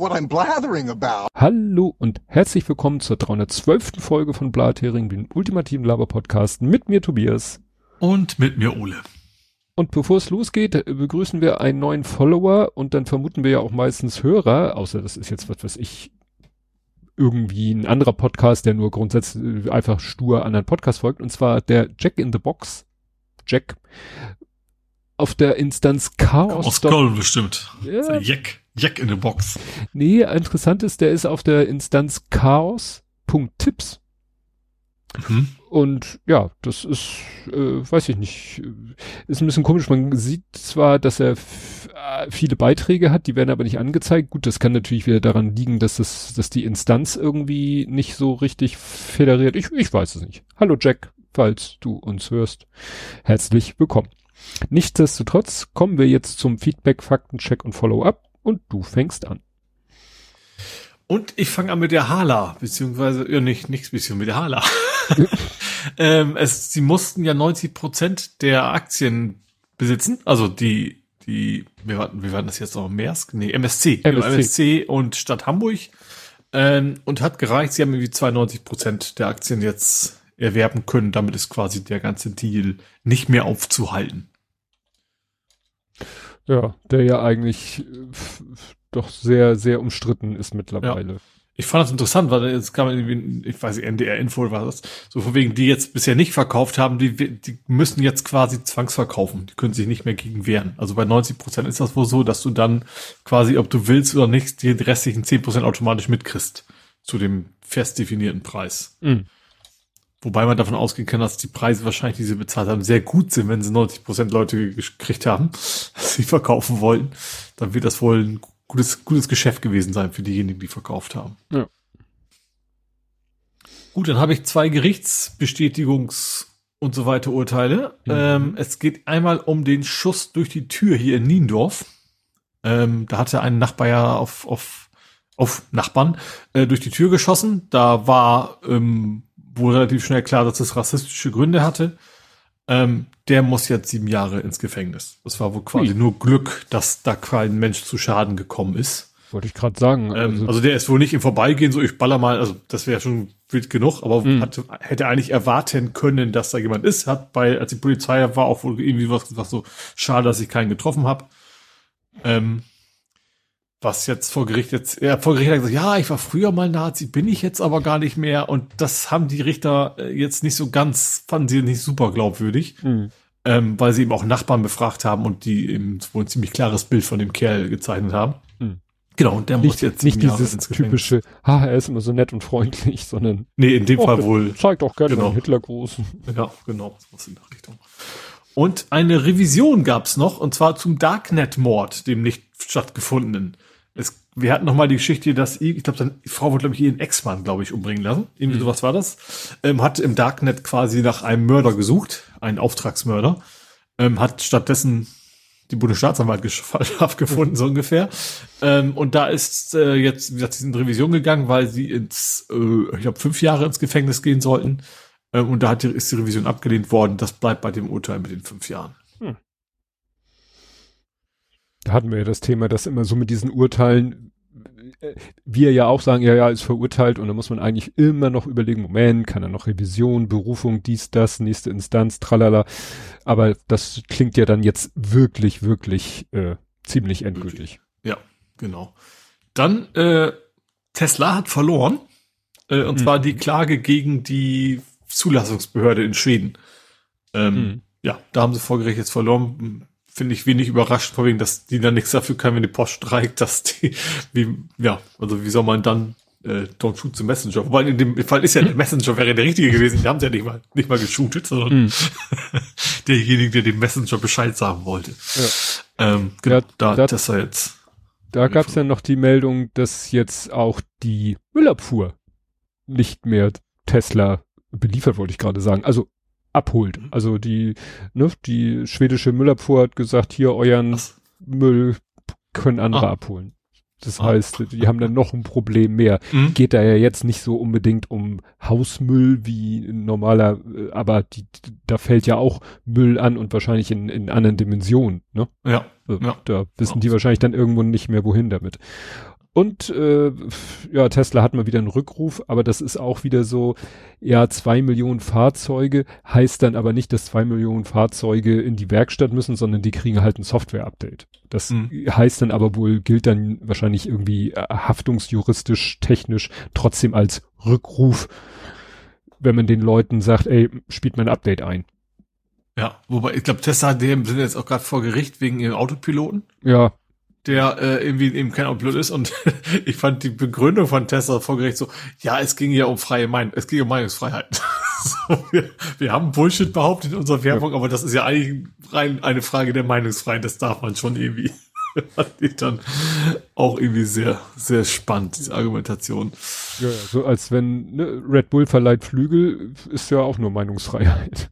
what I'm blathering about. Hallo und herzlich willkommen zur 312. Folge von Blathering, dem ultimativen Laber-Podcast mit mir Tobias. Und mit mir Ole. Und bevor es losgeht, begrüßen wir einen neuen Follower und dann vermuten wir ja auch meistens Hörer, außer das ist jetzt was, was ich irgendwie ein anderer Podcast, der nur grundsätzlich einfach stur anderen Podcast folgt, und zwar der Jack in the Box. Jack. Auf der Instanz Chaos. Aus Köln bestimmt. Ja. Jack. Jack in the Box. Nee, interessant ist, der ist auf der Instanz Chaos.tips. Mhm. Und ja, das ist, äh, weiß ich nicht, ist ein bisschen komisch. Man sieht zwar, dass er äh, viele Beiträge hat, die werden aber nicht angezeigt. Gut, das kann natürlich wieder daran liegen, dass das, dass die Instanz irgendwie nicht so richtig federiert. Ich, ich weiß es nicht. Hallo Jack, falls du uns hörst. Herzlich willkommen. Nichtsdestotrotz kommen wir jetzt zum Feedback, Faktencheck und Follow-up und du fängst an. Und ich fange an mit der Hala, beziehungsweise, ja, nicht, nichts bisschen mit der Hala. ähm, es, sie mussten ja 90 Prozent der Aktien besitzen, also die, die, wir warten, wir warten das jetzt noch Maersk? Nee, MSC, MSC, MSC und Stadt Hamburg. Ähm, und hat gereicht, sie haben irgendwie 92 Prozent der Aktien jetzt erwerben können. Damit ist quasi der ganze Deal nicht mehr aufzuhalten. Ja, der ja eigentlich doch sehr, sehr umstritten ist mittlerweile. Ja. Ich fand das interessant, weil jetzt kam irgendwie, ich weiß nicht, NDR-Info war das, so von wegen, die jetzt bisher nicht verkauft haben, die, die müssen jetzt quasi zwangsverkaufen. Die können sich nicht mehr gegen wehren. Also bei 90 Prozent ist das wohl so, dass du dann quasi, ob du willst oder nicht, die restlichen 10 Prozent automatisch mitkriegst. Zu dem fest definierten Preis. Mhm. Wobei man davon ausgehen kann, dass die Preise wahrscheinlich, die sie bezahlt haben, sehr gut sind, wenn sie 90 Prozent Leute gekriegt haben, dass sie verkaufen wollen. Dann wird das wohl ein gutes, gutes Geschäft gewesen sein für diejenigen, die verkauft haben. Ja. Gut, dann habe ich zwei Gerichtsbestätigungs- und so weiter Urteile. Mhm. Ähm, es geht einmal um den Schuss durch die Tür hier in Niendorf. Ähm, da hatte ein Nachbar ja auf, auf, auf Nachbarn äh, durch die Tür geschossen. Da war ähm, wohl relativ schnell klar, dass es rassistische Gründe hatte. Ähm, der muss jetzt sieben Jahre ins Gefängnis. Das war wohl quasi Ui. nur Glück, dass da kein Mensch zu Schaden gekommen ist. Wollte ich gerade sagen. Ähm, also, also, der ist wohl nicht im Vorbeigehen, so ich baller mal, also das wäre schon wild genug, aber mhm. hatte, hätte eigentlich erwarten können, dass da jemand ist. Hat bei, als die Polizei war, auch wohl irgendwie was gesagt, so schade, dass ich keinen getroffen habe. Ähm, was jetzt vor Gericht jetzt, ja, vor Gericht hat gesagt, ja, ich war früher mal Nazi, bin ich jetzt aber gar nicht mehr. Und das haben die Richter äh, jetzt nicht so ganz, fanden sie nicht super glaubwürdig, mhm. ähm, weil sie eben auch Nachbarn befragt haben und die eben wohl ein ziemlich klares Bild von dem Kerl gezeichnet haben. Mhm. Genau, und der nicht, muss jetzt nicht dieses typische, ha, er ist immer so nett und freundlich, sondern nee, in dem oh, Fall wohl zeigt auch gerne genau. Hitler großen. Ja, genau, was in der Richtung. Und eine Revision gab's noch, und zwar zum Darknet-Mord, dem nicht stattgefundenen es, wir hatten noch mal die Geschichte, dass ich glaube, seine Frau wurde, glaube ich, ihren Ex-Mann, glaube ich, umbringen lassen. Irgendwie mhm. sowas war das. Ähm, hat im Darknet quasi nach einem Mörder gesucht, einen Auftragsmörder. Ähm, hat stattdessen die Bundesstaatsanwaltschaft gefunden, so ungefähr. Ähm, und da ist äh, jetzt, wie gesagt, sie sind in Revision gegangen, weil sie ins, äh, ich glaube, fünf Jahre ins Gefängnis gehen sollten. Ähm, und da hat die, ist die Revision abgelehnt worden. Das bleibt bei dem Urteil mit den fünf Jahren. Da hatten wir ja das Thema, dass immer so mit diesen Urteilen, äh, wir ja auch sagen, ja, ja, ist verurteilt und da muss man eigentlich immer noch überlegen, Moment, kann er noch Revision, Berufung, dies, das, nächste Instanz, tralala. Aber das klingt ja dann jetzt wirklich, wirklich äh, ziemlich endgültig. Ja, genau. Dann, äh, Tesla hat verloren. Äh, und hm. zwar die Klage gegen die Zulassungsbehörde in Schweden. Ähm, hm. Ja, da haben sie vor Gericht jetzt verloren finde ich wenig überrascht, vor wegen, dass die dann nichts dafür können, wenn die Post streikt, dass die, wie, ja, also wie soll man dann äh, don't shoot the messenger. Wobei in dem Fall ist ja der Messenger wäre der richtige gewesen. Die haben ja nicht mal nicht mal geshootet, sondern mm. derjenige, der dem Messenger Bescheid sagen wollte. Ja. Ähm, genau, ja, da, da das er jetzt. Da gab es ja noch die Meldung, dass jetzt auch die Müllabfuhr nicht mehr Tesla beliefert, wollte ich gerade sagen. Also abholt. Also die, ne, die schwedische Müllabfuhr hat gesagt, hier euren Was? Müll können andere ah. abholen. Das ah. heißt, die haben dann noch ein Problem mehr. Mhm. Geht da ja jetzt nicht so unbedingt um Hausmüll wie normaler, äh, aber die, da fällt ja auch Müll an und wahrscheinlich in, in anderen Dimensionen, ne? Ja. Also, ja. Da wissen ja. die wahrscheinlich dann irgendwo nicht mehr wohin damit. Und äh, ja, Tesla hat mal wieder einen Rückruf, aber das ist auch wieder so, ja, zwei Millionen Fahrzeuge heißt dann aber nicht, dass zwei Millionen Fahrzeuge in die Werkstatt müssen, sondern die kriegen halt ein Software-Update. Das mhm. heißt dann aber wohl, gilt dann wahrscheinlich irgendwie äh, haftungsjuristisch, technisch trotzdem als Rückruf, wenn man den Leuten sagt, ey, spielt mein Update ein. Ja, wobei ich glaube, Tesla dem sind jetzt auch gerade vor Gericht wegen ihrem Autopiloten. Ja, der äh, irgendwie eben kein Upload ist und ich fand die Begründung von Tesla vor Gericht so, ja, es ging ja um freie Meinung, es ging um Meinungsfreiheit. so, wir, wir haben Bullshit behauptet in unserer Werbung, ja. aber das ist ja eigentlich rein eine Frage der Meinungsfreiheit, das darf man schon irgendwie. fand ich dann auch irgendwie sehr, sehr spannend, diese Argumentation. Ja, so als wenn ne, Red Bull verleiht Flügel, ist ja auch nur Meinungsfreiheit.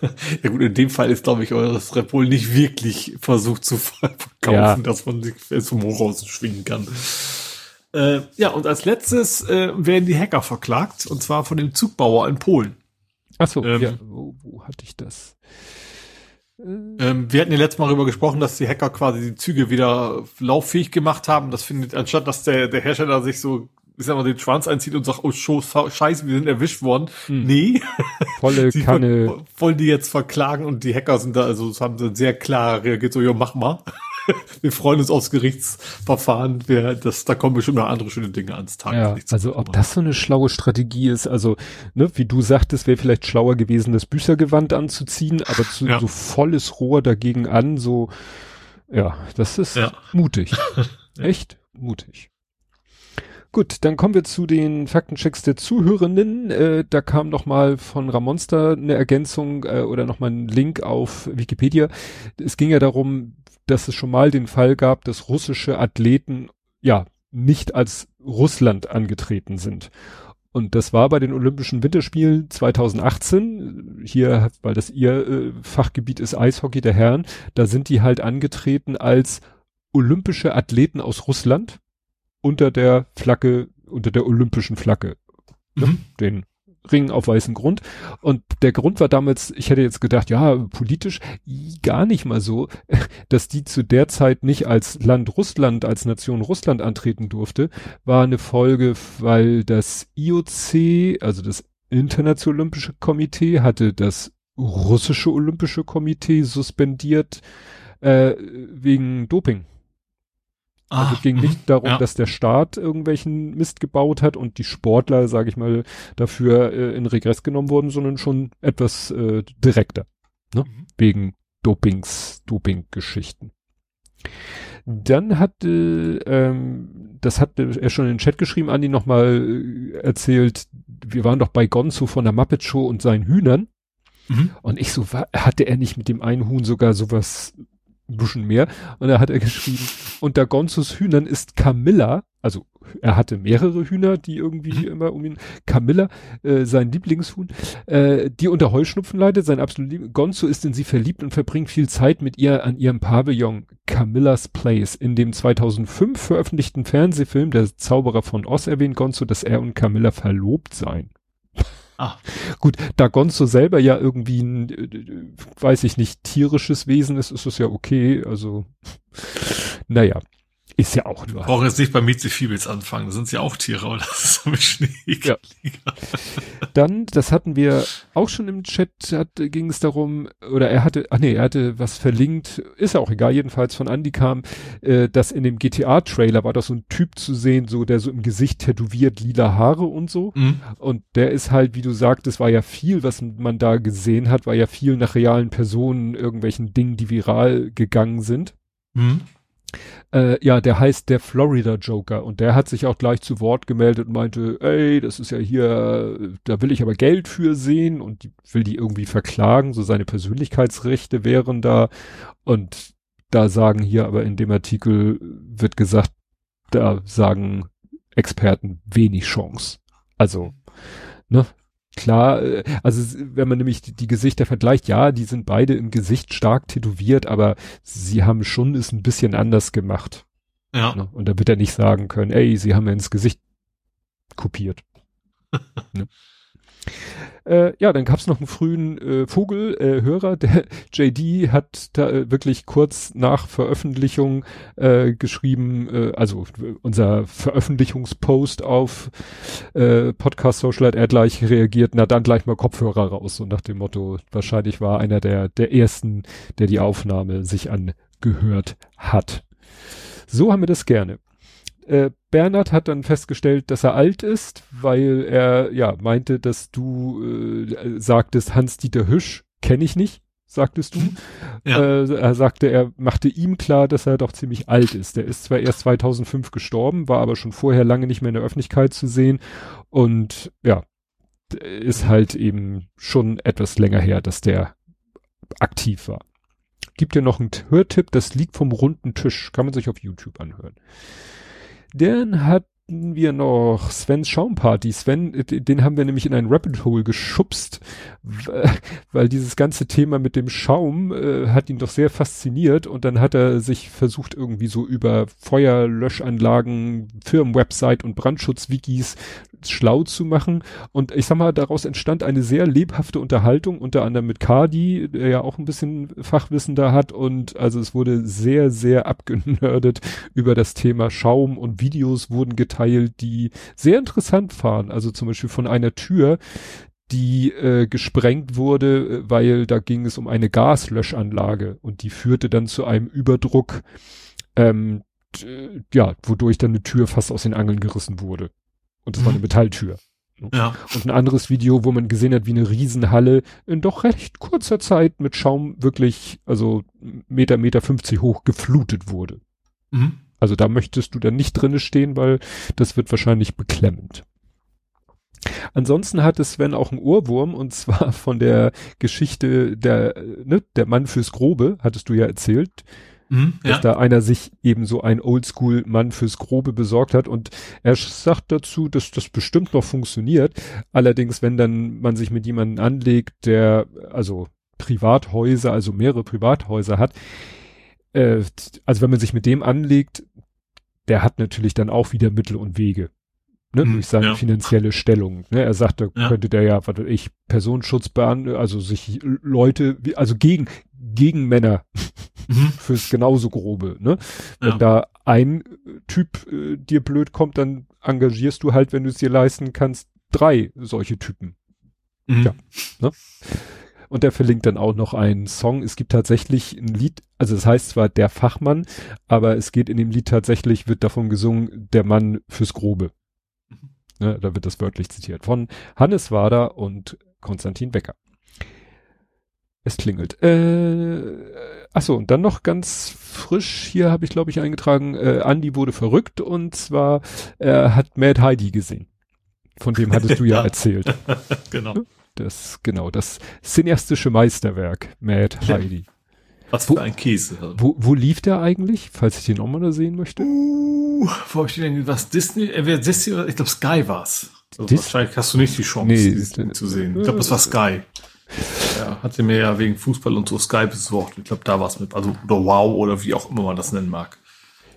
ja gut, in dem Fall ist, glaube ich, eures Red Bull nicht wirklich versucht zu verkaufen, ja. dass man sich vom Hochhaus schwingen kann. Äh, ja, und als letztes äh, werden die Hacker verklagt, und zwar von dem Zugbauer in Polen. Ach so, ähm, ja, wo, wo hatte ich das? Ähm, wir hatten ja letztes Mal darüber gesprochen, dass die Hacker quasi die Züge wieder lauffähig gemacht haben. Das findet, anstatt dass der, der Hersteller sich so, ich sag mal, den Schwanz einzieht und sagt, oh scheiße, wir sind erwischt worden. Hm. Nee. Volle Kanne. Wollen die jetzt verklagen und die Hacker sind da, also haben sie sehr klar reagiert, so, ja, mach mal. wir freuen uns aufs Gerichtsverfahren. Wir, das, da kommen bestimmt noch andere schöne Dinge ans Tag. Ja, also ob das so eine schlaue Strategie ist, also ne, wie du sagtest, wäre vielleicht schlauer gewesen, das Büßergewand anzuziehen, aber zu, ja. so volles Rohr dagegen an, so ja, das ist ja. mutig. Echt mutig. Gut, dann kommen wir zu den Faktenchecks der Zuhörenden. Äh, da kam noch mal von Ramonster eine Ergänzung äh, oder noch mal ein Link auf Wikipedia. Es ging ja darum, dass es schon mal den Fall gab, dass russische Athleten ja nicht als Russland angetreten sind. Und das war bei den Olympischen Winterspielen 2018, hier, weil das ihr äh, Fachgebiet ist Eishockey der Herren, da sind die halt angetreten als olympische Athleten aus Russland unter der Flagge, unter der olympischen Flagge. Mhm. Den Ring auf weißem Grund. Und der Grund war damals, ich hätte jetzt gedacht, ja, politisch gar nicht mal so, dass die zu der Zeit nicht als Land Russland, als Nation Russland antreten durfte, war eine Folge, weil das IOC, also das Internationale Olympische Komitee, hatte das russische Olympische Komitee suspendiert äh, wegen Doping. Also es ging nicht mhm. darum, ja. dass der Staat irgendwelchen Mist gebaut hat und die Sportler, sage ich mal, dafür äh, in Regress genommen wurden, sondern schon etwas äh, direkter. Ne? Mhm. Wegen Dopings, Doping-Geschichten. Dann hatte, ähm, das hat er schon in den Chat geschrieben, Andi nochmal äh, erzählt, wir waren doch bei Gonzo von der Muppet Show und seinen Hühnern. Mhm. Und ich so, hatte er nicht mit dem einen Huhn sogar sowas ein bisschen mehr. Und da hat er geschrieben, unter Gonzos Hühnern ist Camilla, also er hatte mehrere Hühner, die irgendwie mhm. immer um ihn, Camilla, äh, sein Lieblingshuhn, äh, die unter Heuschnupfen leidet, sein absolut Lieb Gonzo ist in sie verliebt und verbringt viel Zeit mit ihr an ihrem Pavillon Camillas Place. In dem 2005 veröffentlichten Fernsehfilm Der Zauberer von Oz erwähnt Gonzo, dass er und Camilla verlobt seien. Ah. Gut, da Gonzo selber ja irgendwie ein, weiß ich nicht, tierisches Wesen ist, ist es ja okay. Also, naja. Ist ja auch nur. Brauche jetzt nicht bei Mieze Fiebels anfangen, da sind ja auch Tiere, aber das ist ja. Dann, das hatten wir auch schon im Chat, hat, ging es darum, oder er hatte, ach nee, er hatte was verlinkt, ist ja auch egal, jedenfalls von Andy kam, äh, dass in dem GTA-Trailer war da so ein Typ zu sehen, so, der so im Gesicht tätowiert, lila Haare und so. Mhm. Und der ist halt, wie du sagtest, war ja viel, was man da gesehen hat, war ja viel nach realen Personen, irgendwelchen Dingen, die viral gegangen sind. Mhm. Äh, ja, der heißt der Florida Joker und der hat sich auch gleich zu Wort gemeldet und meinte, ey, das ist ja hier, da will ich aber Geld für sehen und will die irgendwie verklagen, so seine Persönlichkeitsrechte wären da und da sagen hier aber in dem Artikel wird gesagt, da sagen Experten wenig Chance. Also, ne, klar, äh, also wenn man nämlich die, die, Gesichter vergleicht, ja, die sind beide im Gesicht stark tätowiert, aber sie haben schon es ein bisschen anders gemacht. Ja. Ne? Und da wird er nicht sagen können, ey, sie haben mir ins Gesicht kopiert. ne? Äh, ja, dann gab's noch einen frühen äh, Vogel-Hörer, äh, der JD hat da äh, wirklich kurz nach Veröffentlichung äh, geschrieben, äh, also unser Veröffentlichungspost auf äh, Podcast Social hat er gleich reagiert, na dann gleich mal Kopfhörer raus, so nach dem Motto, wahrscheinlich war einer der, der ersten, der die Aufnahme sich angehört hat. So haben wir das gerne. Äh, Bernhard hat dann festgestellt, dass er alt ist, weil er ja meinte, dass du äh, sagtest, Hans-Dieter Hüsch kenne ich nicht, sagtest du. Ja. Äh, er sagte, er machte ihm klar, dass er doch ziemlich alt ist. Der ist zwar erst 2005 gestorben, war aber schon vorher lange nicht mehr in der Öffentlichkeit zu sehen und ja, ist halt eben schon etwas länger her, dass der aktiv war. Gibt ja noch einen Hörtipp, das liegt vom runden Tisch, kann man sich auf YouTube anhören. Dann hatten wir noch Svens Schaumparty. Sven, den haben wir nämlich in ein Rabbit Hole geschubst, weil dieses ganze Thema mit dem Schaum äh, hat ihn doch sehr fasziniert und dann hat er sich versucht irgendwie so über Feuerlöschanlagen, Firmenwebsite und Brandschutzwikis schlau zu machen. Und ich sag mal, daraus entstand eine sehr lebhafte Unterhaltung, unter anderem mit Cardi, der ja auch ein bisschen Fachwissen da hat. Und also es wurde sehr, sehr abgenördet über das Thema Schaum und Videos wurden geteilt, die sehr interessant waren. Also zum Beispiel von einer Tür, die äh, gesprengt wurde, weil da ging es um eine Gaslöschanlage und die führte dann zu einem Überdruck, ähm, ja, wodurch dann eine Tür fast aus den Angeln gerissen wurde. Und das war eine mhm. Metalltür. Ja. Und ein anderes Video, wo man gesehen hat, wie eine Riesenhalle in doch recht kurzer Zeit mit Schaum wirklich, also Meter, Meter 50 hoch geflutet wurde. Mhm. Also da möchtest du dann nicht drinne stehen, weil das wird wahrscheinlich beklemmend. Ansonsten hatte Sven auch einen Ohrwurm und zwar von der Geschichte der, ne, der Mann fürs Grobe, hattest du ja erzählt. Mhm, dass ja. da einer sich eben so ein Oldschool-Mann fürs Grobe besorgt hat und er sagt dazu, dass das bestimmt noch funktioniert. Allerdings, wenn dann man sich mit jemandem anlegt, der also Privathäuser, also mehrere Privathäuser hat, äh, also wenn man sich mit dem anlegt, der hat natürlich dann auch wieder Mittel und Wege. Ne, mhm, durch seine ja. finanzielle Stellung. Ne, er sagt, da ja. könnte der ja, was ich, Personenschutz bean, also sich Leute, also gegen, gegen Männer mhm. fürs genauso grobe. Ne? Wenn ja. da ein Typ äh, dir blöd kommt, dann engagierst du halt, wenn du es dir leisten kannst, drei solche Typen. Mhm. Ja. Ne? Und der verlinkt dann auch noch einen Song. Es gibt tatsächlich ein Lied, also es heißt zwar der Fachmann, aber es geht in dem Lied tatsächlich, wird davon gesungen, der Mann fürs Grobe. Mhm. Ne, da wird das wörtlich zitiert von Hannes Wader und Konstantin Becker. Es klingelt. Äh, achso, und dann noch ganz frisch, hier habe ich glaube ich eingetragen, äh, Andy wurde verrückt und zwar er hat Mad Heidi gesehen. Von dem hattest du ja, erzählt. genau. Das, genau, das cineastische Meisterwerk, Mad Heidi. Was für wo, ein Käse. Wo, wo lief der eigentlich, falls ich den auch mal da sehen möchte? Uh, wo ich denn was Disney, entweder Disney oder ich glaube Sky war's. Also wahrscheinlich hast du nicht die Chance, nee, den zu sehen. Ich glaube, das war Sky. Ja, hat sie mir ja wegen Fußball und so Sky besorgt. Ich glaube, da war es mit, also oder Wow oder wie auch immer man das nennen mag.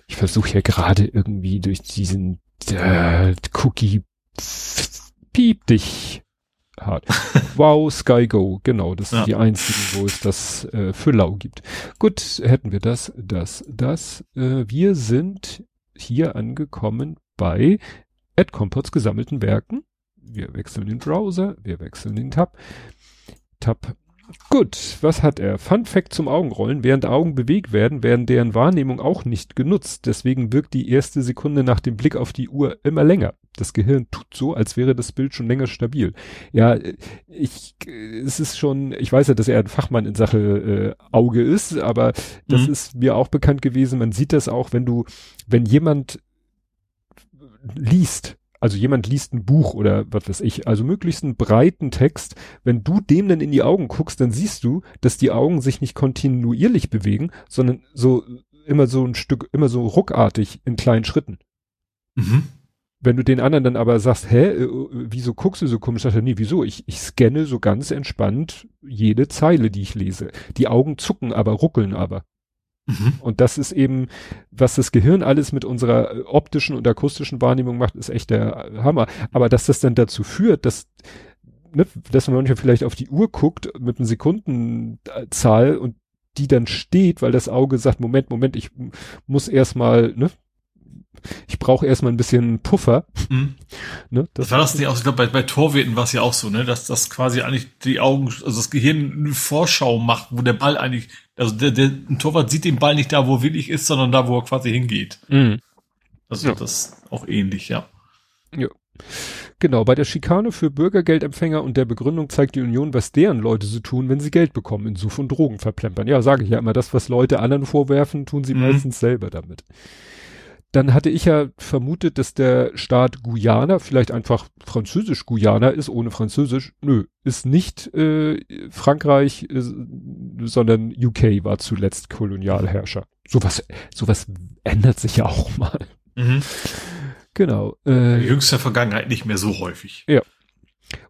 Ich versuche ja gerade irgendwie durch diesen äh, Cookie piep dich hart. wow, Sky Go, genau, das ja. sind die einzigen, wo es das äh, für lau gibt. Gut, hätten wir das, das, das. Äh, wir sind hier angekommen bei AdCompots gesammelten Werken. Wir wechseln den Browser, wir wechseln den Tab. Tab. Gut, was hat er? Fun Fact zum Augenrollen. Während Augen bewegt werden, werden deren Wahrnehmung auch nicht genutzt. Deswegen wirkt die erste Sekunde nach dem Blick auf die Uhr immer länger. Das Gehirn tut so, als wäre das Bild schon länger stabil. Ja, ich, es ist schon, ich weiß ja, dass er ein Fachmann in Sache äh, Auge ist, aber das mhm. ist mir auch bekannt gewesen. Man sieht das auch, wenn du, wenn jemand liest, also jemand liest ein Buch oder was weiß ich, also möglichst einen breiten Text, wenn du dem dann in die Augen guckst, dann siehst du, dass die Augen sich nicht kontinuierlich bewegen, sondern so immer so ein Stück, immer so ruckartig in kleinen Schritten. Mhm. Wenn du den anderen dann aber sagst, hä, äh, wieso guckst du so komisch, sagt er, nee, wieso? Ich, ich scanne so ganz entspannt jede Zeile, die ich lese. Die Augen zucken aber, ruckeln aber. Mhm. Und das ist eben, was das Gehirn alles mit unserer äh, optischen und akustischen Wahrnehmung macht, ist echt der Hammer. Aber dass das dann dazu führt, dass ne, dass man manchmal vielleicht auf die Uhr guckt mit einer Sekundenzahl und die dann steht, weil das Auge sagt, Moment, Moment, ich muss erstmal, ne, ich brauche erstmal ein bisschen Puffer. Mhm. Ne, das, das war das nicht auch, ich glaube, bei, bei Torweten war es ja auch so, ne, dass das quasi eigentlich die Augen, also das Gehirn eine Vorschau macht, wo der Ball eigentlich, also der, der ein Torwart sieht den Ball nicht da, wo er willig ist, sondern da, wo er quasi hingeht. Mhm. Also ja. das auch ähnlich, ja. Ja. Genau, bei der Schikane für Bürgergeldempfänger und der Begründung zeigt die Union, was deren Leute so tun, wenn sie Geld bekommen, in Suff und Drogen verplempern. Ja, sage ich ja immer, das, was Leute anderen vorwerfen, tun sie mhm. meistens selber damit. Dann hatte ich ja vermutet, dass der Staat Guyana vielleicht einfach französisch Guyana ist, ohne Französisch. Nö, ist nicht äh, Frankreich, äh, sondern UK war zuletzt Kolonialherrscher. Sowas, sowas ändert sich ja auch mal. Mhm. Genau. Äh, In jüngster Vergangenheit nicht mehr so häufig. Ja.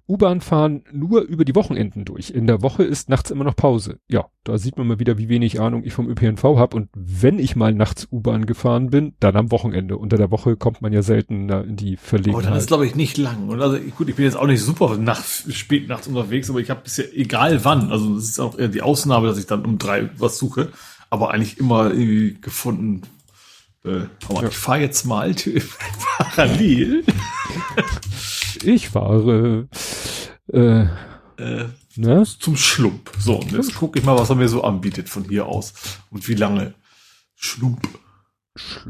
U-Bahn fahren nur über die Wochenenden durch. In der Woche ist nachts immer noch Pause. Ja, da sieht man mal wieder, wie wenig Ahnung ich vom ÖPNV habe. Und wenn ich mal nachts U-Bahn gefahren bin, dann am Wochenende. Unter der Woche kommt man ja selten in die Verlegenheit. Oh, dann ist glaube ich nicht lang. Und also gut, ich bin jetzt auch nicht super nachts, spät nachts unterwegs, aber ich habe bisher egal wann. Also es ist auch eher die Ausnahme, dass ich dann um drei was suche. Aber eigentlich immer irgendwie gefunden, äh, aber ja. ich fahre jetzt mal parallel. ich fahre äh, äh, ne? zum Schlump. So, und jetzt gucke ich mal, was er mir so anbietet von hier aus. Und wie lange. Schlump.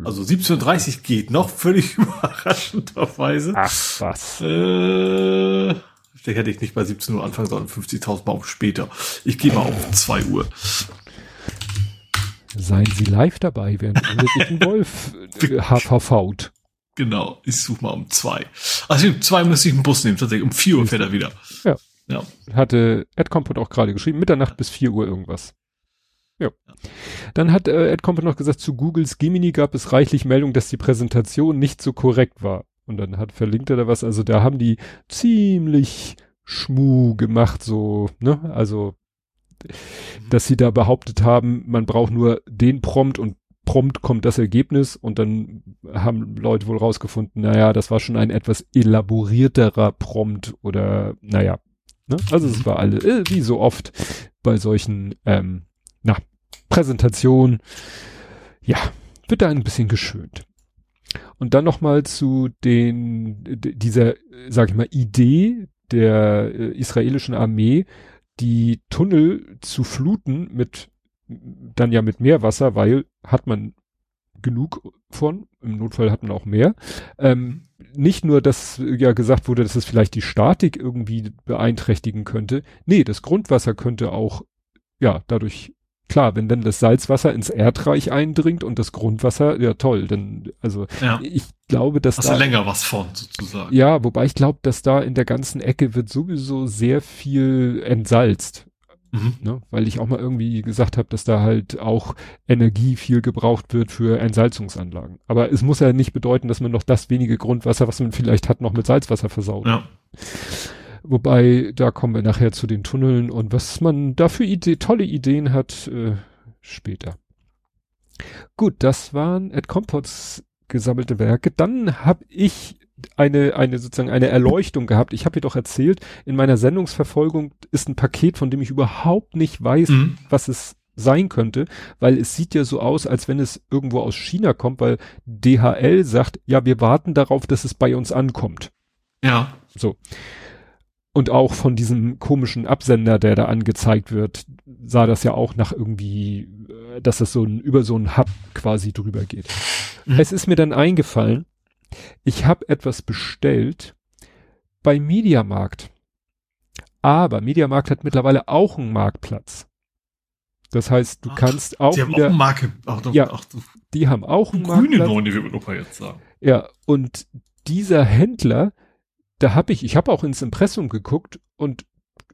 Also 17.30 geht noch, völlig überraschenderweise. Ach, was. Äh, vielleicht hätte ich nicht bei 17 Uhr anfangen sollen, 50.000 Mal später. Ich gehe mal auf 2 Uhr. Seien Sie live dabei, während Uwe sich einen Wolf äh, HVV. Genau, ich suche mal um zwei. Also um zwei müsste ich einen Bus nehmen, tatsächlich. Um vier Uhr fährt er wieder. Ja. ja. Hatte Ed Compot auch gerade geschrieben, Mitternacht bis vier Uhr irgendwas. Ja. Dann hat äh, Ed Compot noch gesagt, zu Googles Gemini gab es reichlich Meldung, dass die Präsentation nicht so korrekt war. Und dann hat verlinkt er da was, also da haben die ziemlich schmu gemacht, so, ne, also dass sie da behauptet haben, man braucht nur den Prompt und prompt kommt das Ergebnis und dann haben Leute wohl rausgefunden, naja, das war schon ein etwas elaborierterer Prompt oder naja. Ne? Also es war alle, äh, wie so oft bei solchen ähm, na, Präsentationen, ja, wird da ein bisschen geschönt. Und dann nochmal zu den, dieser, sag ich mal, Idee der äh, israelischen Armee, die Tunnel zu fluten mit dann ja mit Meerwasser, weil hat man genug von, im Notfall hat man auch mehr. Ähm, nicht nur, dass ja gesagt wurde, dass es vielleicht die Statik irgendwie beeinträchtigen könnte. Nee, das Grundwasser könnte auch, ja, dadurch klar, wenn dann das Salzwasser ins Erdreich eindringt und das Grundwasser, ja toll, dann, also ja. ich glaube, dass Hast da, du länger was von, sozusagen. Ja, wobei ich glaube, dass da in der ganzen Ecke wird sowieso sehr viel entsalzt. Mhm. Ne? Weil ich auch mal irgendwie gesagt habe, dass da halt auch Energie viel gebraucht wird für Entsalzungsanlagen. Aber es muss ja nicht bedeuten, dass man noch das wenige Grundwasser, was man vielleicht hat, noch mit Salzwasser versaut. Ja. Wobei, da kommen wir nachher zu den Tunneln und was man da für Idee, tolle Ideen hat, äh, später. Gut, das waren Ed Compots gesammelte Werke. Dann habe ich eine, eine sozusagen eine Erleuchtung gehabt. Ich habe dir doch erzählt, in meiner Sendungsverfolgung ist ein Paket, von dem ich überhaupt nicht weiß, mhm. was es sein könnte, weil es sieht ja so aus, als wenn es irgendwo aus China kommt, weil DHL sagt, ja, wir warten darauf, dass es bei uns ankommt. Ja. So. Und auch von diesem komischen Absender, der da angezeigt wird, sah das ja auch nach irgendwie, äh, dass das so ein, über so ein Hub quasi drüber geht. Mhm. Es ist mir dann eingefallen, ich habe etwas bestellt bei Mediamarkt. Aber Mediamarkt hat mittlerweile auch einen Marktplatz. Das heißt, du ach, kannst auch die haben wieder, auch Marke, ach, doch, ja, ach, die haben auch einen grüne Marktplatz. Grüne würde man jetzt sagen. Ja, und dieser Händler da habe ich, ich habe auch ins Impressum geguckt und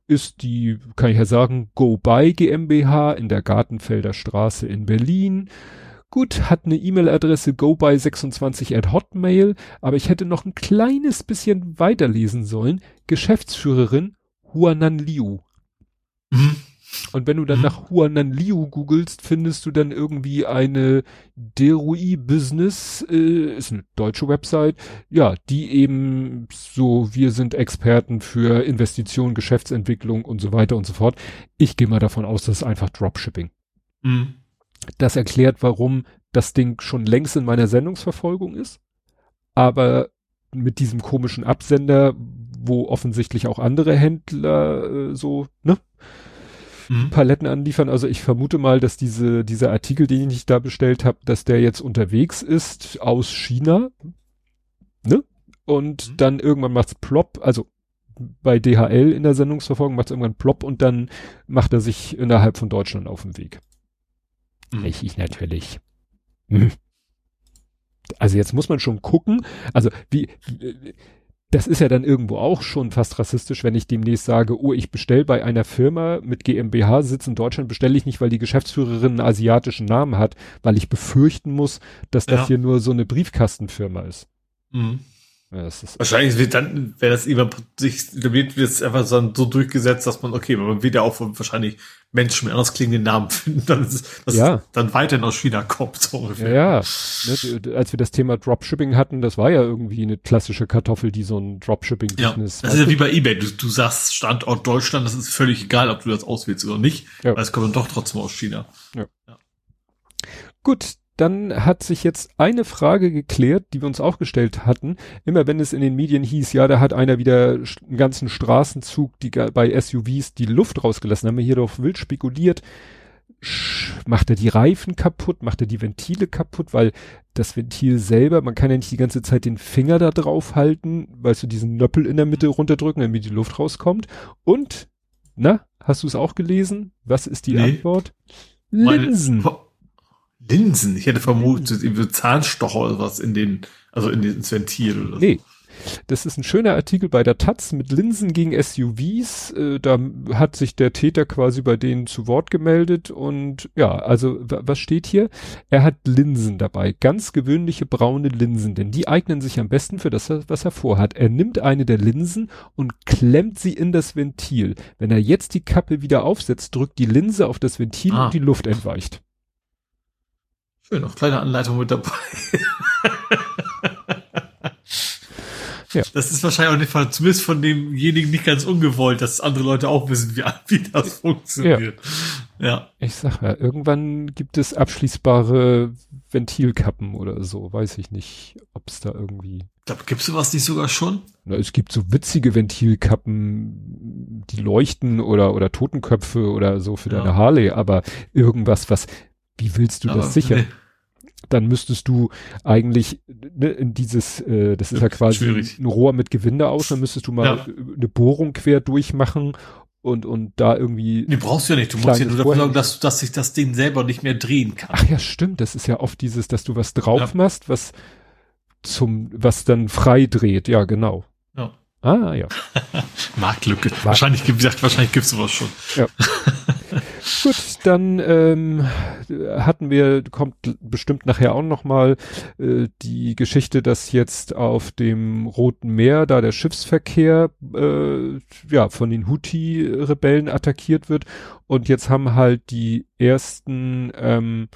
ist die, kann ich ja sagen, Go By GmbH in der Gartenfelder Straße in Berlin. Gut, hat eine E-Mail-Adresse goby26 at hotmail, aber ich hätte noch ein kleines bisschen weiterlesen sollen. Geschäftsführerin Huanan Liu. Mhm. Und wenn du dann mhm. nach Huanan Liu googelst, findest du dann irgendwie eine Derui Business, äh, ist eine deutsche Website, ja, die eben so, wir sind Experten für Investitionen, Geschäftsentwicklung und so weiter und so fort. Ich gehe mal davon aus, das ist einfach Dropshipping. Mhm. Das erklärt, warum das Ding schon längst in meiner Sendungsverfolgung ist, aber mit diesem komischen Absender, wo offensichtlich auch andere Händler äh, so, ne? Mhm. Paletten anliefern. Also ich vermute mal, dass diese, dieser Artikel, den ich da bestellt habe, dass der jetzt unterwegs ist aus China. Ne? Und mhm. dann irgendwann macht's plopp, also bei DHL in der Sendungsverfolgung macht's irgendwann plopp und dann macht er sich innerhalb von Deutschland auf den Weg. Mhm. Ich, ich natürlich. Hm. Also jetzt muss man schon gucken, also wie, das ist ja dann irgendwo auch schon fast rassistisch, wenn ich demnächst sage, oh, ich bestelle bei einer Firma mit GmbH Sitz in Deutschland, bestelle ich nicht, weil die Geschäftsführerin einen asiatischen Namen hat, weil ich befürchten muss, dass das ja. hier nur so eine Briefkastenfirma ist. Mhm. Ja, Wahrscheinlich wird dann, wenn das immer sich wird, wird es einfach so, so durchgesetzt, dass man, okay, man wird ja auch wahrscheinlich Menschen mit anders klingenden Namen finden, dann ist, dass ja. dann weiterhin aus China kommt, so ungefähr. Ja. Ne, als wir das Thema Dropshipping hatten, das war ja irgendwie eine klassische Kartoffel, die so ein Dropshipping-Business Ja, das ist ja wie bei Ebay. Du, du sagst Standort Deutschland, das ist völlig egal, ob du das auswählst oder nicht, ja. weil es kommt dann doch trotzdem aus China. Ja. ja. Gut, dann hat sich jetzt eine Frage geklärt, die wir uns auch gestellt hatten. Immer wenn es in den Medien hieß, ja, da hat einer wieder einen ganzen Straßenzug, die bei SUVs die Luft rausgelassen, haben wir hier doch wild spekuliert. Macht er die Reifen kaputt? Macht er die Ventile kaputt? Weil das Ventil selber, man kann ja nicht die ganze Zeit den Finger da drauf halten, weil du diesen Nöppel in der Mitte runterdrücken, damit die Luft rauskommt. Und, na, hast du es auch gelesen? Was ist die nee. Antwort? Linsen. Meine, Linsen. Ich hätte vermutet, irgendwie Zahnstocher oder was in den, also in ins Ventil oder so. Nee. Das ist ein schöner Artikel bei der Taz mit Linsen gegen SUVs. Äh, da hat sich der Täter quasi bei denen zu Wort gemeldet und ja, also was steht hier? Er hat Linsen dabei, ganz gewöhnliche braune Linsen, denn die eignen sich am besten für das, was er vorhat. Er nimmt eine der Linsen und klemmt sie in das Ventil. Wenn er jetzt die Kappe wieder aufsetzt, drückt die Linse auf das Ventil ah. und die Luft entweicht. Schön, noch kleine Anleitung mit dabei. ja. Das ist wahrscheinlich auch nicht von, zumindest von demjenigen nicht ganz ungewollt, dass andere Leute auch wissen, wie, wie das funktioniert. Ja. ja. Ich sag ja, irgendwann gibt es abschließbare Ventilkappen oder so, weiß ich nicht, ob es da irgendwie. Da gibt's sowas nicht sogar schon? Na, es gibt so witzige Ventilkappen, die leuchten oder oder Totenköpfe oder so für ja. deine Harley, aber irgendwas, was wie willst du aber das sichern? Nee dann müsstest du eigentlich ne, in dieses, äh, das ist ja quasi Schwierig. ein Rohr mit Gewinde aus, dann müsstest du mal ja. eine Bohrung quer durchmachen und und da irgendwie. Nee, brauchst du ja nicht. Du musst ja nur dafür sorgen, dass, dass sich das Ding selber nicht mehr drehen kann. Ach ja, stimmt. Das ist ja oft dieses, dass du was drauf ja. machst, was zum, was dann frei dreht. Ja, genau. Ja. Ah, ja. Marktlücke. Markt. Wahrscheinlich, wie gesagt, wahrscheinlich gibt's sowas schon. Ja. Gut, dann ähm, hatten wir, kommt bestimmt nachher auch noch mal äh, die Geschichte, dass jetzt auf dem Roten Meer da der Schiffsverkehr äh, ja von den Houthi-Rebellen attackiert wird. Und jetzt haben halt die ersten ähm,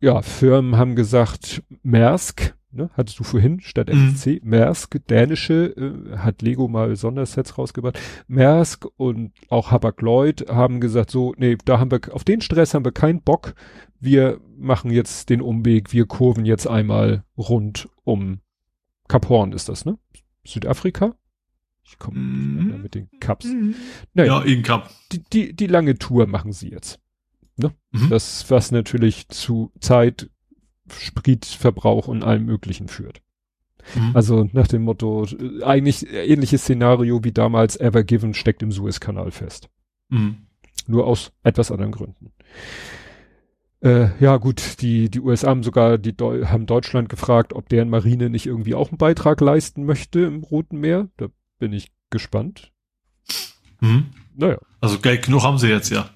ja Firmen haben gesagt, Maersk ne, hattest du vorhin statt MSC, mhm. Maersk, dänische, äh, hat Lego mal Sondersets rausgebracht. Maersk und auch Hapag-Lloyd haben gesagt, so, nee, da haben wir, auf den Stress haben wir keinen Bock. Wir machen jetzt den Umweg, wir kurven jetzt einmal rund um Kap Horn ist das, ne? Südafrika? Ich komme mhm. mit den Cups. Mhm. Naja, ja, in Cup. Die, die, die lange Tour machen sie jetzt. Ne? Mhm. Das, was natürlich zu Zeit, Spritverbrauch und allem Möglichen führt. Mhm. Also nach dem Motto, eigentlich ähnliches Szenario wie damals Ever Given steckt im Suezkanal fest. Mhm. Nur aus etwas anderen Gründen. Äh, ja gut, die, die USA haben sogar, die Deu haben Deutschland gefragt, ob deren Marine nicht irgendwie auch einen Beitrag leisten möchte im Roten Meer. Da bin ich gespannt. Mhm. Naja. Also Geld genug haben sie jetzt, ja.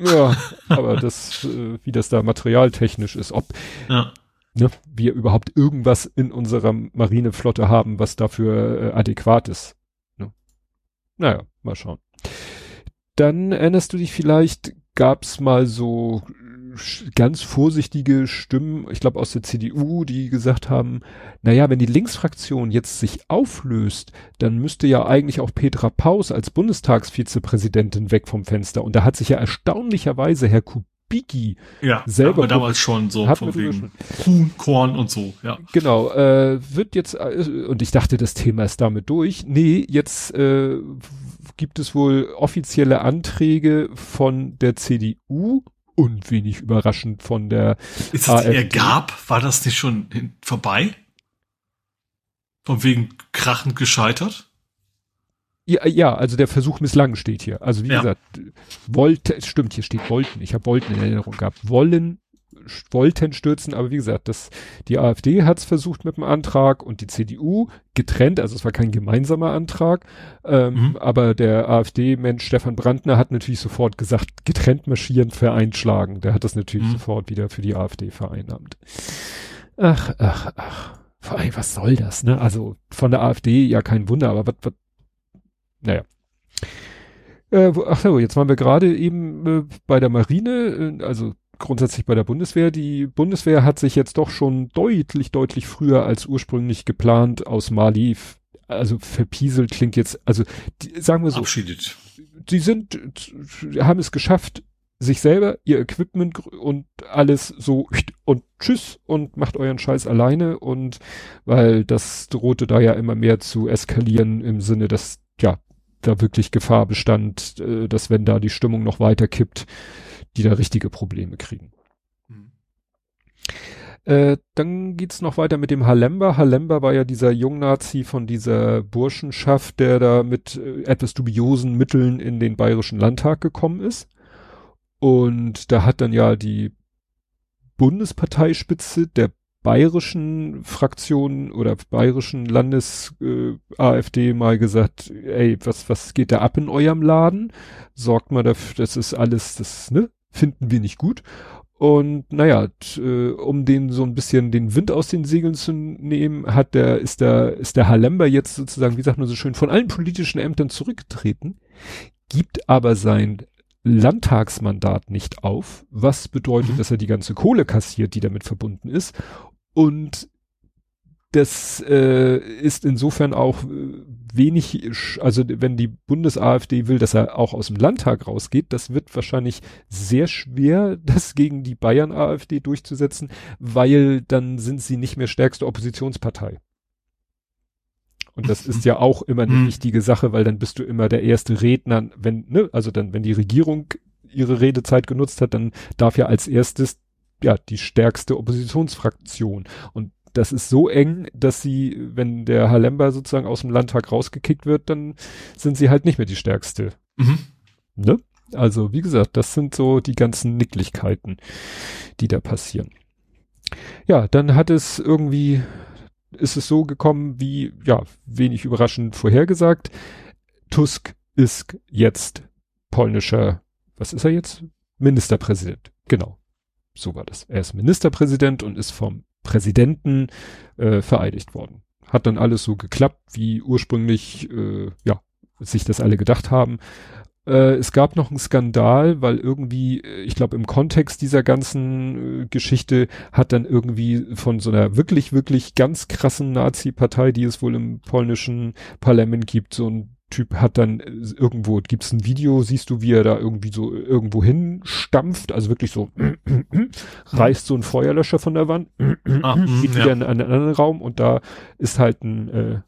Ja, aber das, äh, wie das da materialtechnisch ist, ob ja. ne, wir überhaupt irgendwas in unserer Marineflotte haben, was dafür äh, adäquat ist. Ne? Naja, mal schauen. Dann erinnerst du dich vielleicht, gab's mal so ganz vorsichtige Stimmen, ich glaube aus der CDU, die gesagt haben, naja, wenn die Linksfraktion jetzt sich auflöst, dann müsste ja eigentlich auch Petra Paus als Bundestagsvizepräsidentin weg vom Fenster. Und da hat sich ja erstaunlicherweise Herr Kubicki ja, selber damals schon so von wegen Huhn, Korn und so, ja. Genau, äh, wird jetzt, äh, und ich dachte, das Thema ist damit durch. Nee, jetzt äh, gibt es wohl offizielle Anträge von der CDU und wenig überraschend von der Ist das AfD. gab? War das nicht schon vorbei? Von wegen krachend gescheitert? Ja, ja, also der Versuch misslang steht hier. Also wie ja. gesagt, wollte, stimmt, hier steht wollten. Ich habe wollten in Erinnerung gehabt. Wollen wollten stürzen, aber wie gesagt, das, die AfD hat es versucht mit dem Antrag und die CDU getrennt, also es war kein gemeinsamer Antrag, ähm, mhm. aber der AfD-Mensch Stefan Brandner hat natürlich sofort gesagt, getrennt marschieren, vereinschlagen. Der hat das natürlich mhm. sofort wieder für die AfD vereinnahmt. Ach, ach, ach. Vor allem, was soll das, ne? Also von der AfD ja kein Wunder, aber was, was, naja. Äh, ach so, jetzt waren wir gerade eben äh, bei der Marine, äh, also grundsätzlich bei der Bundeswehr. Die Bundeswehr hat sich jetzt doch schon deutlich, deutlich früher als ursprünglich geplant aus Mali, also verpieselt klingt jetzt, also die, sagen wir so. Abschiedet. Die sind, haben es geschafft, sich selber, ihr Equipment und alles so und tschüss und macht euren Scheiß alleine und weil das drohte da ja immer mehr zu eskalieren im Sinne, dass ja da wirklich Gefahr bestand, äh, dass wenn da die Stimmung noch weiter kippt, die da richtige Probleme kriegen. Mhm. Äh, dann geht's noch weiter mit dem Halember. Halember war ja dieser Jungnazi von dieser Burschenschaft, der da mit äh, etwas dubiosen Mitteln in den Bayerischen Landtag gekommen ist. Und da hat dann ja die Bundesparteispitze der bayerischen Fraktion oder bayerischen Landes äh, AfD mal gesagt, ey, was was geht da ab in eurem Laden? Sorgt mal dafür, das ist alles das, ne? finden wir nicht gut. Und naja, äh, um den so ein bisschen den Wind aus den Segeln zu nehmen, hat der, ist der, ist der Halember jetzt sozusagen, wie sagt man so schön, von allen politischen Ämtern zurückgetreten, gibt aber sein Landtagsmandat nicht auf, was bedeutet, mhm. dass er die ganze Kohle kassiert, die damit verbunden ist. Und das äh, ist insofern auch äh, wenig, also wenn die Bundes-AfD will, dass er auch aus dem Landtag rausgeht, das wird wahrscheinlich sehr schwer, das gegen die Bayern-AfD durchzusetzen, weil dann sind sie nicht mehr stärkste Oppositionspartei. Und das ist ja auch immer eine mhm. wichtige Sache, weil dann bist du immer der erste Redner, wenn, ne, also dann, wenn die Regierung ihre Redezeit genutzt hat, dann darf ja als erstes ja die stärkste Oppositionsfraktion. Und das ist so eng, dass sie, wenn der Halember sozusagen aus dem Landtag rausgekickt wird, dann sind sie halt nicht mehr die stärkste. Mhm. Ne? Also, wie gesagt, das sind so die ganzen Nicklichkeiten, die da passieren. Ja, dann hat es irgendwie, ist es so gekommen, wie, ja, wenig überraschend vorhergesagt. Tusk ist jetzt polnischer, was ist er jetzt? Ministerpräsident. Genau. So war das. Er ist Ministerpräsident und ist vom Präsidenten äh, vereidigt worden. Hat dann alles so geklappt, wie ursprünglich äh, ja sich das alle gedacht haben. Äh, es gab noch einen Skandal, weil irgendwie, äh, ich glaube, im Kontext dieser ganzen äh, Geschichte hat dann irgendwie von so einer wirklich, wirklich ganz krassen Nazi-Partei, die es wohl im polnischen Parlament gibt, so ein Typ hat dann äh, irgendwo, gibt's ein Video, siehst du, wie er da irgendwie so irgendwo hinstampft, also wirklich so reißt so ein Feuerlöscher von der Wand, ah, geht wieder ja. in einen anderen Raum und da ist halt ein äh,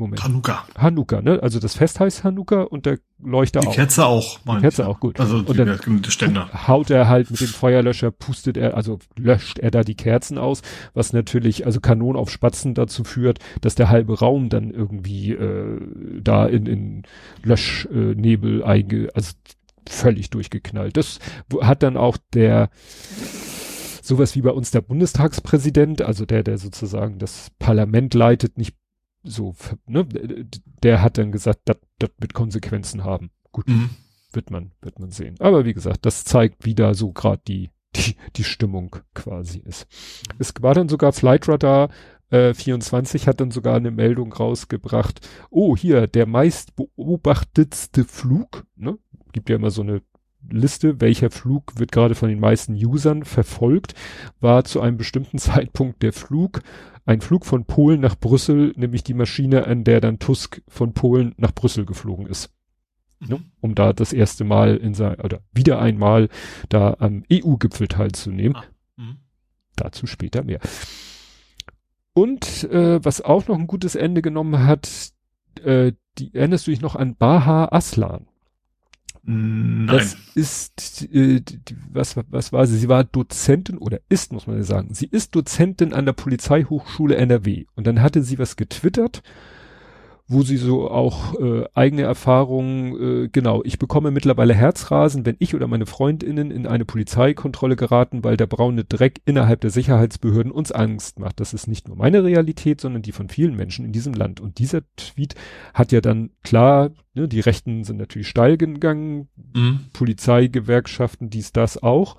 Moment. Hanukkah. Hanukkah, ne? Also das Fest heißt Hanukkah und der Leuchter Die auch. Die Kerze auch. Die Kerze auch, gut. Also und dann Ständer. haut er halt mit dem Feuerlöscher, pustet er, also löscht er da die Kerzen aus, was natürlich, also Kanon auf Spatzen dazu führt, dass der halbe Raum dann irgendwie äh, da in, in Löschnebel äh, einge, also völlig durchgeknallt. Das hat dann auch der sowas wie bei uns der Bundestagspräsident, also der, der sozusagen das Parlament leitet, nicht so, ne, der hat dann gesagt, das wird Konsequenzen haben. Gut, mhm. wird man, wird man sehen. Aber wie gesagt, das zeigt, wie da so gerade die, die, die Stimmung quasi ist. Es war dann sogar Flightradar äh, 24 hat dann sogar eine Meldung rausgebracht. Oh, hier, der meist beobachtetste Flug, ne? gibt ja immer so eine Liste, welcher Flug wird gerade von den meisten Usern verfolgt, war zu einem bestimmten Zeitpunkt der Flug, ein Flug von Polen nach Brüssel, nämlich die Maschine, an der dann Tusk von Polen nach Brüssel geflogen ist. Ne? Mhm. Um da das erste Mal in sein, oder wieder einmal da am EU-Gipfel teilzunehmen. Ah. Mhm. Dazu später mehr. Und äh, was auch noch ein gutes Ende genommen hat, äh, die erinnerst du dich noch an Baha Aslan? Nein. Das ist, äh, die, was, was war sie? Sie war Dozentin oder ist, muss man ja sagen. Sie ist Dozentin an der Polizeihochschule NRW. Und dann hatte sie was getwittert wo sie so auch äh, eigene Erfahrungen, äh, genau, ich bekomme mittlerweile Herzrasen, wenn ich oder meine Freundinnen in eine Polizeikontrolle geraten, weil der braune Dreck innerhalb der Sicherheitsbehörden uns Angst macht. Das ist nicht nur meine Realität, sondern die von vielen Menschen in diesem Land. Und dieser Tweet hat ja dann klar, ne, die Rechten sind natürlich steil gegangen, mhm. Polizeigewerkschaften, dies, das auch.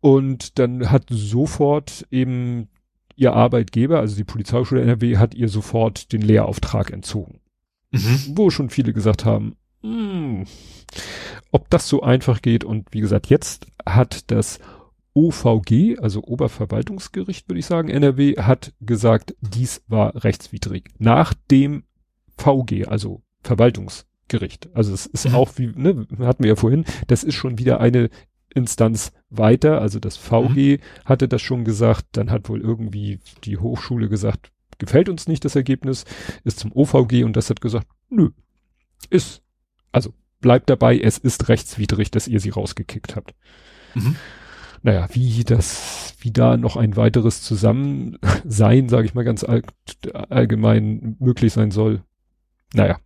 Und dann hat sofort eben ihr Arbeitgeber, also die Polizeischule NRW, hat ihr sofort den Lehrauftrag entzogen. Mhm. Wo schon viele gesagt haben, mh, hm, ob das so einfach geht. Und wie gesagt, jetzt hat das OVG, also Oberverwaltungsgericht, würde ich sagen, NRW, hat gesagt, dies war rechtswidrig. Nach dem VG, also Verwaltungsgericht. Also es ist mhm. auch wie, ne, hatten wir ja vorhin, das ist schon wieder eine Instanz weiter, also das VG mhm. hatte das schon gesagt, dann hat wohl irgendwie die Hochschule gesagt, gefällt uns nicht das Ergebnis, ist zum OVG und das hat gesagt, nö, ist, also bleibt dabei, es ist rechtswidrig, dass ihr sie rausgekickt habt. Mhm. Naja, wie das, wie da noch ein weiteres Zusammensein, sage ich mal ganz all, allgemein möglich sein soll. Naja,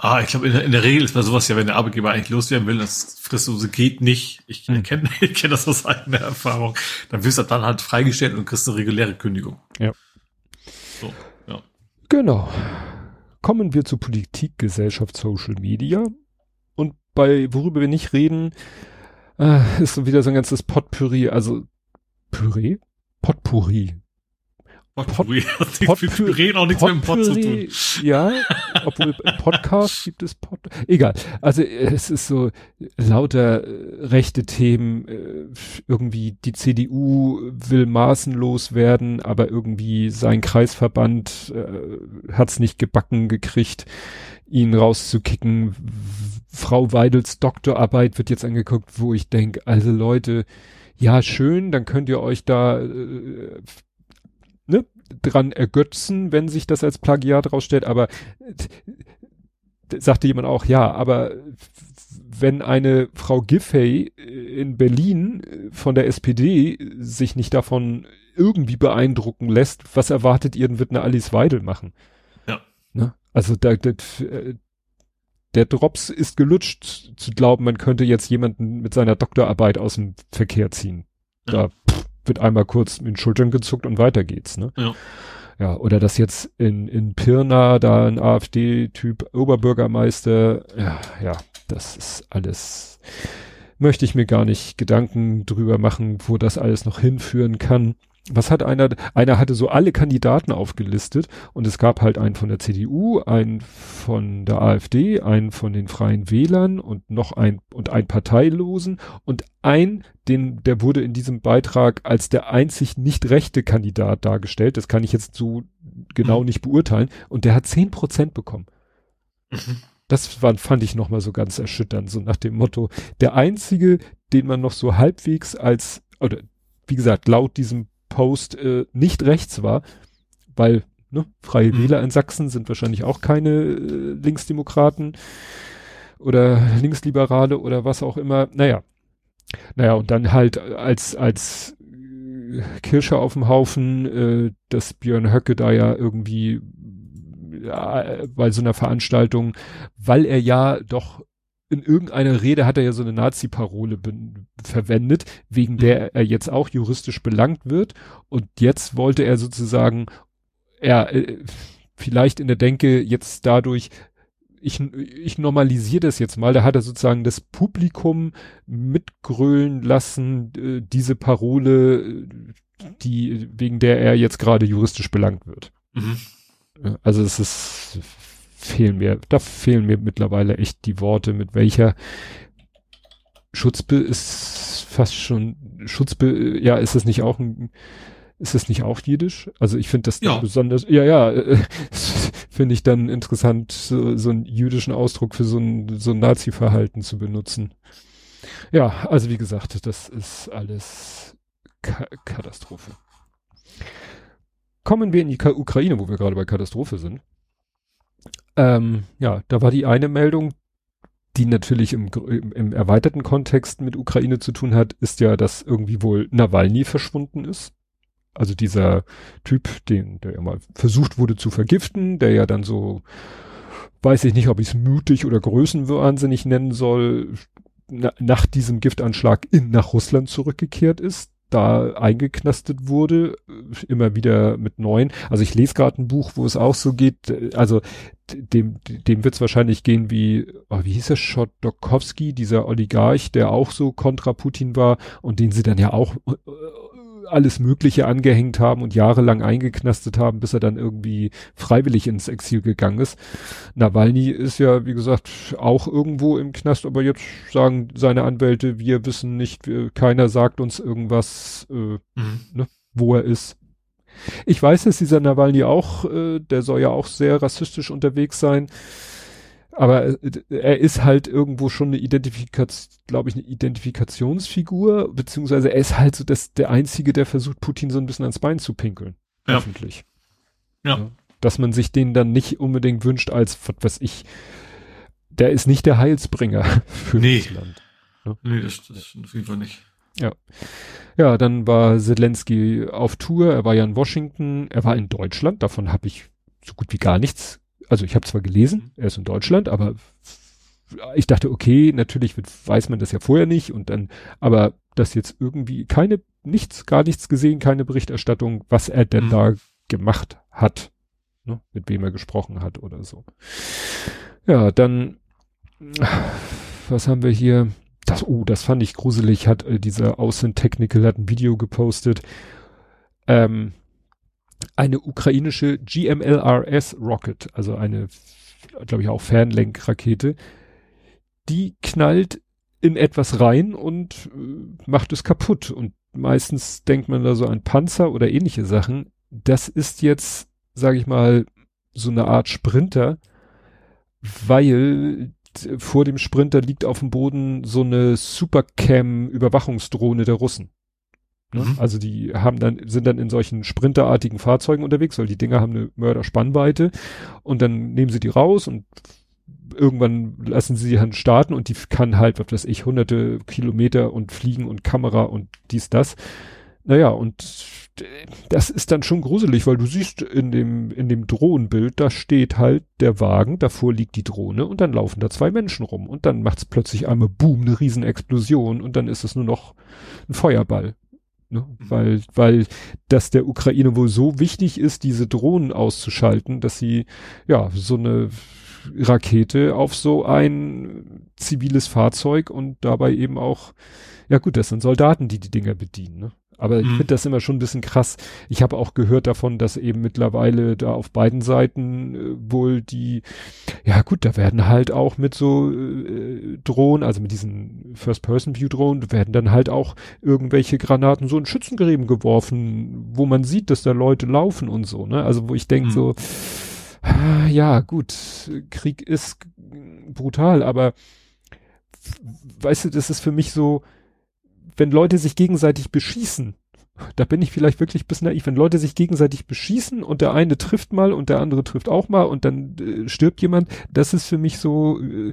Ah, ich glaube, in, in, der Regel ist bei sowas ja, wenn der Arbeitgeber eigentlich loswerden will, das Fristlose geht nicht. Ich hm. kenne ich kenn das aus eigener Erfahrung. Dann wirst du dann halt freigestellt und kriegst eine reguläre Kündigung. Ja. So, ja. Genau. Kommen wir zu Politik, Gesellschaft, Social Media. Und bei, worüber wir nicht reden, äh, ist so wieder so ein ganzes Potpourri, also Püree? Potpourri. Potpourri hat Pot Püree auch nichts mit dem Pod zu tun. Ja, obwohl im Podcast gibt es Pod. Egal. Also es ist so lauter äh, rechte Themen. Äh, irgendwie die CDU will maßenlos werden, aber irgendwie sein Kreisverband äh, hat's nicht gebacken gekriegt, ihn rauszukicken. Frau Weidels Doktorarbeit wird jetzt angeguckt, wo ich denke, also Leute, ja schön, dann könnt ihr euch da äh, ne, dran ergötzen, wenn sich das als Plagiat rausstellt, aber sagte jemand auch, ja, aber wenn eine Frau Giffey in Berlin von der SPD sich nicht davon irgendwie beeindrucken lässt, was erwartet ihr, dann wird eine Alice Weidel machen. Ja. Ne? Also da, da, der Drops ist gelutscht, zu glauben, man könnte jetzt jemanden mit seiner Doktorarbeit aus dem Verkehr ziehen. Ja. Da wird einmal kurz mit den Schultern gezuckt und weiter geht's, ne? Ja. Ja, oder dass jetzt in, in Pirna da ein AfD-Typ Oberbürgermeister, ja, ja, das ist alles, möchte ich mir gar nicht Gedanken drüber machen, wo das alles noch hinführen kann was hat einer, einer hatte so alle Kandidaten aufgelistet und es gab halt einen von der CDU, einen von der AfD, einen von den Freien Wählern und noch ein und ein Parteilosen und ein, den, der wurde in diesem Beitrag als der einzig nicht rechte Kandidat dargestellt. Das kann ich jetzt so genau mhm. nicht beurteilen und der hat zehn Prozent bekommen. Mhm. Das war, fand ich nochmal so ganz erschütternd, so nach dem Motto, der einzige, den man noch so halbwegs als, oder wie gesagt, laut diesem Post äh, nicht rechts war, weil ne, Freie mhm. Wähler in Sachsen sind wahrscheinlich auch keine äh, Linksdemokraten oder Linksliberale oder was auch immer. Naja. Naja, und dann halt als, als äh, Kirsche auf dem Haufen, äh, dass Björn Höcke da ja irgendwie ja, bei so einer Veranstaltung, weil er ja doch in irgendeiner Rede hat er ja so eine Nazi-Parole verwendet, wegen mhm. der er jetzt auch juristisch belangt wird. Und jetzt wollte er sozusagen, er äh, vielleicht in der Denke jetzt dadurch, ich, ich normalisiere das jetzt mal, da hat er sozusagen das Publikum mitgrölen lassen, äh, diese Parole, die, wegen der er jetzt gerade juristisch belangt wird. Mhm. Also es ist fehlen mir, da fehlen mir mittlerweile echt die Worte, mit welcher Schutzbild ist fast schon Schutzbild, ja, ist das nicht auch ein, ist das nicht auch jiddisch? Also ich finde das ja. besonders, ja, ja, äh, finde ich dann interessant, so, so einen jüdischen Ausdruck für so ein, so ein Nazi-Verhalten zu benutzen. Ja, also wie gesagt, das ist alles Ka Katastrophe. Kommen wir in die Ka Ukraine, wo wir gerade bei Katastrophe sind. Ähm, ja, da war die eine Meldung, die natürlich im, im, erweiterten Kontext mit Ukraine zu tun hat, ist ja, dass irgendwie wohl Nawalny verschwunden ist. Also dieser Typ, den, der ja mal versucht wurde zu vergiften, der ja dann so, weiß ich nicht, ob ich es mutig oder größenwahnsinnig nennen soll, na, nach diesem Giftanschlag in nach Russland zurückgekehrt ist da eingeknastet wurde, immer wieder mit neuen. Also ich lese gerade ein Buch, wo es auch so geht, also dem, dem wird es wahrscheinlich gehen wie, oh, wie hieß er, Schodokowski, dieser Oligarch, der auch so kontra Putin war und den sie dann ja auch äh, alles Mögliche angehängt haben und jahrelang eingeknastet haben, bis er dann irgendwie freiwillig ins Exil gegangen ist. Nawalny ist ja, wie gesagt, auch irgendwo im Knast, aber jetzt sagen seine Anwälte, wir wissen nicht, wir, keiner sagt uns irgendwas, äh, mhm. ne, wo er ist. Ich weiß, dass dieser Nawalny auch, äh, der soll ja auch sehr rassistisch unterwegs sein. Aber äh, er ist halt irgendwo schon eine Identifikation, glaube ich, eine Identifikationsfigur, beziehungsweise er ist halt so das, der Einzige, der versucht, Putin so ein bisschen ans Bein zu pinkeln. Ja. Öffentlich. Ja. ja. Dass man sich den dann nicht unbedingt wünscht als, was weiß ich, der ist nicht der Heilsbringer für nee. das Land. Ja? Nee, das, das auf jeden Fall nicht. Ja. Ja, dann war Zelensky auf Tour, er war ja in Washington, er war in Deutschland, davon habe ich so gut wie gar nichts also ich habe zwar gelesen, er ist in Deutschland, aber ich dachte, okay, natürlich wird, weiß man das ja vorher nicht und dann, aber das jetzt irgendwie keine, nichts, gar nichts gesehen, keine Berichterstattung, was er denn mhm. da gemacht hat, ne, mit wem er gesprochen hat oder so. Ja, dann, was haben wir hier? Das, oh, das fand ich gruselig, hat äh, dieser Außen Technical hat ein Video gepostet. Ähm, eine ukrainische GMLRS Rocket, also eine, glaube ich, auch Fernlenkrakete, die knallt in etwas rein und äh, macht es kaputt. Und meistens denkt man da so an Panzer oder ähnliche Sachen. Das ist jetzt, sage ich mal, so eine Art Sprinter, weil vor dem Sprinter liegt auf dem Boden so eine Supercam-Überwachungsdrohne der Russen. Ne? Mhm. Also die haben dann, sind dann in solchen sprinterartigen Fahrzeugen unterwegs, weil die Dinger haben eine Mörderspannweite und dann nehmen sie die raus und irgendwann lassen sie sie dann starten und die kann halt, was weiß ich, hunderte Kilometer und fliegen und Kamera und dies, das. Naja, und das ist dann schon gruselig, weil du siehst in dem, in dem Drohnenbild, da steht halt der Wagen, davor liegt die Drohne und dann laufen da zwei Menschen rum und dann macht's plötzlich einmal Boom, eine Riesenexplosion und dann ist es nur noch ein Feuerball. Ne? Mhm. Weil, weil das der Ukraine wohl so wichtig ist, diese Drohnen auszuschalten, dass sie ja so eine Rakete auf so ein ziviles Fahrzeug und dabei eben auch, ja gut, das sind Soldaten, die die Dinger bedienen. Ne? Aber ich mhm. finde das immer schon ein bisschen krass. Ich habe auch gehört davon, dass eben mittlerweile da auf beiden Seiten äh, wohl die, ja gut, da werden halt auch mit so äh, Drohnen, also mit diesen First-Person-View-Drohnen, werden dann halt auch irgendwelche Granaten so in Schützengräben geworfen, wo man sieht, dass da Leute laufen und so, ne? Also wo ich denke mhm. so, ah, ja gut, Krieg ist brutal, aber weißt du, das ist für mich so, wenn Leute sich gegenseitig beschießen, da bin ich vielleicht wirklich bis naiv, wenn Leute sich gegenseitig beschießen und der eine trifft mal und der andere trifft auch mal und dann äh, stirbt jemand, das ist für mich so äh,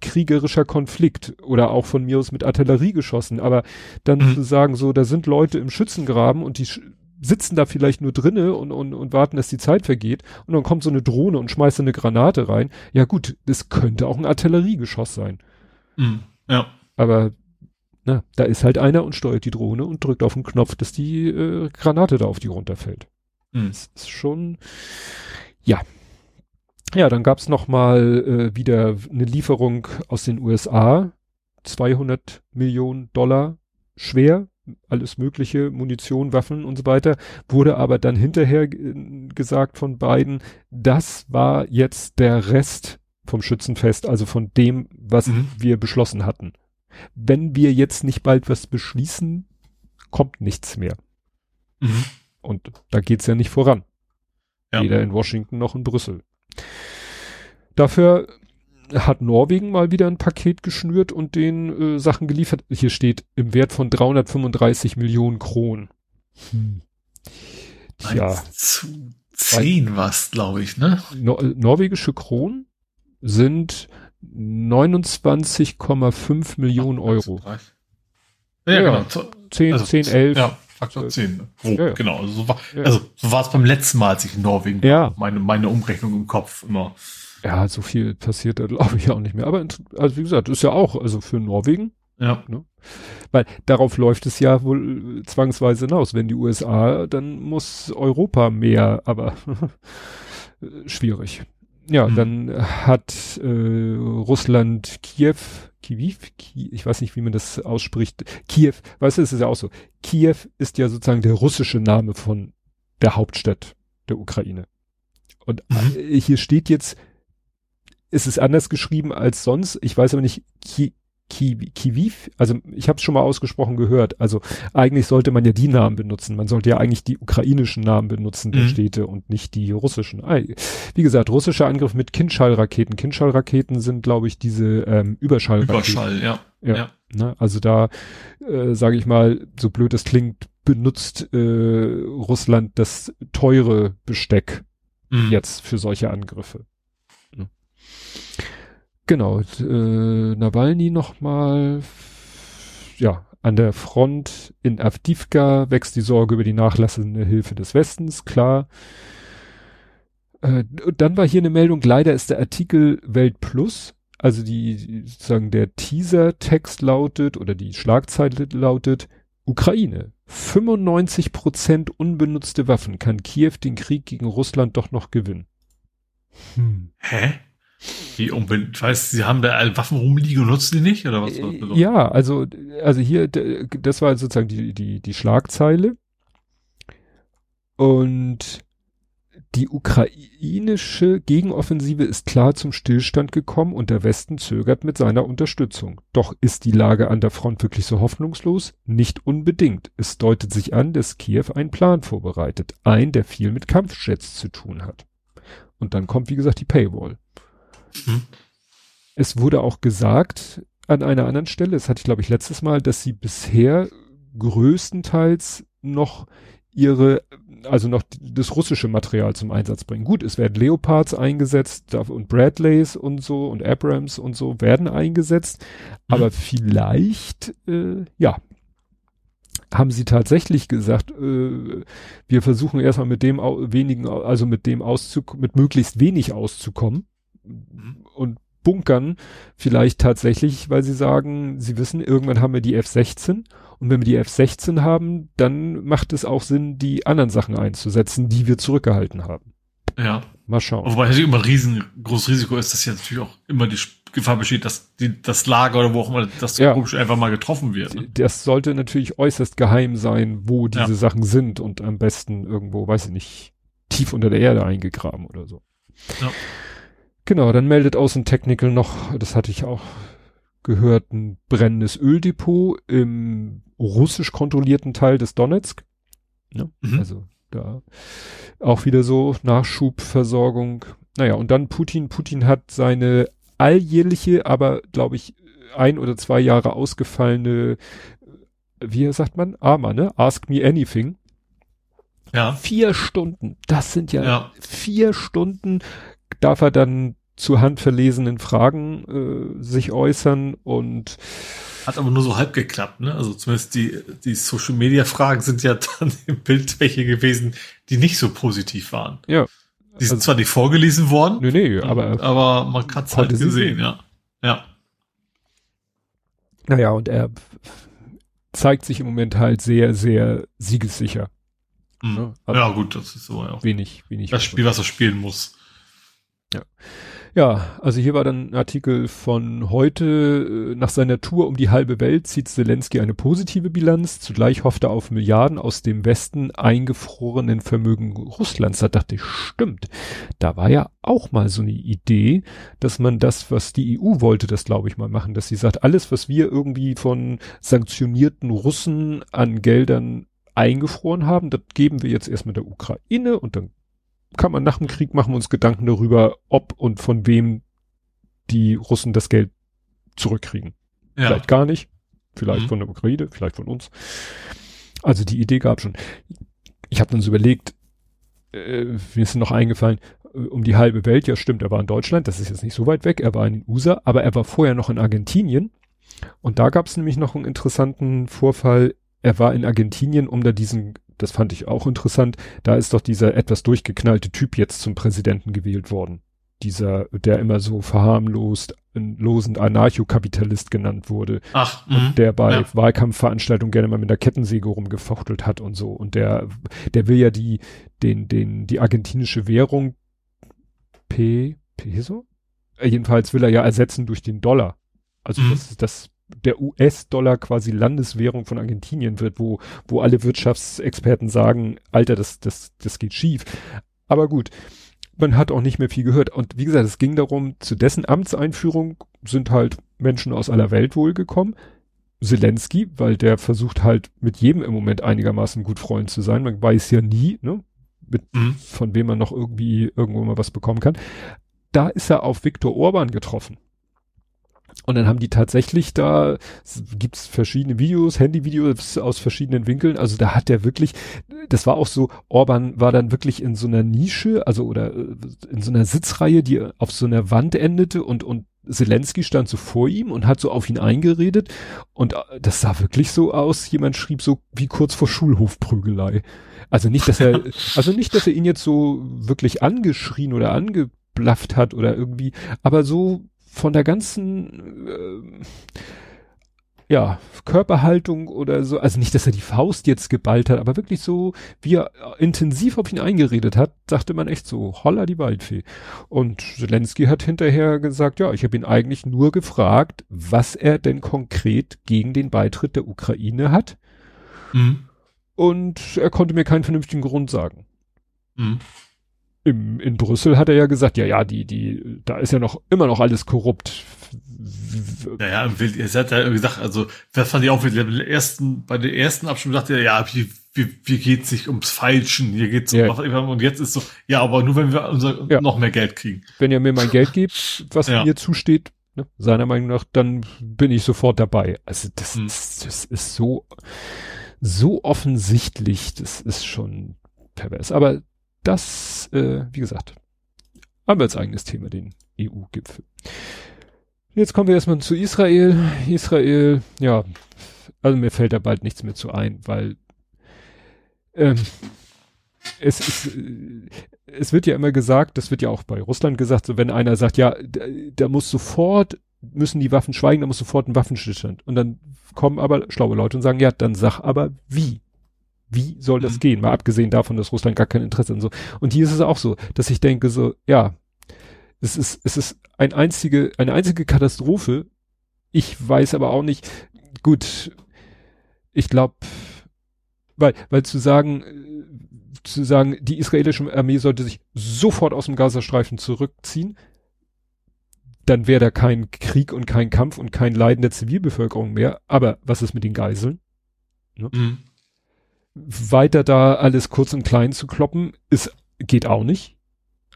kriegerischer Konflikt oder auch von mir aus mit Artillerie geschossen, aber dann mhm. zu sagen so, da sind Leute im Schützengraben und die sitzen da vielleicht nur drinne und, und, und warten, dass die Zeit vergeht und dann kommt so eine Drohne und schmeißt eine Granate rein. Ja gut, das könnte auch ein Artilleriegeschoss sein. Mhm. Ja. Aber na, da ist halt einer und steuert die Drohne und drückt auf den Knopf, dass die äh, Granate da auf die runterfällt. Mhm. Das ist schon, ja. Ja, dann gab's noch mal äh, wieder eine Lieferung aus den USA, 200 Millionen Dollar schwer, alles mögliche, Munition, Waffen und so weiter, wurde aber dann hinterher gesagt von beiden, das war jetzt der Rest vom Schützenfest, also von dem, was mhm. wir beschlossen hatten. Wenn wir jetzt nicht bald was beschließen, kommt nichts mehr. Mhm. Und da geht's ja nicht voran. Ja. Weder in Washington noch in Brüssel. Dafür hat Norwegen mal wieder ein Paket geschnürt und den äh, Sachen geliefert. Hier steht im Wert von 335 Millionen Kronen. Hm. Tja. Zu zehn was, glaube ich, ne? Nor norwegische Kronen sind 29,5 Millionen Euro. Ja, ja, genau. 10, also, 10, 11. Ja, Faktor 10. Oh, ja, genau. Also so war, also, so es beim letzten Mal, als ich in Norwegen ja. war. Meine, meine Umrechnung im Kopf immer. Ja, so viel passiert da, glaube ich, auch nicht mehr. Aber, also wie gesagt, ist ja auch, also für Norwegen. Ja. Ne? Weil darauf läuft es ja wohl zwangsweise hinaus. Wenn die USA, dann muss Europa mehr, aber schwierig. Ja, hm. dann hat äh, Russland Kiew, Kiew, Kiew, ich weiß nicht, wie man das ausspricht. Kiew, weißt du, es ist ja auch so. Kiew ist ja sozusagen der russische Name von der Hauptstadt der Ukraine. Und. Äh, hier steht jetzt ist es anders geschrieben als sonst. Ich weiß aber nicht, Ki, Ki, Kiviv, also ich habe es schon mal ausgesprochen gehört. Also eigentlich sollte man ja die Namen benutzen. Man sollte ja eigentlich die ukrainischen Namen benutzen der mhm. Städte und nicht die russischen. Wie gesagt, russischer Angriff mit Kindschallraketen. Kindschallraketen sind, glaube ich, diese ähm, Überschallraketen. Überschall, ja. Ja. ja. Ne? Also da, äh, sage ich mal, so blöd es klingt, benutzt äh, Russland das teure Besteck mhm. jetzt für solche Angriffe. Genau, äh, Nawalny nochmal, ja, an der Front in Avdivka wächst die Sorge über die nachlassende Hilfe des Westens, klar. Äh, dann war hier eine Meldung, leider ist der Artikel Welt Plus, also die, sozusagen der Teaser-Text lautet oder die Schlagzeile lautet, Ukraine. 95 Prozent unbenutzte Waffen kann Kiew den Krieg gegen Russland doch noch gewinnen. Hm. Hä? Wie unbedingt, weiß, sie haben da Waffen rumliegen und nutzen die nicht, oder was? Ja, also, also hier, das war sozusagen die, die, die Schlagzeile. Und die ukrainische Gegenoffensive ist klar zum Stillstand gekommen und der Westen zögert mit seiner Unterstützung. Doch ist die Lage an der Front wirklich so hoffnungslos? Nicht unbedingt. Es deutet sich an, dass Kiew einen Plan vorbereitet. Ein, der viel mit Kampfjets zu tun hat. Und dann kommt, wie gesagt, die Paywall. Hm. Es wurde auch gesagt an einer anderen Stelle, das hatte ich glaube ich letztes Mal, dass sie bisher größtenteils noch ihre, also noch das russische Material zum Einsatz bringen. Gut, es werden Leopards eingesetzt und Bradleys und so und Abrams und so werden eingesetzt, mhm. aber vielleicht, äh, ja, haben sie tatsächlich gesagt, äh, wir versuchen erstmal mit dem wenigen, also mit dem Auszug, mit möglichst wenig auszukommen Mhm. Und bunkern vielleicht tatsächlich, weil sie sagen, sie wissen, irgendwann haben wir die F-16 und wenn wir die F-16 haben, dann macht es auch Sinn, die anderen Sachen einzusetzen, die wir zurückgehalten haben. Ja. Mal schauen. Wobei natürlich immer riesengroßes Risiko ist, dass ja natürlich auch immer die Gefahr besteht, dass die, das Lager oder wo auch immer das ja. einfach mal getroffen wird. Ne? Das sollte natürlich äußerst geheim sein, wo diese ja. Sachen sind und am besten irgendwo, weiß ich nicht, tief unter der Erde eingegraben oder so. Ja. Genau, dann meldet Außentechnical noch, das hatte ich auch gehört, ein brennendes Öldepot im russisch kontrollierten Teil des Donetsk. Ja, mhm. Also da auch wieder so Nachschubversorgung. Naja, und dann Putin. Putin hat seine alljährliche, aber glaube ich ein oder zwei Jahre ausgefallene, wie sagt man, AMA, ne? Ask me anything. Ja. Vier Stunden. Das sind ja, ja. vier Stunden darf er dann zu handverlesenen Fragen äh, sich äußern und hat aber nur so halb geklappt, ne? Also zumindest die, die Social Media Fragen sind ja dann im Bild welche gewesen, die nicht so positiv waren. Ja. Die sind also, zwar nicht vorgelesen worden. Nee, nee, aber, aber man hat es halt gesehen, ja. Ja. Naja, und er zeigt sich im Moment halt sehr, sehr siegessicher. Mhm. Ne? ja, gut, das ist so, ja. Wenig, wenig. Das Spiel, was er spielen muss. Ja. Ja, also hier war dann ein Artikel von heute. Äh, nach seiner Tour um die halbe Welt zieht Zelensky eine positive Bilanz. Zugleich hofft er auf Milliarden aus dem Westen eingefrorenen Vermögen Russlands. Da dachte ich, stimmt. Da war ja auch mal so eine Idee, dass man das, was die EU wollte, das glaube ich mal machen, dass sie sagt, alles, was wir irgendwie von sanktionierten Russen an Geldern eingefroren haben, das geben wir jetzt erstmal der Ukraine und dann kann man nach dem Krieg machen wir uns Gedanken darüber, ob und von wem die Russen das Geld zurückkriegen. Ja. Vielleicht gar nicht, vielleicht mhm. von der Ukraine, vielleicht von uns. Also die Idee gab schon. Ich habe dann so überlegt, äh, mir ist noch eingefallen, äh, um die halbe Welt, ja stimmt, er war in Deutschland, das ist jetzt nicht so weit weg, er war in den USA, aber er war vorher noch in Argentinien. Und da gab es nämlich noch einen interessanten Vorfall. Er war in Argentinien, um da diesen das fand ich auch interessant, da ist doch dieser etwas durchgeknallte Typ jetzt zum Präsidenten gewählt worden. Dieser, der immer so verharmlost, losend Anarchokapitalist genannt wurde. Ach, und mhm. der bei ja. Wahlkampfveranstaltungen gerne mal mit der Kettensäge rumgefuchtelt hat und so. Und der, der will ja die, den, den, die argentinische Währung P, Peso? Äh, jedenfalls will er ja ersetzen durch den Dollar. Also mhm. das, das der US-Dollar quasi Landeswährung von Argentinien wird, wo, wo alle Wirtschaftsexperten sagen, Alter, das, das, das geht schief. Aber gut, man hat auch nicht mehr viel gehört. Und wie gesagt, es ging darum, zu dessen Amtseinführung sind halt Menschen aus aller Welt wohl gekommen. Zelensky, weil der versucht halt mit jedem im Moment einigermaßen gut Freund zu sein. Man weiß ja nie, ne, mit, mhm. von wem man noch irgendwie irgendwo mal was bekommen kann. Da ist er auf Viktor Orban getroffen. Und dann haben die tatsächlich da, gibt's verschiedene Videos, Handyvideos aus verschiedenen Winkeln. Also da hat der wirklich, das war auch so, Orban war dann wirklich in so einer Nische, also oder äh, in so einer Sitzreihe, die auf so einer Wand endete und, und Zelensky stand so vor ihm und hat so auf ihn eingeredet. Und äh, das sah wirklich so aus, jemand schrieb so wie kurz vor Schulhofprügelei. Also nicht, dass er, also nicht, dass er ihn jetzt so wirklich angeschrien oder angeblafft hat oder irgendwie, aber so von der ganzen äh, ja, Körperhaltung oder so, also nicht, dass er die Faust jetzt geballt hat, aber wirklich so, wie er intensiv auf ihn eingeredet hat, sagte man echt so, holla die Waldfee. Und Zelensky hat hinterher gesagt, ja, ich habe ihn eigentlich nur gefragt, was er denn konkret gegen den Beitritt der Ukraine hat. Mhm. Und er konnte mir keinen vernünftigen Grund sagen. Mhm im, in Brüssel hat er ja gesagt, ja, ja, die, die, da ist ja noch immer noch alles korrupt. Ja, ja, er hat ja gesagt, also, das fand ich auch wieder, bei ersten, bei der ersten Abstimmung dachte er, ja, wie, wie, wie geht's sich ums Feilschen, hier geht's um, ja. und jetzt ist so, ja, aber nur wenn wir unser, ja. noch mehr Geld kriegen. Wenn ihr mir mein Geld gebt, was ja. mir zusteht, ne, seiner Meinung nach, dann bin ich sofort dabei. Also, das, hm. ist, das ist so, so offensichtlich, das ist schon pervers. Aber das, äh, wie gesagt, haben wir als eigenes Thema, den EU-Gipfel. Jetzt kommen wir erstmal zu Israel. Israel, ja, also mir fällt da bald nichts mehr zu ein, weil ähm, es ist, äh, es wird ja immer gesagt, das wird ja auch bei Russland gesagt, so wenn einer sagt, ja, da, da muss sofort, müssen die Waffen schweigen, da muss sofort ein Waffenstillstand. Und dann kommen aber schlaue Leute und sagen, ja, dann sag aber wie. Wie soll das mhm. gehen? Mal abgesehen davon, dass Russland gar kein Interesse an so. Und hier ist es auch so, dass ich denke so, ja, es ist, es ist ein einzige, eine einzige Katastrophe. Ich weiß aber auch nicht, gut, ich glaube, weil, weil zu sagen, zu sagen, die israelische Armee sollte sich sofort aus dem Gazastreifen zurückziehen, dann wäre da kein Krieg und kein Kampf und kein Leiden der Zivilbevölkerung mehr. Aber was ist mit den Geiseln? Ne? Mhm weiter da alles kurz und klein zu kloppen, ist, geht auch nicht.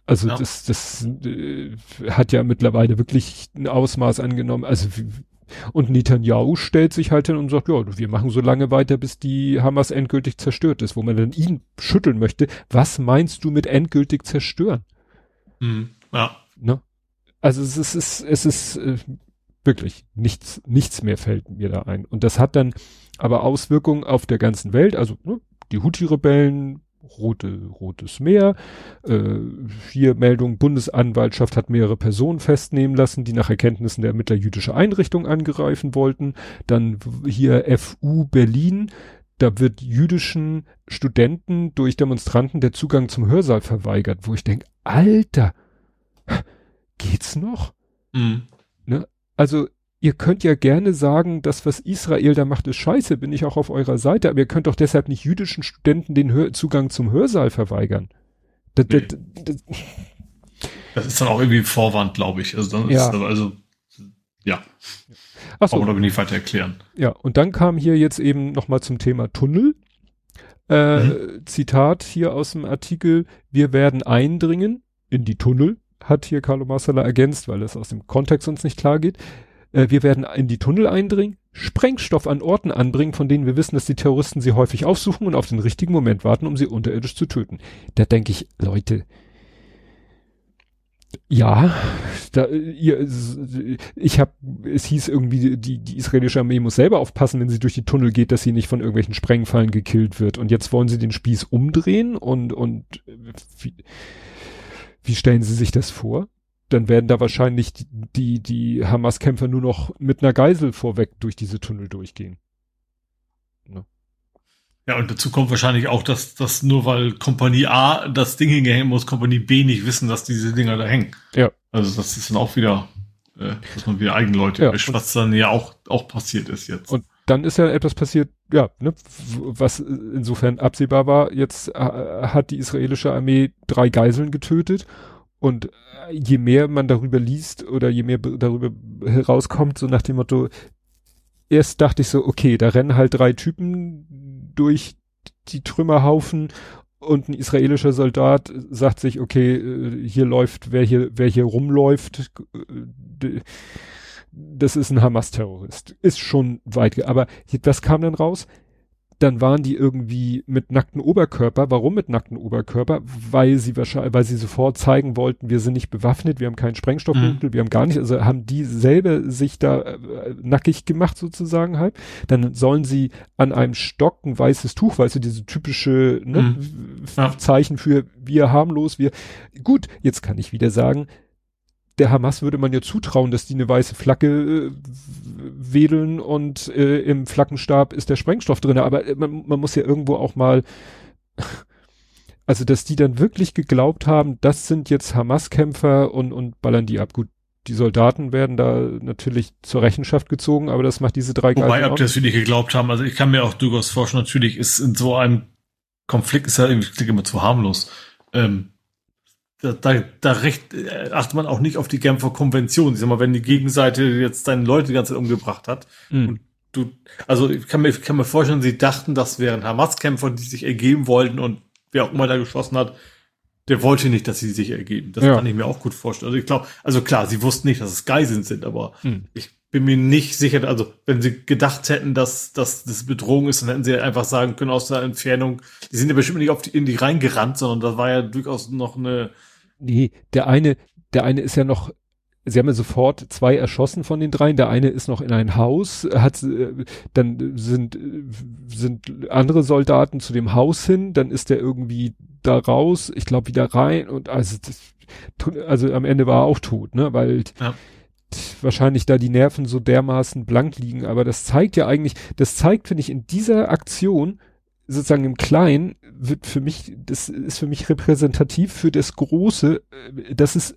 Also ja. das, das äh, hat ja mittlerweile wirklich ein Ausmaß angenommen. Also und Netanyahu stellt sich halt hin und sagt, ja, wir machen so lange weiter, bis die Hamas endgültig zerstört ist, wo man dann ihn schütteln möchte. Was meinst du mit endgültig zerstören? Mhm. Ja. Ne? Also es ist, es ist, es ist äh, wirklich nichts, nichts mehr fällt mir da ein. Und das hat dann aber Auswirkungen auf der ganzen Welt, also ne, die Houthi-Rebellen, Rote, Rotes Meer, äh, hier Meldung, Bundesanwaltschaft hat mehrere Personen festnehmen lassen, die nach Erkenntnissen der Ermittler jüdische Einrichtungen angreifen wollten. Dann hier FU Berlin, da wird jüdischen Studenten durch Demonstranten der Zugang zum Hörsaal verweigert, wo ich denke, Alter, geht's noch? Mhm. Ne? Also ihr könnt ja gerne sagen, das, was Israel da macht, ist scheiße, bin ich auch auf eurer Seite, aber ihr könnt doch deshalb nicht jüdischen Studenten den Hör Zugang zum Hörsaal verweigern. Das, nee. das, das, das, ist dann auch irgendwie Vorwand, glaube ich. Also, dann ja. ist, also ja. Ach so. Aber da bin ich weiter erklären. Ja, und dann kam hier jetzt eben nochmal zum Thema Tunnel. Äh, mhm. Zitat hier aus dem Artikel, wir werden eindringen in die Tunnel, hat hier Carlo Marsala ergänzt, weil es aus dem Kontext uns nicht klar geht. Äh, wir werden in die Tunnel eindringen, Sprengstoff an Orten anbringen, von denen wir wissen, dass die Terroristen sie häufig aufsuchen und auf den richtigen Moment warten, um sie unterirdisch zu töten. Da denke ich, Leute, ja, da, ihr, ich habe, es hieß irgendwie, die, die israelische Armee muss selber aufpassen, wenn sie durch die Tunnel geht, dass sie nicht von irgendwelchen Sprengfallen gekillt wird. Und jetzt wollen sie den Spieß umdrehen und, und wie, wie stellen sie sich das vor? Dann werden da wahrscheinlich die, die, Hamas-Kämpfer nur noch mit einer Geisel vorweg durch diese Tunnel durchgehen. Ja, und dazu kommt wahrscheinlich auch, dass, dass nur weil Kompanie A das Ding hingehängt muss, Kompanie B nicht wissen, dass diese Dinger da hängen. Ja. Also das ist dann auch wieder, äh, dass man wieder Eigenleute ja, erwischt, was dann ja auch, auch passiert ist jetzt. Und dann ist ja etwas passiert, ja, ne, was insofern absehbar war. Jetzt äh, hat die israelische Armee drei Geiseln getötet und äh, je mehr man darüber liest oder je mehr darüber herauskommt, so nach dem Motto, erst dachte ich so, okay, da rennen halt drei Typen durch die Trümmerhaufen und ein israelischer Soldat sagt sich, okay, äh, hier läuft, wer hier, wer hier rumläuft, äh, das ist ein Hamas-Terrorist. Ist schon weit, aber das kam dann raus dann waren die irgendwie mit nackten Oberkörper. Warum mit nackten Oberkörper? Weil sie wahrscheinlich, weil sie sofort zeigen wollten, wir sind nicht bewaffnet, wir haben keinen Sprengstoffbündel, mhm. wir haben gar nicht, also haben die selber sich da äh, nackig gemacht sozusagen halt. Dann sollen sie an einem Stock ein weißes Tuch, weißt du, diese typische ne, mhm. ja. Zeichen für wir harmlos, wir. Gut, jetzt kann ich wieder sagen, der Hamas würde man ja zutrauen, dass die eine weiße Flagge äh, wedeln und äh, im Flaggenstab ist der Sprengstoff drin. Aber äh, man, man muss ja irgendwo auch mal, also dass die dann wirklich geglaubt haben, das sind jetzt Hamas-Kämpfer und, und ballern die ab. Gut, die Soldaten werden da natürlich zur Rechenschaft gezogen, aber das macht diese drei Wobei, ob die das wirklich geglaubt haben, also ich kann mir auch durchaus vorstellen, natürlich ist in so einem Konflikt ist ja irgendwie immer zu harmlos. Ähm, da, da, da recht, äh, achtet man auch nicht auf die Genfer Konvention. Ich sag mal, wenn die Gegenseite jetzt deine Leute die ganze Zeit umgebracht hat mhm. und du, also ich kann mir, ich kann mir vorstellen, sie dachten, das wären Hamas-Kämpfer, die sich ergeben wollten und wer auch immer da geschossen hat, der wollte nicht, dass sie sich ergeben. Das ja. kann ich mir auch gut vorstellen. Also ich glaube, also klar, sie wussten nicht, dass es Geiseln sind, aber mhm. ich bin mir nicht sicher, also wenn sie gedacht hätten, dass, dass das Bedrohung ist, dann hätten sie einfach sagen können aus der Entfernung, die sind ja bestimmt nicht auf die, in die reingerannt, sondern das war ja durchaus noch eine, Nee, der eine, der eine ist ja noch, sie haben ja sofort zwei erschossen von den dreien. Der eine ist noch in ein Haus, hat, äh, dann sind, sind andere Soldaten zu dem Haus hin, dann ist der irgendwie da raus, ich glaube wieder rein und also, das, also am Ende war er auch tot, ne, weil ja. wahrscheinlich da die Nerven so dermaßen blank liegen, aber das zeigt ja eigentlich, das zeigt, finde ich, in dieser Aktion, sozusagen im Kleinen wird für mich, das ist für mich repräsentativ für das Große, äh, dass es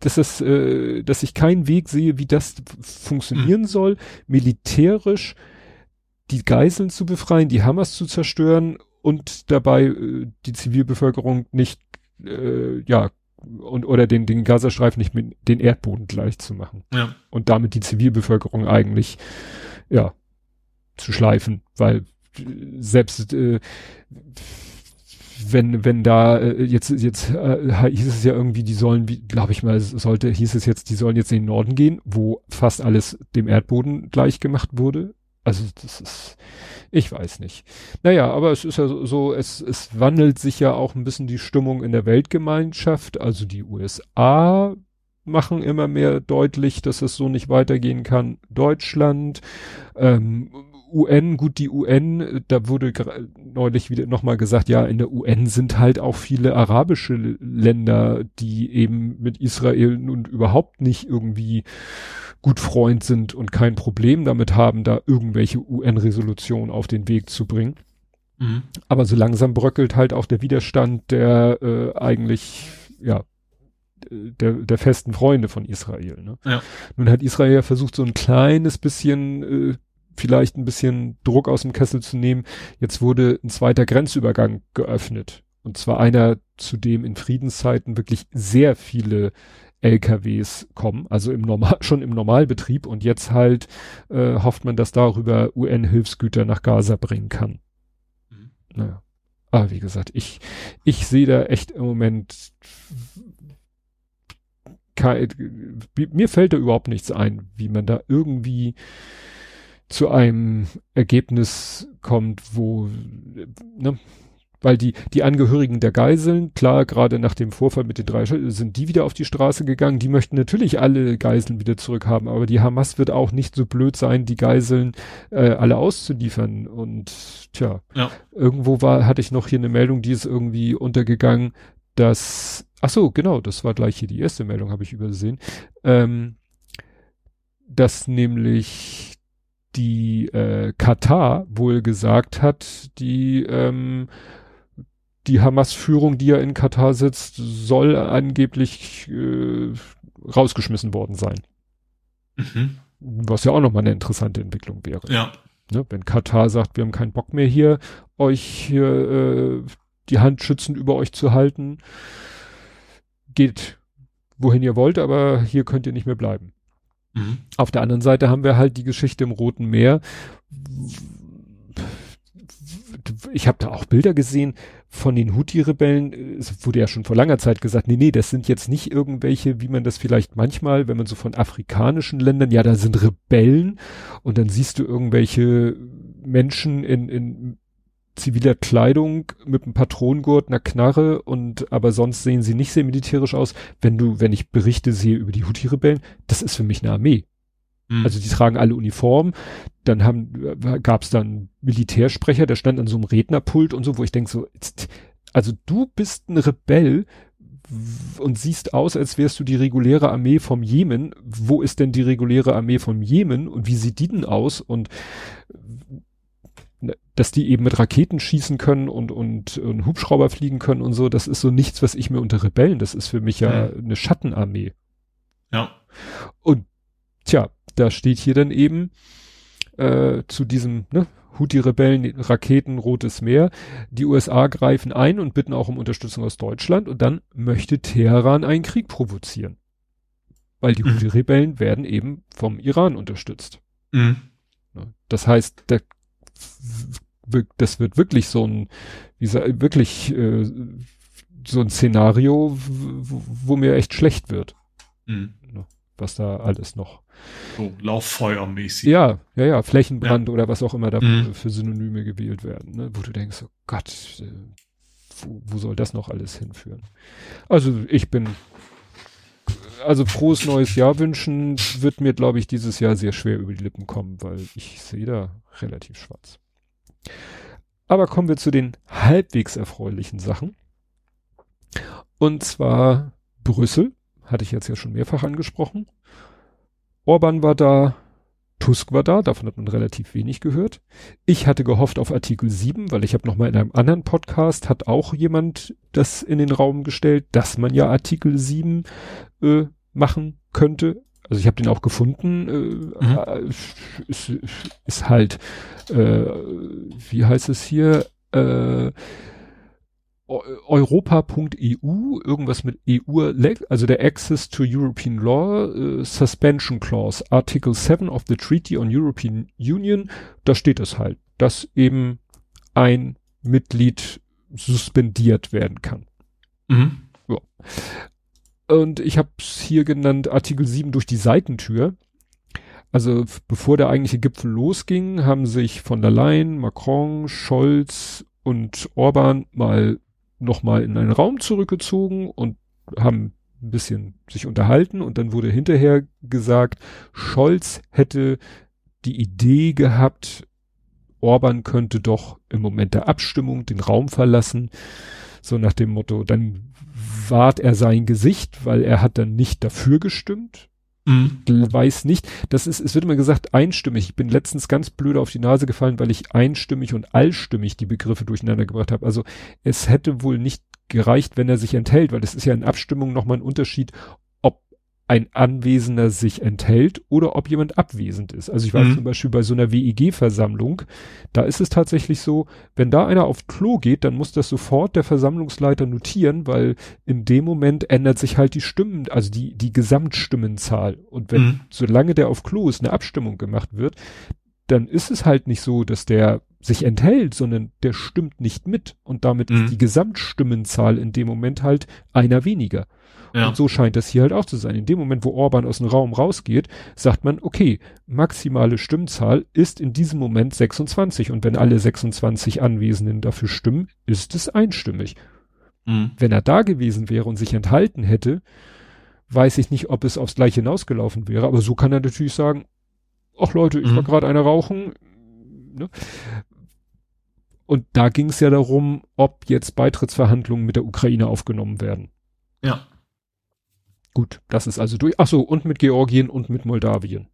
dass das, äh, dass ich keinen Weg sehe, wie das funktionieren mhm. soll, militärisch die Geiseln zu befreien, die Hamas zu zerstören und dabei äh, die Zivilbevölkerung nicht, äh, ja, und oder den, den Gazastreifen nicht mit den Erdboden gleich zu machen. Ja. Und damit die Zivilbevölkerung eigentlich, ja, zu schleifen, weil selbst äh, wenn wenn da äh, jetzt jetzt äh, hieß es ja irgendwie, die sollen, glaube ich mal, sollte hieß es jetzt, die sollen jetzt in den Norden gehen, wo fast alles dem Erdboden gleich gemacht wurde. Also das ist, ich weiß nicht. Naja, aber es ist ja so, es, es wandelt sich ja auch ein bisschen die Stimmung in der Weltgemeinschaft. Also die USA machen immer mehr deutlich, dass es so nicht weitergehen kann. Deutschland, ähm, UN, gut, die UN, da wurde neulich wieder nochmal gesagt, ja, in der UN sind halt auch viele arabische Länder, die eben mit Israel nun überhaupt nicht irgendwie gut Freund sind und kein Problem damit haben, da irgendwelche UN-Resolutionen auf den Weg zu bringen. Mhm. Aber so langsam bröckelt halt auch der Widerstand, der äh, eigentlich, ja, der, der festen Freunde von Israel. Ne? Ja. Nun hat Israel ja versucht, so ein kleines bisschen, äh, vielleicht ein bisschen Druck aus dem Kessel zu nehmen. Jetzt wurde ein zweiter Grenzübergang geöffnet. Und zwar einer, zu dem in Friedenszeiten wirklich sehr viele LKWs kommen, also im Normal, schon im Normalbetrieb und jetzt halt äh, hofft man, dass darüber UN-Hilfsgüter nach Gaza bringen kann. Mhm. Naja. Aber wie gesagt, ich, ich sehe da echt im Moment mir fällt da überhaupt nichts ein, wie man da irgendwie zu einem Ergebnis kommt, wo, ne, weil die, die Angehörigen der Geiseln, klar, gerade nach dem Vorfall mit den drei, sind die wieder auf die Straße gegangen. Die möchten natürlich alle Geiseln wieder zurückhaben, aber die Hamas wird auch nicht so blöd sein, die Geiseln äh, alle auszuliefern. Und tja, ja. irgendwo war, hatte ich noch hier eine Meldung, die ist irgendwie untergegangen, dass, ach so, genau, das war gleich hier die erste Meldung, habe ich übersehen, ähm, dass nämlich die äh, Katar wohl gesagt hat, die ähm, die Hamas-Führung, die ja in Katar sitzt, soll angeblich äh, rausgeschmissen worden sein. Mhm. Was ja auch nochmal eine interessante Entwicklung wäre. Ja. Ne, wenn Katar sagt, wir haben keinen Bock mehr hier, euch hier äh, die Hand schützend über euch zu halten, geht wohin ihr wollt, aber hier könnt ihr nicht mehr bleiben. Mhm. Auf der anderen Seite haben wir halt die Geschichte im Roten Meer. Ich habe da auch Bilder gesehen, von den Houthi-Rebellen, es wurde ja schon vor langer Zeit gesagt, nee, nee, das sind jetzt nicht irgendwelche, wie man das vielleicht manchmal, wenn man so von afrikanischen Ländern, ja, da sind Rebellen und dann siehst du irgendwelche Menschen in, in ziviler Kleidung mit einem Patronengurt, einer Knarre und aber sonst sehen sie nicht sehr militärisch aus. Wenn du, wenn ich Berichte sehe über die Houthi-Rebellen, das ist für mich eine Armee. Mhm. Also die tragen alle Uniformen. Dann haben, gab es dann Militärsprecher, der stand an so einem Rednerpult und so, wo ich denke so, also du bist ein Rebell und siehst aus, als wärst du die reguläre Armee vom Jemen. Wo ist denn die reguläre Armee vom Jemen und wie sieht die denn aus? Und dass die eben mit Raketen schießen können und, und, und Hubschrauber fliegen können und so, das ist so nichts, was ich mir unter Rebellen, das ist für mich ja mhm. eine Schattenarmee. Ja. Und tja, da steht hier dann eben äh, zu diesem ne, Houthi-Rebellen, Raketen, Rotes Meer. Die USA greifen ein und bitten auch um Unterstützung aus Deutschland und dann möchte Teheran einen Krieg provozieren. Weil die mhm. Houthi-Rebellen werden eben vom Iran unterstützt. Mhm. Das heißt, der, das wird wirklich so ein, wie sag, wirklich äh, so ein Szenario, wo, wo mir echt schlecht wird. Mhm. Was da alles noch so lauffeuermäßig. Ja, ja, ja, Flächenbrand ja. oder was auch immer da mhm. für Synonyme gewählt werden, ne? wo du denkst, oh Gott, äh, wo, wo soll das noch alles hinführen? Also ich bin, also frohes neues Jahr wünschen wird mir, glaube ich, dieses Jahr sehr schwer über die Lippen kommen, weil ich sehe da relativ schwarz. Aber kommen wir zu den halbwegs erfreulichen Sachen. Und zwar Brüssel, hatte ich jetzt ja schon mehrfach angesprochen. Orban war da, Tusk war da, davon hat man relativ wenig gehört. Ich hatte gehofft auf Artikel 7, weil ich habe noch mal in einem anderen Podcast, hat auch jemand das in den Raum gestellt, dass man ja Artikel 7 äh, machen könnte. Also ich habe den auch gefunden. Äh, mhm. Äh, ist, ist halt, äh, wie heißt es hier? Äh, europa.eu, irgendwas mit EU, also der Access to European Law, uh, Suspension Clause, Article 7 of the Treaty on European Union, da steht es halt, dass eben ein Mitglied suspendiert werden kann. Mhm. Ja. Und ich habe es hier genannt Artikel 7 durch die Seitentür. Also bevor der eigentliche Gipfel losging, haben sich von der Leyen, Macron, Scholz und Orban mal nochmal in einen Raum zurückgezogen und haben ein bisschen sich unterhalten und dann wurde hinterher gesagt, Scholz hätte die Idee gehabt, Orban könnte doch im Moment der Abstimmung den Raum verlassen, so nach dem Motto, dann wahrt er sein Gesicht, weil er hat dann nicht dafür gestimmt. Mhm. Weiß nicht. Das ist, es wird immer gesagt, einstimmig. Ich bin letztens ganz blöd auf die Nase gefallen, weil ich einstimmig und allstimmig die Begriffe durcheinander gebracht habe. Also es hätte wohl nicht gereicht, wenn er sich enthält, weil das ist ja in Abstimmung nochmal ein Unterschied, ein Anwesender sich enthält oder ob jemand abwesend ist. Also ich war mhm. zum Beispiel bei so einer WIG-Versammlung, da ist es tatsächlich so, wenn da einer auf Klo geht, dann muss das sofort der Versammlungsleiter notieren, weil in dem Moment ändert sich halt die Stimmen, also die, die Gesamtstimmenzahl. Und wenn, mhm. solange der auf Klo ist, eine Abstimmung gemacht wird, dann ist es halt nicht so, dass der sich enthält, sondern der stimmt nicht mit und damit mhm. ist die Gesamtstimmenzahl in dem Moment halt einer weniger. Ja. Und so scheint das hier halt auch zu sein. In dem Moment, wo Orban aus dem Raum rausgeht, sagt man, okay, maximale Stimmzahl ist in diesem Moment 26 und wenn alle 26 Anwesenden dafür stimmen, ist es einstimmig. Mhm. Wenn er da gewesen wäre und sich enthalten hätte, weiß ich nicht, ob es aufs gleiche hinausgelaufen wäre, aber so kann er natürlich sagen, ach Leute, ich mhm. war gerade eine rauchen. Ne? Und da ging es ja darum, ob jetzt Beitrittsverhandlungen mit der Ukraine aufgenommen werden. Ja. Gut, das ist also durch. Ach so, und mit Georgien und mit Moldawien.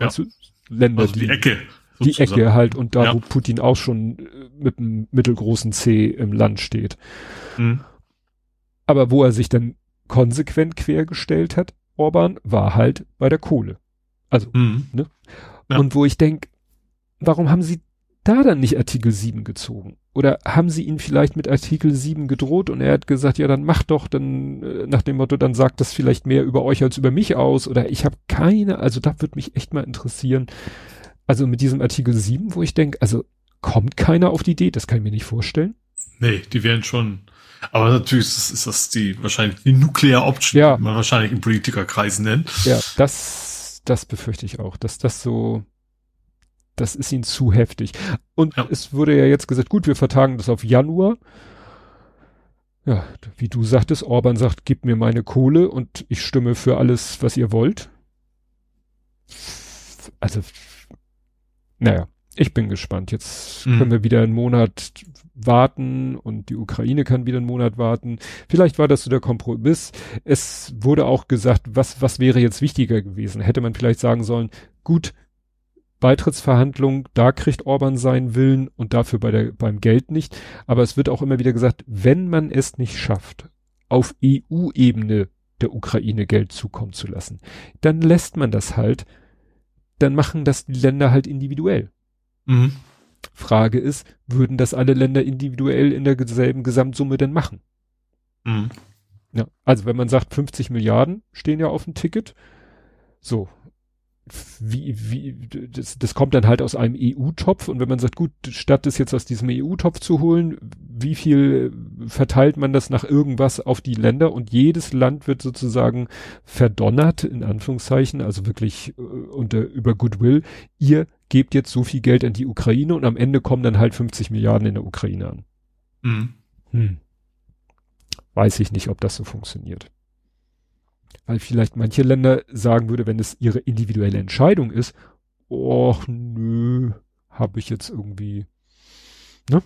Ja. Also Länder, also die, die Ecke. Die Ecke halt und da, ja. wo Putin auch schon äh, mit einem mittelgroßen C im Land steht. Mhm. Aber wo er sich dann konsequent quergestellt hat, Orban, war halt bei der Kohle. Also, mhm. ne? Ja. Und wo ich denke, warum haben sie da dann nicht Artikel 7 gezogen? Oder haben sie ihn vielleicht mit Artikel 7 gedroht und er hat gesagt, ja, dann mach doch, dann äh, nach dem Motto, dann sagt das vielleicht mehr über euch als über mich aus oder ich habe keine, also da würde mich echt mal interessieren. Also mit diesem Artikel 7, wo ich denke, also kommt keiner auf die Idee, das kann ich mir nicht vorstellen. Nee, die werden schon, aber natürlich ist, ist das die wahrscheinlich die Nuclear Option, ja. die man wahrscheinlich in Politikerkreisen nennt. Ja, das das befürchte ich auch, dass das so, das ist ihnen zu heftig. Und ja. es wurde ja jetzt gesagt, gut, wir vertagen das auf Januar. Ja, wie du sagtest, Orban sagt, gib mir meine Kohle und ich stimme für alles, was ihr wollt. Also, naja, ich bin gespannt. Jetzt mhm. können wir wieder einen Monat warten und die Ukraine kann wieder einen Monat warten. Vielleicht war das so der Kompromiss. Es wurde auch gesagt, was, was wäre jetzt wichtiger gewesen? Hätte man vielleicht sagen sollen, gut, Beitrittsverhandlungen, da kriegt Orban seinen Willen und dafür bei der, beim Geld nicht. Aber es wird auch immer wieder gesagt, wenn man es nicht schafft, auf EU-Ebene der Ukraine Geld zukommen zu lassen, dann lässt man das halt, dann machen das die Länder halt individuell. Mhm. Frage ist, würden das alle Länder individuell in derselben Gesamtsumme denn machen? Mhm. Ja, also wenn man sagt, 50 Milliarden stehen ja auf dem Ticket, so, wie, wie, das, das kommt dann halt aus einem EU-Topf und wenn man sagt, gut, statt es jetzt aus diesem EU-Topf zu holen, wie viel verteilt man das nach irgendwas auf die Länder und jedes Land wird sozusagen verdonnert, in Anführungszeichen, also wirklich äh, unter, über Goodwill, ihr gebt jetzt so viel Geld an die Ukraine und am Ende kommen dann halt 50 Milliarden in der Ukraine an. Mhm. Hm. Weiß ich nicht, ob das so funktioniert weil vielleicht manche Länder sagen würde, wenn es ihre individuelle Entscheidung ist, oh nö, habe ich jetzt irgendwie, ne?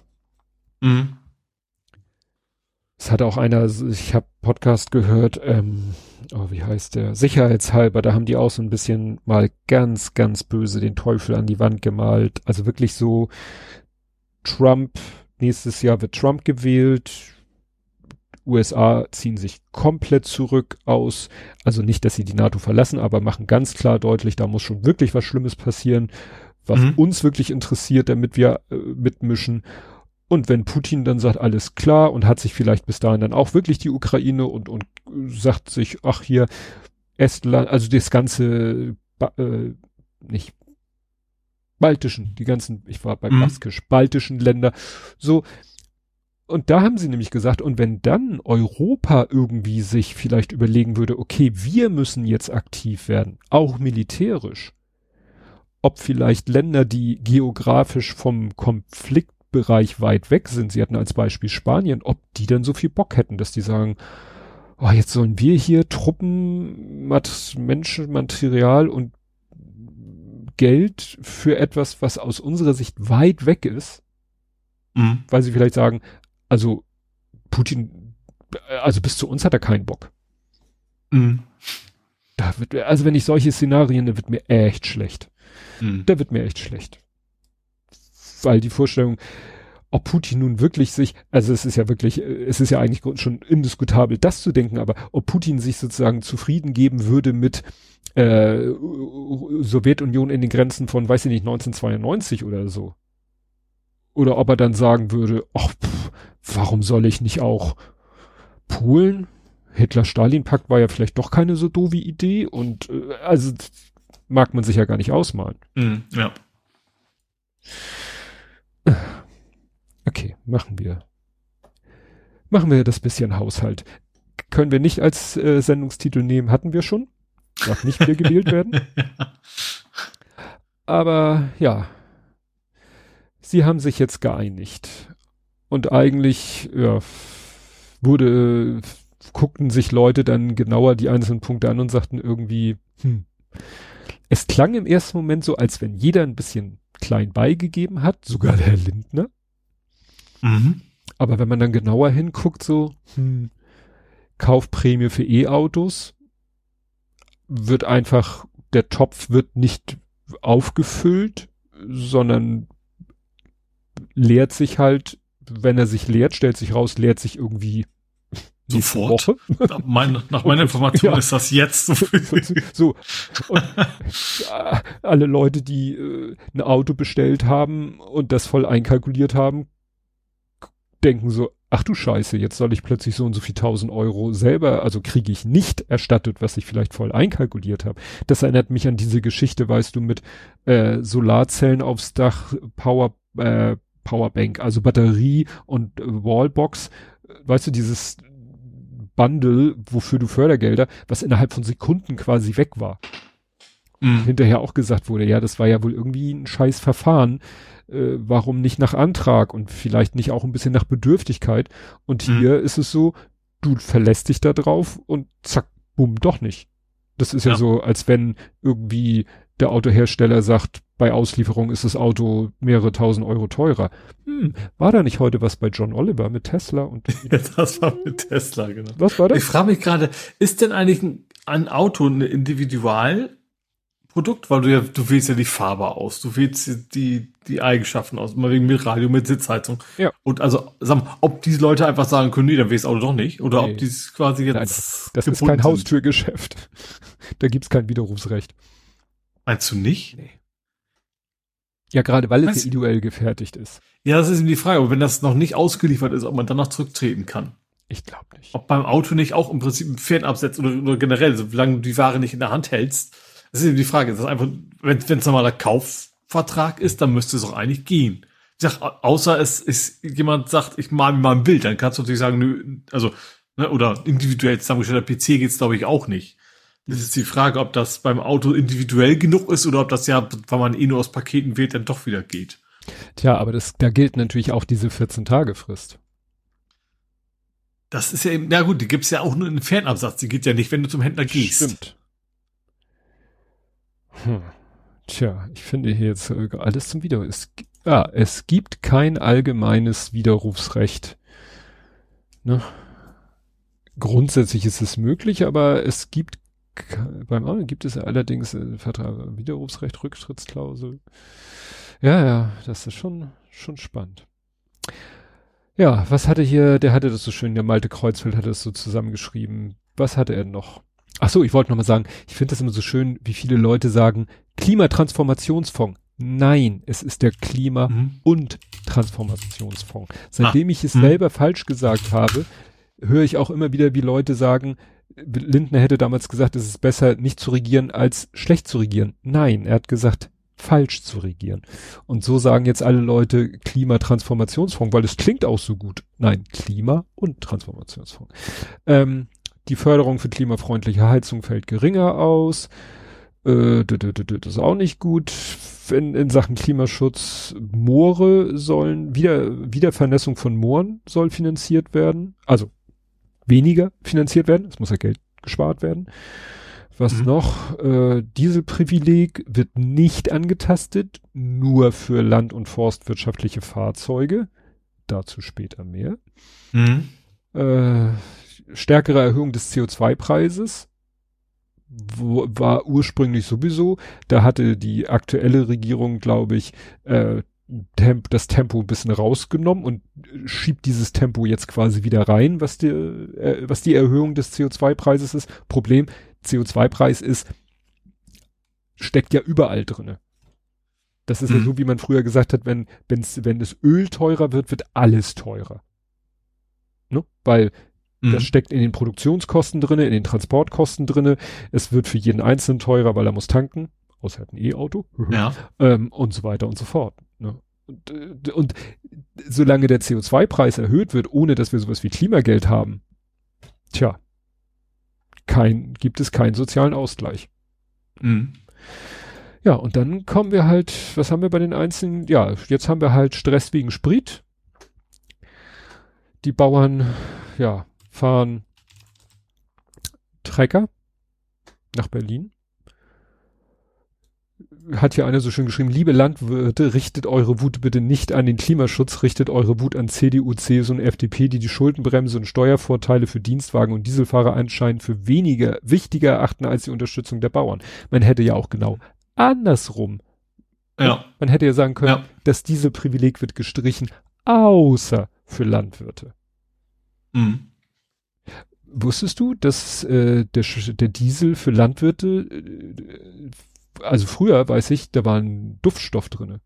Mhm. Es hat auch einer, ich habe Podcast gehört, ähm, oh, wie heißt der? Sicherheitshalber, da haben die auch so ein bisschen mal ganz, ganz böse den Teufel an die Wand gemalt. Also wirklich so, Trump, nächstes Jahr wird Trump gewählt, USA ziehen sich komplett zurück aus, also nicht, dass sie die NATO verlassen, aber machen ganz klar deutlich, da muss schon wirklich was Schlimmes passieren, was mhm. uns wirklich interessiert, damit wir äh, mitmischen. Und wenn Putin dann sagt, alles klar und hat sich vielleicht bis dahin dann auch wirklich die Ukraine und, und sagt sich, ach hier, Estland, also das ganze, äh, nicht baltischen, die ganzen, ich war bei mhm. Baskisch, baltischen Länder, so, und da haben sie nämlich gesagt, und wenn dann Europa irgendwie sich vielleicht überlegen würde, okay, wir müssen jetzt aktiv werden, auch militärisch, ob vielleicht Länder, die geografisch vom Konfliktbereich weit weg sind, sie hatten als Beispiel Spanien, ob die dann so viel Bock hätten, dass die sagen, oh, jetzt sollen wir hier Truppen, Mat Menschen, Material und Geld für etwas, was aus unserer Sicht weit weg ist, mhm. weil sie vielleicht sagen, also Putin, also bis zu uns hat er keinen Bock. Mhm. Da wird, also wenn ich solche Szenarien, da wird mir echt schlecht. Mhm. Da wird mir echt schlecht. Weil die Vorstellung, ob Putin nun wirklich sich, also es ist ja wirklich, es ist ja eigentlich schon indiskutabel, das zu denken, aber ob Putin sich sozusagen zufrieden geben würde mit äh, Sowjetunion in den Grenzen von, weiß ich nicht, 1992 oder so. Oder ob er dann sagen würde, ach, pff, warum soll ich nicht auch Polen? Hitler-Stalin-Pakt war ja vielleicht doch keine so doofe Idee und äh, also mag man sich ja gar nicht ausmalen. Mm, ja. Okay, machen wir. Machen wir das bisschen Haushalt. Können wir nicht als äh, Sendungstitel nehmen, hatten wir schon. Darf nicht wieder gewählt werden. Aber ja, sie haben sich jetzt geeinigt. Und eigentlich, ja, wurde, guckten sich Leute dann genauer die einzelnen Punkte an und sagten irgendwie, hm, es klang im ersten Moment so, als wenn jeder ein bisschen klein beigegeben hat, sogar der Lindner. Mhm. Aber wenn man dann genauer hinguckt, so, hm, Kaufprämie für E-Autos, wird einfach, der Topf wird nicht aufgefüllt, sondern leert sich halt, wenn er sich leert, stellt sich raus, leert sich irgendwie Sofort. Mein, nach meiner Information ja. ist das jetzt so. so. Und, äh, alle Leute, die äh, ein Auto bestellt haben und das voll einkalkuliert haben, denken so, ach du Scheiße, jetzt soll ich plötzlich so und so viel tausend Euro selber, also kriege ich nicht erstattet, was ich vielleicht voll einkalkuliert habe. Das erinnert mich an diese Geschichte, weißt du, mit äh, Solarzellen aufs Dach, Power, äh, Powerbank, also Batterie und äh, Wallbox. Weißt du, dieses Bundle, wofür du Fördergelder, was innerhalb von Sekunden quasi weg war. Mhm. Hinterher auch gesagt wurde, ja, das war ja wohl irgendwie ein scheiß Verfahren. Äh, warum nicht nach Antrag und vielleicht nicht auch ein bisschen nach Bedürftigkeit? Und mhm. hier ist es so, du verlässt dich da drauf und zack, bumm, doch nicht. Das ist ja, ja so, als wenn irgendwie der Autohersteller sagt, bei Auslieferung ist das Auto mehrere tausend Euro teurer. Hm, war da nicht heute was bei John Oliver mit Tesla und ja, das war mit Tesla, genau. Was war das? Ich frage mich gerade, ist denn eigentlich ein, Auto ein Individualprodukt? Weil du ja, du wählst ja die Farbe aus, du wählst die, die Eigenschaften aus, mal wegen mit Radio, mit Sitzheizung. Ja. Und also, sag mal, ob diese Leute einfach sagen können, nee, dann wählst das Auto doch nicht, oder nee. ob die quasi jetzt. Nein, das ist kein Haustürgeschäft. da gibt's kein Widerrufsrecht. Meinst du nicht? Nee. Ja, gerade weil es ja individuell gefertigt ist. Ja, das ist eben die Frage. Aber wenn das noch nicht ausgeliefert ist, ob man danach zurücktreten kann. Ich glaube nicht. Ob beim Auto nicht auch im Prinzip ein Pferd absetzt oder, oder generell, solange du die Ware nicht in der Hand hältst. Das ist eben die Frage. Das ist einfach, wenn es normaler Kaufvertrag ist, dann müsste es auch eigentlich gehen. Ich sag, außer es ist jemand sagt, ich mal mir mal ein Bild, dann kannst du natürlich sagen, nö, also, ne, oder individuell zusammengestellter PC geht's glaube ich auch nicht. Das ist die Frage, ob das beim Auto individuell genug ist oder ob das ja, weil man eh nur aus Paketen wählt, dann doch wieder geht. Tja, aber das, da gilt natürlich auch diese 14 Tage Frist. Das ist ja eben, na gut, die gibt's ja auch nur in Fernabsatz. Die geht ja nicht, wenn du zum Händler gehst. Stimmt. Hm. Tja, ich finde hier jetzt alles zum Widerruf. Es, ja, es gibt kein allgemeines Widerrufsrecht. Ne? Grundsätzlich ist es möglich, aber es gibt beim anderen gibt es allerdings äh, Vertrag, Widerrufsrecht, Rücktrittsklausel. Ja, ja, das ist schon, schon spannend. Ja, was hatte hier, der hatte das so schön, der Malte Kreuzfeld hatte das so zusammengeschrieben. Was hatte er noch? Ach so, ich wollte noch mal sagen, ich finde das immer so schön, wie viele Leute sagen, Klimatransformationsfonds. Nein, es ist der Klima- mhm. und Transformationsfonds. Seitdem ah. ich es mhm. selber falsch gesagt habe, höre ich auch immer wieder, wie Leute sagen, Lindner hätte damals gesagt, es ist besser, nicht zu regieren, als schlecht zu regieren. Nein, er hat gesagt, falsch zu regieren. Und so sagen jetzt alle Leute Klimatransformationsfonds, weil es klingt auch so gut. Nein, Klima- und Transformationsfonds. Ähm, die Förderung für klimafreundliche Heizung fällt geringer aus. Äh, das ist auch nicht gut. In, in Sachen Klimaschutz, Moore sollen, wieder, Wiedervernässung von Mooren soll finanziert werden. Also weniger finanziert werden. Es muss ja Geld gespart werden. Was mhm. noch? Äh, Dieselprivileg wird nicht angetastet, nur für land- und forstwirtschaftliche Fahrzeuge. Dazu später mehr. Mhm. Äh, stärkere Erhöhung des CO2-Preises war ursprünglich sowieso. Da hatte die aktuelle Regierung, glaube ich, äh, Temp das Tempo ein bisschen rausgenommen und schiebt dieses Tempo jetzt quasi wieder rein, was die, äh, was die Erhöhung des CO2-Preises ist. Problem, CO2-Preis ist, steckt ja überall drinne. Das ist mhm. ja so, wie man früher gesagt hat, wenn, wenn's, wenn das Öl teurer wird, wird alles teurer. Ne? Weil mhm. das steckt in den Produktionskosten drinne, in den Transportkosten drinne. Es wird für jeden Einzelnen teurer, weil er muss tanken. Außer er hat ein E-Auto. Ja. ähm, und so weiter und so fort. Ne? Und, äh, und solange der CO2-Preis erhöht wird, ohne dass wir sowas wie Klimageld haben, tja, kein, gibt es keinen sozialen Ausgleich. Mhm. Ja, und dann kommen wir halt, was haben wir bei den einzelnen? Ja, jetzt haben wir halt Stress wegen Sprit. Die Bauern, ja, fahren Trecker nach Berlin hat hier einer so schön geschrieben, liebe Landwirte, richtet eure Wut bitte nicht an den Klimaschutz, richtet eure Wut an CDU, CSU und FDP, die die Schuldenbremse und Steuervorteile für Dienstwagen und Dieselfahrer anscheinend für weniger wichtiger erachten als die Unterstützung der Bauern. Man hätte ja auch genau andersrum. Ja. Man hätte ja sagen können, ja. das Dieselprivileg wird gestrichen, außer für Landwirte. Mhm. Wusstest du, dass äh, der, der Diesel für Landwirte äh, also früher weiß ich, da war ein Duftstoff drinne.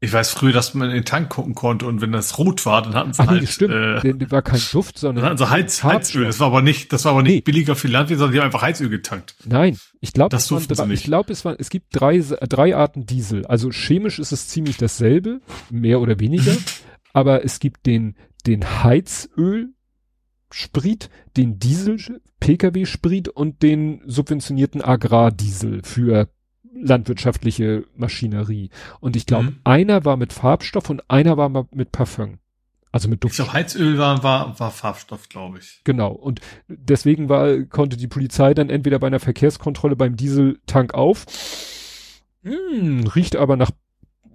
Ich weiß früher, dass man in den Tank gucken konnte und wenn das rot war, dann hatten sie Ach, halt. Nee, stimmt. Äh, das war kein Duft, sondern. Sie Heiz, Heizöl. Das war aber nicht, das war aber nicht nee. billiger für Landwirte, sondern die haben einfach Heizöl getankt. Nein, ich glaube, sie nicht. Ich glaube, es es gibt drei, drei Arten Diesel. Also chemisch ist es ziemlich dasselbe, mehr oder weniger. aber es gibt den, den Heizöl Sprit, den Diesel Pkw Sprit und den subventionierten Agrardiesel für landwirtschaftliche Maschinerie. Und ich glaube, mhm. einer war mit Farbstoff und einer war mit Parfum. Also mit Duft. Ich glaube, Heizöl war, war, war Farbstoff, glaube ich. Genau. Und deswegen war, konnte die Polizei dann entweder bei einer Verkehrskontrolle beim Dieseltank auf, hm, riecht aber nach,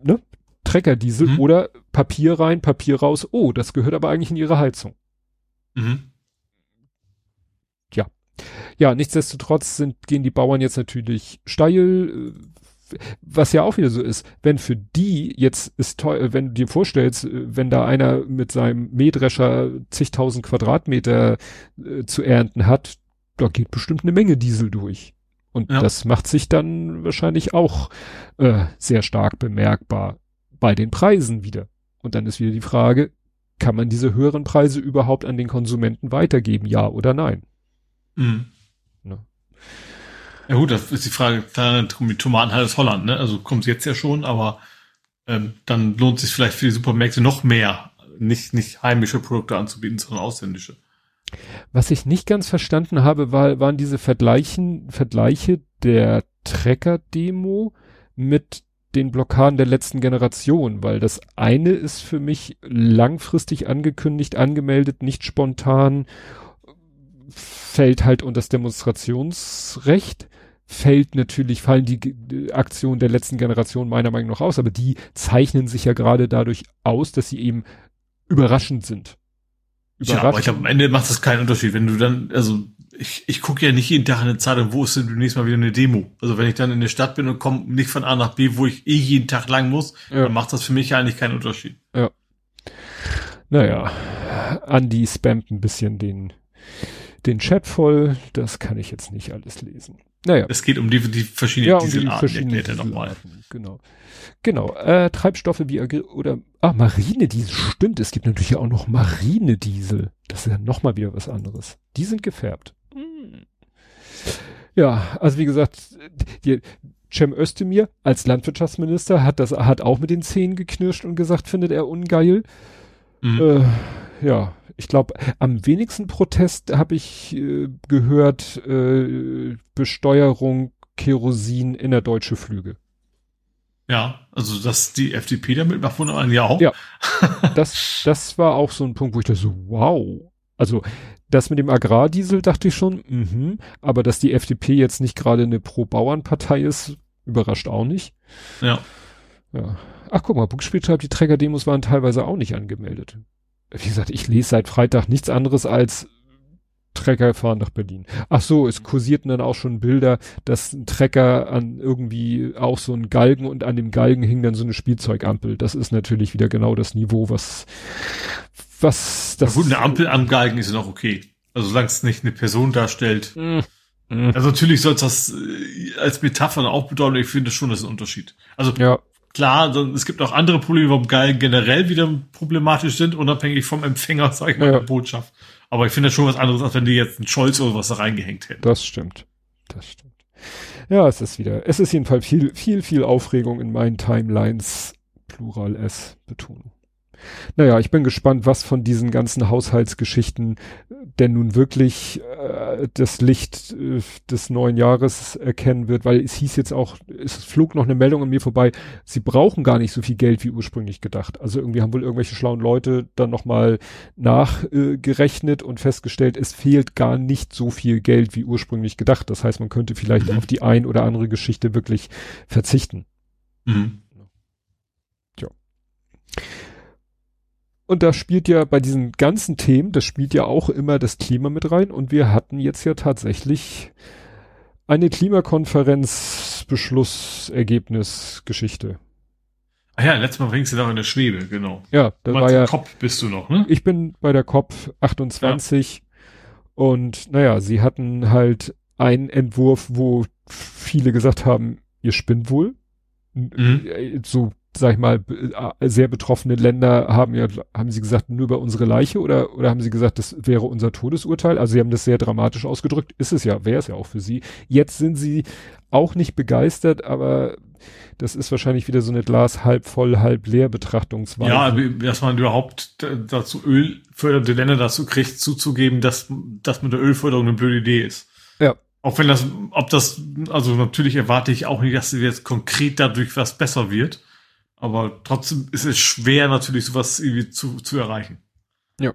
ne, Treckerdiesel mhm. oder Papier rein, Papier raus. Oh, das gehört aber eigentlich in ihre Heizung. Mhm. Ja. Ja, nichtsdestotrotz sind, gehen die Bauern jetzt natürlich steil, äh, was ja auch wieder so ist, wenn für die jetzt ist teuer, wenn du dir vorstellst, äh, wenn da einer mit seinem Mähdrescher zigtausend Quadratmeter äh, zu ernten hat, da geht bestimmt eine Menge Diesel durch. Und ja. das macht sich dann wahrscheinlich auch äh, sehr stark bemerkbar bei den Preisen wieder. Und dann ist wieder die Frage, kann man diese höheren Preise überhaupt an den Konsumenten weitergeben, ja oder nein? Mhm. Ne? Ja gut, das ist die Frage, mit Tomaten halt aus Holland, ne? Also kommt es jetzt ja schon, aber ähm, dann lohnt es sich vielleicht für die Supermärkte noch mehr, nicht, nicht heimische Produkte anzubieten, sondern ausländische. Was ich nicht ganz verstanden habe, war, waren diese Vergleichen, Vergleiche der Trecker-Demo mit den Blockaden der letzten Generation, weil das eine ist für mich langfristig angekündigt, angemeldet, nicht spontan, fällt halt unter das Demonstrationsrecht, fällt natürlich, fallen die Aktionen der letzten Generation meiner Meinung nach aus, aber die zeichnen sich ja gerade dadurch aus, dass sie eben überraschend sind. Überraschend. Ja, aber ich glaube, am Ende macht das keinen Unterschied, wenn du dann, also ich, ich gucke ja nicht jeden Tag in der Zeitung, wo ist denn demnächst mal wieder eine Demo. Also wenn ich dann in der Stadt bin und komme nicht von A nach B, wo ich eh jeden Tag lang muss, ja. dann macht das für mich eigentlich keinen Unterschied. Ja. Naja, Andi spammt ein bisschen den, den Chat voll. Das kann ich jetzt nicht alles lesen. Naja. Es geht um die, die verschiedenen ja, um Dieselarten, die verschiedenen Dieselarten, Genau. Genau. Äh, Treibstoffe wie oder ah, Marinediesel. Stimmt, es gibt natürlich auch noch Marinediesel. Das ist ja nochmal wieder was anderes. Die sind gefärbt. Ja, also wie gesagt, die, Cem Özdemir als Landwirtschaftsminister hat das hat auch mit den Zähnen geknirscht und gesagt, findet er ungeil. Mhm. Äh, ja, ich glaube, am wenigsten Protest habe ich äh, gehört, äh, Besteuerung Kerosin innerdeutsche Flüge. Ja, also dass die FDP damit macht, wunderbar ja auch. Ja, das, das war auch so ein Punkt, wo ich dachte so, wow. Also das mit dem Agrardiesel dachte ich schon, mhm, aber dass die FDP jetzt nicht gerade eine Pro-Bauern-Partei ist, überrascht auch nicht. Ja. Ja. Ach, guck mal, Buchspiel schreibt, die Trägerdemos waren teilweise auch nicht angemeldet. Wie gesagt, ich lese seit Freitag nichts anderes als Trecker fahren nach Berlin. Ach so, es kursierten dann auch schon Bilder, dass ein Trecker an irgendwie auch so ein Galgen und an dem Galgen hing dann so eine Spielzeugampel. Das ist natürlich wieder genau das Niveau, was, was das. Ja gut, eine Ampel am Galgen ist ja noch okay. Also solange es nicht eine Person darstellt. Mm. Also natürlich soll es das äh, als Metapher auch bedeuten, ich finde schon, das ist ein Unterschied. Also ja. klar, es gibt auch andere Probleme, warum Galgen generell wieder problematisch sind, unabhängig vom Empfänger, sag ich mal, ja. der Botschaft. Aber ich finde das schon was anderes, als wenn die jetzt einen Scholz oder was da reingehängt hätten. Das stimmt. Das stimmt. Ja, es ist wieder, es ist jedenfalls viel, viel, viel Aufregung in meinen Timelines. Plural S Betonung. Naja, ich bin gespannt, was von diesen ganzen Haushaltsgeschichten denn nun wirklich äh, das Licht äh, des neuen Jahres erkennen wird, weil es hieß jetzt auch, es flog noch eine Meldung an mir vorbei, sie brauchen gar nicht so viel Geld wie ursprünglich gedacht. Also irgendwie haben wohl irgendwelche schlauen Leute dann nochmal nachgerechnet äh, und festgestellt, es fehlt gar nicht so viel Geld wie ursprünglich gedacht. Das heißt, man könnte vielleicht mhm. auf die ein oder andere Geschichte wirklich verzichten. Mhm. Ja. Und da spielt ja bei diesen ganzen Themen, das spielt ja auch immer das Klima mit rein. Und wir hatten jetzt ja tatsächlich eine Klimakonferenz Beschlussergebnisgeschichte. Ah ja, letztes Mal fängst du noch in der Schwebe, genau. Ja, das war ja. Kopf bist du noch, ne? Ich bin bei der COP 28 ja. und naja, sie hatten halt einen Entwurf, wo viele gesagt haben, ihr spinnt wohl. Mhm. So sag ich mal, äh, sehr betroffene Länder haben ja, haben sie gesagt, nur über unsere Leiche oder, oder haben sie gesagt, das wäre unser Todesurteil? Also sie haben das sehr dramatisch ausgedrückt. Ist es ja, wäre es ja auch für sie. Jetzt sind sie auch nicht begeistert, aber das ist wahrscheinlich wieder so eine Glas halb voll, halb leer Betrachtungsweise. Ja, dass man überhaupt dazu ölfördernde Länder dazu kriegt, zuzugeben, dass das mit der Ölförderung eine blöde Idee ist. Ja. Auch wenn das, ob das, also natürlich erwarte ich auch nicht, dass jetzt konkret dadurch was besser wird. Aber trotzdem ist es schwer, natürlich sowas irgendwie zu, zu erreichen. Ja.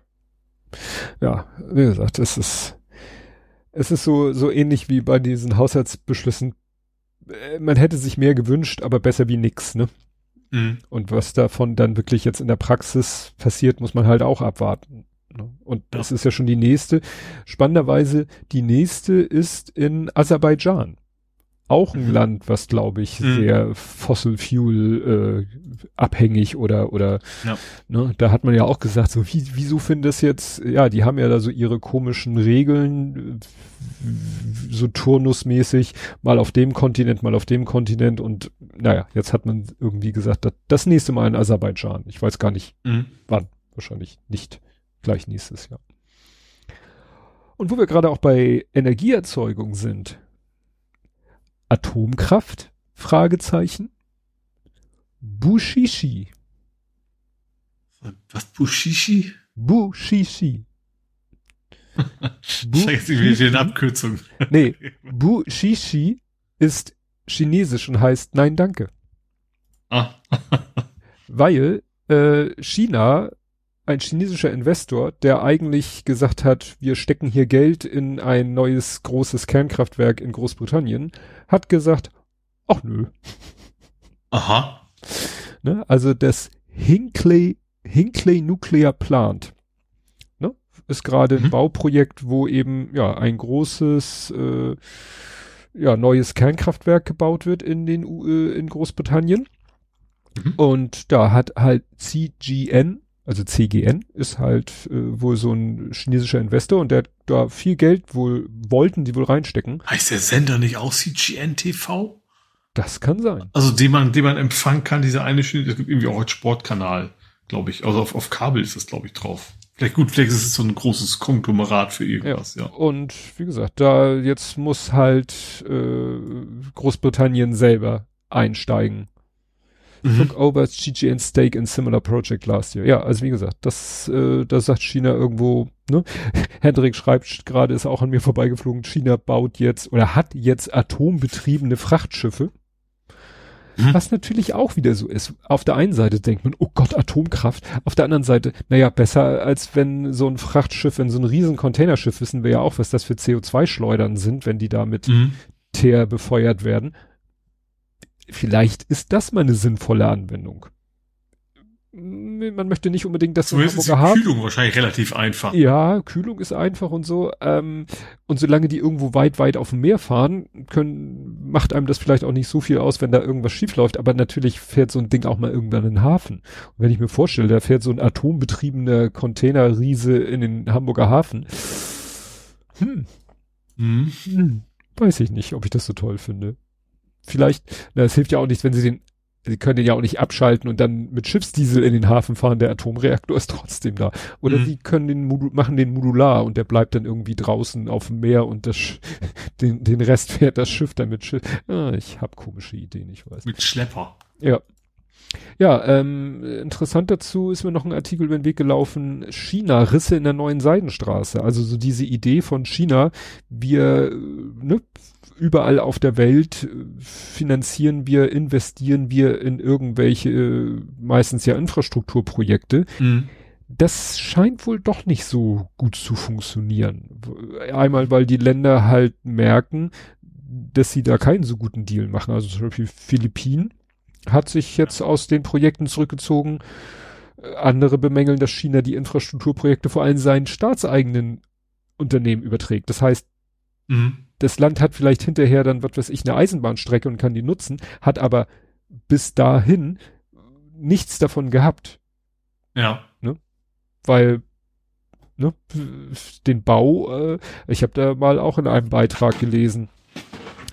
Ja, wie gesagt, es ist, es ist so, so ähnlich wie bei diesen Haushaltsbeschlüssen. Äh, man hätte sich mehr gewünscht, aber besser wie nix, ne? Mhm. Und was davon dann wirklich jetzt in der Praxis passiert, muss man halt auch abwarten. Ne? Und ja. das ist ja schon die nächste. Spannenderweise, die nächste ist in Aserbaidschan auch ein mhm. Land, was glaube ich mhm. sehr Fossil Fuel äh, abhängig oder oder ja. ne, da hat man ja auch gesagt, so wie, wieso finden das jetzt, ja, die haben ja da so ihre komischen Regeln, so turnusmäßig, mal auf dem Kontinent, mal auf dem Kontinent und naja, jetzt hat man irgendwie gesagt, das, das nächste Mal in Aserbaidschan. Ich weiß gar nicht mhm. wann, wahrscheinlich nicht gleich nächstes Jahr. Und wo wir gerade auch bei Energieerzeugung sind, Atomkraft? Fragezeichen. Bushishi. Was Bushishi? Bushishi. Scheiße, wie eine Abkürzung. nee, Bushishi ist chinesisch und heißt Nein, danke. Ah. Weil äh, China ein chinesischer Investor, der eigentlich gesagt hat, wir stecken hier Geld in ein neues großes Kernkraftwerk in Großbritannien, hat gesagt, ach nö. Aha. Ne, also das Hinkley, Hinkley Nuclear Plant ne, ist gerade mhm. ein Bauprojekt, wo eben ja ein großes äh, ja, neues Kernkraftwerk gebaut wird in den äh, in Großbritannien. Mhm. Und da hat halt CGN also CGN ist halt äh, wohl so ein chinesischer Investor und der hat da viel Geld wohl, wollten die wohl reinstecken. Heißt der Sender nicht auch CGN TV? Das kann sein. Also den man, den man empfangen kann, dieser eine, es gibt irgendwie auch einen Sportkanal, glaube ich. Also auf, auf Kabel ist das, glaube ich, drauf. Vielleicht gut, vielleicht ist es so ein großes Konglomerat für irgendwas, ja. ja. Und wie gesagt, da jetzt muss halt äh, Großbritannien selber einsteigen mhm. took over GGN's stake in similar project last year. Ja, also wie gesagt, das, äh, das sagt China irgendwo, ne? Hendrik schreibt gerade, ist auch an mir vorbeigeflogen, China baut jetzt oder hat jetzt atombetriebene Frachtschiffe. Mhm. Was natürlich auch wieder so ist. Auf der einen Seite denkt man, oh Gott, Atomkraft. Auf der anderen Seite, naja, besser als wenn so ein Frachtschiff, wenn so ein riesen Containerschiff, wissen wir ja auch, was das für CO2-Schleudern sind, wenn die da mit mhm. Teer befeuert werden vielleicht ist das mal eine sinnvolle Anwendung. man möchte nicht unbedingt, dass Zumindest ist die Hafen, Kühlung wahrscheinlich relativ einfach. Ja, Kühlung ist einfach und so. Ähm, und solange die irgendwo weit, weit auf dem Meer fahren, können, macht einem das vielleicht auch nicht so viel aus, wenn da irgendwas schief läuft. Aber natürlich fährt so ein Ding auch mal irgendwann in den Hafen. Und wenn ich mir vorstelle, da fährt so ein atombetriebener Containerriese in den Hamburger Hafen. Hm. Hm. hm. Weiß ich nicht, ob ich das so toll finde. Vielleicht, na, es hilft ja auch nichts, wenn sie den Sie können den ja auch nicht abschalten und dann mit Schiffsdiesel in den Hafen fahren. Der Atomreaktor ist trotzdem da. Oder mhm. sie können den Modul, machen den modular und der bleibt dann irgendwie draußen auf dem Meer und das, den, den Rest fährt das Schiff dann mit Schiff. Ah, ich habe komische Ideen, ich weiß. Mit Schlepper. Ja. Ja, ähm, interessant dazu ist mir noch ein Artikel über den Weg gelaufen, China, Risse in der neuen Seidenstraße. Also so diese Idee von China, wir, ne, überall auf der Welt äh, finanzieren wir, investieren wir in irgendwelche, äh, meistens ja Infrastrukturprojekte. Mhm. Das scheint wohl doch nicht so gut zu funktionieren. Einmal, weil die Länder halt merken, dass sie da keinen so guten Deal machen. Also zum Beispiel Philippinen hat sich jetzt aus den Projekten zurückgezogen. Andere bemängeln, dass China die Infrastrukturprojekte vor allem seinen staatseigenen Unternehmen überträgt. Das heißt, mhm das Land hat vielleicht hinterher dann, was weiß ich, eine Eisenbahnstrecke und kann die nutzen, hat aber bis dahin nichts davon gehabt. Ja. Ne? Weil ne, den Bau, äh, ich habe da mal auch in einem Beitrag gelesen,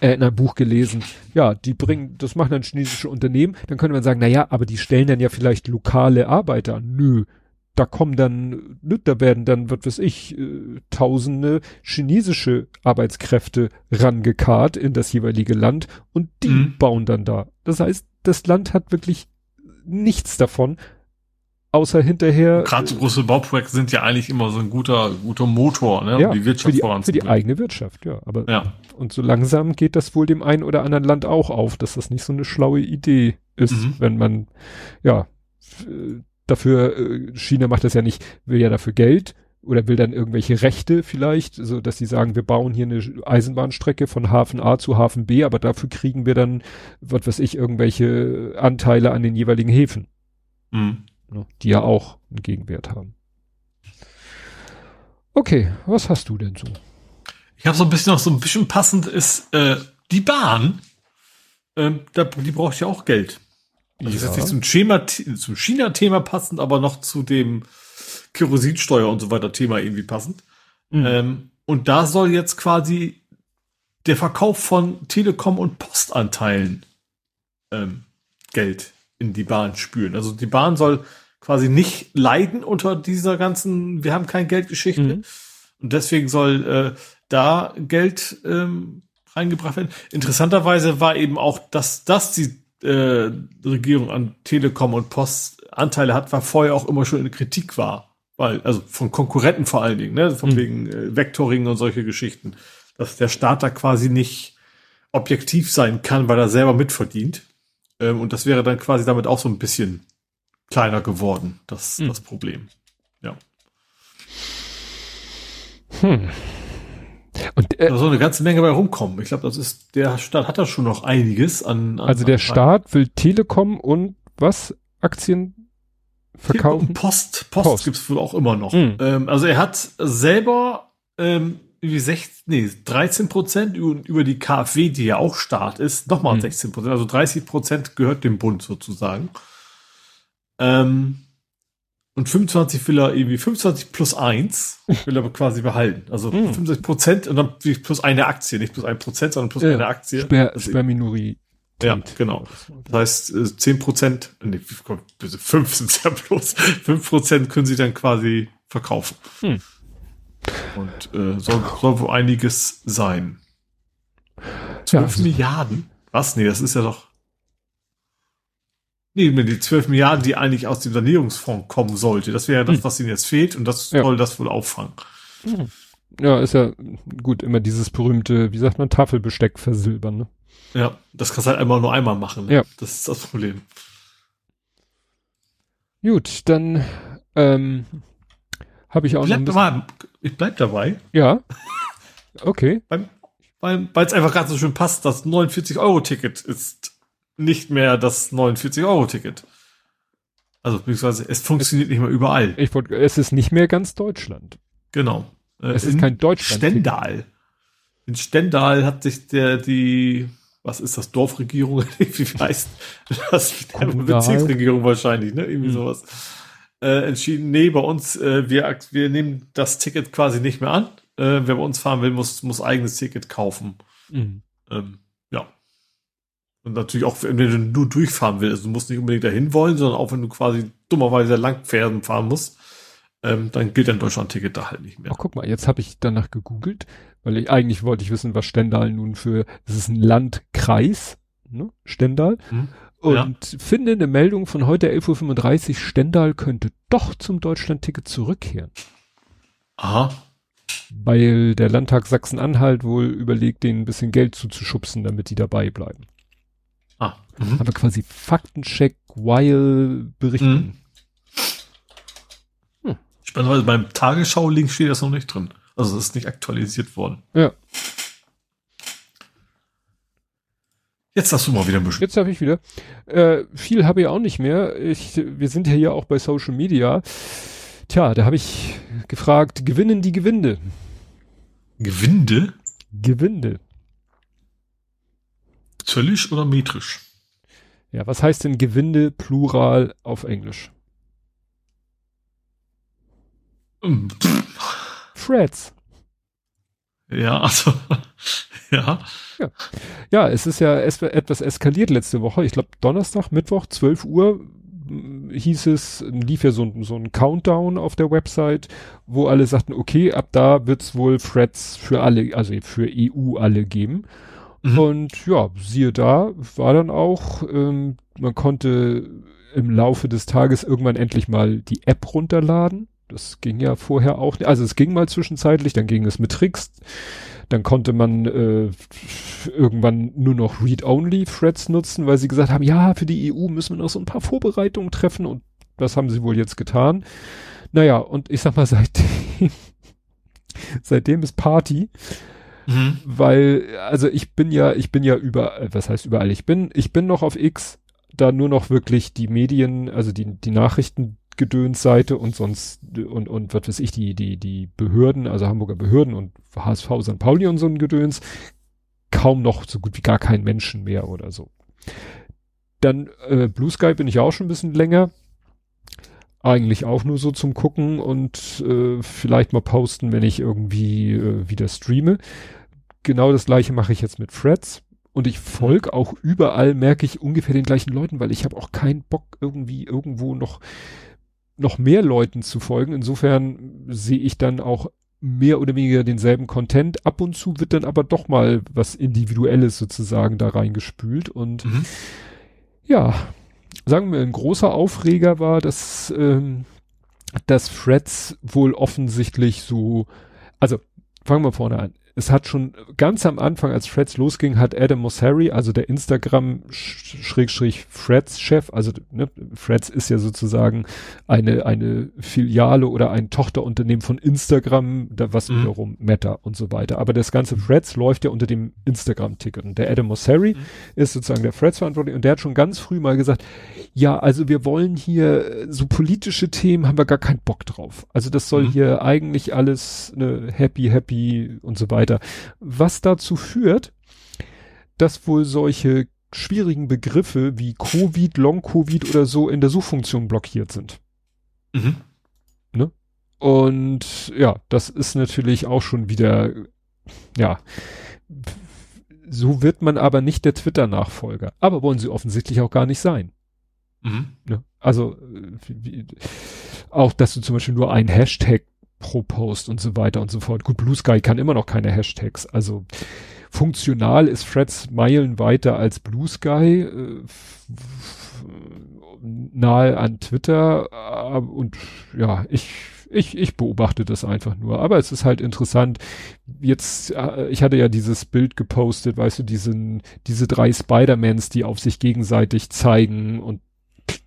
äh, in einem Buch gelesen, ja, die bringen, das machen dann chinesische Unternehmen, dann könnte man sagen, na ja, aber die stellen dann ja vielleicht lokale Arbeiter an. Nö, da kommen dann, ne, da werden dann, was weiß ich, äh, tausende chinesische Arbeitskräfte rangekarrt in das jeweilige Land und die mhm. bauen dann da. Das heißt, das Land hat wirklich nichts davon, außer hinterher. Gerade so große Bauprojekte sind ja eigentlich immer so ein guter, guter Motor, ne, ja, um die Wirtschaft für die, für die eigene Wirtschaft, ja. Aber ja. und so langsam geht das wohl dem einen oder anderen Land auch auf, dass das nicht so eine schlaue Idee ist, mhm. wenn man ja dafür, äh, China macht das ja nicht, will ja dafür Geld oder will dann irgendwelche Rechte vielleicht, so dass sie sagen, wir bauen hier eine Eisenbahnstrecke von Hafen A zu Hafen B, aber dafür kriegen wir dann, was weiß ich, irgendwelche Anteile an den jeweiligen Häfen. Mhm. Die ja auch einen Gegenwert haben. Okay, was hast du denn so? Ich habe so ein bisschen noch so ein bisschen passend ist äh, die Bahn. Ähm, da, die braucht ja auch Geld. Das ist jetzt nicht zum Schema, zum China-Thema passend, aber noch zu dem Kerosinsteuer und so weiter Thema irgendwie passend. Mhm. Ähm, und da soll jetzt quasi der Verkauf von Telekom und Postanteilen ähm, Geld in die Bahn spüren. Also die Bahn soll quasi nicht leiden unter dieser ganzen, wir haben kein Geldgeschichte. Mhm. Und deswegen soll äh, da Geld ähm, reingebracht werden. Interessanterweise war eben auch, dass das die äh, Regierung an Telekom und Post Anteile hat, war vorher auch immer schon in Kritik war. Weil, also von Konkurrenten vor allen Dingen, ne? Von mhm. wegen äh, Vectoring und solche Geschichten. Dass der Staat da quasi nicht objektiv sein kann, weil er selber mitverdient. Ähm, und das wäre dann quasi damit auch so ein bisschen kleiner geworden, das, mhm. das Problem. Ja. Hm. Und äh, da soll eine ganze Menge bei rumkommen. Ich glaube, das ist, der Staat hat da schon noch einiges an. an also der an Staat will Telekom und was? Aktien verkaufen? Post, Post, Post. gibt's wohl auch immer noch. Mhm. Ähm, also er hat selber ähm, wie 16, nee, 13 Prozent über die KfW, die ja auch Staat ist, nochmal mhm. 16 Prozent. Also 30 Prozent gehört dem Bund sozusagen. Ähm, und 25 will er irgendwie 25 plus 1 will er quasi behalten. Also mm. 65 Prozent und dann plus eine Aktie, nicht plus ein Prozent, sondern plus ja, eine Aktie. Sper, Sperrminorität. Ja, genau. Das heißt, 10 äh, Prozent, nee, 5 sind es ja bloß, 5 Prozent können sie dann quasi verkaufen. Hm. Und äh, soll, soll wohl einiges sein. 12 ja, also, Milliarden? Was? Nee, das ist ja doch Nee, die 12 Milliarden, die eigentlich aus dem Sanierungsfonds kommen sollte. Das wäre das, hm. was ihnen jetzt fehlt und das ja. soll das wohl auffangen. Hm. Ja, ist ja gut, immer dieses berühmte, wie sagt man, Tafelbesteck versilbern, ne? Ja, das kannst du halt einmal nur einmal machen. Ne? Ja. Das ist das Problem. Gut, dann ähm, habe ich auch bleib noch bisschen... Ich bleib dabei. Ja. Okay. weil es einfach gerade so schön passt, das 49-Euro-Ticket ist nicht mehr das 49-Euro-Ticket. Also beziehungsweise es funktioniert es, nicht mehr überall. Ich es ist nicht mehr ganz Deutschland. Genau. Äh, es ist kein Deutschland. Stendal. In Stendal hat sich der die was ist das Dorfregierung? Wie heißt das? Bezirksregierung wahrscheinlich, ne? Irgendwie hm. sowas. Äh, entschieden, nee, bei uns, äh, wir, wir nehmen das Ticket quasi nicht mehr an. Äh, wer bei uns fahren will, muss, muss eigenes Ticket kaufen. Mhm. Ähm. Und natürlich auch, wenn du nur durchfahren willst, also du musst nicht unbedingt dahin wollen, sondern auch wenn du quasi dummerweise lang fahren musst, ähm, dann gilt ein Deutschland-Ticket da halt nicht mehr. Ach, guck mal, jetzt habe ich danach gegoogelt, weil ich eigentlich wollte ich wissen, was Stendal nun für, es ist ein Landkreis, ne? Stendal. Hm, und ja. finde eine Meldung von heute 11.35 Uhr, Stendal könnte doch zum Deutschland-Ticket zurückkehren. Aha. Weil der Landtag Sachsen-Anhalt wohl überlegt, denen ein bisschen Geld zuzuschubsen, damit die dabei bleiben. Mhm. Aber quasi Faktencheck, while berichten. Mhm. Spannenderweise beim Tagesschau-Link steht das noch nicht drin. Also es ist nicht aktualisiert worden. Ja. Jetzt hast du mal wieder ein bisschen. Jetzt habe ich wieder. Äh, viel habe ich auch nicht mehr. Ich, wir sind ja hier auch bei Social Media. Tja, da habe ich gefragt, gewinnen die Gewinde? Gewinde? Gewinde. Zöllisch oder metrisch? Ja, was heißt denn Gewinde Plural auf Englisch? Freds. Ja, also, ja. ja. Ja, es ist ja es, etwas eskaliert letzte Woche. Ich glaube, Donnerstag, Mittwoch, 12 Uhr hieß es, lief ja so, so ein Countdown auf der Website, wo alle sagten, okay, ab da wird's wohl Threads für alle, also für EU alle geben. Mhm. Und ja, siehe da, war dann auch, ähm, man konnte im Laufe des Tages irgendwann endlich mal die App runterladen. Das ging ja vorher auch, also es ging mal zwischenzeitlich, dann ging es mit Tricks, dann konnte man äh, irgendwann nur noch Read-Only-Threads nutzen, weil sie gesagt haben, ja, für die EU müssen wir noch so ein paar Vorbereitungen treffen und das haben sie wohl jetzt getan. Naja, und ich sag mal, seitdem, seitdem ist Party. Mhm. Weil, also ich bin ja, ich bin ja überall, was heißt überall, ich bin, ich bin noch auf X, da nur noch wirklich die Medien, also die, die Nachrichten Gedönsseite und sonst und und was weiß ich die die die Behörden also Hamburger Behörden und HSV St. Pauli und so ein Gedöns kaum noch so gut wie gar kein Menschen mehr oder so. Dann äh, Blue Sky bin ich auch schon ein bisschen länger. Eigentlich auch nur so zum gucken und äh, vielleicht mal posten, wenn ich irgendwie äh, wieder streame. Genau das gleiche mache ich jetzt mit Freds und ich folge auch überall, merke ich ungefähr den gleichen Leuten, weil ich habe auch keinen Bock irgendwie irgendwo noch noch mehr Leuten zu folgen. Insofern sehe ich dann auch mehr oder weniger denselben Content. Ab und zu wird dann aber doch mal was Individuelles sozusagen da reingespült. Und mhm. ja, sagen wir, ein großer Aufreger war, dass, ähm, dass Freds wohl offensichtlich so, also fangen wir vorne an es hat schon ganz am Anfang, als Freds losging, hat Adam Mosseri, also der Instagram-Freds-Chef, also ne, Freds ist ja sozusagen eine, eine Filiale oder ein Tochterunternehmen von Instagram, da was mhm. wiederum Meta und so weiter. Aber das ganze Freds läuft ja unter dem Instagram-Ticket. Und der Adam Mosseri mhm. ist sozusagen der Freds-Verantwortliche und der hat schon ganz früh mal gesagt, ja, also wir wollen hier so politische Themen, haben wir gar keinen Bock drauf. Also das soll mhm. hier eigentlich alles ne, happy, happy und so weiter weiter. Was dazu führt, dass wohl solche schwierigen Begriffe wie Covid, Long-Covid oder so in der Suchfunktion blockiert sind. Mhm. Ne? Und ja, das ist natürlich auch schon wieder, ja, so wird man aber nicht der Twitter-Nachfolger. Aber wollen sie offensichtlich auch gar nicht sein. Mhm. Ne? Also, wie, auch, dass du zum Beispiel nur ein Hashtag pro Post und so weiter und so fort. Gut, Blue Sky kann immer noch keine Hashtags. Also funktional ist Freds Meilen weiter als Blue Sky. Äh, nahe an Twitter äh, und ja, ich ich, ich beobachte das einfach nur. Aber es ist halt interessant. Jetzt, äh, ich hatte ja dieses Bild gepostet, weißt du, diesen, diese drei Spider-Mans, die auf sich gegenseitig zeigen und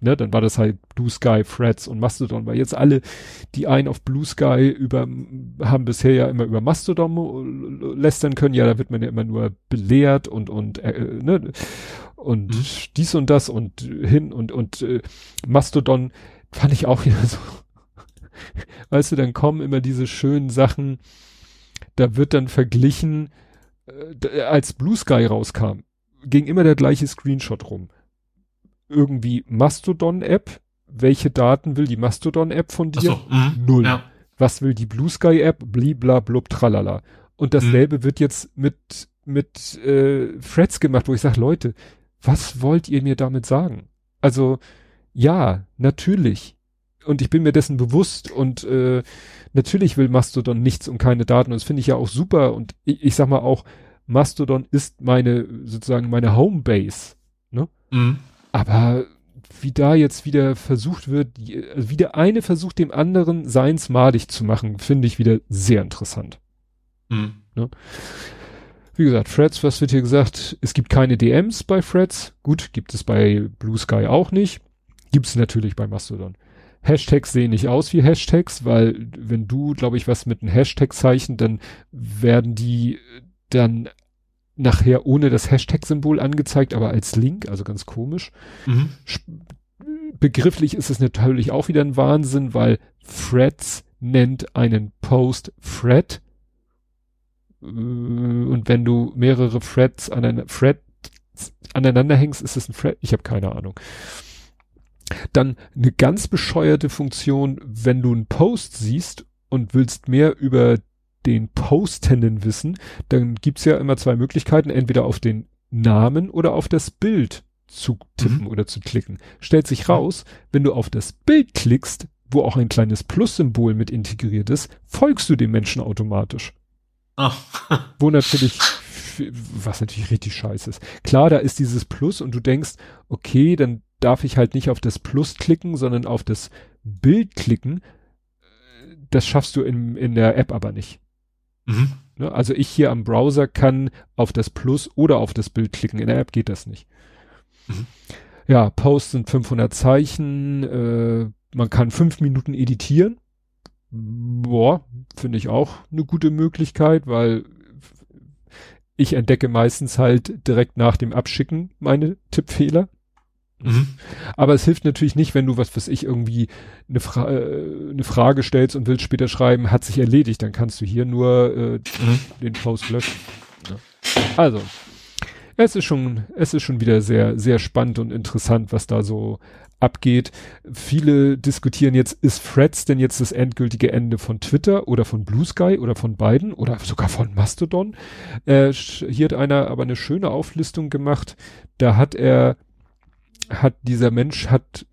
ne, dann war das halt Blue Sky, Threads und Mastodon, weil jetzt alle, die einen auf Blue Sky über, haben bisher ja immer über Mastodon lästern können, ja, da wird man ja immer nur belehrt und, und, äh, ne, und mhm. dies und das und hin und, und, äh, Mastodon fand ich auch wieder so, weißt du, dann kommen immer diese schönen Sachen, da wird dann verglichen, äh, als Blue Sky rauskam, ging immer der gleiche Screenshot rum irgendwie Mastodon-App. Welche Daten will die Mastodon-App von dir? So, mh, Null. Ja. Was will die Blue Sky-App? Blibla blub tralala. Und dasselbe mhm. wird jetzt mit, mit äh, Threads gemacht, wo ich sage, Leute, was wollt ihr mir damit sagen? Also, ja, natürlich. Und ich bin mir dessen bewusst und äh, natürlich will Mastodon nichts und keine Daten. Und das finde ich ja auch super. Und ich, ich sag mal auch, Mastodon ist meine, sozusagen meine Homebase. Ne? Mhm. Aber wie da jetzt wieder versucht wird, also wie der eine versucht, dem anderen seins madig zu machen, finde ich wieder sehr interessant. Mhm. Ne? Wie gesagt, Threads, was wird hier gesagt? Es gibt keine DMs bei Threads. Gut, gibt es bei Blue Sky auch nicht. Gibt es natürlich bei Mastodon. Hashtags sehen nicht aus wie Hashtags, weil wenn du, glaube ich, was mit einem Hashtag-Zeichen, dann werden die dann nachher ohne das Hashtag-Symbol angezeigt, aber als Link, also ganz komisch. Mhm. Begrifflich ist es natürlich auch wieder ein Wahnsinn, weil Threads nennt einen Post Thread. Äh, und wenn du mehrere Threads aneinander, hängst, ist es ein Thread. Ich habe keine Ahnung. Dann eine ganz bescheuerte Funktion, wenn du einen Post siehst und willst mehr über den Postenden wissen, dann gibt's ja immer zwei Möglichkeiten, entweder auf den Namen oder auf das Bild zu tippen mhm. oder zu klicken. Stellt sich raus, wenn du auf das Bild klickst, wo auch ein kleines Plus-Symbol mit integriert ist, folgst du dem Menschen automatisch. Ach. wo natürlich, was natürlich richtig scheiße ist. Klar, da ist dieses Plus und du denkst, okay, dann darf ich halt nicht auf das Plus klicken, sondern auf das Bild klicken. Das schaffst du in, in der App aber nicht. Mhm. Ne, also ich hier am Browser kann auf das Plus oder auf das Bild klicken. In der App geht das nicht. Mhm. Ja, Post sind 500 Zeichen. Äh, man kann fünf Minuten editieren. Boah, finde ich auch eine gute Möglichkeit, weil ich entdecke meistens halt direkt nach dem Abschicken meine Tippfehler. Mhm. Aber es hilft natürlich nicht, wenn du, was weiß ich, irgendwie eine, Fra äh, eine Frage stellst und willst später schreiben, hat sich erledigt, dann kannst du hier nur äh, mhm. den Post löschen. Ja. Also, es ist schon, es ist schon wieder sehr, sehr spannend und interessant, was da so abgeht. Viele diskutieren jetzt, ist Threads denn jetzt das endgültige Ende von Twitter oder von Blue Sky oder von beiden oder sogar von Mastodon? Äh, hier hat einer aber eine schöne Auflistung gemacht. Da hat er hat dieser Mensch hat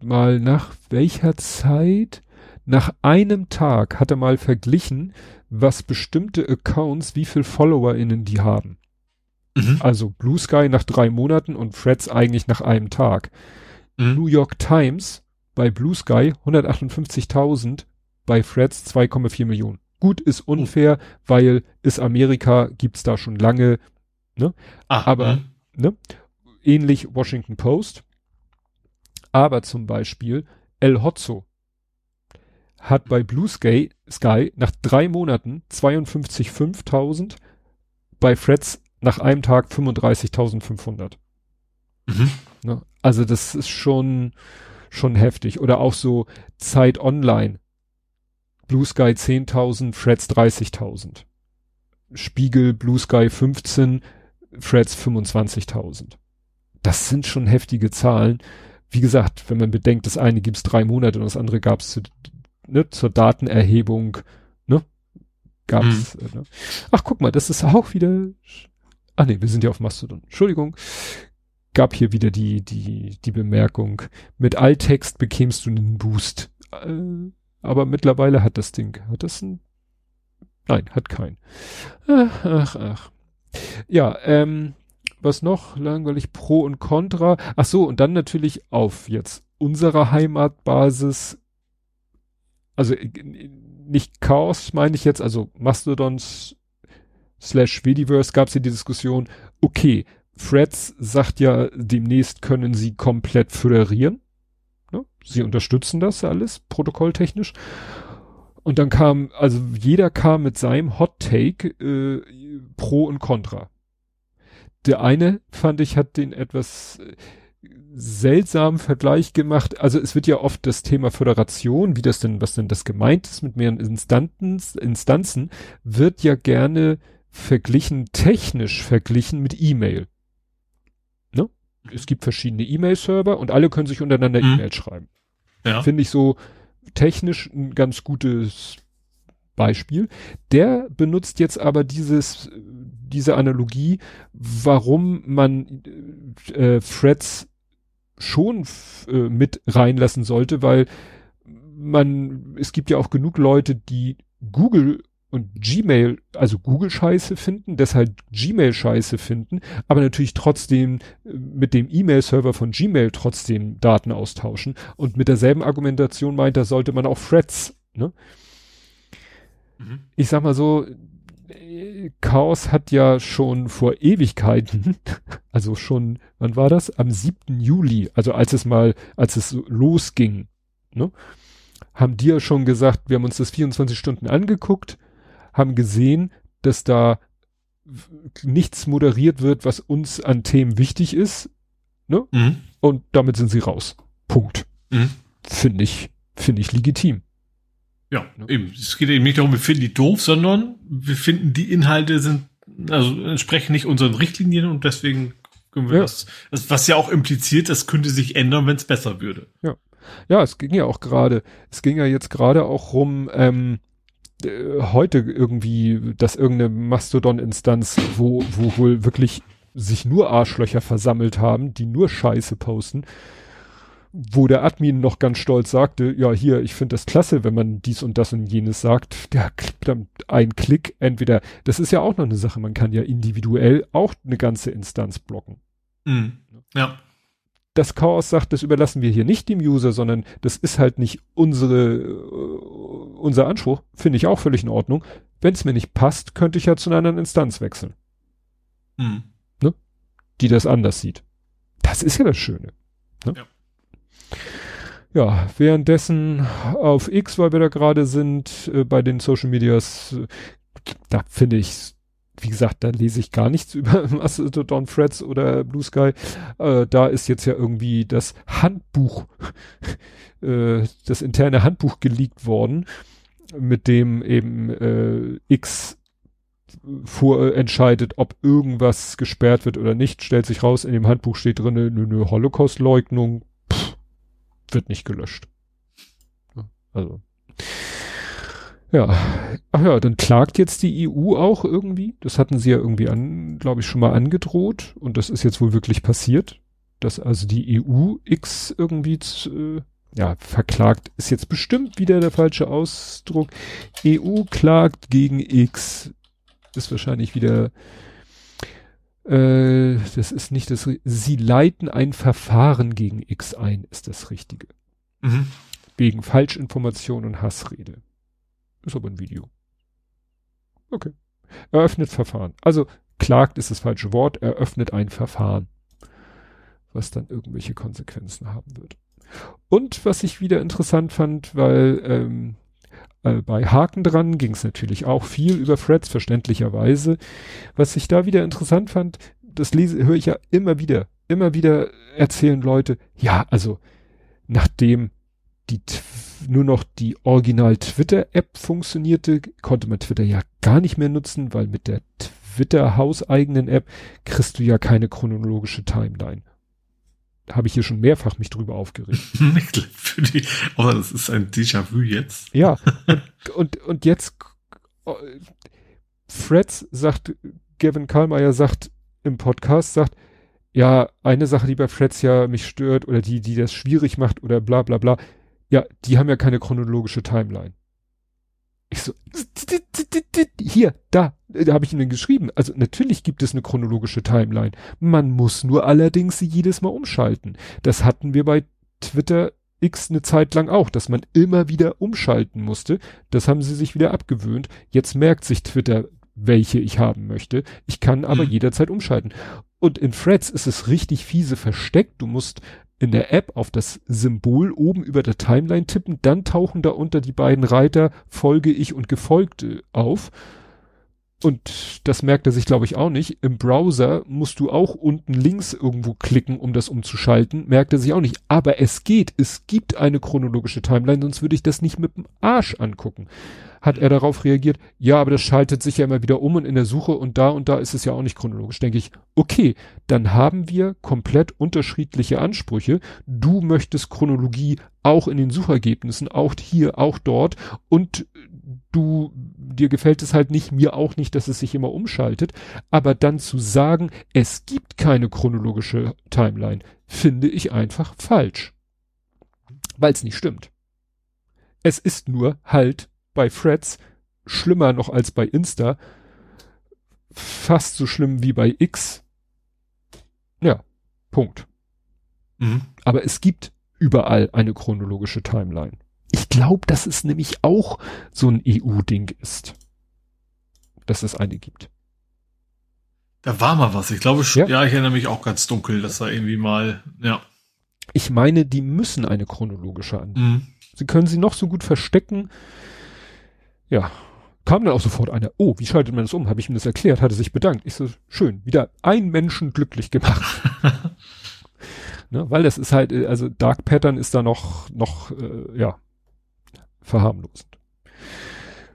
mal nach welcher Zeit, nach einem Tag hat er mal verglichen, was bestimmte Accounts, wie viel FollowerInnen die haben. Mhm. Also Blue Sky nach drei Monaten und Freds eigentlich nach einem Tag. Mhm. New York Times bei Blue Sky 158.000, bei Freds 2,4 Millionen. Gut, ist unfair, oh. weil ist Amerika, gibt's da schon lange, ne? Ah, Aber, mh. ne? Ähnlich Washington Post. Aber zum Beispiel El Hotzo hat bei Blue Sky, Sky nach drei Monaten 52.500, bei Freds nach einem Tag 35.500. Mhm. Ne? Also das ist schon, schon heftig. Oder auch so Zeit Online. Blue Sky 10.000, Freds 30.000. Spiegel, Blue Sky 15, Freds 25.000 das sind schon heftige Zahlen. Wie gesagt, wenn man bedenkt, das eine gibt's drei Monate und das andere gab's zu, ne, zur Datenerhebung, ne? Gab's. Mhm. Äh, ne? Ach, guck mal, das ist auch wieder. Ach nee, wir sind ja auf Mastodon. Entschuldigung. Gab hier wieder die, die, die Bemerkung. Mit Alttext bekämst du einen Boost. Äh, aber mittlerweile hat das Ding, hat das ein, nein, hat keinen. Ach, ach, ach. Ja, ähm, was noch? Langweilig Pro und Contra. Ach so, und dann natürlich auf jetzt unserer Heimatbasis. Also äh, nicht Chaos meine ich jetzt, also Mastodons slash Vediverse gab es hier die Diskussion, okay, Freds sagt ja, demnächst können sie komplett föderieren. sie unterstützen das alles, protokolltechnisch. Und dann kam, also jeder kam mit seinem Hot Take äh, pro und contra. Der eine, fand ich, hat den etwas äh, seltsamen Vergleich gemacht. Also es wird ja oft das Thema Föderation, wie das denn, was denn das gemeint ist mit mehreren Instanzen, Instanzen, wird ja gerne verglichen, technisch verglichen mit E-Mail. Ne? Es gibt verschiedene E-Mail-Server und alle können sich untereinander mhm. E-Mail schreiben. Ja. Finde ich so technisch ein ganz gutes Beispiel. Der benutzt jetzt aber dieses, diese Analogie, warum man äh, Threads schon äh, mit reinlassen sollte, weil man, es gibt ja auch genug Leute, die Google und Gmail, also Google scheiße finden, deshalb Gmail scheiße finden, aber natürlich trotzdem äh, mit dem E-Mail-Server von Gmail trotzdem Daten austauschen. Und mit derselben Argumentation meint er, sollte man auch Threads, ne? Mhm. Ich sag mal so, Chaos hat ja schon vor Ewigkeiten, also schon, wann war das? Am 7. Juli, also als es mal, als es losging, ne? Haben die ja schon gesagt, wir haben uns das 24 Stunden angeguckt, haben gesehen, dass da nichts moderiert wird, was uns an Themen wichtig ist, ne? Mhm. Und damit sind sie raus. Punkt. Mhm. Finde ich, finde ich legitim. Ja, ne? eben. Es geht eben nicht darum, wir finden die doof, sondern wir finden, die Inhalte sind, also entsprechen nicht unseren Richtlinien und deswegen können wir ja. das, das, was ja auch impliziert, das könnte sich ändern, wenn es besser würde. Ja. Ja, es ging ja auch gerade, es ging ja jetzt gerade auch rum, ähm, äh, heute irgendwie, dass irgendeine Mastodon-Instanz, wo, wo wohl wirklich sich nur Arschlöcher versammelt haben, die nur Scheiße posten, wo der Admin noch ganz stolz sagte, ja hier, ich finde das klasse, wenn man dies und das und jenes sagt, der dann ein Klick, entweder, das ist ja auch noch eine Sache, man kann ja individuell auch eine ganze Instanz blocken. Mhm. Ja. Das Chaos sagt, das überlassen wir hier nicht dem User, sondern das ist halt nicht unsere, uh, unser Anspruch, finde ich auch völlig in Ordnung. Wenn es mir nicht passt, könnte ich ja zu einer anderen Instanz wechseln. Mhm. Ne? Die das anders sieht. Das ist ja das Schöne. Ne? Ja. Ja, währenddessen auf X, weil wir da gerade sind, äh, bei den Social Medias, äh, da finde ich, wie gesagt, da lese ich gar nichts über Mastodon Threads oder Blue Sky. Äh, da ist jetzt ja irgendwie das Handbuch, äh, das interne Handbuch geleakt worden, mit dem eben äh, X vorentscheidet, ob irgendwas gesperrt wird oder nicht, stellt sich raus, in dem Handbuch steht drin, eine Holocaust-Leugnung, wird nicht gelöscht. Also. Ja. Ach ja, dann klagt jetzt die EU auch irgendwie. Das hatten sie ja irgendwie an, glaube ich, schon mal angedroht. Und das ist jetzt wohl wirklich passiert. Dass also die EU X irgendwie, äh, ja, verklagt ist jetzt bestimmt wieder der falsche Ausdruck. EU klagt gegen X. Ist wahrscheinlich wieder, äh, das ist nicht das, sie leiten ein Verfahren gegen X ein, ist das Richtige. Mhm. Wegen Falschinformation und Hassrede. Ist aber ein Video. Okay. Eröffnet Verfahren. Also klagt ist das falsche Wort, eröffnet ein Verfahren. Was dann irgendwelche Konsequenzen haben wird. Und was ich wieder interessant fand, weil ähm, äh, bei Haken dran ging es natürlich auch viel über Threads, verständlicherweise. Was ich da wieder interessant fand, das lese, höre ich ja immer wieder, immer wieder erzählen Leute, ja, also nachdem die nur noch die Original Twitter App funktionierte, konnte man Twitter ja gar nicht mehr nutzen, weil mit der Twitter hauseigenen App kriegst du ja keine chronologische Timeline. Habe ich hier schon mehrfach mich drüber aufgeregt. Für die, oh, das ist ein Déjà-vu jetzt. Ja, und, und, und jetzt oh, Freds sagt, Gavin Karlmeier sagt im Podcast, sagt, ja, eine Sache, die bei Freds ja mich stört oder die, die das schwierig macht oder bla bla bla, ja, die haben ja keine chronologische Timeline. Ich so, hier, da, da habe ich ihnen geschrieben. Also natürlich gibt es eine chronologische Timeline. Man muss nur allerdings sie jedes Mal umschalten. Das hatten wir bei Twitter X eine Zeit lang auch, dass man immer wieder umschalten musste. Das haben sie sich wieder abgewöhnt. Jetzt merkt sich Twitter, welche ich haben möchte. Ich kann aber mhm. jederzeit umschalten. Und in Threads ist es richtig fiese versteckt. Du musst in der App auf das Symbol oben über der Timeline tippen, dann tauchen da unter die beiden Reiter Folge ich und Gefolgte auf. Und das merkt er sich, glaube ich, auch nicht. Im Browser musst du auch unten links irgendwo klicken, um das umzuschalten. Merkt er sich auch nicht. Aber es geht. Es gibt eine chronologische Timeline, sonst würde ich das nicht mit dem Arsch angucken hat er darauf reagiert, ja, aber das schaltet sich ja immer wieder um und in der Suche und da und da ist es ja auch nicht chronologisch. Denke ich, okay, dann haben wir komplett unterschiedliche Ansprüche. Du möchtest Chronologie auch in den Suchergebnissen, auch hier, auch dort und du, dir gefällt es halt nicht, mir auch nicht, dass es sich immer umschaltet. Aber dann zu sagen, es gibt keine chronologische Timeline, finde ich einfach falsch. Weil es nicht stimmt. Es ist nur halt bei Threads schlimmer noch als bei Insta. Fast so schlimm wie bei X. Ja, Punkt. Mhm. Aber es gibt überall eine chronologische Timeline. Ich glaube, dass es nämlich auch so ein EU-Ding ist. Dass es eine gibt. Da war mal was. Ich glaube, ja? ja, ich erinnere mich auch ganz dunkel, dass da irgendwie mal, ja. Ich meine, die müssen eine chronologische an. Mhm. Sie können sie noch so gut verstecken. Ja, kam dann auch sofort einer, oh, wie schaltet man das um? Habe ich ihm das erklärt, hatte sich bedankt. Ich so, schön, wieder ein Menschen glücklich gemacht. ne, weil das ist halt, äh, also Dark Pattern ist da noch, noch, äh, ja, verharmlosend.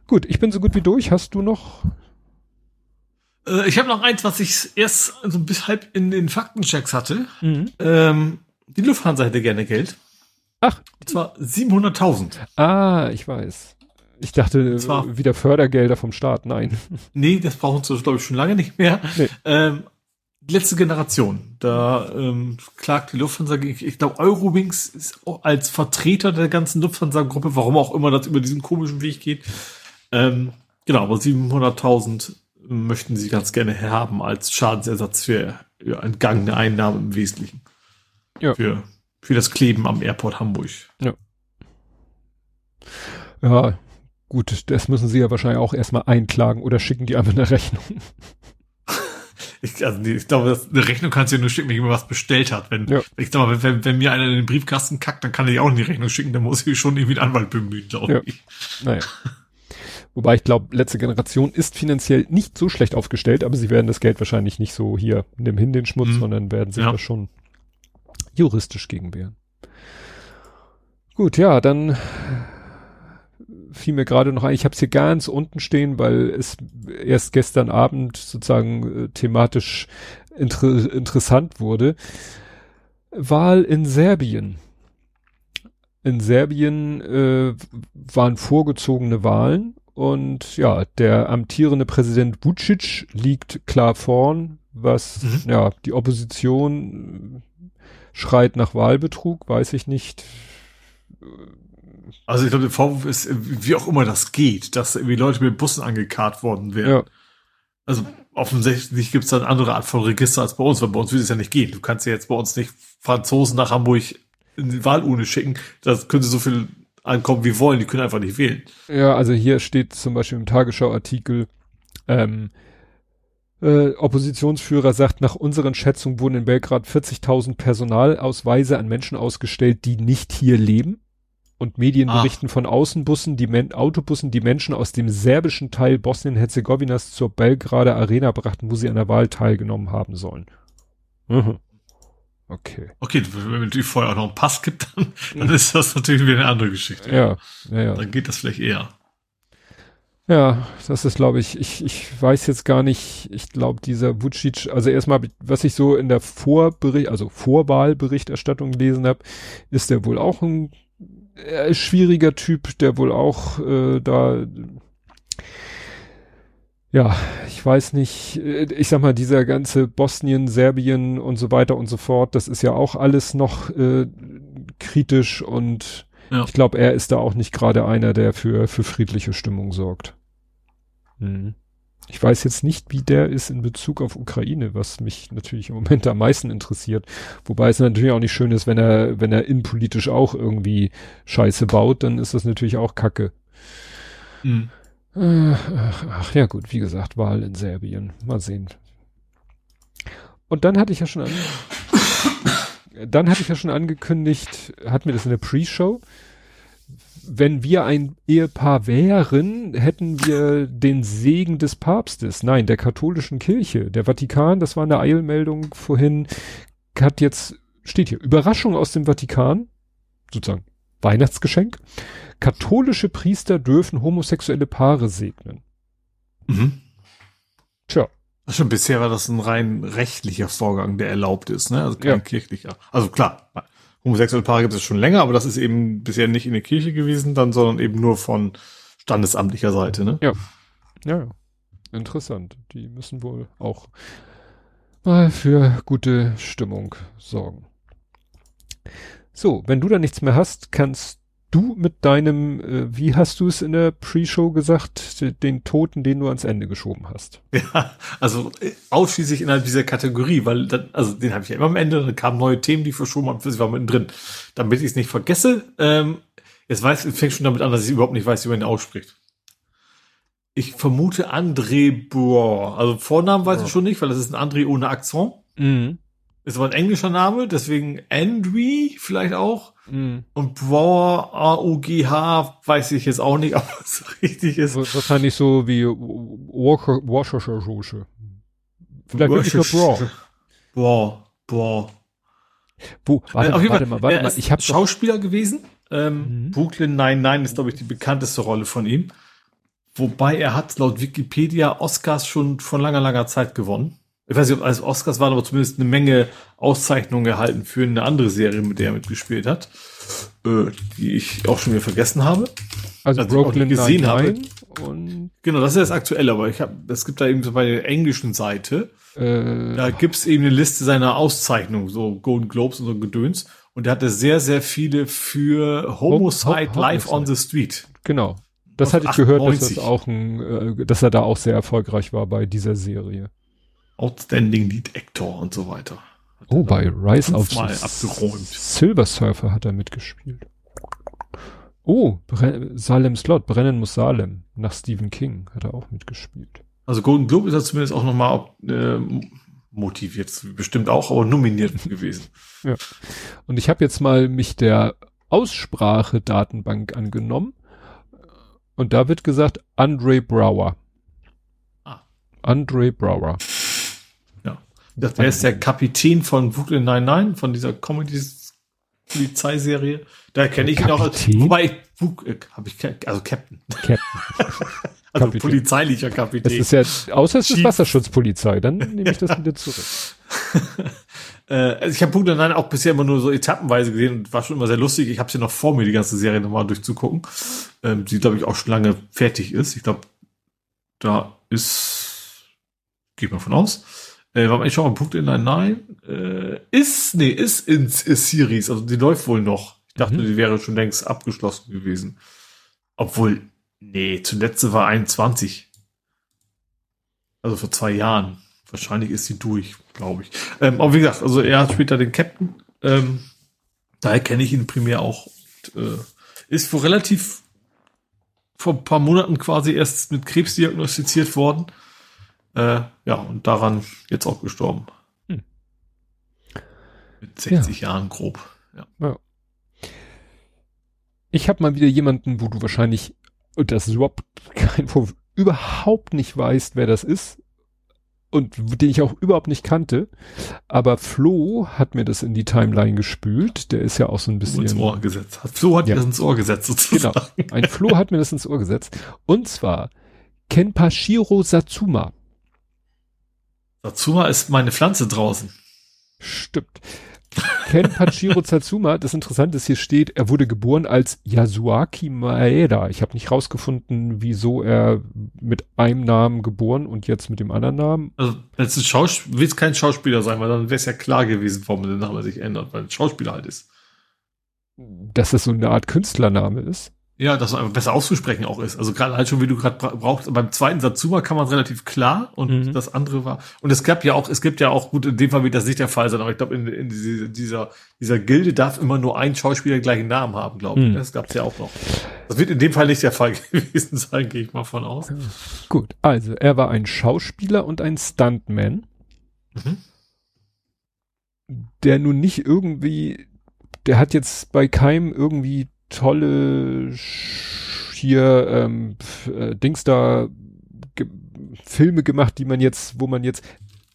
Gut, ich bin so gut wie durch. Hast du noch? Äh, ich habe noch eins, was ich erst so bis halb in den Faktenchecks hatte. Mhm. Ähm, die Lufthansa hätte gerne Geld. Ach. Und zwar 700.000. Ah, ich weiß. Ich dachte, zwar, wieder Fördergelder vom Staat. Nein. Nee, das brauchen sie, glaube ich, schon lange nicht mehr. Nee. Ähm, letzte Generation. Da ähm, klagt die Lufthansa gegen, ich glaube, Eurowings ist auch als Vertreter der ganzen Lufthansa-Gruppe, warum auch immer das über diesen komischen Weg geht. Ähm, genau, aber 700.000 möchten sie ganz gerne haben als Schadensersatz für ja, entgangene Einnahmen im Wesentlichen. Ja. Für, für das Kleben am Airport Hamburg. Ja. Ja, Gut, das müssen sie ja wahrscheinlich auch erstmal einklagen oder schicken die einfach eine Rechnung. Ich, also ich glaube, eine Rechnung kannst du ja nur schicken, wenn jemand was bestellt hat. Wenn, ja. ich sag mal, wenn, wenn mir einer in den Briefkasten kackt, dann kann ich auch eine Rechnung schicken, dann muss ich schon irgendwie einen Anwalt bemühen, glaube ja. ich. Naja. Wobei ich glaube, letzte Generation ist finanziell nicht so schlecht aufgestellt, aber sie werden das Geld wahrscheinlich nicht so hier, nimm hin den Schmutz, mhm. sondern werden sich ja. da schon juristisch gegen wehren. Gut, ja, dann fiel mir gerade noch ein, ich habe es hier ganz unten stehen, weil es erst gestern Abend sozusagen äh, thematisch inter interessant wurde. Wahl in Serbien. In Serbien äh, waren vorgezogene Wahlen und ja, der amtierende Präsident Vucic liegt klar vorn, was mhm. ja die Opposition schreit nach Wahlbetrug, weiß ich nicht also ich glaube, der Vorwurf ist, wie auch immer das geht, dass irgendwie Leute mit Bussen angekarrt worden wären. Ja. Also offensichtlich gibt es da eine andere Art von Register als bei uns, weil bei uns würde es ja nicht gehen. Du kannst ja jetzt bei uns nicht Franzosen nach Hamburg in die Wahlurne schicken. Das könnte so viel ankommen wie wollen, die können einfach nicht wählen. Ja, also hier steht zum Beispiel im Tagesschau-Artikel, ähm, äh, Oppositionsführer sagt, nach unseren Schätzungen wurden in Belgrad 40.000 Personalausweise an Menschen ausgestellt, die nicht hier leben und Medien Ach. berichten von Außenbussen, die Men Autobussen, die Menschen aus dem serbischen Teil Bosnien-Herzegowinas zur Belgrader Arena brachten, wo sie an der Wahl teilgenommen haben sollen. Mhm. Okay. Okay, wenn die vorher auch noch einen Pass gibt, dann, dann ist das natürlich wieder eine andere Geschichte. Ja, ja, ja. Dann geht das vielleicht eher. Ja, das ist, glaube ich, ich, ich weiß jetzt gar nicht, ich glaube, dieser Vucic, also erstmal, was ich so in der Vorbericht, also Vorwahlberichterstattung gelesen habe, ist der wohl auch ein ist schwieriger Typ, der wohl auch äh, da ja, ich weiß nicht, äh, ich sag mal, dieser ganze Bosnien, Serbien und so weiter und so fort, das ist ja auch alles noch äh, kritisch und ja. ich glaube, er ist da auch nicht gerade einer, der für, für friedliche Stimmung sorgt. Mhm. Ich weiß jetzt nicht, wie der ist in Bezug auf Ukraine, was mich natürlich im Moment am meisten interessiert. Wobei es natürlich auch nicht schön ist, wenn er, wenn er innenpolitisch auch irgendwie Scheiße baut, dann ist das natürlich auch Kacke. Mhm. Ach, ach, ja gut, wie gesagt, Wahl in Serbien. Mal sehen. Und dann hatte ich ja schon an, dann hatte ich ja schon angekündigt, hatten wir das in der Pre-Show, wenn wir ein Ehepaar wären, hätten wir den Segen des Papstes. Nein, der katholischen Kirche. Der Vatikan, das war eine Eilmeldung vorhin, hat jetzt, steht hier, Überraschung aus dem Vatikan, sozusagen Weihnachtsgeschenk. Katholische Priester dürfen homosexuelle Paare segnen. Mhm. Tja. Schon bisher war das ein rein rechtlicher Vorgang, der erlaubt ist, ne? Also kein ja. kirchlicher. Also klar, homosexuelle Paare gibt es schon länger, aber das ist eben bisher nicht in der Kirche gewesen, dann, sondern eben nur von standesamtlicher Seite, ne? Ja. Ja, ja. Interessant. Die müssen wohl auch mal für gute Stimmung sorgen. So, wenn du da nichts mehr hast, kannst du mit deinem, äh, wie hast du es in der Pre-Show gesagt, den Toten, den du ans Ende geschoben hast? Ja, also äh, ausschließlich innerhalb dieser Kategorie, weil dann, also den habe ich ja immer am Ende, dann kamen neue Themen, die verschoben haben, sie war mittendrin. Damit ich es nicht vergesse, ähm, jetzt weiß, fängt schon damit an, dass ich überhaupt nicht weiß, wie man ihn ausspricht. Ich vermute André Boer. Also Vornamen weiß oh. ich schon nicht, weil das ist ein André ohne Akzent. Mhm. Ist aber ein englischer Name, deswegen Andrew vielleicht auch. Mm. Und Brower, A-U-G-H, weiß ich jetzt auch nicht, ob es richtig ist. Wahrscheinlich so wie Worcestershire. Vielleicht wirklich nur Brower. Brower, Brower. Warte, äh, auf jeden warte Fall, mal, warte er mal. Ich habe Schauspieler gewesen. Ähm, mhm. Brooklyn 99 ist, glaube ich, die bekannteste Rolle von ihm. Wobei er hat laut Wikipedia Oscars schon von langer, langer Zeit gewonnen ich weiß nicht, ob als Oscars waren, aber zumindest eine Menge Auszeichnungen erhalten für eine andere Serie, mit der er mitgespielt hat, äh, die ich auch schon wieder vergessen habe. Also, also Brooklyn gesehen habe. Und genau, das ist das aktuelle, aber ich habe, es gibt da eben so bei der englischen Seite, äh, da gibt's eben eine Liste seiner Auszeichnungen, so Golden Globes und so Gedöns. Und er hatte sehr, sehr viele für Homicide Hom Live on the Street. Genau. Das hatte ich 98. gehört, dass das auch ein, äh, dass er da auch sehr erfolgreich war bei dieser Serie. Outstanding Lead Actor und so weiter. oh, bei Rise of abgeräumt. Silver Surfer hat er mitgespielt. Oh, Bre Salem Slot, Brennen muss Salem. Nach Stephen King hat er auch mitgespielt. Also Golden Globe ist er zumindest auch nochmal äh, motiviert, bestimmt auch, aber nominiert gewesen. Ja. Und ich habe jetzt mal mich der Aussprache-Datenbank angenommen. Und da wird gesagt Andre Brower. Ah. Andre Brower. Das, er ist der Kapitän von Brooklyn 99, von dieser Comedy-Polizeiserie. Da kenne ich ihn auch. Wobei ich, äh, habe ich, also Captain. Captain. also Kapitän. polizeilicher Kapitän. Das ist ja, außer es ist Wasserschutzpolizei, dann nehme ich das wieder zurück. äh, also ich habe Brooklyn 99 auch bisher immer nur so etappenweise gesehen und war schon immer sehr lustig. Ich habe sie noch vor mir, die ganze Serie nochmal durchzugucken. Ähm, die, glaube ich, auch schon lange fertig ist. Ich glaube, da ist, geht mal von aus äh, warte mal, ich schau mal, Punkt in ein Nein. Äh, ist, nee, ist in ist Series, also die läuft wohl noch. Ich dachte, mhm. die wäre schon längst abgeschlossen gewesen. Obwohl, nee, zuletzt war 21. Also vor zwei Jahren. Wahrscheinlich ist sie durch, glaube ich. Ähm, aber wie gesagt, also er hat später den Captain. Ähm, daher kenne ich ihn primär auch. Und, äh, ist vor relativ vor ein paar Monaten quasi erst mit Krebs diagnostiziert worden. Äh, ja, und daran jetzt auch gestorben. Hm. Mit 60 ja. Jahren grob. Ja. ja. Ich habe mal wieder jemanden, wo du wahrscheinlich, und das ist überhaupt kein Vorwurf, überhaupt nicht weißt, wer das ist und den ich auch überhaupt nicht kannte. Aber Flo hat mir das in die Timeline gespült. Der ist ja auch so ein bisschen. Ins Ohr gesetzt. Flo hat ja. mir das ins Ohr gesetzt sozusagen. Genau. Ein Flo hat mir das ins Ohr gesetzt. Und zwar Kenpashiro Satsuma. Satsuma ist meine Pflanze draußen. Stimmt. Ken Pachiro Satsuma, das Interessante ist, hier steht, er wurde geboren als Yasuaki Maeda. Ich habe nicht rausgefunden, wieso er mit einem Namen geboren und jetzt mit dem anderen Namen. Also, jetzt ein Schauspieler, will es kein Schauspieler sein, weil dann wäre es ja klar gewesen, warum der Name sich ändert, weil ein Schauspieler halt ist. Dass das so eine Art Künstlername ist. Ja, dass es besser auszusprechen auch ist. Also gerade halt schon, wie du gerade brauchst. Beim zweiten Satsuma kann man relativ klar und mhm. das andere war. Und es gab ja auch, es gibt ja auch, gut, in dem Fall wird das nicht der Fall sein, aber ich glaube, in, in diese, dieser, dieser Gilde darf immer nur ein Schauspieler den gleichen Namen haben, glaube ich. Mhm. Das gab es ja auch noch. Das wird in dem Fall nicht der Fall gewesen sein, gehe ich mal von aus. Gut, also er war ein Schauspieler und ein Stuntman. Mhm. der nun nicht irgendwie, der hat jetzt bei keinem irgendwie tolle hier ähm, äh, Dings da ge Filme gemacht, die man jetzt, wo man jetzt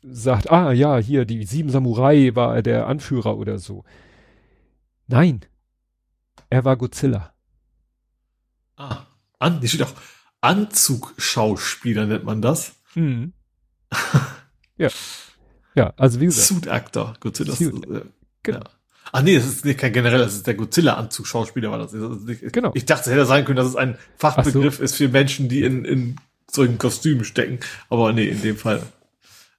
sagt, ah ja, hier die Sieben Samurai war er der Anführer oder so. Nein, er war Godzilla. Ah, an, die steht auch Anzugschauspieler nennt man das. Mhm. ja. Ja, also wie gesagt. Suit Actor, Godzilla. Suit, äh, genau. Ja. Ach nee, das ist nicht kein generell, das ist der Godzilla-Anzug-Schauspieler war das. Ich, genau. Ich dachte, es hätte sein können, dass es ein Fachbegriff so. ist für Menschen, die in, in solchen Kostümen stecken. Aber nee, in dem Fall.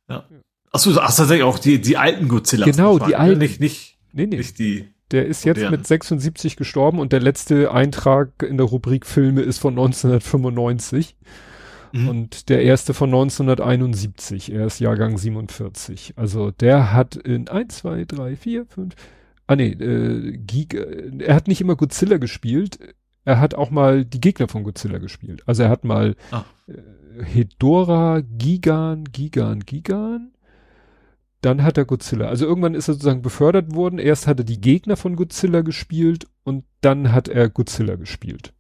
Ja. Achso, ach, tatsächlich auch die, die alten Godzilla. Genau, die alten. Nicht, nicht, nee, nee. nicht die. Der ist jetzt modernen. mit 76 gestorben und der letzte Eintrag in der Rubrik Filme ist von 1995. Mhm. Und der erste von 1971. Er ist Jahrgang 47. Also der hat in 1, 2, 3, 4, 5, ah nee, äh, Giga, er hat nicht immer Godzilla gespielt, er hat auch mal die Gegner von Godzilla gespielt. Also er hat mal ah. äh, Hedora, Gigan, Gigan, Gigan. Dann hat er Godzilla. Also irgendwann ist er sozusagen befördert worden. Erst hat er die Gegner von Godzilla gespielt und dann hat er Godzilla gespielt.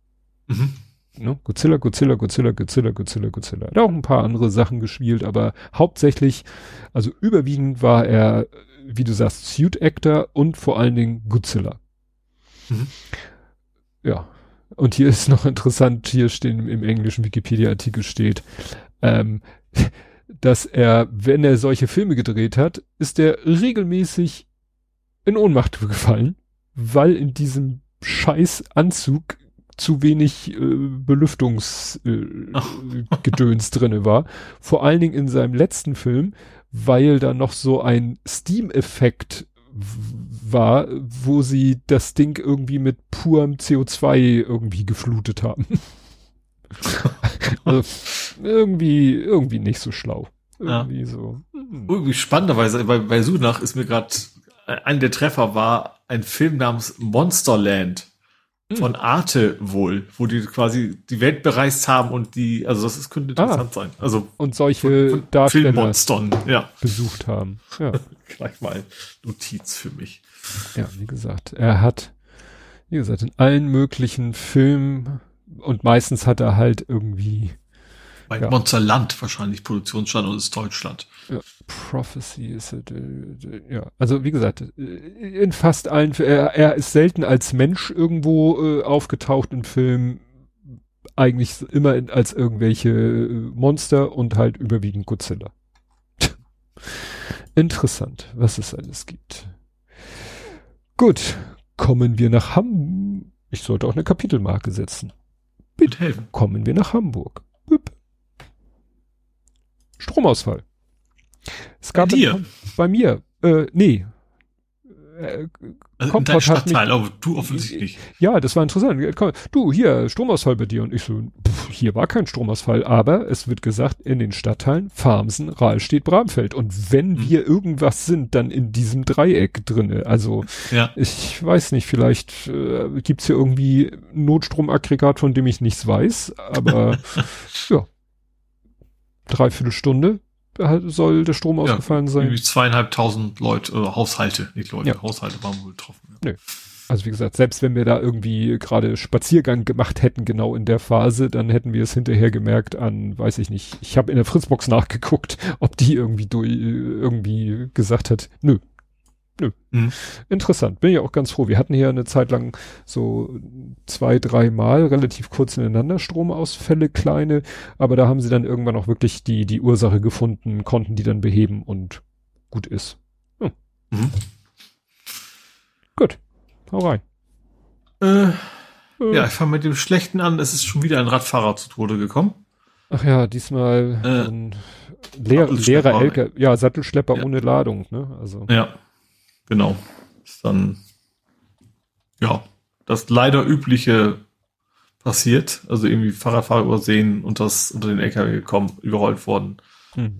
Mhm. Ne? Godzilla, Godzilla, Godzilla, Godzilla, Godzilla, Godzilla. Er hat auch ein paar andere Sachen gespielt, aber hauptsächlich, also überwiegend war er wie du sagst, Suit Actor und vor allen Dingen Godzilla. Mhm. Ja. Und hier ist noch interessant, hier stehen im englischen Wikipedia-Artikel steht, ähm, dass er, wenn er solche Filme gedreht hat, ist er regelmäßig in Ohnmacht gefallen, weil in diesem scheiß Anzug zu wenig äh, Belüftungsgedöns äh, drinne war. Vor allen Dingen in seinem letzten Film, weil da noch so ein Steam-Effekt war, wo sie das Ding irgendwie mit purem CO2 irgendwie geflutet haben. also, irgendwie, irgendwie nicht so schlau. Irgendwie ja. so. Hm. Irgendwie spannenderweise, bei, bei Suchnach ist mir gerade ein der Treffer war ein Film namens Monsterland. Hm. von Arte wohl, wo die quasi die Welt bereist haben und die, also das ist, könnte interessant ah, sein. Also und solche von, von Darsteller Filmmonstern, ja. besucht haben. Ja. Gleich mal Notiz für mich. Ja, wie gesagt, er hat, wie gesagt, in allen möglichen Filmen und meistens hat er halt irgendwie bei ja. Monsterland wahrscheinlich Produktionsstandort ist Deutschland. Ja, Prophecy ist äh, ja, also wie gesagt, äh, in fast allen er, er ist selten als Mensch irgendwo äh, aufgetaucht im Film, eigentlich immer in, als irgendwelche äh, Monster und halt überwiegend Godzilla. Interessant, was es alles gibt. Gut, kommen wir nach Hamburg. Ich sollte auch eine Kapitelmarke setzen. Bitte kommen wir nach Hamburg. Bip. Stromausfall. Es gab bei dir? bei mir, äh, nee. Äh, also in deinem Stadtteil, aber du offensichtlich. Ja, das war interessant. Du, hier, Stromausfall bei dir. Und ich so, pff, hier war kein Stromausfall, aber es wird gesagt, in den Stadtteilen Farmsen, Rahlstedt, Bramfeld. Und wenn mhm. wir irgendwas sind, dann in diesem Dreieck drinne. Also, ja. ich weiß nicht, vielleicht äh, gibt's hier irgendwie Notstromaggregat, von dem ich nichts weiß, aber ja, dreiviertel Stunde soll der Strom ausgefallen ja, sein. Irgendwie zweieinhalbtausend Leute, äh, Haushalte, nicht Leute, ja. Haushalte waren wohl betroffen. Ja. Nö. Also wie gesagt, selbst wenn wir da irgendwie gerade Spaziergang gemacht hätten, genau in der Phase, dann hätten wir es hinterher gemerkt an, weiß ich nicht, ich habe in der Fritzbox nachgeguckt, ob die irgendwie durch, irgendwie gesagt hat, nö, Nö. Mhm. Interessant. Bin ja auch ganz froh. Wir hatten hier eine Zeit lang so zwei, drei Mal relativ kurz ineinander Stromausfälle, kleine, aber da haben sie dann irgendwann auch wirklich die, die Ursache gefunden, konnten die dann beheben und gut ist. Hm. Mhm. Gut. Hau rein. Äh, äh. Ja, ich fange mit dem Schlechten an. Es ist schon wieder ein Radfahrer zu Tode gekommen. Ach ja, diesmal äh, ein leer, leerer LKW, ja, Sattelschlepper ja. ohne Ladung, ne? Also. Ja genau. Ist dann, ja, das leider übliche passiert. Also irgendwie Fahrradfahrer übersehen und das unter den LKW gekommen, überrollt worden. Hm.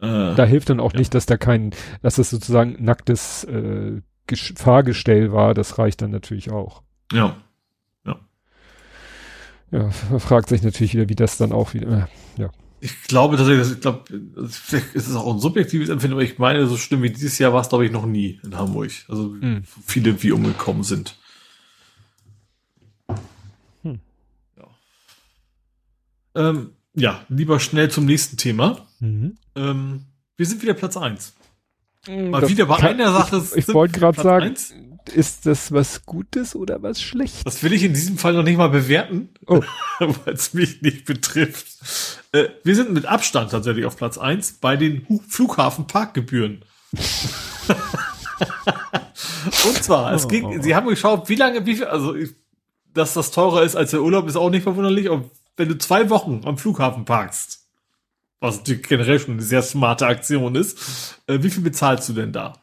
Äh, da hilft dann auch ja. nicht, dass da kein, dass das sozusagen nacktes äh, Fahrgestell war. Das reicht dann natürlich auch. Ja. Ja. Ja, man fragt sich natürlich wieder, wie das dann auch wieder, äh, ja. Ich glaube tatsächlich, ich glaube, vielleicht ist es auch ein subjektives Empfinden, aber ich meine, so schlimm wie dieses Jahr war es, glaube ich, noch nie in Hamburg. Also mhm. viele wie umgekommen sind. Hm. Ja. Ähm, ja, lieber schnell zum nächsten Thema. Mhm. Ähm, wir sind wieder Platz eins. Hm, Mal das wieder bei einer Sache. Ich, ich wollte gerade sagen, eins. Ist das was Gutes oder was Schlechtes? Das will ich in diesem Fall noch nicht mal bewerten, oh. weil es mich nicht betrifft. Äh, wir sind mit Abstand tatsächlich auf Platz eins bei den Flughafenparkgebühren. Und zwar, es ging, oh. sie haben geschaut, wie lange, wie viel, also, dass das teurer ist als der Urlaub, ist auch nicht verwunderlich. Und wenn du zwei Wochen am Flughafen parkst, was generell schon eine sehr smarte Aktion ist. Äh, wie viel bezahlst du denn da?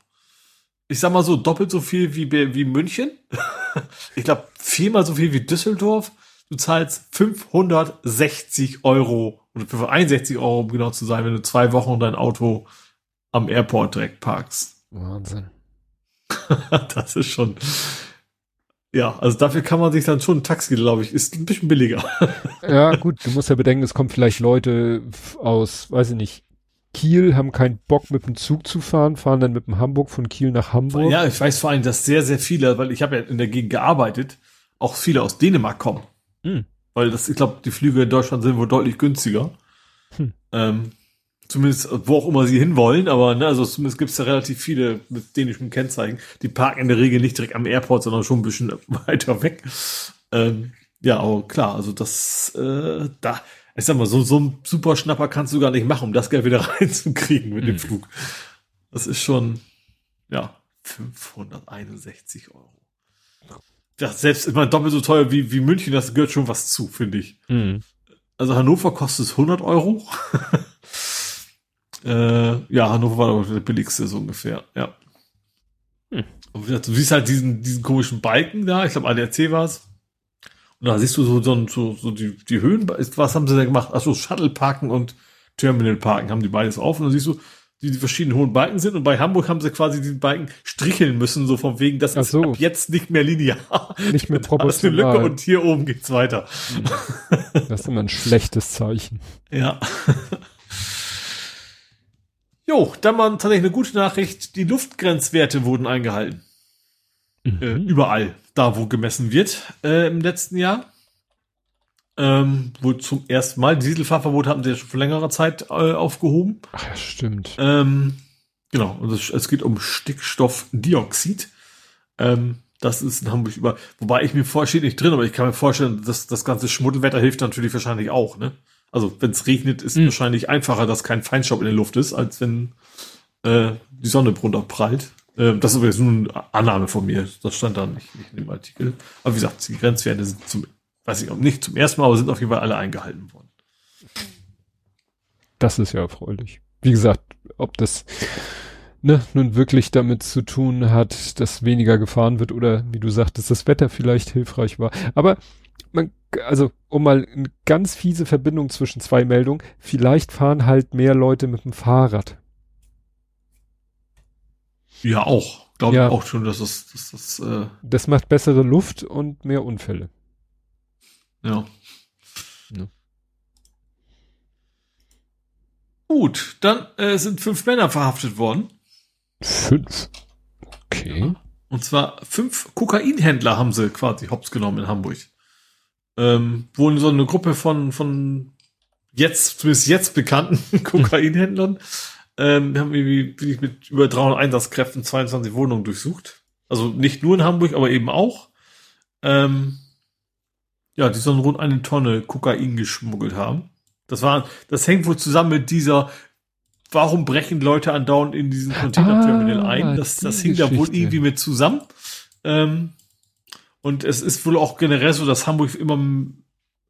Ich sag mal so, doppelt so viel wie, wie München. ich glaube, viermal so viel wie Düsseldorf. Du zahlst 560 Euro oder 561 Euro, um genau zu sein, wenn du zwei Wochen dein Auto am Airport direkt parkst. Wahnsinn. das ist schon, ja, also dafür kann man sich dann schon ein Taxi, glaube ich, ist ein bisschen billiger. ja, gut, du musst ja bedenken, es kommen vielleicht Leute aus, weiß ich nicht, Kiel, haben keinen Bock mit dem Zug zu fahren, fahren dann mit dem Hamburg von Kiel nach Hamburg. Ja, ich weiß vor allem, dass sehr, sehr viele, weil ich habe ja in der Gegend gearbeitet, auch viele aus Dänemark kommen. Hm. Weil das, ich glaube, die Flüge in Deutschland sind wohl deutlich günstiger. Hm. Ähm, Zumindest, wo auch immer sie hinwollen, aber ne, also zumindest gibt es ja relativ viele mit dänischen Kennzeichen. Die parken in der Regel nicht direkt am Airport, sondern schon ein bisschen weiter weg. Ähm, ja, aber klar, also das, äh, da, ich sag mal, so, so ein super Schnapper kannst du gar nicht machen, um das Geld wieder reinzukriegen mit mhm. dem Flug. Das ist schon, ja, 561 Euro. Das selbst immer doppelt so teuer wie, wie München, das gehört schon was zu, finde ich. Mhm. Also Hannover kostet es 100 Euro. Äh, ja, Hannover war aber der billigste so ungefähr, ja. Hm. Und du siehst halt diesen, diesen komischen Balken da, ich glaube ADAC war es. Und da siehst du so, so, so, so die, die Höhen, was haben sie da gemacht? Achso, Shuttle Parken und Terminal Parken haben die beides auf und dann siehst du, die, die verschiedenen hohen Balken sind und bei Hamburg haben sie quasi die Balken stricheln müssen, so vom wegen, das so. ist ab jetzt nicht mehr linear. Nicht mehr proportional. eine Lücke und hier oben geht's weiter. Das ist immer ein schlechtes Zeichen. Ja. Jo, dann mal tatsächlich eine gute Nachricht. Die Luftgrenzwerte wurden eingehalten. Mhm. Äh, überall, da wo gemessen wird äh, im letzten Jahr. Ähm, wo zum ersten Mal, Dieselfahrverbot hatten sie ja schon vor längerer Zeit äh, aufgehoben. Ach ja, stimmt. Ähm, genau, und es, es, geht um Stickstoffdioxid. Ähm, das ist in Hamburg über, wobei ich mir vorstelle, nicht drin, aber ich kann mir vorstellen, dass das ganze Schmuddelwetter hilft natürlich wahrscheinlich auch, ne? Also wenn es regnet, ist mhm. wahrscheinlich einfacher, dass kein Feinstaub in der Luft ist, als wenn äh, die Sonne drunter prallt. Äh, das ist übrigens nur eine Annahme von mir. Das stand da nicht, nicht in dem Artikel. Aber wie gesagt, die Grenzwerte sind zum, weiß ich auch nicht zum ersten Mal, aber sind auf jeden Fall alle eingehalten worden. Das ist ja erfreulich. Wie gesagt, ob das ne, nun wirklich damit zu tun hat, dass weniger gefahren wird oder wie du sagtest, das Wetter vielleicht hilfreich war. Aber man, also um mal eine ganz fiese Verbindung zwischen zwei Meldungen, vielleicht fahren halt mehr Leute mit dem Fahrrad. Ja, auch. Glaube ja. auch schon, dass das, dass das, äh das macht bessere Luft und mehr Unfälle. Ja. ja. Gut, dann äh, sind fünf Männer verhaftet worden. Fünf? Okay. Ja. Und zwar fünf Kokainhändler haben sie quasi hops genommen in Hamburg ähm, wohl so eine Gruppe von, von jetzt, zumindest jetzt bekannten Kokainhändlern, ähm, haben irgendwie mit über 300 Einsatzkräften 22 Wohnungen durchsucht. Also nicht nur in Hamburg, aber eben auch. Ähm, ja, die sollen rund eine Tonne Kokain geschmuggelt haben. Das war, das hängt wohl zusammen mit dieser, warum brechen Leute andauernd in diesen Containerterminal ah, ein? Das, das hing da wohl irgendwie mit zusammen. Ähm, und es ist wohl auch generell so, dass Hamburg immer,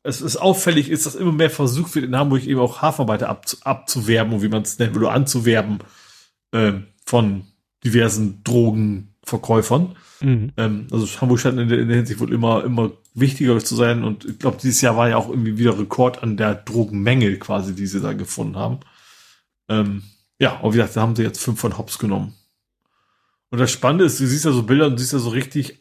es ist auffällig ist, dass immer mehr versucht wird, in Hamburg eben auch Hafenarbeiter abzu, abzuwerben, wie man es nennt, oder anzuwerben, äh, von diversen Drogenverkäufern. Mhm. Ähm, also Hamburg scheint in der, in der Hinsicht wohl immer, immer wichtiger zu sein. Und ich glaube, dieses Jahr war ja auch irgendwie wieder Rekord an der Drogenmenge quasi, die sie da gefunden haben. Ähm, ja, aber wie gesagt, da haben sie jetzt fünf von Hops genommen. Und das Spannende ist, du siehst ja so Bilder und du siehst ja so richtig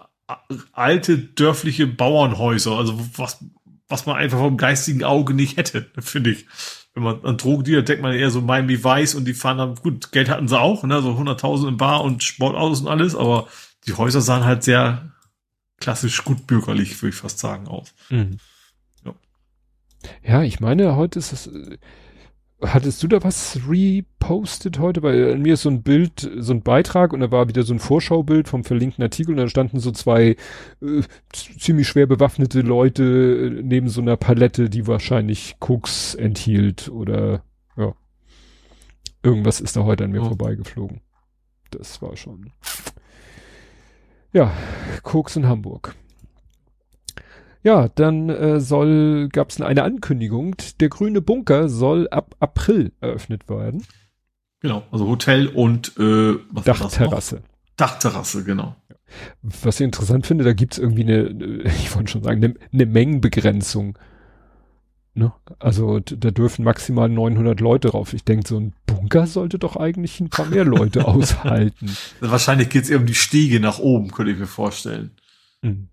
alte dörfliche Bauernhäuser, also was, was man einfach vom geistigen Auge nicht hätte, finde ich. wenn man an Drogendealer denkt man eher so Miami Vice und die fahren dann, gut, Geld hatten sie auch, ne, so 100.000 im Bar und Sportautos und alles, aber die Häuser sahen halt sehr klassisch gut bürgerlich, würde ich fast sagen, aus. Mhm. Ja. ja, ich meine, heute ist es, hattest du da was repostet heute? Weil mir ist so ein Bild, so ein Beitrag und da war wieder so ein Vorschaubild vom verlinkten Artikel und da standen so zwei äh, ziemlich schwer bewaffnete Leute äh, neben so einer Palette, die wahrscheinlich Koks enthielt oder ja. Irgendwas ist da heute an mir oh. vorbeigeflogen. Das war schon. Ja, Koks in Hamburg. Ja, dann äh, soll gab es eine Ankündigung, der grüne Bunker soll ab April eröffnet werden. Genau, also Hotel und äh, was Dachterrasse. Dachterrasse, genau. Was ich interessant finde, da gibt's irgendwie eine, ich wollte schon sagen, eine, eine Mengenbegrenzung. Ne? Also da dürfen maximal 900 Leute drauf. Ich denke, so ein Bunker sollte doch eigentlich ein paar mehr Leute aushalten. Wahrscheinlich geht's eher um die Stiege nach oben, könnte ich mir vorstellen. Mhm.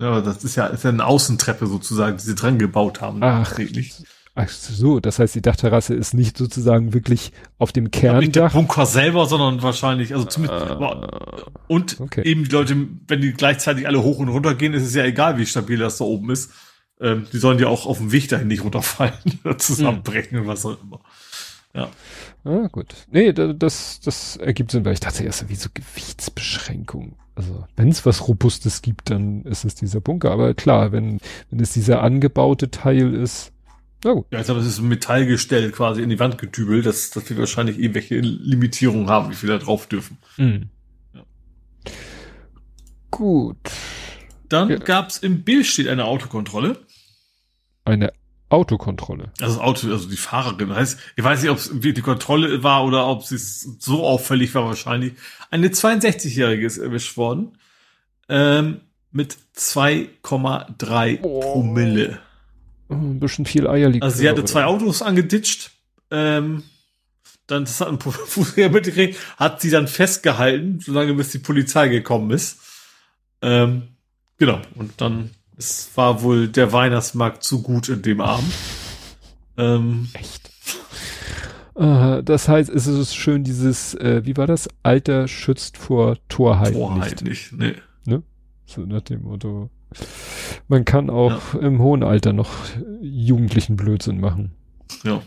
Ja, das ist ja, ist ja eine Außentreppe sozusagen, die sie dran gebaut haben. Ach, ach so, das heißt, die Dachterrasse ist nicht sozusagen wirklich auf dem Kerndach. Nicht der Bunker selber, sondern wahrscheinlich, also zumindest, uh, und okay. eben die Leute, wenn die gleichzeitig alle hoch und runter gehen, ist es ja egal, wie stabil das da oben ist. Ähm, die sollen ja auch auf dem Weg dahin nicht runterfallen oder zusammenbrechen hm. und was auch immer. Ja. Ah, gut. Nee, das, das ergibt Sinn, weil ich dachte erst, wie so Gewichtsbeschränkung. Also, wenn es was Robustes gibt, dann ist es dieser Bunker. Aber klar, wenn, wenn es dieser angebaute Teil ist, na gut. Ja, jetzt aber es ist ein Metallgestell quasi in die Wand getübelt, dass, dass wir wahrscheinlich irgendwelche Limitierungen haben, wie viel da drauf dürfen. Mhm. Ja. Gut. Dann ja. gab es im Bild steht eine Autokontrolle. Eine Autokontrolle. Also Auto, also die Fahrerin. Heißt, ich weiß nicht, ob es die Kontrolle war oder ob es so auffällig war wahrscheinlich. Eine 62-Jährige ist erwischt worden. Ähm, mit 2,3 oh. Promille. Ein bisschen viel Eier liegt. Also sie hatte zwei Autos angeditscht. Ähm, dann das hat ein Fußgänger mitgekriegt, hat sie dann festgehalten, solange bis die Polizei gekommen ist. Ähm, genau. Und dann es war wohl der Weihnachtsmarkt zu gut in dem Abend. Ähm, Echt? Uh, das heißt, es ist schön dieses, äh, wie war das? Alter schützt vor Torheit, Torheit nicht. nicht nee. Ne? So nach dem Motto. Man kann auch ja. im hohen Alter noch jugendlichen Blödsinn machen. Ja.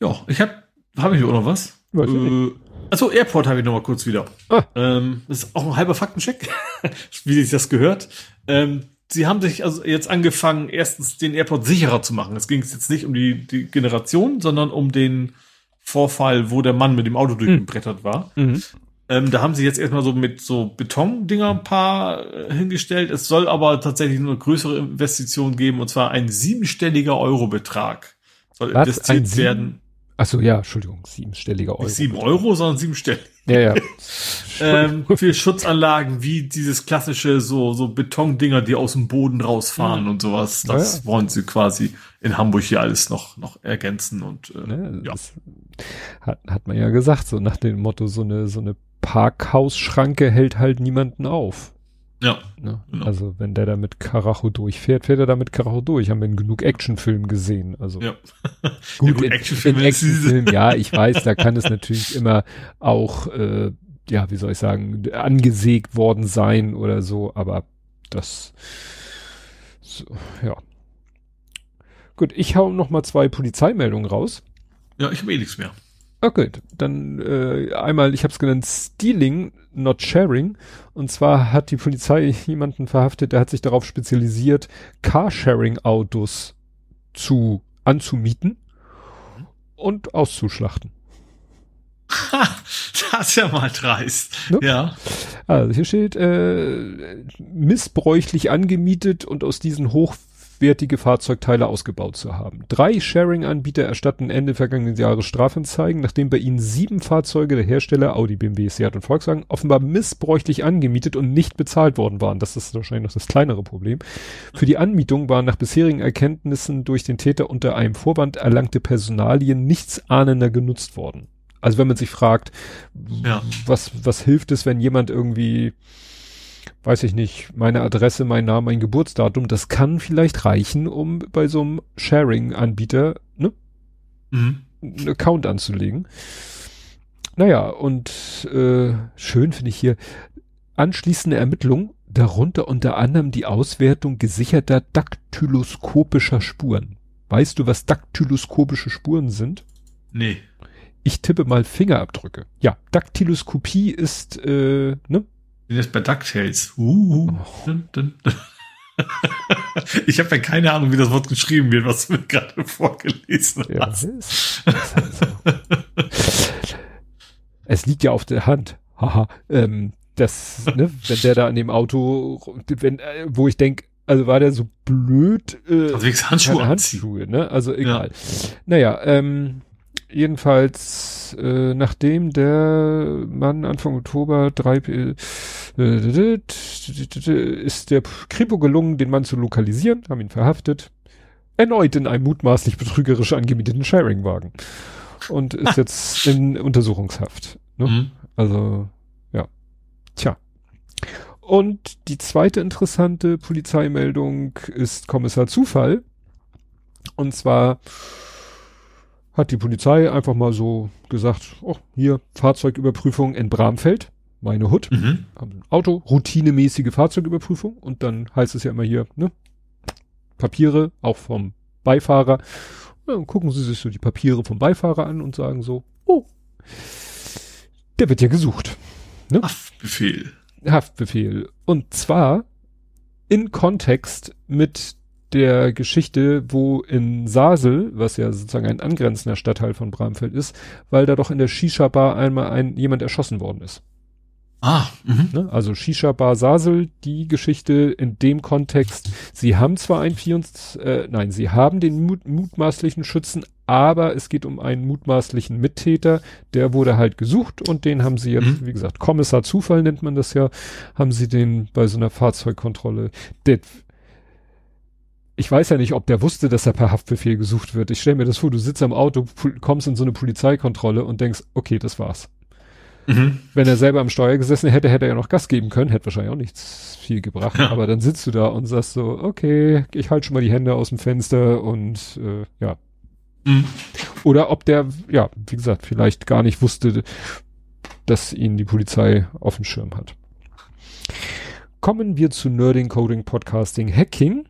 Ja, ich hab, habe ich auch noch was? Weiß äh, also Airport habe ich noch mal kurz wieder. Ah. Ähm, das ist auch ein halber Faktencheck, wie sich das gehört. Ähm, sie haben sich also jetzt angefangen, erstens den Airport sicherer zu machen. Es ging jetzt nicht um die, die Generation, sondern um den Vorfall, wo der Mann mit dem Auto hm. durchgebrettert war. Mhm. Ähm, da haben sie jetzt erstmal so mit so Betondinger ein paar äh, hingestellt. Es soll aber tatsächlich nur eine größere Investition geben, und zwar ein siebenstelliger Eurobetrag soll Was? investiert werden. Ach so, ja, Entschuldigung, siebenstelliger Euro. Nicht sieben Euro, sondern siebenstellig. Ja, ja. ähm, für Schutzanlagen wie dieses klassische so, so Betondinger, die aus dem Boden rausfahren mhm. und sowas. Das ja, ja. wollen sie quasi in Hamburg hier alles noch, noch ergänzen und, äh, ja. Hat, hat man ja gesagt, so nach dem Motto, so eine, so eine Parkhausschranke hält halt niemanden auf. Ja. Ne? Genau. Also wenn der da mit Karacho durchfährt, fährt er da mit Karacho durch. Haben wir in genug Actionfilmen gesehen. Also ja. gut, ja, gut in, Actionfilmen, in Actionfilmen ja, ich weiß, da kann es natürlich immer auch, äh, ja, wie soll ich sagen, angesägt worden sein oder so, aber das, so, ja. Gut, ich hau noch mal zwei Polizeimeldungen raus. Ja, ich habe eh nichts mehr. Okay, dann äh, einmal, ich habe es genannt, Stealing, not sharing. Und zwar hat die Polizei jemanden verhaftet, der hat sich darauf spezialisiert, Carsharing-Autos zu anzumieten und auszuschlachten. Ha, das ist ja mal dreist. Ne? Ja. Also hier steht äh, missbräuchlich angemietet und aus diesen hoch hochwertige Fahrzeugteile ausgebaut zu haben. Drei Sharing-Anbieter erstatten Ende vergangenen Jahres Strafanzeigen, nachdem bei ihnen sieben Fahrzeuge der Hersteller Audi, BMW, Seat und Volkswagen offenbar missbräuchlich angemietet und nicht bezahlt worden waren. Das ist wahrscheinlich noch das kleinere Problem. Für die Anmietung waren nach bisherigen Erkenntnissen durch den Täter unter einem Vorwand erlangte Personalien nichtsahnender genutzt worden. Also wenn man sich fragt, ja. was, was hilft es, wenn jemand irgendwie weiß ich nicht, meine Adresse, mein Name, mein Geburtsdatum, das kann vielleicht reichen, um bei so einem Sharing-Anbieter, ne? Mhm. einen Account anzulegen. Naja, und äh, schön finde ich hier anschließende Ermittlung, darunter unter anderem die Auswertung gesicherter daktyloskopischer Spuren. Weißt du, was daktyloskopische Spuren sind? Nee. Ich tippe mal Fingerabdrücke. Ja, Daktyloskopie ist, äh, ne? Das bei DuckTales. Uh, oh. dun, dun, dun. ich habe ja keine Ahnung, wie das Wort geschrieben wird, was du mir gerade vorgelesen ja, hast. Ist, ist halt so. es liegt ja auf der Hand. Haha. Ähm, das, ne, wenn der da an dem Auto, wenn, äh, wo ich denk, also war der so blöd. Äh, also Handschuhe, Handschuhe, ne? Also egal. Ja. Naja, ähm, jedenfalls, äh, nachdem der Mann Anfang Oktober drei äh, ist der Kripo gelungen, den Mann zu lokalisieren, haben ihn verhaftet. Erneut in einem mutmaßlich betrügerisch angemieteten Sharingwagen. Und ist jetzt in Untersuchungshaft. Ne? Mhm. Also, ja. Tja. Und die zweite interessante Polizeimeldung ist Kommissar Zufall. Und zwar hat die Polizei einfach mal so gesagt, oh, hier Fahrzeugüberprüfung in Bramfeld, meine Hut, mhm. Auto, routinemäßige Fahrzeugüberprüfung und dann heißt es ja immer hier, ne, Papiere, auch vom Beifahrer. Und dann gucken sie sich so die Papiere vom Beifahrer an und sagen so, oh, der wird ja gesucht. Ne? Haftbefehl. Haftbefehl. Und zwar in Kontext mit der Geschichte, wo in Sasel, was ja sozusagen ein angrenzender Stadtteil von Bramfeld ist, weil da doch in der Shisha-Bar einmal ein, jemand erschossen worden ist. Ah, mh. ne? also Shisha Bar Sasel, die Geschichte in dem Kontext. Sie haben zwar ein 24, äh, nein, sie haben den mut, mutmaßlichen Schützen, aber es geht um einen mutmaßlichen Mittäter, der wurde halt gesucht und den haben sie jetzt, mhm. wie gesagt, Kommissar Zufall nennt man das ja, haben sie den bei so einer Fahrzeugkontrolle. Der, ich weiß ja nicht, ob der wusste, dass er per Haftbefehl gesucht wird. Ich stelle mir das vor, du sitzt am Auto, kommst in so eine Polizeikontrolle und denkst, okay, das war's. Mhm. Wenn er selber am Steuer gesessen hätte, hätte er ja noch Gas geben können, hätte wahrscheinlich auch nichts viel gebracht. Ja. Aber dann sitzt du da und sagst so, okay, ich halte schon mal die Hände aus dem Fenster und äh, ja. Mhm. Oder ob der, ja, wie gesagt, vielleicht gar nicht wusste, dass ihn die Polizei auf dem Schirm hat. Kommen wir zu Nerding, Coding, Podcasting, Hacking.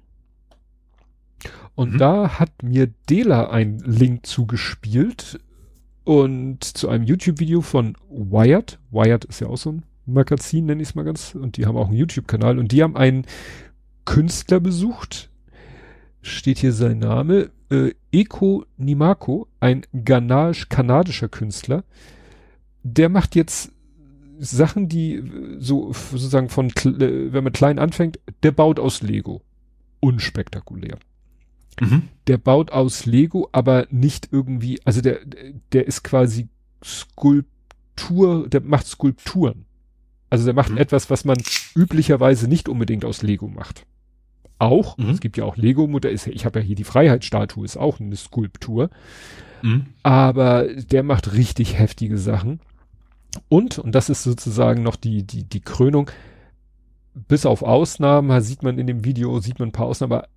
Und mhm. da hat mir Dela ein Link zugespielt und zu einem YouTube-Video von Wired. Wired ist ja auch so ein Magazin, nenne ich es mal ganz. Und die haben auch einen YouTube-Kanal und die haben einen Künstler besucht. Steht hier sein Name. Äh, Eko Nimako, ein kanadischer Künstler. Der macht jetzt Sachen, die so sozusagen von, äh, wenn man klein anfängt, der baut aus Lego. Unspektakulär. Mhm. Der baut aus Lego, aber nicht irgendwie, also der, der ist quasi Skulptur, der macht Skulpturen. Also der macht mhm. etwas, was man üblicherweise nicht unbedingt aus Lego macht. Auch, mhm. es gibt ja auch Lego-Mutter, ich habe ja hier die Freiheitsstatue, ist auch eine Skulptur. Mhm. Aber der macht richtig heftige Sachen. Und, und das ist sozusagen noch die, die, die Krönung, bis auf Ausnahmen, sieht man in dem Video, sieht man ein paar Ausnahmen, aber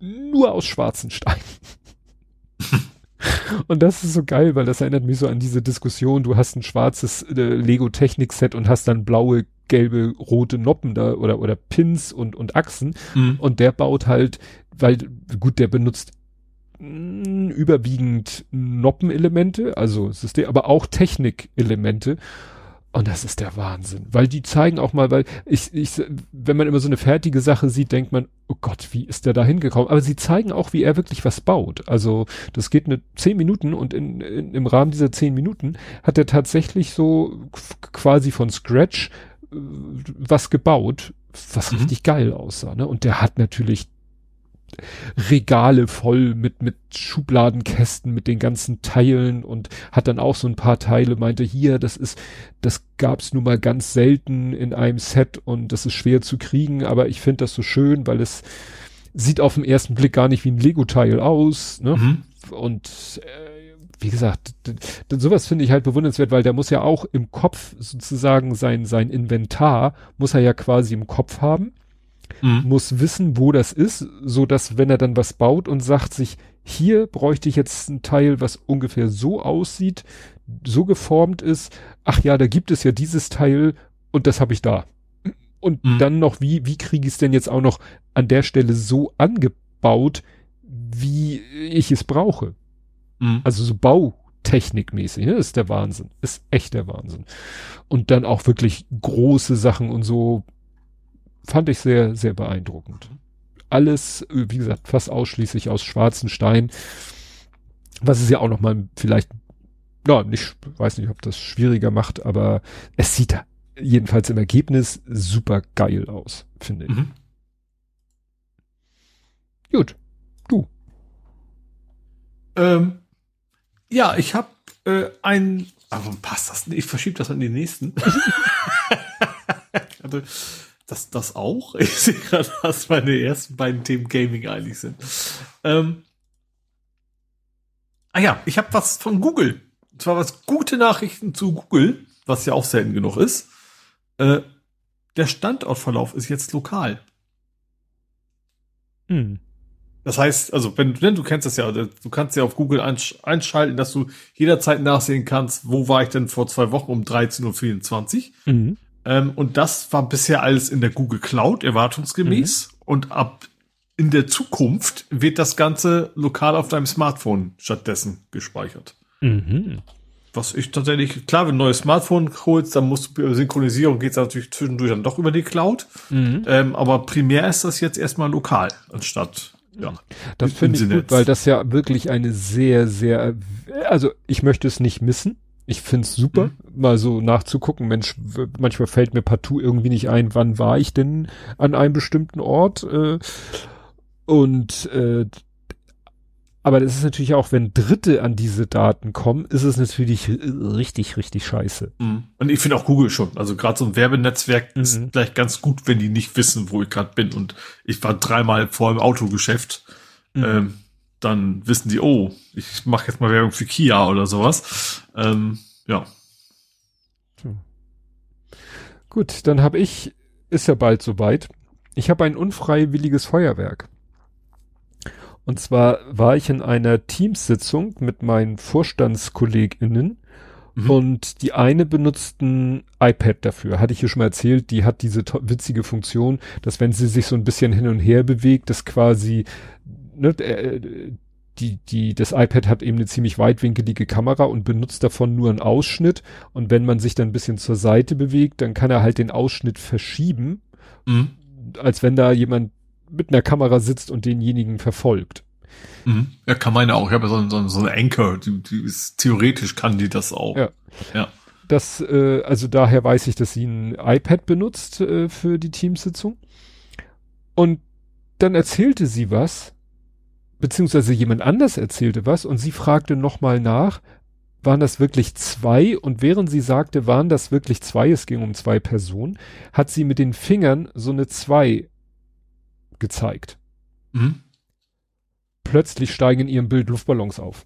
nur aus schwarzen Steinen. und das ist so geil, weil das erinnert mich so an diese Diskussion, du hast ein schwarzes äh, Lego-Technik-Set und hast dann blaue, gelbe, rote Noppen da oder, oder Pins und, und Achsen. Mhm. Und der baut halt, weil, gut, der benutzt mh, überwiegend Noppenelemente, also System, aber auch Technikelemente. Und das ist der Wahnsinn, weil die zeigen auch mal, weil ich, ich, wenn man immer so eine fertige Sache sieht, denkt man, oh Gott, wie ist der da hingekommen? Aber sie zeigen auch, wie er wirklich was baut. Also das geht eine zehn Minuten und in, in, im Rahmen dieser zehn Minuten hat er tatsächlich so quasi von Scratch äh, was gebaut, was mhm. richtig geil aussah. Ne? Und der hat natürlich Regale voll mit, mit Schubladenkästen, mit den ganzen Teilen und hat dann auch so ein paar Teile, meinte hier, das ist, das gab's nun mal ganz selten in einem Set und das ist schwer zu kriegen, aber ich finde das so schön, weil es sieht auf den ersten Blick gar nicht wie ein Lego-Teil aus, ne? Mhm. Und äh, wie gesagt, sowas finde ich halt bewundernswert, weil der muss ja auch im Kopf sozusagen sein, sein Inventar muss er ja quasi im Kopf haben, mhm. muss wissen, wo das ist, so dass wenn er dann was baut und sagt sich, hier bräuchte ich jetzt ein Teil, was ungefähr so aussieht, so geformt ist, ach ja, da gibt es ja dieses Teil und das habe ich da. Und mhm. dann noch, wie, wie kriege ich es denn jetzt auch noch an der Stelle so angebaut, wie ich es brauche? Mhm. Also so bautechnikmäßig, ne? ist der Wahnsinn. Ist echt der Wahnsinn. Und dann auch wirklich große Sachen und so fand ich sehr, sehr beeindruckend. Alles, wie gesagt, fast ausschließlich aus schwarzen Stein. Was es ja auch noch mal vielleicht, ja, nicht, weiß nicht, ob das schwieriger macht, aber es sieht jedenfalls im Ergebnis super geil aus, finde ich. Mhm. Gut. Du. Ähm, ja, ich habe äh, ein. Aber passt das nicht? Ich verschiebe das an den nächsten. also, das, das auch? Ich sehe gerade, dass meine ersten beiden Themen Gaming einig sind. Ähm, ah ja, ich habe was von Google. Und zwar was gute Nachrichten zu Google, was ja auch selten genug ist. Äh, der Standortverlauf ist jetzt lokal. Hm. Das heißt, also wenn du, du kennst das ja, du kannst ja auf Google einschalten, dass du jederzeit nachsehen kannst, wo war ich denn vor zwei Wochen um 13.24 Uhr. Mhm. Ähm, und das war bisher alles in der Google Cloud, erwartungsgemäß. Mhm. Und ab in der Zukunft wird das Ganze lokal auf deinem Smartphone stattdessen gespeichert. Mhm. Was ich tatsächlich, klar, wenn du ein neues Smartphone holst, dann musst du Synchronisierung geht natürlich zwischendurch dann doch über die Cloud. Mhm. Ähm, aber primär ist das jetzt erstmal lokal, anstatt ja. Das finde ich gut, weil das ja wirklich eine sehr, sehr, also ich möchte es nicht missen. Ich find's super, mhm. mal so nachzugucken. Mensch, manchmal fällt mir partout irgendwie nicht ein, wann war ich denn an einem bestimmten Ort. Äh, und äh, aber das ist natürlich auch, wenn Dritte an diese Daten kommen, ist es natürlich richtig, richtig scheiße. Mhm. Und ich finde auch Google schon. Also gerade so ein Werbenetzwerk mhm. ist gleich ganz gut, wenn die nicht wissen, wo ich gerade bin. Und ich war dreimal vor im Autogeschäft. Mhm. Ähm, dann wissen die, oh, ich mache jetzt mal Werbung für Kia oder sowas. Ähm, ja. Gut, dann habe ich, ist ja bald soweit. Ich habe ein unfreiwilliges Feuerwerk. Und zwar war ich in einer Teamsitzung mit meinen VorstandskollegInnen mhm. und die eine benutzt ein iPad dafür. Hatte ich hier schon mal erzählt, die hat diese witzige Funktion, dass wenn sie sich so ein bisschen hin und her bewegt, das quasi, ne, äh, die, die, das iPad hat eben eine ziemlich weitwinkelige Kamera und benutzt davon nur einen Ausschnitt. Und wenn man sich dann ein bisschen zur Seite bewegt, dann kann er halt den Ausschnitt verschieben, mhm. als wenn da jemand mit einer Kamera sitzt und denjenigen verfolgt. Mhm. Ja, kann meine auch. Ich habe ja so, so, so eine Anchor, die, die ist, theoretisch kann die das auch. Ja. ja. Das, äh, also daher weiß ich, dass sie ein iPad benutzt äh, für die Teamsitzung. Und dann erzählte sie was, beziehungsweise jemand anders erzählte was und sie fragte nochmal nach, waren das wirklich zwei? Und während sie sagte, waren das wirklich zwei, es ging um zwei Personen, hat sie mit den Fingern so eine zwei gezeigt. Mhm. Plötzlich steigen in ihrem Bild Luftballons auf.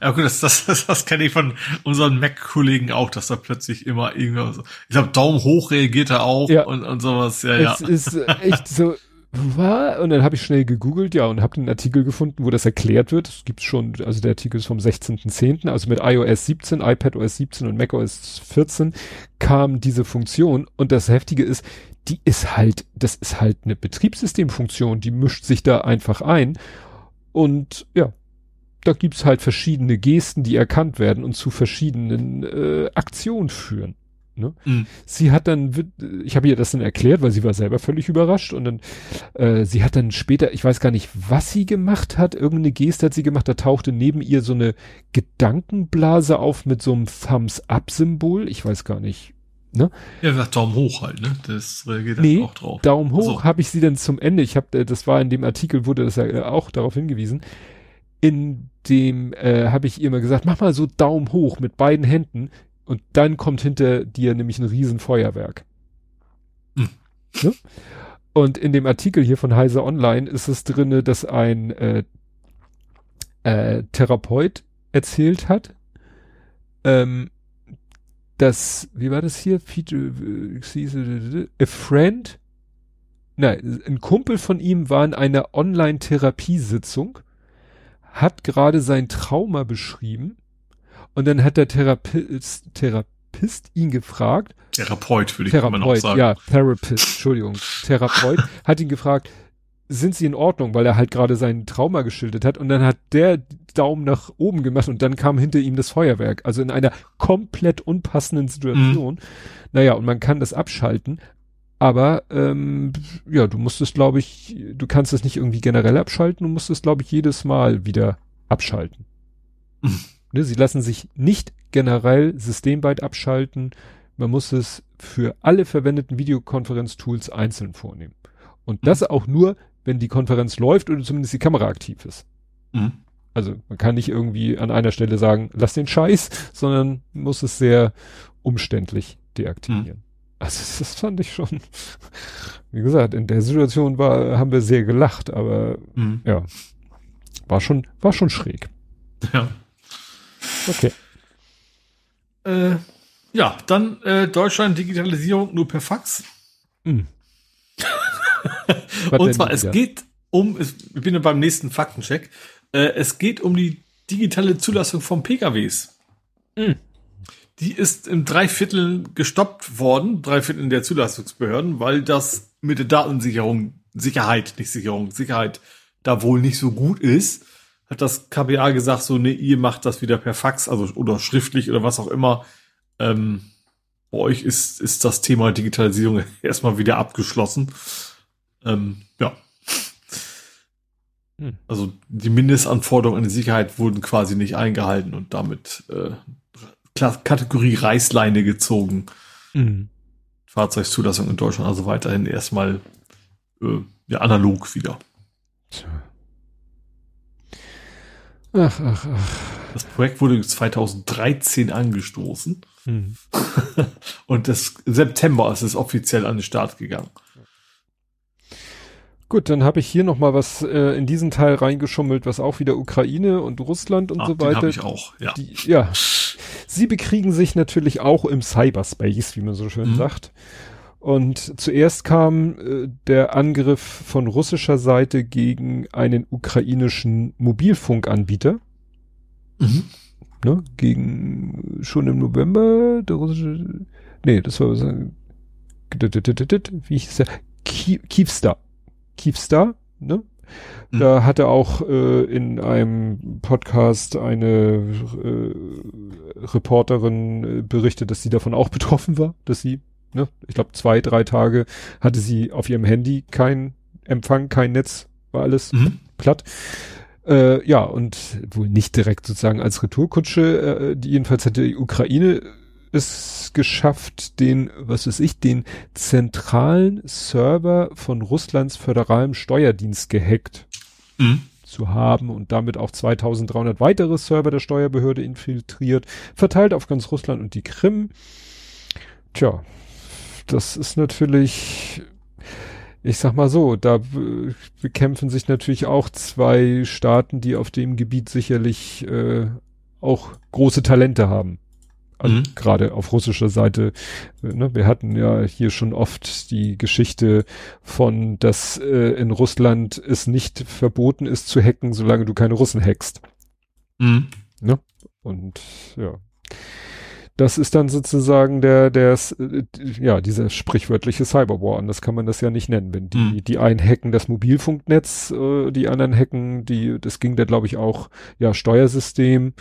Ja gut, das, das, das, das kenne ich von unseren Mac-Kollegen auch, dass da plötzlich immer irgendwas, ich glaube, Daumen hoch reagiert er auch ja. und, und sowas. Ja, es ja. ist echt so? Und dann habe ich schnell gegoogelt, ja, und habe den Artikel gefunden, wo das erklärt wird. Es gibt schon, also der Artikel ist vom 16.10., also mit iOS 17, iPadOS 17 und macOS 14 kam diese Funktion. Und das Heftige ist, die ist halt, das ist halt eine Betriebssystemfunktion, die mischt sich da einfach ein. Und ja, da gibt's halt verschiedene Gesten, die erkannt werden und zu verschiedenen äh, Aktionen führen. Ne? Mhm. Sie hat dann, ich habe ihr das dann erklärt, weil sie war selber völlig überrascht und dann, äh, sie hat dann später, ich weiß gar nicht, was sie gemacht hat, irgendeine Geste hat sie gemacht, da tauchte neben ihr so eine Gedankenblase auf mit so einem Thumbs-Up-Symbol, ich weiß gar nicht, Ne? Ja, sagt Daumen hoch halt, ne? Das reagiert nee, auch drauf. Daumen hoch also. habe ich sie dann zum Ende. Ich habe, äh, das war in dem Artikel wurde das ja äh, auch darauf hingewiesen. In dem äh, habe ich ihr mal gesagt, mach mal so Daumen hoch mit beiden Händen und dann kommt hinter dir nämlich ein Riesenfeuerwerk. Hm. Ne? Und in dem Artikel hier von Heise Online ist es drinne, dass ein äh, äh, Therapeut erzählt hat, ähm, dass, wie war das hier? A friend, nein, ein Kumpel von ihm war in einer Online-Therapiesitzung, hat gerade sein Trauma beschrieben und dann hat der Therapist, Therapist ihn gefragt. Therapeut, würde ich Therapeut, immer noch sagen. Ja, Therapist, Entschuldigung. Therapeut hat ihn gefragt, sind sie in Ordnung, weil er halt gerade sein Trauma geschildert hat und dann hat der Daumen nach oben gemacht und dann kam hinter ihm das Feuerwerk. Also in einer komplett unpassenden Situation. Mhm. Naja, und man kann das abschalten, aber ähm, ja, du musst es, glaube ich, du kannst es nicht irgendwie generell abschalten, du musst es, glaube ich, jedes Mal wieder abschalten. Mhm. Ne, sie lassen sich nicht generell systemweit abschalten. Man muss es für alle verwendeten Videokonferenztools einzeln vornehmen. Und das mhm. auch nur, wenn die Konferenz läuft oder zumindest die Kamera aktiv ist. Mhm. Also man kann nicht irgendwie an einer Stelle sagen, lass den Scheiß, sondern muss es sehr umständlich deaktivieren. Mhm. Also das fand ich schon, wie gesagt, in der Situation war, haben wir sehr gelacht, aber mhm. ja, war schon, war schon schräg. Ja. Okay. Äh, ja, dann äh, Deutschland Digitalisierung nur per Fax. Mhm. Und zwar, es geht um, es, ich bin ja beim nächsten Faktencheck, äh, es geht um die digitale Zulassung von PKWs. Mhm. Die ist im Dreiviertel gestoppt worden, Dreiviertel der Zulassungsbehörden, weil das mit der Datensicherung, Sicherheit, nicht Sicherung, Sicherheit da wohl nicht so gut ist. Hat das KBA gesagt, so, nee, ihr macht das wieder per Fax, also oder schriftlich oder was auch immer. Ähm, bei euch ist, ist das Thema Digitalisierung erstmal wieder abgeschlossen. Ähm, ja. Hm. Also die Mindestanforderungen an die Sicherheit wurden quasi nicht eingehalten und damit äh, Kategorie Reißleine gezogen. Mhm. Fahrzeugzulassung in Deutschland also weiterhin erstmal äh, ja, analog wieder. Tja. Ach, ach, ach. Das Projekt wurde 2013 angestoßen. Mhm. und das September ist es offiziell an den Start gegangen. Gut, dann habe ich hier noch mal was äh, in diesen Teil reingeschummelt, was auch wieder Ukraine und Russland und ah, so weiter. habe ich auch, ja. Die, ja. Sie bekriegen sich natürlich auch im Cyberspace, wie man so schön mhm. sagt. Und zuerst kam äh, der Angriff von russischer Seite gegen einen ukrainischen Mobilfunkanbieter. Mhm. Ne, gegen schon im November der russische Nee, das war wie hieß der? Kievstar. Kievstar, ne? Mhm. Da hatte auch äh, in einem Podcast eine äh, Reporterin äh, berichtet, dass sie davon auch betroffen war, dass sie, ne, ich glaube zwei, drei Tage hatte sie auf ihrem Handy kein Empfang, kein Netz, war alles mhm. platt. Äh, ja, und wohl nicht direkt sozusagen als Retourkutsche, äh, die jedenfalls hatte die Ukraine es geschafft, den, was weiß ich, den zentralen Server von Russlands föderalem Steuerdienst gehackt mhm. zu haben und damit auch 2300 weitere Server der Steuerbehörde infiltriert, verteilt auf ganz Russland und die Krim. Tja, das ist natürlich, ich sag mal so, da bekämpfen sich natürlich auch zwei Staaten, die auf dem Gebiet sicherlich äh, auch große Talente haben. Also mhm. gerade auf russischer Seite. Äh, ne, wir hatten ja hier schon oft die Geschichte von, dass äh, in Russland es nicht verboten ist zu hacken, solange du keine Russen hackst. Mhm. Ne? Und ja. Das ist dann sozusagen der, der, äh, ja, dieser sprichwörtliche Cyberwar. Anders kann man das ja nicht nennen. Wenn die, mhm. die einen hacken das Mobilfunknetz, äh, die anderen hacken die, das ging da glaube ich auch, ja, Steuersystem.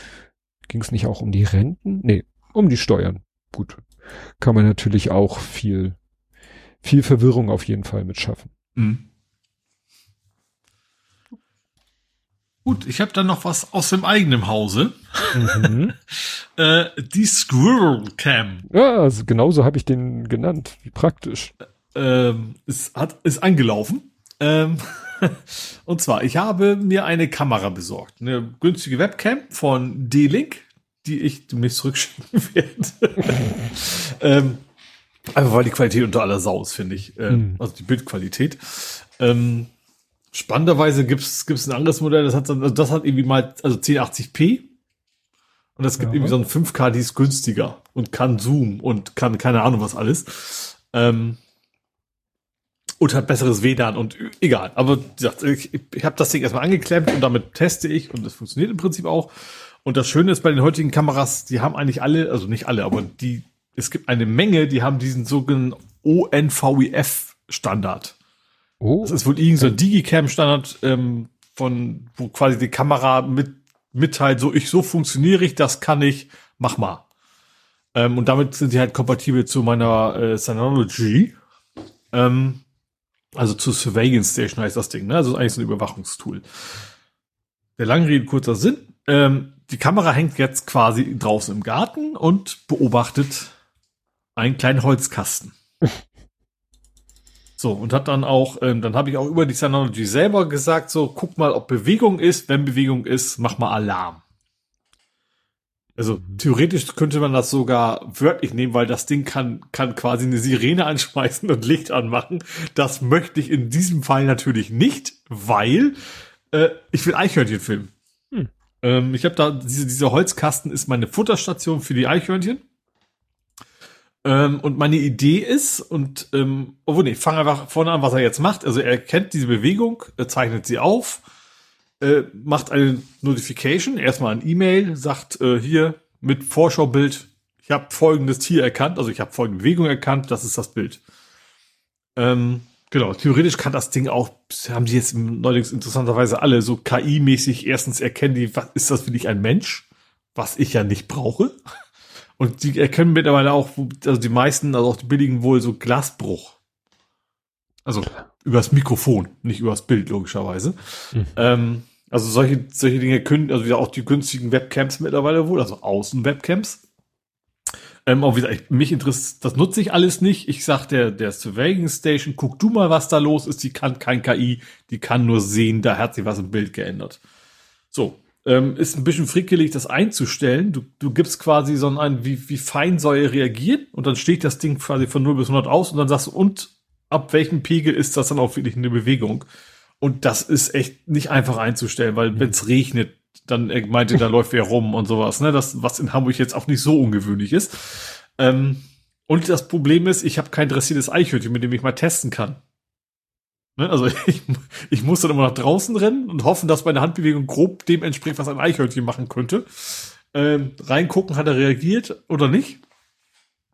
Ging es nicht auch um die Renten? Nee, um die Steuern. Gut. Kann man natürlich auch viel, viel Verwirrung auf jeden Fall mit schaffen. Mhm. Gut, ich habe dann noch was aus dem eigenen Hause. Mhm. äh, die Squirrel Cam. Ja, also genauso habe ich den genannt. Wie praktisch. Ähm, es hat, ist angelaufen. Ähm, und zwar, ich habe mir eine Kamera besorgt. Eine günstige Webcam von D-Link die ich demnächst zurückschicken werde. ähm, einfach weil die Qualität unter aller Sau ist, finde ich. Äh, mhm. Also die Bildqualität. Ähm, spannenderweise gibt's gibt's ein anderes Modell, das hat, also das hat irgendwie mal, also 1080p. Und es gibt ja. irgendwie so ein 5K, die ist günstiger und kann Zoom und kann keine Ahnung was alles. Ähm, und hat besseres WLAN und egal. Aber ich, ich habe das Ding erstmal angeklemmt und damit teste ich und es funktioniert im Prinzip auch. Und das Schöne ist bei den heutigen Kameras, die haben eigentlich alle, also nicht alle, aber die, es gibt eine Menge, die haben diesen sogenannten ONVEF-Standard. Oh. Das ist wohl irgendein so ein Digicam-Standard, ähm, von, wo quasi die Kamera mit, mitteilt, so ich, so funktioniere ich, das kann ich, mach mal. Ähm, und damit sind die halt kompatibel zu meiner äh, Synology. Ähm, also zu Surveillance Station heißt das Ding, ne? Also eigentlich so ein Überwachungstool. Der lange Rede, kurzer Sinn. Ähm, die Kamera hängt jetzt quasi draußen im Garten und beobachtet einen kleinen Holzkasten. So, und hat dann auch, ähm, dann habe ich auch über die Synology selber gesagt, so, guck mal, ob Bewegung ist. Wenn Bewegung ist, mach mal Alarm. Also theoretisch könnte man das sogar wörtlich nehmen, weil das Ding kann, kann quasi eine Sirene anschmeißen und Licht anmachen. Das möchte ich in diesem Fall natürlich nicht, weil äh, ich will Eichhörnchen filmen. Hm. Ähm, ich habe da, diese, dieser Holzkasten ist meine Futterstation für die Eichhörnchen. Ähm, und meine Idee ist, und ähm, obwohl, nee, fang einfach vorne an, was er jetzt macht. Also er kennt diese Bewegung, zeichnet sie auf äh, macht eine Notification, erstmal ein E-Mail, sagt äh, hier mit Vorschaubild, ich habe folgendes Tier erkannt, also ich habe folgende Bewegung erkannt, das ist das Bild. Ähm, genau, theoretisch kann das Ding auch, haben die jetzt neuerdings interessanterweise alle so KI-mäßig erstens erkennen die, was ist das für dich ein Mensch, was ich ja nicht brauche. Und die erkennen mittlerweile auch, also die meisten, also auch die billigen wohl so Glasbruch. Also übers Mikrofon, nicht übers Bild, logischerweise. Mhm. Ähm, also solche, solche Dinge können, also wieder auch die günstigen Webcams mittlerweile wohl, also Außen-Webcams. Ähm, auch wieder, mich interessiert, das nutze ich alles nicht. Ich sag der, der Surveillance Station, guck du mal, was da los ist. Die kann kein KI, die kann nur sehen, da hat sich was im Bild geändert. So, ähm, ist ein bisschen frickelig, das einzustellen. Du, du gibst quasi so ein, wie, wie fein soll er reagieren und dann steht das Ding quasi von 0 bis 100 aus und dann sagst du, und ab welchem Pegel ist das dann auch wirklich eine Bewegung? Und das ist echt nicht einfach einzustellen, weil mhm. wenn es regnet, dann er meinte, da läuft wer rum und sowas, ne? Das, was in Hamburg jetzt auch nicht so ungewöhnlich ist. Ähm, und das Problem ist, ich habe kein dressiertes Eichhörnchen, mit dem ich mal testen kann. Ne? Also ich, ich muss dann immer nach draußen rennen und hoffen, dass meine Handbewegung grob dem entspricht, was ein Eichhörnchen machen könnte. Ähm, reingucken, hat er reagiert oder nicht?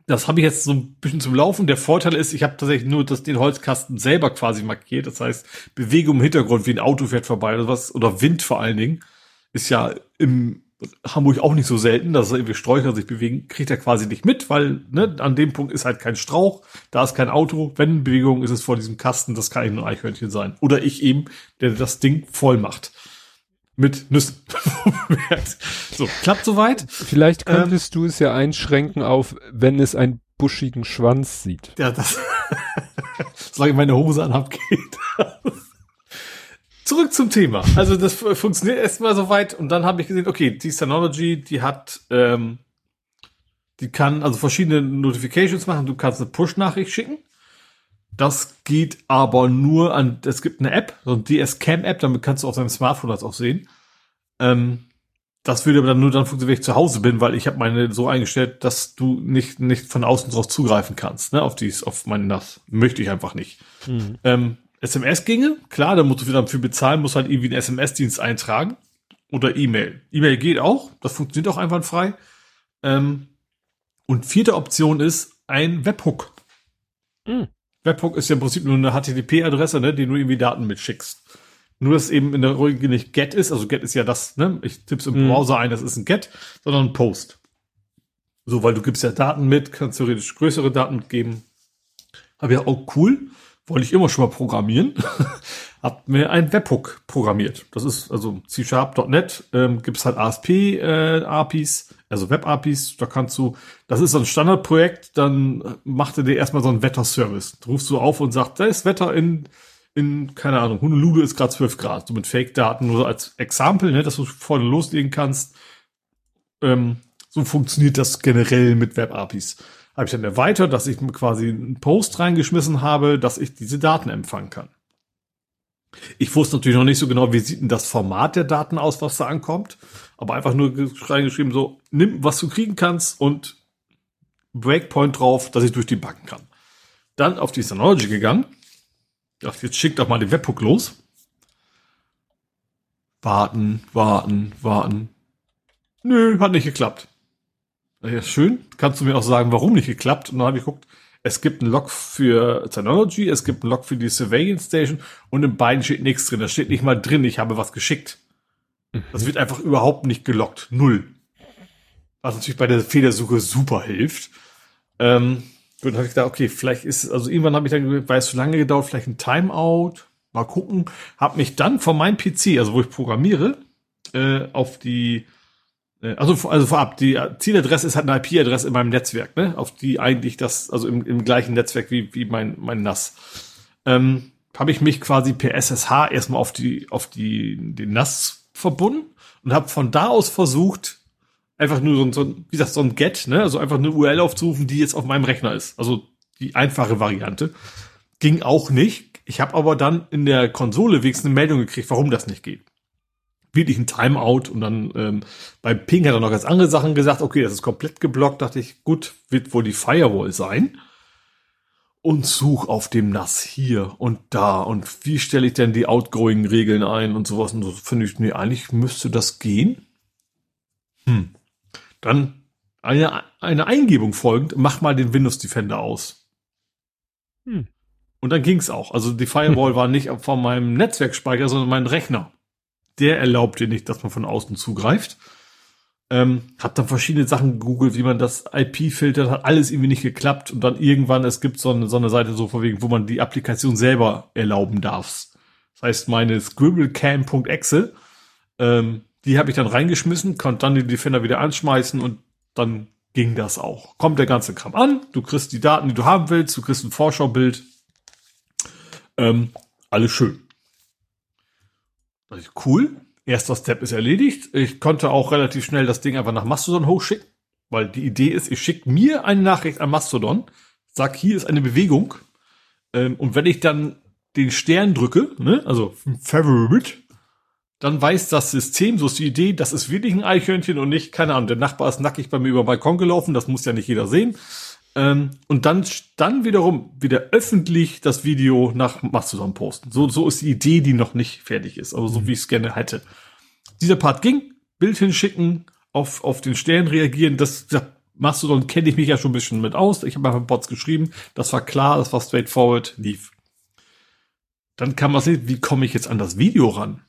das habe ich jetzt so ein bisschen zum Laufen. Der Vorteil ist, ich habe tatsächlich nur das, den Holzkasten selber quasi markiert. Das heißt, Bewegung im Hintergrund, wie ein Auto fährt vorbei oder was, oder Wind vor allen Dingen, ist ja im Hamburg auch nicht so selten, dass irgendwie Sträucher sich bewegen, kriegt er quasi nicht mit, weil ne, an dem Punkt ist halt kein Strauch, da ist kein Auto. Wenn Bewegung ist es vor diesem Kasten, das kann ein Eichhörnchen sein. Oder ich eben, der das Ding voll macht mit Nüssen. so, klappt soweit. Vielleicht könntest ähm, du es ja einschränken auf, wenn es einen buschigen Schwanz sieht. Ja, das. solange ich meine Hose anhab, geht Zurück zum Thema. Also das funktioniert erstmal soweit und dann habe ich gesehen, okay, die Synology, die hat, ähm, die kann also verschiedene Notifications machen. Du kannst eine Push-Nachricht schicken. Das geht aber nur an, es gibt eine App, so eine DS-Cam-App, damit kannst du auf deinem Smartphone das auch sehen. Ähm, das würde aber dann nur dann funktionieren, wenn ich zu Hause bin, weil ich habe meine so eingestellt, dass du nicht, nicht von außen drauf zugreifen kannst, ne, auf dies, auf meine NAS. Möchte ich einfach nicht. Mhm. Ähm, SMS ginge, klar, da musst du wieder dafür bezahlen, musst halt irgendwie einen SMS-Dienst eintragen. Oder E-Mail. E-Mail geht auch, das funktioniert auch einwandfrei. Ähm, und vierte Option ist ein Webhook. Mhm. Webhook ist ja im Prinzip nur eine HTTP-Adresse, ne, die du irgendwie Daten mitschickst. Nur, dass eben in der Regel nicht GET ist, also GET ist ja das, ne, ich tipp's im mhm. Browser ein, das ist ein GET, sondern ein Post. So, weil du gibst ja Daten mit, kannst theoretisch größere Daten mitgeben. Aber ja auch cool, wollte ich immer schon mal programmieren. Hab mir ein Webhook programmiert. Das ist also C-Sharp.net, ähm, gibt es halt ASP-APIs, äh, also Web-APIs, da kannst du, das ist so ein Standardprojekt, dann macht er dir erstmal so einen Wetterservice. Da rufst du auf und sagst, da ist Wetter in, in, keine Ahnung, Honolulu ist gerade 12 Grad, so mit Fake-Daten nur als Exempel, ne, dass du vorne loslegen kannst. Ähm, so funktioniert das generell mit Web-APIs. Habe ich dann erweitert, dass ich quasi einen Post reingeschmissen habe, dass ich diese Daten empfangen kann. Ich wusste natürlich noch nicht so genau, wie sieht denn das Format der Daten aus, was da ankommt. Aber einfach nur reingeschrieben, so, nimm, was du kriegen kannst und Breakpoint drauf, dass ich durch die Backen kann. Dann auf die Synology gegangen. Dachte, jetzt schickt doch mal den Webhook los. Warten, warten, warten. Nö, hat nicht geklappt. Ja, schön. Kannst du mir auch sagen, warum nicht geklappt? Und dann habe ich geguckt, es gibt einen Log für Technology, es gibt einen Log für die Surveillance Station und in beiden steht nichts drin. Da steht nicht mal drin, ich habe was geschickt. Das wird einfach überhaupt nicht gelockt. Null. Was natürlich bei der Fehlersuche super hilft. Ähm, gut, dann habe ich gedacht, okay, vielleicht ist, also irgendwann habe ich dann, weil es zu lange gedauert, vielleicht ein Timeout. Mal gucken. Habe mich dann von meinem PC, also wo ich programmiere, äh, auf die äh, also, also vorab, die Zieladresse ist halt eine IP-Adresse in meinem Netzwerk, ne? Auf die eigentlich das, also im, im gleichen Netzwerk wie, wie mein, mein NAS. Ähm, habe ich mich quasi per SSH erstmal auf die, auf die, den NAS verbunden und habe von da aus versucht, einfach nur so, so wie gesagt, so ein Get, ne? Also einfach eine URL aufzurufen, die jetzt auf meinem Rechner ist. Also die einfache Variante. Ging auch nicht. Ich habe aber dann in der Konsole wenigstens eine Meldung gekriegt, warum das nicht geht wirklich ein Timeout und dann ähm, bei Ping hat er noch ganz andere Sachen gesagt. Okay, das ist komplett geblockt. Dachte ich, gut, wird wohl die Firewall sein. Und such auf dem NAS hier und da und wie stelle ich denn die Outgoing-Regeln ein und sowas. Und so finde ich, nee, eigentlich müsste das gehen. Hm. Dann eine, eine Eingebung folgend, mach mal den Windows Defender aus. Hm. Und dann ging's auch. Also die Firewall hm. war nicht von meinem Netzwerkspeicher, sondern mein Rechner der erlaubt dir nicht, dass man von außen zugreift. Ähm, hab dann verschiedene Sachen gegoogelt, wie man das IP filtert, hat alles irgendwie nicht geklappt und dann irgendwann, es gibt so eine, so eine Seite so vorwiegend, wo man die Applikation selber erlauben darf. Das heißt, meine scribblecam.exe, ähm, die habe ich dann reingeschmissen, konnte dann die Defender wieder anschmeißen und dann ging das auch. Kommt der ganze Kram an, du kriegst die Daten, die du haben willst, du kriegst ein Vorschaubild. Ähm, alles schön. Cool. Erster Step ist erledigt. Ich konnte auch relativ schnell das Ding einfach nach Mastodon hochschicken, weil die Idee ist, ich schicke mir eine Nachricht an Mastodon, sag, hier ist eine Bewegung. Ähm, und wenn ich dann den Stern drücke, ne, also Favorite, dann weiß das System, so ist die Idee, das ist wirklich ein Eichhörnchen und nicht, keine Ahnung, der Nachbar ist nackig bei mir über den Balkon gelaufen, das muss ja nicht jeder sehen. Ähm, und dann, dann wiederum wieder öffentlich das Video nach Mastodon posten. So, so ist die Idee, die noch nicht fertig ist, aber so mhm. wie ich es gerne hätte. Dieser Part ging, Bild hinschicken, auf, auf den Stern reagieren, das, das Mastodon kenne ich mich ja schon ein bisschen mit aus. Ich habe einfach Bots geschrieben, das war klar, das war straightforward, lief. Dann kann man sehen, wie komme ich jetzt an das Video ran?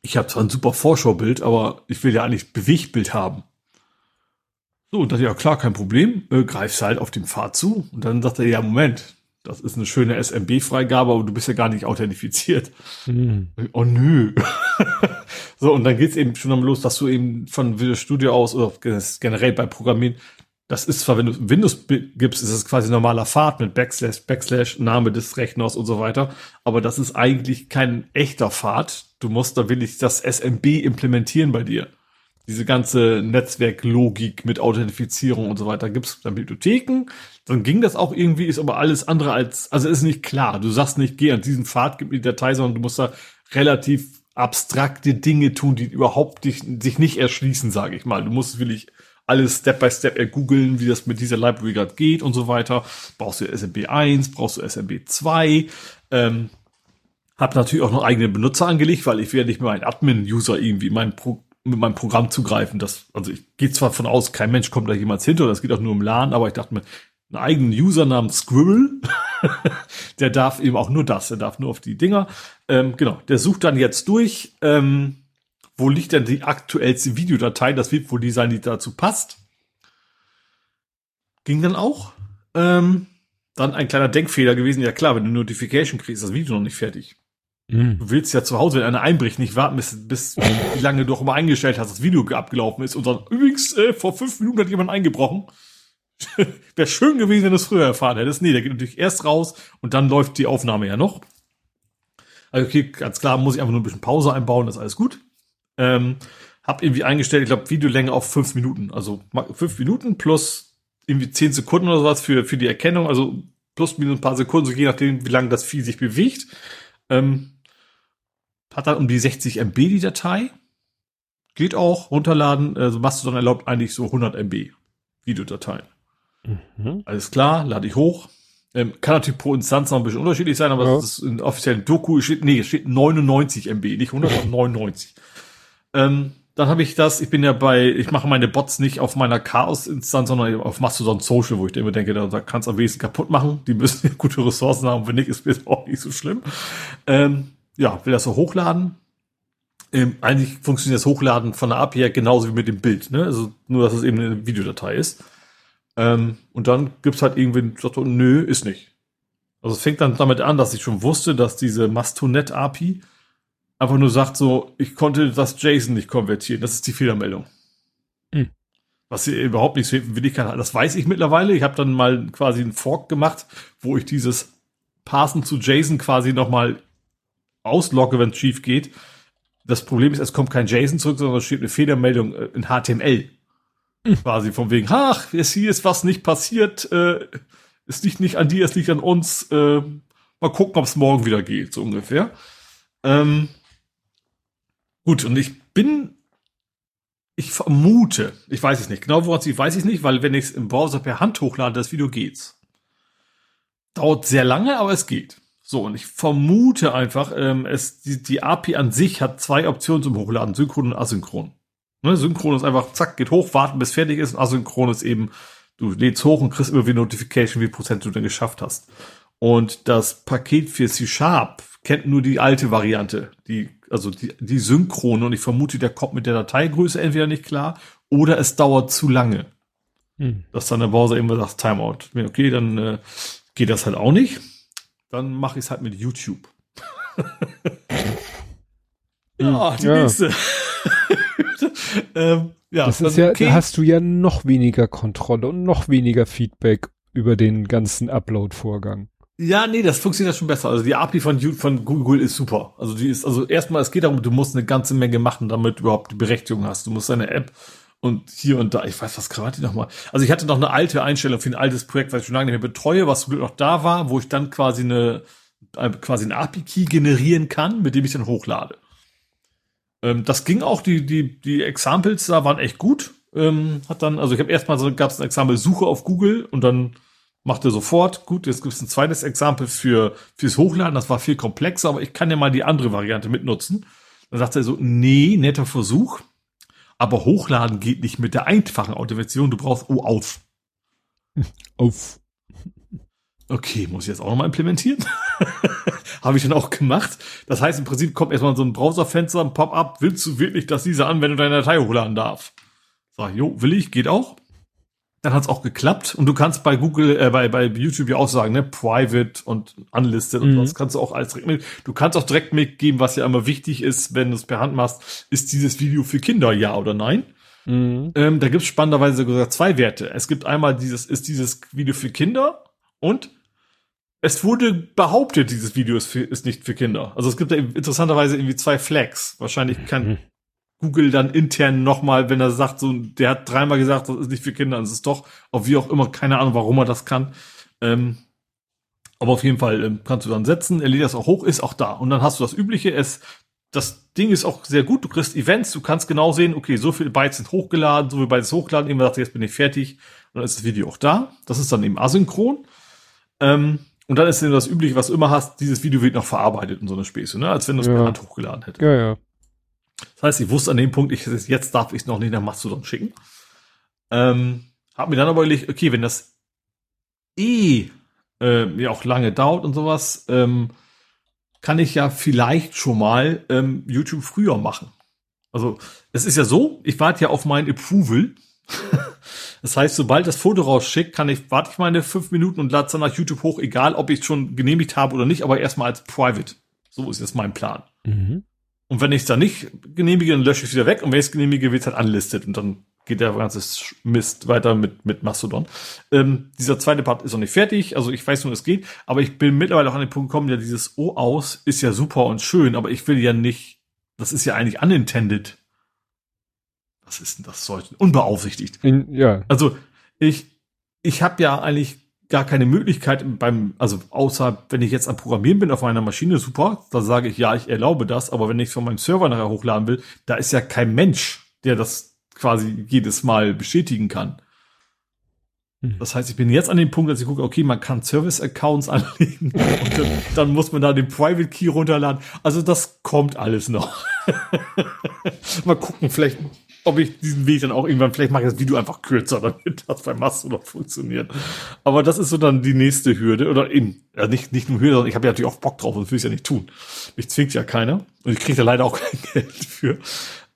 Ich habe zwar ein super Vorschaubild, aber ich will ja eigentlich Bewegtbild haben. So, und dachte, ja klar, kein Problem, äh, greifst halt auf den Pfad zu. Und dann sagt er, ja, Moment, das ist eine schöne SMB-Freigabe, aber du bist ja gar nicht authentifiziert. Mhm. Oh nö. so, und dann geht's eben schon am los, dass du eben von Visual Studio aus oder generell bei Programmieren, das ist zwar, wenn du Windows gibst, ist es quasi normaler Pfad mit Backslash, Backslash, Name des Rechners und so weiter. Aber das ist eigentlich kein echter Pfad. Du musst da wirklich das SMB implementieren bei dir diese ganze Netzwerklogik mit Authentifizierung und so weiter gibt es dann Bibliotheken. Dann ging das auch irgendwie, ist aber alles andere als, also ist nicht klar. Du sagst nicht, geh an diesen Pfad, gib mir die Datei, sondern du musst da relativ abstrakte Dinge tun, die überhaupt dich, sich nicht erschließen, sage ich mal. Du musst wirklich alles Step by Step ergoogeln, wie das mit dieser Library gerade geht und so weiter. Brauchst du SMB 1, brauchst du SMB 2, ähm, hab natürlich auch noch eigene Benutzer angelegt, weil ich ja nicht mehr ein Admin-User irgendwie mein Pro mit meinem Programm zugreifen. Das, also ich gehe zwar von aus, kein Mensch kommt da jemals hinter, das geht auch nur im LAN, aber ich dachte mir, einen eigenen User namens Squirrel, der darf eben auch nur das, der darf nur auf die Dinger. Ähm, genau, der sucht dann jetzt durch, ähm, wo liegt denn die aktuellste Videodatei, das wird wohl die sein, die dazu passt. Ging dann auch. Ähm, dann ein kleiner Denkfehler gewesen, ja klar, wenn du Notification kriegst, ist das Video noch nicht fertig. Mhm. Du willst ja zu Hause, wenn einer einbricht, nicht warten, bis, bis wie lange du auch immer eingestellt hast, das Video abgelaufen ist und dann, übrigens, äh, vor fünf Minuten hat jemand eingebrochen. Wäre schön gewesen, wenn du es früher erfahren hättest. Nee, der geht natürlich erst raus und dann läuft die Aufnahme ja noch. Also okay, ganz klar, muss ich einfach nur ein bisschen Pause einbauen, das ist alles gut. Ähm, hab irgendwie eingestellt, ich glaube, Videolänge auf fünf Minuten. Also fünf Minuten plus irgendwie zehn Sekunden oder sowas für, für die Erkennung. Also plus minus ein paar Sekunden, so je nachdem, wie lange das Vieh sich bewegt. Ähm, hat dann um die 60 MB die Datei. Geht auch, runterladen. Also Mastodon erlaubt eigentlich so 100 MB Videodateien. Mhm. Alles klar, lade ich hoch. Ähm, kann natürlich pro Instanz noch ein bisschen unterschiedlich sein, aber ja. das ist in offiziellen Doku steht, nee, es steht 99 MB, nicht 199. ähm, dann habe ich das, ich bin ja bei, ich mache meine Bots nicht auf meiner Chaos-Instanz, sondern auf Mastodon Social, wo ich immer denke, da, da kannst du am wenigsten kaputt machen. Die müssen gute Ressourcen haben, wenn nicht, ist mir auch nicht so schlimm. Ähm, ja, will das so hochladen. Ähm, eigentlich funktioniert das Hochladen von der API genauso wie mit dem Bild, ne? Also nur, dass es eben eine Videodatei ist. Ähm, und dann gibt's halt irgendwie, sagt, nö, ist nicht. Also es fängt dann damit an, dass ich schon wusste, dass diese Mastonet API einfach nur sagt so, ich konnte das JSON nicht konvertieren. Das ist die Fehlermeldung. Hm. Was hier überhaupt nicht will ich kann. Das weiß ich mittlerweile. Ich habe dann mal quasi einen Fork gemacht, wo ich dieses Parsen zu JSON quasi nochmal auslogge, wenn es schief geht. Das Problem ist, es kommt kein JSON zurück, sondern es steht eine Fehlermeldung äh, in HTML. Hm. Quasi von wegen, ach, hier ist was nicht passiert, äh, es liegt nicht an dir, es liegt an uns. Äh, mal gucken, ob es morgen wieder geht, so ungefähr. Ähm, Gut, und ich bin, ich vermute, ich weiß es nicht, genau woran es weiß ich nicht, weil wenn ich es im Browser per Hand hochlade, das Video geht's. Dauert sehr lange, aber es geht. So, und ich vermute einfach, ähm, es, die, die API an sich hat zwei Optionen zum Hochladen, synchron und asynchron. Ne, synchron ist einfach, zack, geht hoch, warten bis fertig ist, und asynchron ist eben, du lädst hoch und kriegst immer wie Notification, wie Prozent du denn geschafft hast. Und das Paket für C-Sharp kennt nur die alte Variante, die also die, die Synchrone und ich vermute, der kommt mit der Dateigröße entweder nicht klar oder es dauert zu lange. Hm. Dass dann der Browser immer sagt, Timeout. Okay, dann äh, geht das halt auch nicht. Dann mache ich es halt mit YouTube. ja, die ja. nächste. ähm, ja, das ist ja, okay. da hast du ja noch weniger Kontrolle und noch weniger Feedback über den ganzen Upload-Vorgang. Ja, nee, das funktioniert schon besser. Also die API von, von Google ist super. Also die ist, also erstmal, es geht darum, du musst eine ganze Menge machen, damit du überhaupt die Berechtigung hast. Du musst deine App und hier und da, ich weiß, was gerade noch mal. Also ich hatte noch eine alte Einstellung für ein altes Projekt, was ich schon lange nicht mehr betreue, was zum Glück noch da war, wo ich dann quasi eine, quasi ein API-Key generieren kann, mit dem ich dann hochlade. Ähm, das ging auch, die, die, die Examples da waren echt gut. Ähm, hat dann, also ich habe erstmal so, gab es ein Example Suche auf Google und dann macht er sofort. Gut, jetzt gibt es ein zweites Exempel für fürs Hochladen. Das war viel komplexer, aber ich kann ja mal die andere Variante mitnutzen. Dann sagt er so, nee, netter Versuch, aber Hochladen geht nicht mit der einfachen Automation. Du brauchst oh auf. Auf. Okay, muss ich jetzt auch nochmal implementieren? Habe ich dann auch gemacht. Das heißt, im Prinzip kommt erstmal so ein Browserfenster, ein Pop-up. Willst du wirklich, dass diese Anwendung deine Datei hochladen darf? Sag, jo, will ich, geht auch dann hat es auch geklappt. Und du kannst bei Google, äh, bei, bei YouTube ja auch sagen, ne, private und unlisted und mhm. das kannst du auch als direkt mit. Du kannst auch direkt mitgeben, was ja immer wichtig ist, wenn du es per Hand machst, ist dieses Video für Kinder, ja oder nein? Mhm. Ähm, da gibt es spannenderweise sogar zwei Werte. Es gibt einmal dieses, ist dieses Video für Kinder und es wurde behauptet, dieses Video ist, für, ist nicht für Kinder. Also es gibt da interessanterweise irgendwie zwei Flags. Wahrscheinlich kann, mhm. Google dann intern nochmal, wenn er sagt, so, der hat dreimal gesagt, das ist nicht für Kinder, das ist doch, auch wie auch immer, keine Ahnung, warum er das kann. Ähm, aber auf jeden Fall ähm, kannst du dann setzen, er lädt das auch hoch, ist auch da. Und dann hast du das Übliche, es, das Ding ist auch sehr gut, du kriegst Events, du kannst genau sehen, okay, so viele Bytes sind hochgeladen, so viele Bytes hochgeladen, immer sagt, jetzt bin ich fertig, und dann ist das Video auch da. Das ist dann eben asynchron. Ähm, und dann ist dann das Übliche, was du immer hast, dieses Video wird noch verarbeitet in so einer Späße, ne? als wenn du es ja. per Hand hochgeladen hättest. Ja, ja. Das heißt, ich wusste an dem Punkt, ich, jetzt darf ich es noch nicht nach Mastodon schicken. Ähm, hab mir dann aber überlegt, okay, wenn das eh äh, ja auch lange dauert und sowas, ähm, kann ich ja vielleicht schon mal ähm, YouTube früher machen. Also es ist ja so, ich warte ja auf mein Approval. das heißt, sobald das Foto rausschickt, kann ich, warte ich meine fünf Minuten und lade es dann nach YouTube hoch, egal ob ich es schon genehmigt habe oder nicht, aber erstmal als Private. So ist jetzt mein Plan. Mhm. Und wenn ich es dann nicht genehmige, dann lösche ich es wieder weg. Und wenn ich es genehmige, wird es halt unlisted. Und dann geht der ganze Mist weiter mit, mit Mastodon. Ähm, dieser zweite Part ist noch nicht fertig. Also ich weiß nur, es geht. Aber ich bin mittlerweile auch an den Punkt gekommen, ja, dieses O aus ist ja super und schön. Aber ich will ja nicht, das ist ja eigentlich unintended. Was ist denn das sollte? Unbeaufsichtigt. In, ja. Also ich, ich habe ja eigentlich gar keine Möglichkeit beim, also außer wenn ich jetzt am Programmieren bin auf meiner Maschine, super, da sage ich ja, ich erlaube das, aber wenn ich es von meinem Server nachher hochladen will, da ist ja kein Mensch, der das quasi jedes Mal bestätigen kann. Hm. Das heißt, ich bin jetzt an dem Punkt, dass ich gucke, okay, man kann Service-Accounts anlegen und dann, dann, muss man da den Private Key runterladen. Also das kommt alles noch. Mal gucken, vielleicht ob ich diesen Weg dann auch irgendwann, vielleicht mache ich das Video einfach kürzer, damit das beim Mastodon funktioniert. Aber das ist so dann die nächste Hürde. Oder eben, ja, nicht, nicht nur Hürde, sondern ich habe ja natürlich auch Bock drauf, sonst will es ja nicht tun. Mich zwingt ja keiner. Und ich kriege da leider auch kein Geld für.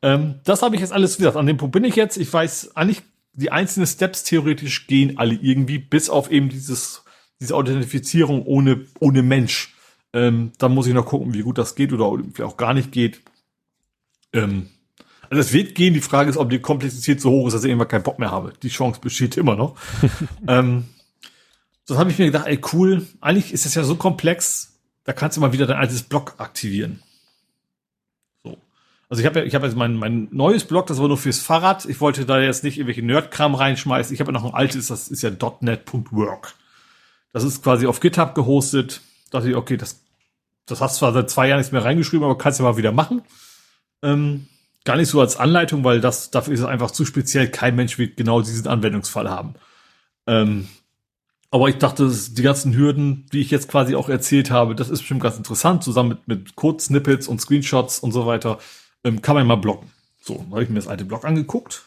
Ähm, das habe ich jetzt alles, gesagt, an dem Punkt bin ich jetzt. Ich weiß eigentlich, die einzelnen Steps theoretisch gehen alle irgendwie, bis auf eben dieses, diese Authentifizierung ohne, ohne Mensch. Ähm, dann muss ich noch gucken, wie gut das geht oder auch gar nicht geht. Ähm, also es wird gehen. Die Frage ist, ob die Komplexität so hoch ist, dass ich irgendwann keinen Bock mehr habe. Die Chance besteht immer noch. ähm, das habe ich mir gedacht, ey, cool. Eigentlich ist es ja so komplex, da kannst du mal wieder dein altes Blog aktivieren. So. Also ich habe ja, ich habe jetzt mein, mein neues Blog, das war nur fürs Fahrrad. Ich wollte da jetzt nicht irgendwelche Nerdkram reinschmeißen. Ich habe ja noch ein altes, das ist ja .net.work. Das ist quasi auf GitHub gehostet. Da dachte ich, okay, das, das hast zwar seit zwei Jahren nichts mehr reingeschrieben, aber kannst du mal wieder machen. Ähm, gar nicht so als Anleitung, weil das dafür ist es einfach zu speziell. Kein Mensch wird genau diesen Anwendungsfall haben. Ähm, aber ich dachte, die ganzen Hürden, die ich jetzt quasi auch erzählt habe, das ist bestimmt ganz interessant, zusammen mit, mit Code-Snippets und Screenshots und so weiter, ähm, kann man mal blocken. So, dann habe ich mir das alte Blog angeguckt.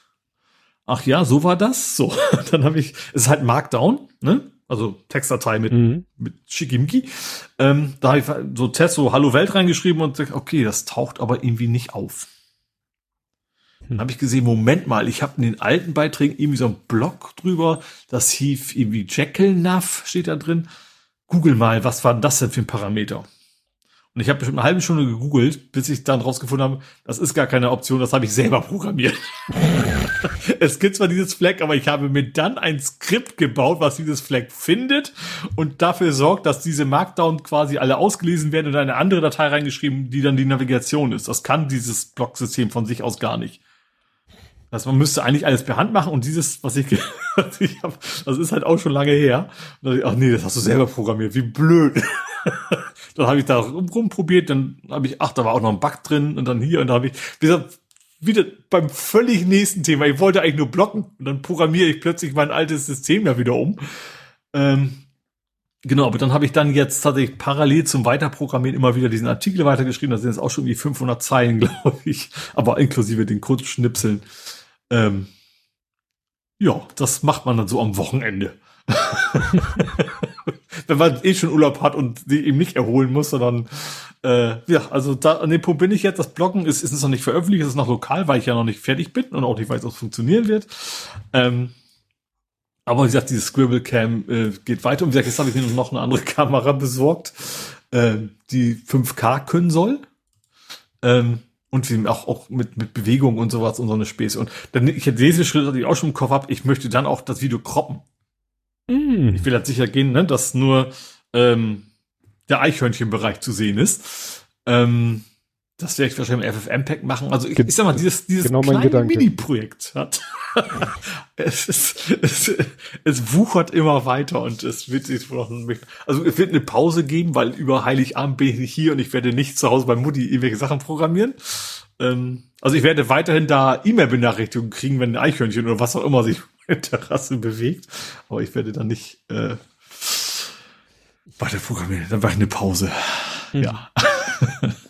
Ach ja, so war das. So, dann habe ich, es ist halt Markdown, ne? Also Textdatei mit, mhm. mit Schickimicki. Ähm, da habe ich so Test, so Hallo Welt reingeschrieben und okay, das taucht aber irgendwie nicht auf. Dann habe ich gesehen, Moment mal, ich habe in den alten Beiträgen irgendwie so einen Blog drüber, das hieß irgendwie Jekyll Nav, steht da drin. Google mal, was war das denn für ein Parameter? Und ich habe bestimmt eine halbe Stunde gegoogelt, bis ich dann rausgefunden habe, das ist gar keine Option, das habe ich selber programmiert. es gibt zwar dieses Flag, aber ich habe mir dann ein Skript gebaut, was dieses Flag findet und dafür sorgt, dass diese Markdown quasi alle ausgelesen werden und eine andere Datei reingeschrieben, die dann die Navigation ist. Das kann dieses Blocksystem von sich aus gar nicht. Also man müsste eigentlich alles per Hand machen und dieses, was ich, was ich habe, das ist halt auch schon lange her. Ich, ach nee, das hast du selber programmiert, wie blöd. dann habe ich da rumprobiert, dann habe ich, ach, da war auch noch ein Bug drin und dann hier und da habe ich, wie gesagt, wieder beim völlig nächsten Thema. Ich wollte eigentlich nur blocken und dann programmiere ich plötzlich mein altes System da wieder um. Ähm, genau, aber dann habe ich dann jetzt tatsächlich parallel zum Weiterprogrammieren immer wieder diesen Artikel weitergeschrieben. Da sind jetzt auch schon wie 500 Zeilen, glaube ich, aber inklusive den Kurzschnipseln. Ähm, ja, das macht man dann so am Wochenende. Wenn man eh schon Urlaub hat und sie eben nicht erholen muss, sondern äh, ja, also da an dem Punkt bin ich jetzt. Das Bloggen ist, ist noch nicht veröffentlicht, es ist noch lokal, weil ich ja noch nicht fertig bin und auch nicht weiß, ob es funktionieren wird. Ähm, aber wie gesagt, dieses Scribble Cam äh, geht weiter. Und wie gesagt, jetzt habe ich mir noch eine andere Kamera besorgt, äh, die 5K können soll. Ähm, und auch, auch mit, mit Bewegung und sowas und so eine Späße. Und dann, ich hätte diese Schritte, die ich auch schon im Kopf habe, ich möchte dann auch das Video kroppen. Mm. Ich will halt sicher gehen, ne, dass nur ähm, der Eichhörnchenbereich zu sehen ist. Ähm, das werde ich wahrscheinlich im FFmpeg machen. Also ich, ich sag mal, dieses, dieses genau kleine Mini-Projekt hat. es, ist, es, es wuchert immer weiter und es wird sich noch, also es wird eine Pause geben, weil über Heiligabend bin ich hier und ich werde nicht zu Hause bei Mutti irgendwelche Sachen programmieren. Ähm, also ich werde weiterhin da E-Mail-Benachrichtigungen kriegen, wenn ein Eichhörnchen oder was auch immer sich in der Terrasse bewegt. Aber ich werde dann nicht äh, weiter programmieren. Dann mache ich eine Pause. Hm. Ja.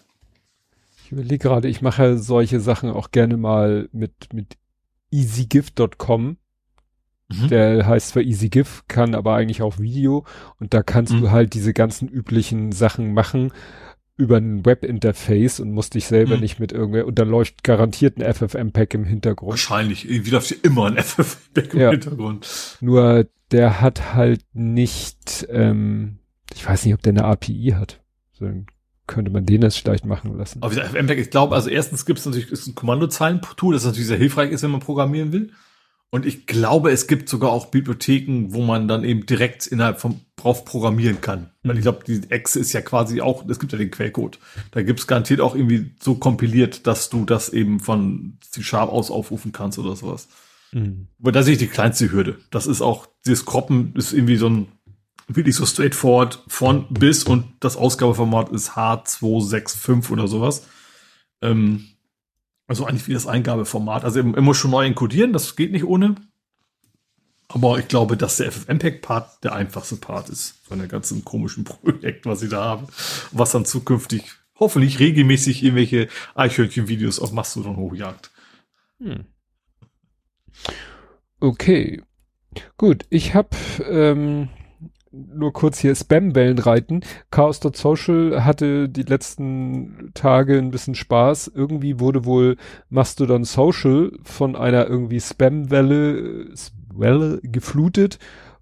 Ich überlege gerade, ich mache solche Sachen auch gerne mal mit, mit easygift.com. Mhm. Der heißt zwar EasyGIF, kann aber eigentlich auch Video und da kannst mhm. du halt diese ganzen üblichen Sachen machen über ein Webinterface und musst dich selber mhm. nicht mit irgendwer und da läuft garantiert ein FFmpeg im Hintergrund. Wahrscheinlich, wie läuft hier immer ein FFmpeg im ja. Hintergrund. Nur der hat halt nicht, ähm, ich weiß nicht, ob der eine API hat. So ein könnte man den das vielleicht machen lassen. Aber MPEG, ich glaube, also erstens gibt es natürlich ist ein Kommandozeilen-Tool, das natürlich sehr hilfreich ist, wenn man programmieren will. Und ich glaube, es gibt sogar auch Bibliotheken, wo man dann eben direkt innerhalb vom drauf programmieren kann. Mhm. Weil ich glaube, die Exe ist ja quasi auch, es gibt ja den Quellcode. Da gibt es garantiert auch irgendwie so kompiliert, dass du das eben von C-Sharp aus aufrufen kannst oder sowas. Mhm. Aber da sehe ich die kleinste Hürde. Das ist auch, dieses Kroppen ist irgendwie so ein wirklich so straightforward von bis und das Ausgabeformat ist H265 oder sowas. Ähm, also eigentlich wie das Eingabeformat. Also er, muss schon neu encodieren, das geht nicht ohne. Aber ich glaube, dass der FFmpeg-Part der einfachste Part ist von der ganzen komischen Projekt, was ich da habe. Was dann zukünftig hoffentlich regelmäßig irgendwelche Eichhörnchen-Videos auf Mastodon hochjagt. Hm. Okay. Gut, ich habe ähm, nur kurz hier Spam-Wellen reiten. Chaos.social hatte die letzten Tage ein bisschen Spaß. Irgendwie wurde wohl Mastodon Social von einer irgendwie Spam-Welle Welle geflutet.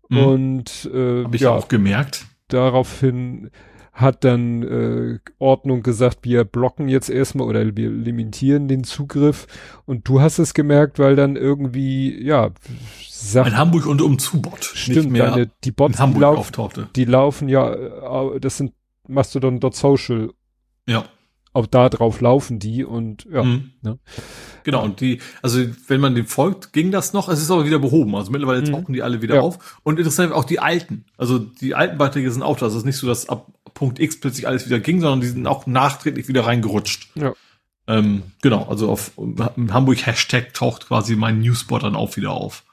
Mhm. Und äh, habe ich ja, auch gemerkt. Daraufhin hat dann äh, Ordnung gesagt, wir blocken jetzt erstmal oder wir limitieren den Zugriff. Und du hast es gemerkt, weil dann irgendwie, ja, Sachen. Ein Hamburg und umzu-Bot. Stimmt, mehr deine, die Bots, die, lauf, die laufen ja, äh, das sind Mastodon.social. Ja. Auch da drauf laufen die und ja. Mhm. Ne? Genau, und die, also wenn man dem folgt, ging das noch, es ist aber wieder behoben. Also mittlerweile mhm. tauchen die alle wieder ja. auf. Und interessant auch die alten. Also die alten Beiträge sind auch da. Also es ist nicht so, dass ab Punkt X plötzlich alles wieder ging, sondern die sind auch nachträglich wieder reingerutscht. Ja. Ähm, genau, also auf Hamburg Hashtag taucht quasi mein Newsbot dann auch wieder auf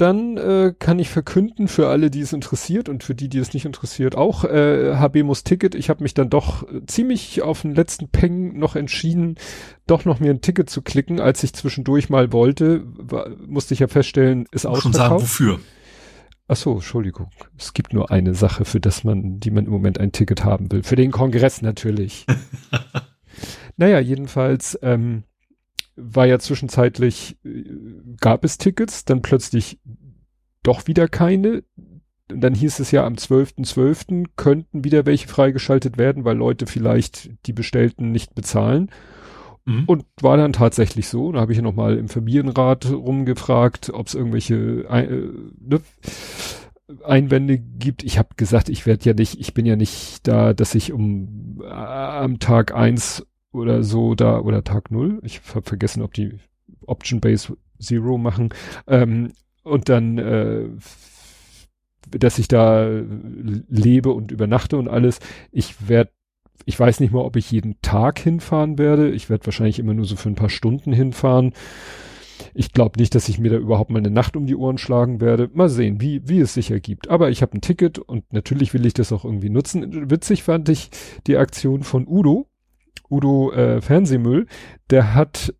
dann äh, kann ich verkünden für alle, die es interessiert und für die, die es nicht interessiert, auch äh, HB muss Ticket. Ich habe mich dann doch äh, ziemlich auf den letzten Peng noch entschieden, doch noch mir ein Ticket zu klicken, als ich zwischendurch mal wollte, war, musste ich ja feststellen, ist auch Schon sagen, wofür? Ach so, Entschuldigung. Es gibt nur eine Sache, für das man, die man im Moment ein Ticket haben will. Für den Kongress natürlich. naja, jedenfalls ähm, war ja zwischenzeitlich, äh, gab es Tickets, dann plötzlich doch wieder keine. Dann hieß es ja am 12.12. .12. könnten wieder welche freigeschaltet werden, weil Leute vielleicht die bestellten nicht bezahlen. Mhm. Und war dann tatsächlich so. Da habe ich ja nochmal im Familienrat rumgefragt, ob es irgendwelche äh, ne, Einwände gibt. Ich habe gesagt, ich werde ja nicht, ich bin ja nicht da, dass ich um äh, am Tag eins oder so da oder Tag null. Ich habe vergessen, ob die Option Base Zero machen. Ähm, und dann, äh, dass ich da lebe und übernachte und alles. Ich werde, ich weiß nicht mal, ob ich jeden Tag hinfahren werde. Ich werde wahrscheinlich immer nur so für ein paar Stunden hinfahren. Ich glaube nicht, dass ich mir da überhaupt mal eine Nacht um die Ohren schlagen werde. Mal sehen, wie, wie es sich ergibt. Aber ich habe ein Ticket und natürlich will ich das auch irgendwie nutzen. Witzig fand ich die Aktion von Udo, Udo äh, Fernsehmüll, der hat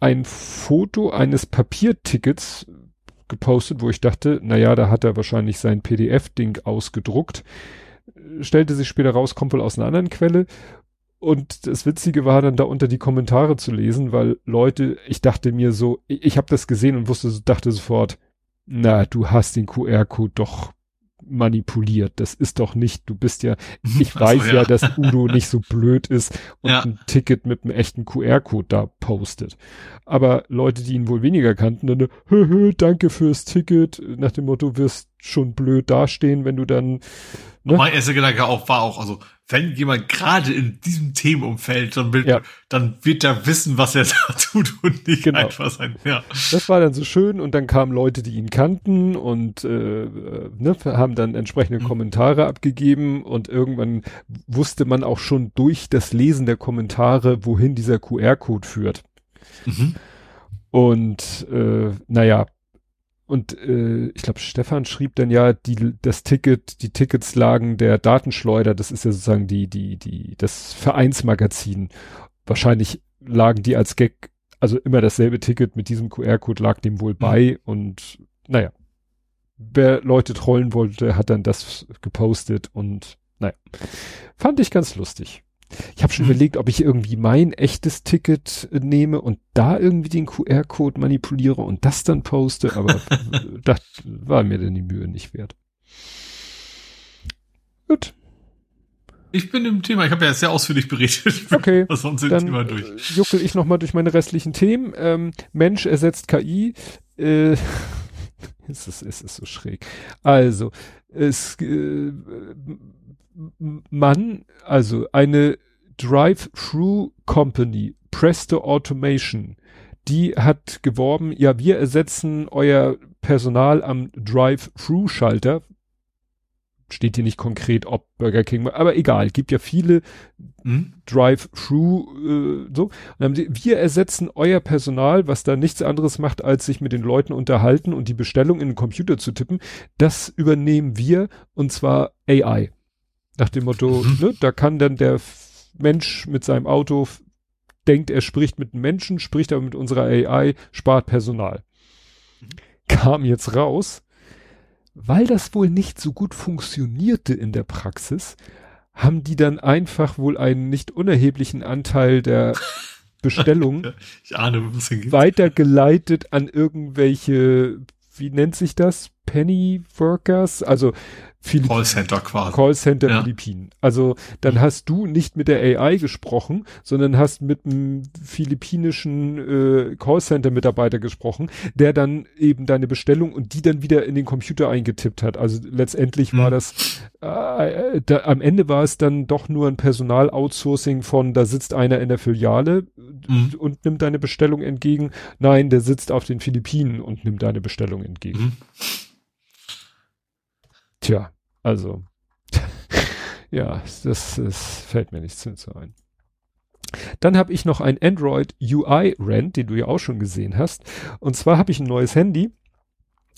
ein Foto eines Papiertickets gepostet, wo ich dachte, na ja, da hat er wahrscheinlich sein PDF-Ding ausgedruckt. Stellte sich später raus, kommt wohl aus einer anderen Quelle. Und das Witzige war dann da unter die Kommentare zu lesen, weil Leute, ich dachte mir so, ich, ich habe das gesehen und wusste, dachte sofort, na, du hast den QR-Code doch manipuliert. Das ist doch nicht, du bist ja, ich weiß also, ja. ja. dass Udo nicht so blöd ist und ja. ein Ticket mit einem echten QR-Code da postet. Aber Leute, die ihn wohl weniger kannten, dann, hö, hö, danke fürs Ticket, nach dem Motto, wirst schon blöd dastehen, wenn du dann. Ne? Mein erster Gedanke auch war auch, also wenn jemand gerade in diesem Themenumfeld, dann will, ja. dann wird er wissen, was er da tut und nicht genau. einfach sein. Ja. Das war dann so schön und dann kamen Leute, die ihn kannten und äh, ne, haben dann entsprechende mhm. Kommentare abgegeben und irgendwann wusste man auch schon durch das Lesen der Kommentare, wohin dieser QR-Code führt. Mhm. Und äh, naja, und äh, ich glaube, Stefan schrieb dann ja, die, das Ticket, die Tickets lagen der Datenschleuder, das ist ja sozusagen die, die, die, das Vereinsmagazin. Wahrscheinlich lagen die als Gag, also immer dasselbe Ticket mit diesem QR-Code lag dem wohl bei mhm. und naja. Wer Leute trollen wollte, hat dann das gepostet und naja. Fand ich ganz lustig. Ich habe schon mhm. überlegt, ob ich irgendwie mein echtes Ticket äh, nehme und da irgendwie den QR-Code manipuliere und das dann poste, aber das war mir denn die Mühe nicht wert. Gut. Ich bin im Thema, ich habe ja sehr ausführlich berichtet. Okay, was sonst dann Thema durch. Äh, juckel ich nochmal durch meine restlichen Themen. Ähm, Mensch ersetzt KI. Äh, es, ist, es ist so schräg. Also, es äh, man, also eine Drive-Through Company, Presto Automation, die hat geworben, ja, wir ersetzen euer Personal am Drive-Through-Schalter. Steht hier nicht konkret, ob Burger King, aber egal, gibt ja viele hm? Drive-Through äh, so. Und sie, wir ersetzen euer Personal, was da nichts anderes macht, als sich mit den Leuten unterhalten und die Bestellung in den Computer zu tippen. Das übernehmen wir und zwar AI. Nach dem Motto, mhm. ne, da kann dann der Mensch mit seinem Auto denkt, er spricht mit Menschen, spricht aber mit unserer AI, spart Personal. Mhm. Kam jetzt raus, weil das wohl nicht so gut funktionierte in der Praxis, haben die dann einfach wohl einen nicht unerheblichen Anteil der Bestellung ahne, weitergeleitet an irgendwelche, wie nennt sich das? Penny Workers, also Philippinen. Callcenter quasi. Callcenter ja. Philippinen. Also dann mhm. hast du nicht mit der AI gesprochen, sondern hast mit einem philippinischen äh, Callcenter-Mitarbeiter gesprochen, der dann eben deine Bestellung und die dann wieder in den Computer eingetippt hat. Also letztendlich mhm. war das, äh, da, am Ende war es dann doch nur ein Personal-Outsourcing von, da sitzt einer in der Filiale mhm. und nimmt deine Bestellung entgegen. Nein, der sitzt auf den Philippinen und nimmt deine Bestellung entgegen. Mhm. Tja, also, ja, das, das fällt mir nicht so ein. Dann habe ich noch ein Android UI Rent, den du ja auch schon gesehen hast. Und zwar habe ich ein neues Handy,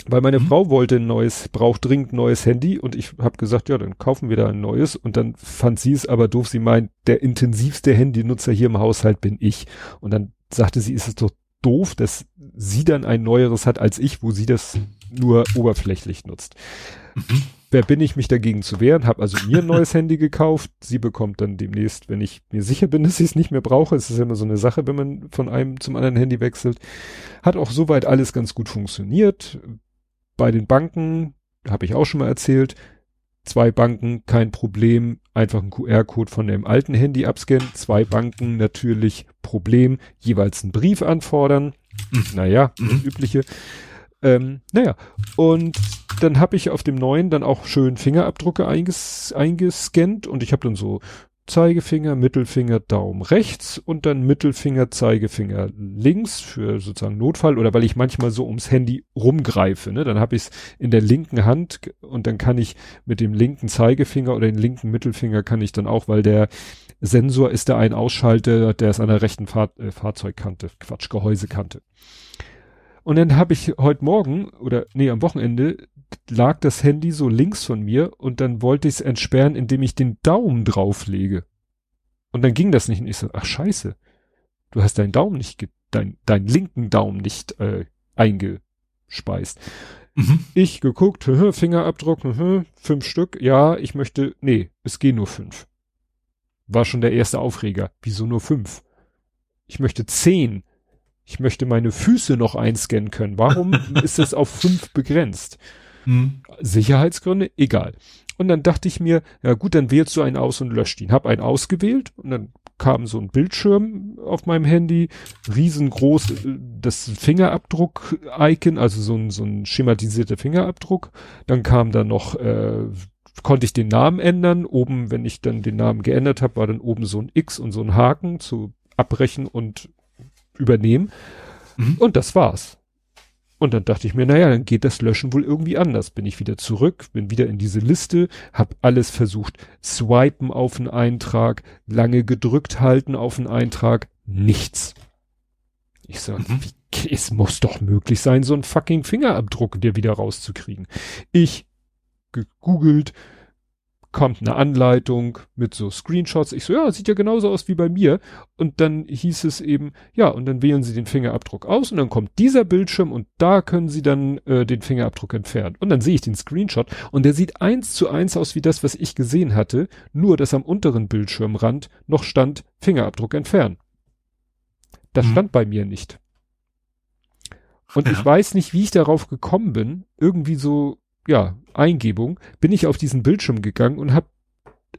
weil meine mhm. Frau wollte ein neues, braucht dringend ein neues Handy und ich habe gesagt, ja, dann kaufen wir da ein neues. Und dann fand sie es aber doof. Sie meint, der intensivste Handynutzer hier im Haushalt bin ich. Und dann sagte sie, ist es doch doof, dass sie dann ein neueres hat als ich, wo sie das nur oberflächlich nutzt. Mhm. Wer bin ich, mich dagegen zu wehren? Habe also mir ein neues Handy gekauft. Sie bekommt dann demnächst, wenn ich mir sicher bin, dass ich es nicht mehr brauche. Es ist immer so eine Sache, wenn man von einem zum anderen Handy wechselt. Hat auch soweit alles ganz gut funktioniert. Bei den Banken, habe ich auch schon mal erzählt, zwei Banken, kein Problem, einfach ein QR-Code von dem alten Handy abscannen. Zwei Banken natürlich Problem, jeweils einen Brief anfordern. Mhm. Naja, das mhm. übliche. Ähm, naja, und dann habe ich auf dem neuen dann auch schön Fingerabdrücke einges eingescannt und ich habe dann so Zeigefinger, Mittelfinger, Daumen rechts und dann Mittelfinger, Zeigefinger links für sozusagen Notfall oder weil ich manchmal so ums Handy rumgreife, ne? Dann habe ich es in der linken Hand und dann kann ich mit dem linken Zeigefinger oder den linken Mittelfinger kann ich dann auch, weil der Sensor ist da ein Ausschalter, der ist an der rechten Fahr äh, Fahrzeugkante, Quatsch, Gehäusekante. Und dann habe ich heute Morgen oder nee, am Wochenende lag das Handy so links von mir und dann wollte ich es entsperren, indem ich den Daumen drauflege. Und dann ging das nicht. Und ich so, ach scheiße, du hast deinen Daumen nicht, dein, deinen linken Daumen nicht äh, eingespeist. Mhm. Ich geguckt, Fingerabdruck, fünf Stück, ja, ich möchte, nee, es gehen nur fünf. War schon der erste Aufreger. Wieso nur fünf? Ich möchte zehn. Ich möchte meine Füße noch einscannen können. Warum ist es auf fünf begrenzt? Hm. Sicherheitsgründe, egal. Und dann dachte ich mir, ja gut, dann wählst du einen aus und löscht ihn. Hab einen ausgewählt und dann kam so ein Bildschirm auf meinem Handy, riesengroß, äh, das Fingerabdruck-Icon, also so ein, so ein schematisierter Fingerabdruck. Dann kam da noch, äh, konnte ich den Namen ändern. Oben, wenn ich dann den Namen geändert habe, war dann oben so ein X und so ein Haken zu abbrechen und übernehmen. Mhm. Und das war's. Und dann dachte ich mir, naja, dann geht das Löschen wohl irgendwie anders. Bin ich wieder zurück, bin wieder in diese Liste, hab alles versucht, swipen auf einen Eintrag, lange gedrückt halten auf einen Eintrag, nichts. Ich sag, mhm. wie, es muss doch möglich sein, so einen fucking Fingerabdruck dir wieder rauszukriegen. Ich gegoogelt, kommt eine Anleitung mit so Screenshots. Ich so, ja, sieht ja genauso aus wie bei mir. Und dann hieß es eben, ja, und dann wählen Sie den Fingerabdruck aus und dann kommt dieser Bildschirm und da können Sie dann äh, den Fingerabdruck entfernen. Und dann sehe ich den Screenshot und der sieht eins zu eins aus wie das, was ich gesehen hatte, nur dass am unteren Bildschirmrand noch stand Fingerabdruck entfernen. Das mhm. stand bei mir nicht. Und ja. ich weiß nicht, wie ich darauf gekommen bin. Irgendwie so ja, Eingebung, bin ich auf diesen Bildschirm gegangen und habe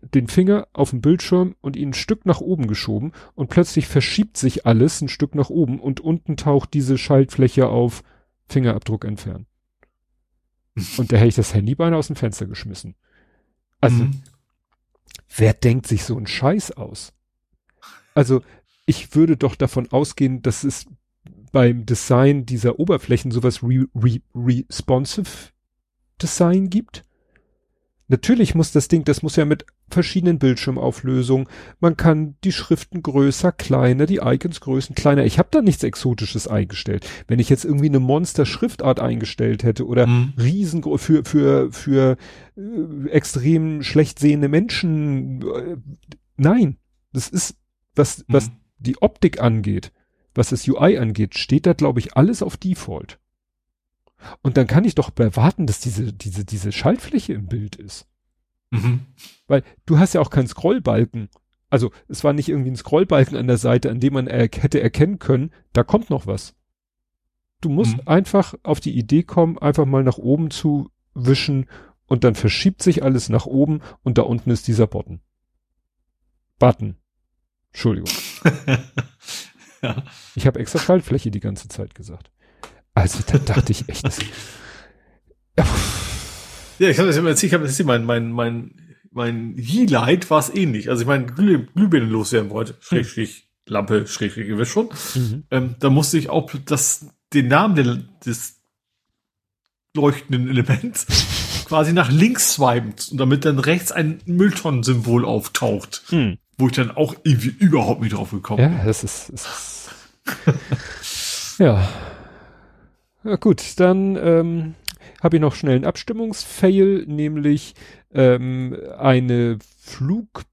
den Finger auf den Bildschirm und ihn ein Stück nach oben geschoben und plötzlich verschiebt sich alles ein Stück nach oben und unten taucht diese Schaltfläche auf Fingerabdruck entfernen. Und da hätte ich das Handy beinahe aus dem Fenster geschmissen. Also, mhm. wer denkt sich so einen Scheiß aus? Also, ich würde doch davon ausgehen, dass es beim Design dieser Oberflächen sowas re, re, responsive Design gibt. Natürlich muss das Ding, das muss ja mit verschiedenen Bildschirmauflösungen, man kann die Schriften größer, kleiner, die Icons größer, kleiner. Ich habe da nichts Exotisches eingestellt. Wenn ich jetzt irgendwie eine Monster-Schriftart eingestellt hätte oder mhm. riesengroß für, für, für äh, extrem schlecht sehende Menschen, äh, nein, das ist, was, mhm. was die Optik angeht, was das UI angeht, steht da, glaube ich, alles auf Default. Und dann kann ich doch erwarten, dass diese, diese, diese Schaltfläche im Bild ist. Mhm. Weil du hast ja auch keinen Scrollbalken. Also es war nicht irgendwie ein Scrollbalken an der Seite, an dem man er hätte erkennen können, da kommt noch was. Du musst mhm. einfach auf die Idee kommen, einfach mal nach oben zu wischen und dann verschiebt sich alles nach oben und da unten ist dieser Button. Button. Entschuldigung. ja. Ich habe extra Schaltfläche die ganze Zeit gesagt. Also da dachte ich echt. ja, ich habe das immer erzählt, ich habe das mein, mein, mein, mein Highlight war es ähnlich. Also ich meine, Glüh, Glühbirnen loswerden wollte, schrägstrich hm. Lampe, schrägstrich, ihr wisst schon. Mhm. Ähm, da musste ich auch das, den Namen der, des leuchtenden Elements quasi nach links swipen und damit dann rechts ein Mülltonnensymbol auftaucht. Mhm. Wo ich dann auch irgendwie überhaupt nicht drauf gekommen bin. Ja, das ist, das ist ja. Ja gut, dann ähm, habe ich noch schnell einen Abstimmungsfail, nämlich ähm, eine Flug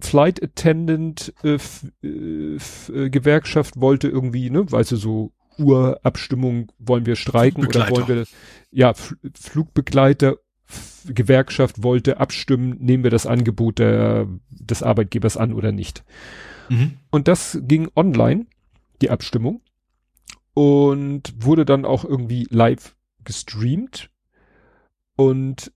Flight Attendant äh, äh, äh, Gewerkschaft wollte irgendwie, ne, weißt du, so Urabstimmung, wollen wir streiken oder wollen wir, ja, F Flugbegleiter Gewerkschaft wollte abstimmen, nehmen wir das Angebot der, des Arbeitgebers an oder nicht. Mhm. Und das ging online, die Abstimmung und wurde dann auch irgendwie live gestreamt. Und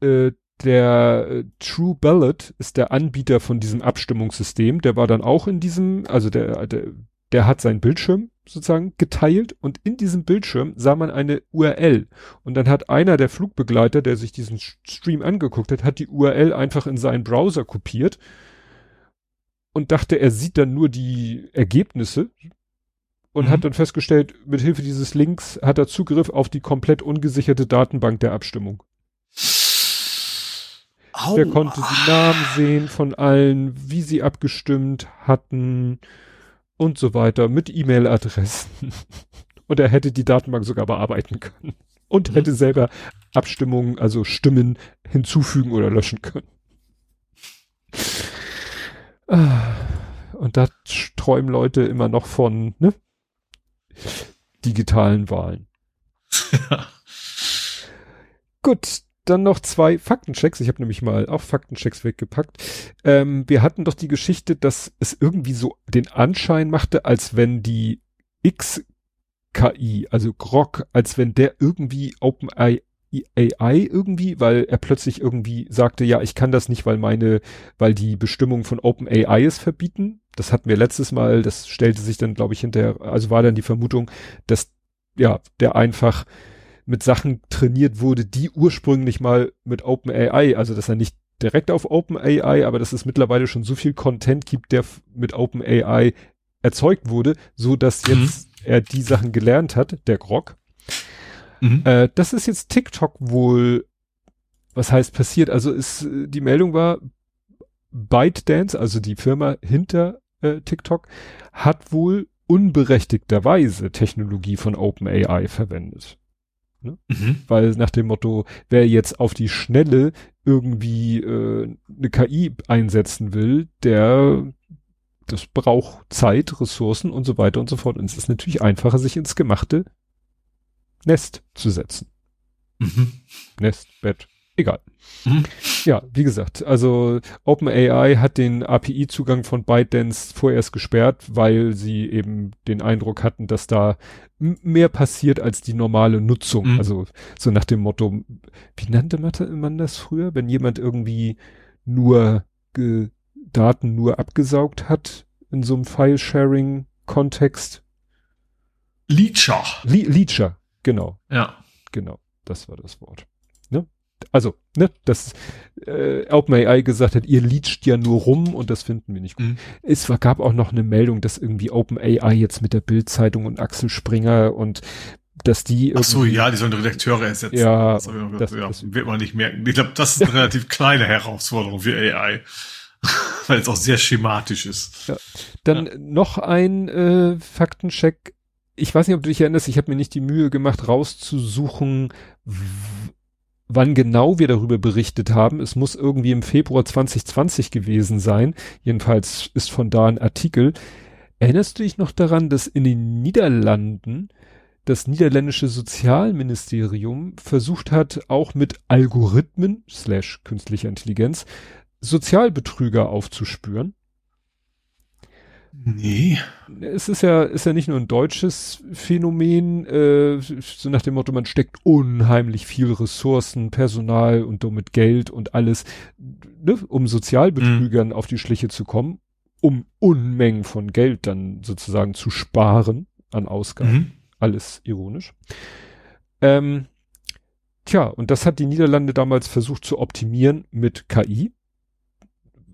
äh, der äh, True Ballot ist der Anbieter von diesem Abstimmungssystem, der war dann auch in diesem, also der, der, der hat seinen Bildschirm sozusagen geteilt. Und in diesem Bildschirm sah man eine URL und dann hat einer der Flugbegleiter, der sich diesen Stream angeguckt hat, hat die URL einfach in seinen Browser kopiert. Und dachte, er sieht dann nur die Ergebnisse, und mhm. hat dann festgestellt, mit Hilfe dieses Links hat er Zugriff auf die komplett ungesicherte Datenbank der Abstimmung. Au. Der konnte die Namen sehen von allen, wie sie abgestimmt hatten und so weiter mit E-Mail-Adressen. Und er hätte die Datenbank sogar bearbeiten können. Und mhm. hätte selber Abstimmungen, also Stimmen hinzufügen oder löschen können. Ah. Und da träumen Leute immer noch von, ne? Digitalen Wahlen. Gut, dann noch zwei Faktenchecks. Ich habe nämlich mal auch Faktenchecks weggepackt. Ähm, wir hatten doch die Geschichte, dass es irgendwie so den Anschein machte, als wenn die X-KI, also Grok, als wenn der irgendwie OpenAI AI irgendwie, weil er plötzlich irgendwie sagte, ja, ich kann das nicht, weil meine, weil die Bestimmungen von OpenAI es verbieten. Das hatten wir letztes Mal, das stellte sich dann, glaube ich, hinterher, also war dann die Vermutung, dass, ja, der einfach mit Sachen trainiert wurde, die ursprünglich mal mit OpenAI, also dass er nicht direkt auf OpenAI, aber dass es mittlerweile schon so viel Content gibt, der mit OpenAI erzeugt wurde, so dass mhm. jetzt mhm. er die Sachen gelernt hat, der Grog. Mhm. Äh, das ist jetzt TikTok wohl, was heißt passiert? Also ist, die Meldung war, ByteDance, also die Firma hinter äh, TikTok, hat wohl unberechtigterweise Technologie von OpenAI verwendet. Ne? Mhm. Weil nach dem Motto, wer jetzt auf die Schnelle irgendwie äh, eine KI einsetzen will, der das braucht Zeit, Ressourcen und so weiter und so fort. Und es ist natürlich einfacher, sich ins Gemachte Nest zu setzen. Mhm. Nest, Bett, egal. Mhm. Ja, wie gesagt, also OpenAI hat den API-Zugang von ByteDance vorerst gesperrt, weil sie eben den Eindruck hatten, dass da mehr passiert als die normale Nutzung. Mhm. Also so nach dem Motto, wie nannte man das früher, wenn jemand irgendwie nur Daten nur abgesaugt hat in so einem File-Sharing-Kontext? Leecher. Le Leecher, Genau. Ja. Genau. Das war das Wort. Ne? Also, ne, dass äh, OpenAI gesagt hat, ihr leacht ja nur rum und das finden wir nicht gut. Mhm. Es war, gab auch noch eine Meldung, dass irgendwie OpenAI jetzt mit der Bildzeitung und Axel Springer und dass die Ach so, ja, die sollen Redakteure ersetzen. Ja, das, das, ja, das wird man nicht merken. Ich glaube, das ist eine relativ kleine Herausforderung für AI. Weil es auch sehr schematisch ist. Ja. Dann ja. noch ein äh, Faktencheck. Ich weiß nicht, ob du dich erinnerst, ich habe mir nicht die Mühe gemacht, rauszusuchen, wann genau wir darüber berichtet haben. Es muss irgendwie im Februar 2020 gewesen sein. Jedenfalls ist von da ein Artikel. Erinnerst du dich noch daran, dass in den Niederlanden das niederländische Sozialministerium versucht hat, auch mit Algorithmen slash künstlicher Intelligenz Sozialbetrüger aufzuspüren? Nee. Es ist ja, ist ja nicht nur ein deutsches Phänomen, äh, so nach dem Motto, man steckt unheimlich viel Ressourcen, Personal und damit Geld und alles, ne, um Sozialbetrügern mhm. auf die Schliche zu kommen, um Unmengen von Geld dann sozusagen zu sparen an Ausgaben. Mhm. Alles ironisch. Ähm, tja, und das hat die Niederlande damals versucht zu optimieren mit KI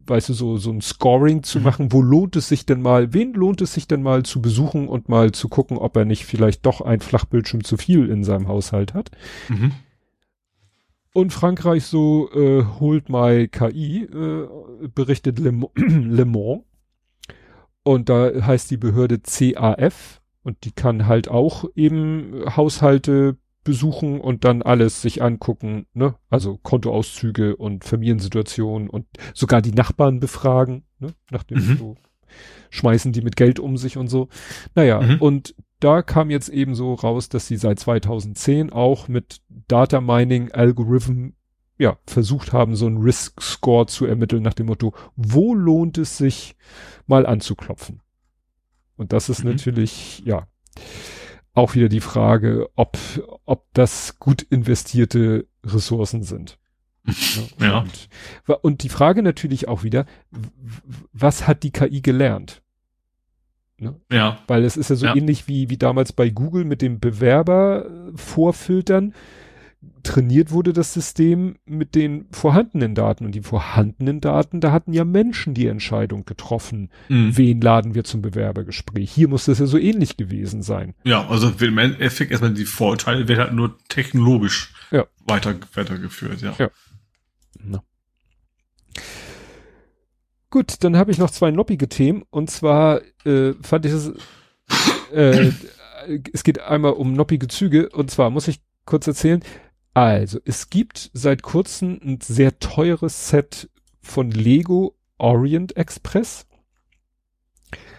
weißt du, so, so ein Scoring zu mhm. machen, wo lohnt es sich denn mal, wen lohnt es sich denn mal zu besuchen und mal zu gucken, ob er nicht vielleicht doch ein Flachbildschirm zu viel in seinem Haushalt hat. Mhm. Und Frankreich so, äh, holt mal KI, äh, berichtet Le, Le Mans. Und da heißt die Behörde CAF und die kann halt auch eben Haushalte besuchen und dann alles sich angucken, ne? Also Kontoauszüge und Familiensituationen und sogar die Nachbarn befragen, ne? Nachdem mhm. so schmeißen die mit Geld um sich und so. Naja, mhm. und da kam jetzt eben so raus, dass sie seit 2010 auch mit Data Mining Algorithm ja, versucht haben, so einen Risk Score zu ermitteln nach dem Motto, wo lohnt es sich mal anzuklopfen? Und das ist mhm. natürlich, ja, auch wieder die Frage, ob, ob das gut investierte Ressourcen sind. ja. Und, und, die Frage natürlich auch wieder, was hat die KI gelernt? Ne? Ja. Weil es ist ja so ja. ähnlich wie, wie damals bei Google mit dem Bewerber vorfiltern trainiert wurde das System mit den vorhandenen Daten. Und die vorhandenen Daten, da hatten ja Menschen die Entscheidung getroffen, mhm. wen laden wir zum Bewerbergespräch. Hier muss das ja so ähnlich gewesen sein. Ja, also im Endeffekt erstmal die Vorurteile werden halt nur technologisch ja. weiter, weitergeführt, ja. ja. Na. Gut, dann habe ich noch zwei noppige Themen. Und zwar äh, fand ich es, äh, es geht einmal um noppige Züge. Und zwar muss ich kurz erzählen, also, es gibt seit kurzem ein sehr teures Set von Lego Orient Express.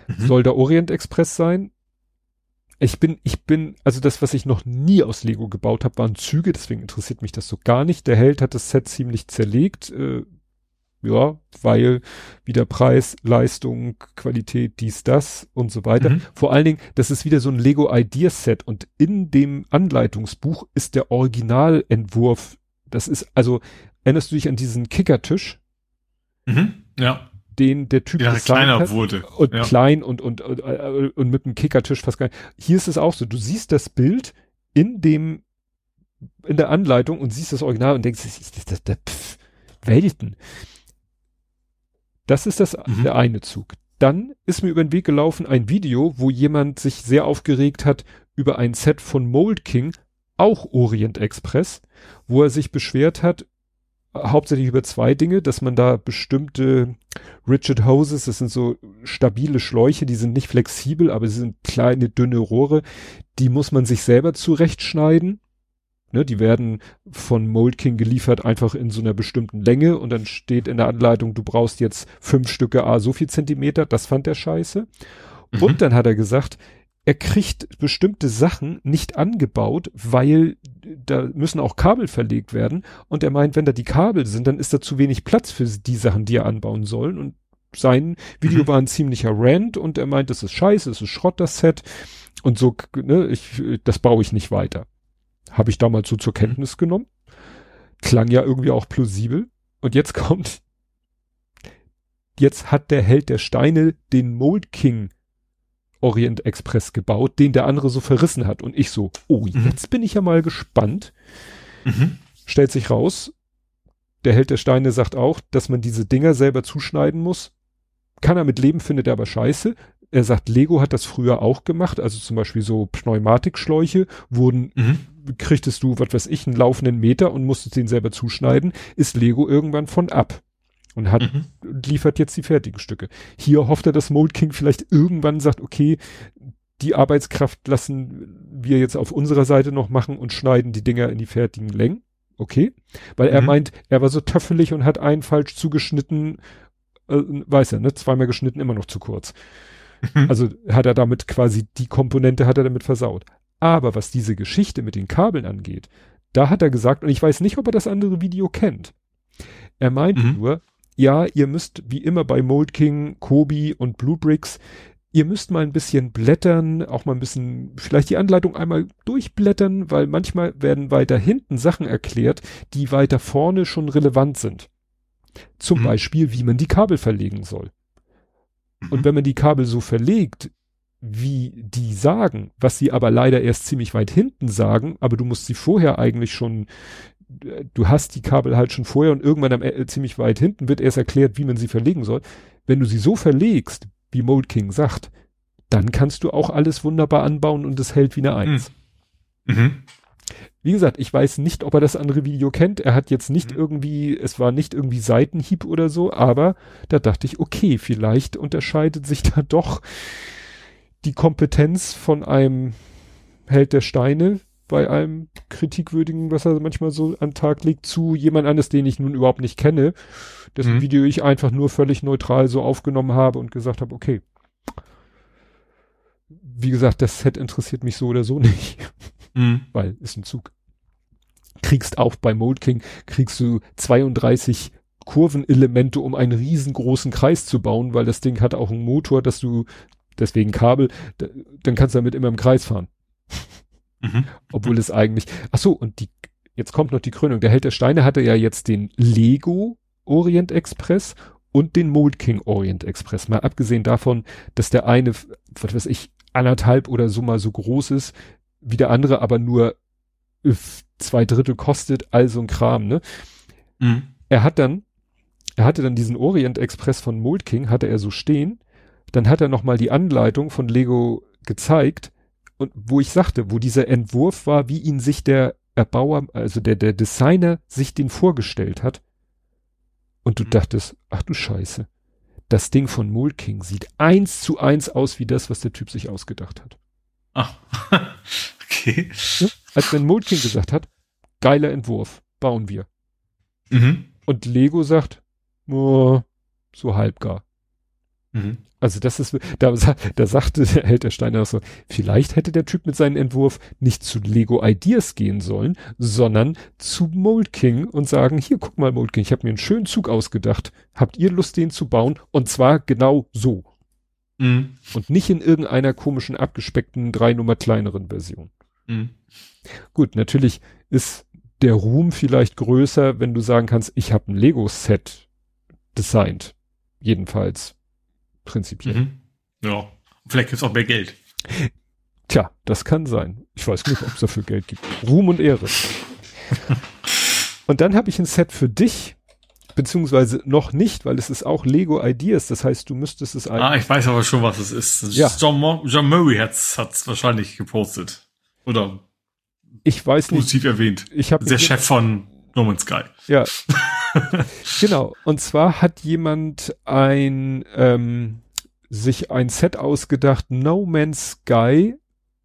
Mhm. Soll der Orient Express sein. Ich bin, ich bin, also das, was ich noch nie aus Lego gebaut habe, waren Züge, deswegen interessiert mich das so gar nicht. Der Held hat das Set ziemlich zerlegt. Äh, ja, weil wieder Preis, Leistung, Qualität, dies, das und so weiter. Mhm. Vor allen Dingen, das ist wieder so ein Lego Idea Set und in dem Anleitungsbuch ist der Originalentwurf. Das ist, also, erinnerst du dich an diesen Kickertisch? Mhm. Ja. Den der Typ ja, kleiner hat wurde. Und ja. klein und, und, und, und mit dem Kickertisch fast gar nicht. Hier ist es auch so. Du siehst das Bild in dem, in der Anleitung und siehst das Original und denkst, das ist das, das, pff, Welten. Das ist das, mhm. der eine Zug. Dann ist mir über den Weg gelaufen ein Video, wo jemand sich sehr aufgeregt hat über ein Set von Mold King, auch Orient Express, wo er sich beschwert hat, hauptsächlich über zwei Dinge, dass man da bestimmte Rigid Hoses, das sind so stabile Schläuche, die sind nicht flexibel, aber sie sind kleine, dünne Rohre, die muss man sich selber zurechtschneiden Ne, die werden von Mold King geliefert einfach in so einer bestimmten Länge und dann steht in der Anleitung, du brauchst jetzt fünf Stücke A so viel Zentimeter. Das fand er scheiße. Mhm. Und dann hat er gesagt, er kriegt bestimmte Sachen nicht angebaut, weil da müssen auch Kabel verlegt werden. Und er meint, wenn da die Kabel sind, dann ist da zu wenig Platz für die Sachen, die er anbauen soll. Und sein Video mhm. war ein ziemlicher Rant und er meint, das ist scheiße, das ist Schrott, das Set. Und so, ne, ich, das baue ich nicht weiter. Habe ich damals so zur mhm. Kenntnis genommen. Klang ja irgendwie auch plausibel. Und jetzt kommt, jetzt hat der Held der Steine den Mold King Orient Express gebaut, den der andere so verrissen hat. Und ich so, oh, mhm. jetzt bin ich ja mal gespannt. Mhm. Stellt sich raus, der Held der Steine sagt auch, dass man diese Dinger selber zuschneiden muss. Kann er mit leben, findet er aber scheiße. Er sagt, Lego hat das früher auch gemacht, also zum Beispiel so Pneumatikschläuche wurden, mhm. Kriegtest du, was weiß ich, einen laufenden Meter und musstest den selber zuschneiden, ist Lego irgendwann von ab und hat, mhm. liefert jetzt die fertigen Stücke. Hier hofft er, dass Mold King vielleicht irgendwann sagt, okay, die Arbeitskraft lassen wir jetzt auf unserer Seite noch machen und schneiden die Dinger in die fertigen Längen. Okay. Weil mhm. er meint, er war so töffelig und hat einen falsch zugeschnitten, äh, weiß er, ne? Zweimal geschnitten, immer noch zu kurz. Mhm. Also hat er damit quasi die Komponente hat er damit versaut. Aber was diese Geschichte mit den Kabeln angeht, da hat er gesagt, und ich weiß nicht, ob er das andere Video kennt. Er meint mhm. nur, ja, ihr müsst wie immer bei Mold King, Kobi und Blue Bricks ihr müsst mal ein bisschen blättern, auch mal ein bisschen, vielleicht die Anleitung einmal durchblättern, weil manchmal werden weiter hinten Sachen erklärt, die weiter vorne schon relevant sind. Zum mhm. Beispiel, wie man die Kabel verlegen soll. Mhm. Und wenn man die Kabel so verlegt, wie die sagen, was sie aber leider erst ziemlich weit hinten sagen, aber du musst sie vorher eigentlich schon, du hast die Kabel halt schon vorher und irgendwann am, äh, ziemlich weit hinten wird erst erklärt, wie man sie verlegen soll. Wenn du sie so verlegst, wie Mold King sagt, dann kannst du auch alles wunderbar anbauen und es hält wie eine Eins. Mhm. mhm. Wie gesagt, ich weiß nicht, ob er das andere Video kennt. Er hat jetzt nicht mhm. irgendwie, es war nicht irgendwie Seitenhieb oder so, aber da dachte ich, okay, vielleicht unterscheidet sich da doch die Kompetenz von einem Held der Steine bei einem kritikwürdigen, was er manchmal so an Tag legt, zu jemand anderes, den ich nun überhaupt nicht kenne, dessen mhm. Video ich einfach nur völlig neutral so aufgenommen habe und gesagt habe, okay. Wie gesagt, das Set interessiert mich so oder so nicht. Mhm. Weil ist ein Zug. Kriegst auch bei Mold King, kriegst du 32 Kurvenelemente, um einen riesengroßen Kreis zu bauen, weil das Ding hat auch einen Motor, dass du, deswegen Kabel, dann kannst du damit immer im Kreis fahren. Mhm. Obwohl es eigentlich, ach so, und die, jetzt kommt noch die Krönung. Der Held der Steine hatte ja jetzt den Lego Orient Express und den Mold King Orient Express. Mal abgesehen davon, dass der eine, was weiß ich, anderthalb oder so mal so groß ist, wie der andere aber nur zwei Drittel kostet, also ein Kram, ne? Mhm. Er hat dann, er hatte dann diesen Orient Express von Mold King, hatte er so stehen. Dann hat er nochmal die Anleitung von Lego gezeigt und wo ich sagte, wo dieser Entwurf war, wie ihn sich der Erbauer, also der, der Designer sich den vorgestellt hat. Und du mhm. dachtest, ach du Scheiße, das Ding von Mulking sieht eins zu eins aus wie das, was der Typ sich ausgedacht hat. Ach, okay. Ja? Als wenn Mulking gesagt hat, geiler Entwurf, bauen wir. Mhm. Und Lego sagt, oh, so halbgar. Mhm. Also das ist, da, da sagte der Held der Steine auch so, vielleicht hätte der Typ mit seinem Entwurf nicht zu Lego Ideas gehen sollen, sondern zu Mold King und sagen, hier, guck mal Mold King, ich habe mir einen schönen Zug ausgedacht, habt ihr Lust, den zu bauen? Und zwar genau so. Mhm. Und nicht in irgendeiner komischen, abgespeckten, drei Nummer kleineren Version. Mhm. Gut, natürlich ist der Ruhm vielleicht größer, wenn du sagen kannst, ich habe ein Lego-Set designt. Jedenfalls prinzipiell. Mhm. Ja, vielleicht gibt's auch mehr Geld. Tja, das kann sein. Ich weiß nicht, ob es dafür Geld gibt. Ruhm und Ehre. und dann habe ich ein Set für dich, beziehungsweise noch nicht, weil es ist auch Lego Ideas. Das heißt, du müsstest es eigentlich. Ah, ich weiß aber schon, was es ist. Ja. John, Mo John Murray hat's, hat's wahrscheinlich gepostet. Oder ich weiß nicht. Positiv erwähnt. Ich der Chef von No Man's Sky. Ja. genau. Und zwar hat jemand ein ähm, sich ein Set ausgedacht, No Man's Sky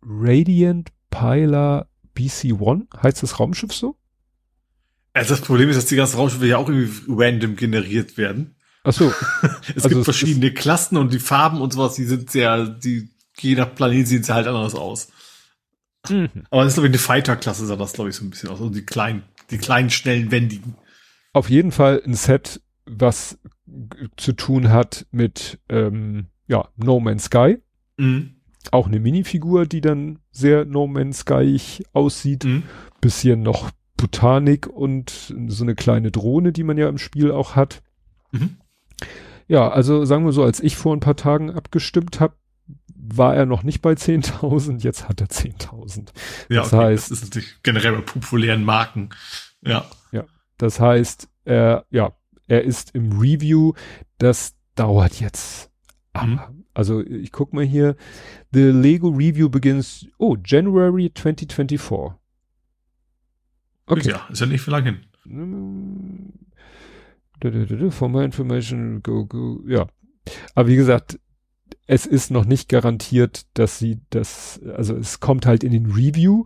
Radiant Pilar BC-1. Heißt das Raumschiff so? Also das Problem ist, dass die ganzen Raumschiffe ja auch irgendwie random generiert werden. Ach so. es also gibt verschiedene Klassen und die Farben und sowas, die sind sehr, die, je nach Planet sehen sie halt anders aus. Mhm. Aber das ist, glaube ich, eine Fighter-Klasse, sah das, glaube ich, so ein bisschen aus. Also die kleinen, die kleinen, schnellen, wendigen. Auf jeden Fall ein Set, was zu tun hat mit ähm, ja, No Man's Sky. Mhm. Auch eine Minifigur, die dann sehr No Man's Sky aussieht. Mhm. Bisschen noch Botanik und so eine kleine Drohne, die man ja im Spiel auch hat. Mhm. Ja, also sagen wir so, als ich vor ein paar Tagen abgestimmt habe, war er noch nicht bei 10.000, jetzt hat er 10.000. Ja, das okay, heißt, das ist natürlich generell bei populären Marken. Ja. Das heißt, er, ja, er ist im Review. Das dauert jetzt. Mhm. Also ich guck mal hier. The Lego Review begins, oh, January 2024. Okay. Ja, ist ja nicht für lange hin. For more information, go, go, ja. Aber wie gesagt, es ist noch nicht garantiert, dass sie das, also es kommt halt in den Review.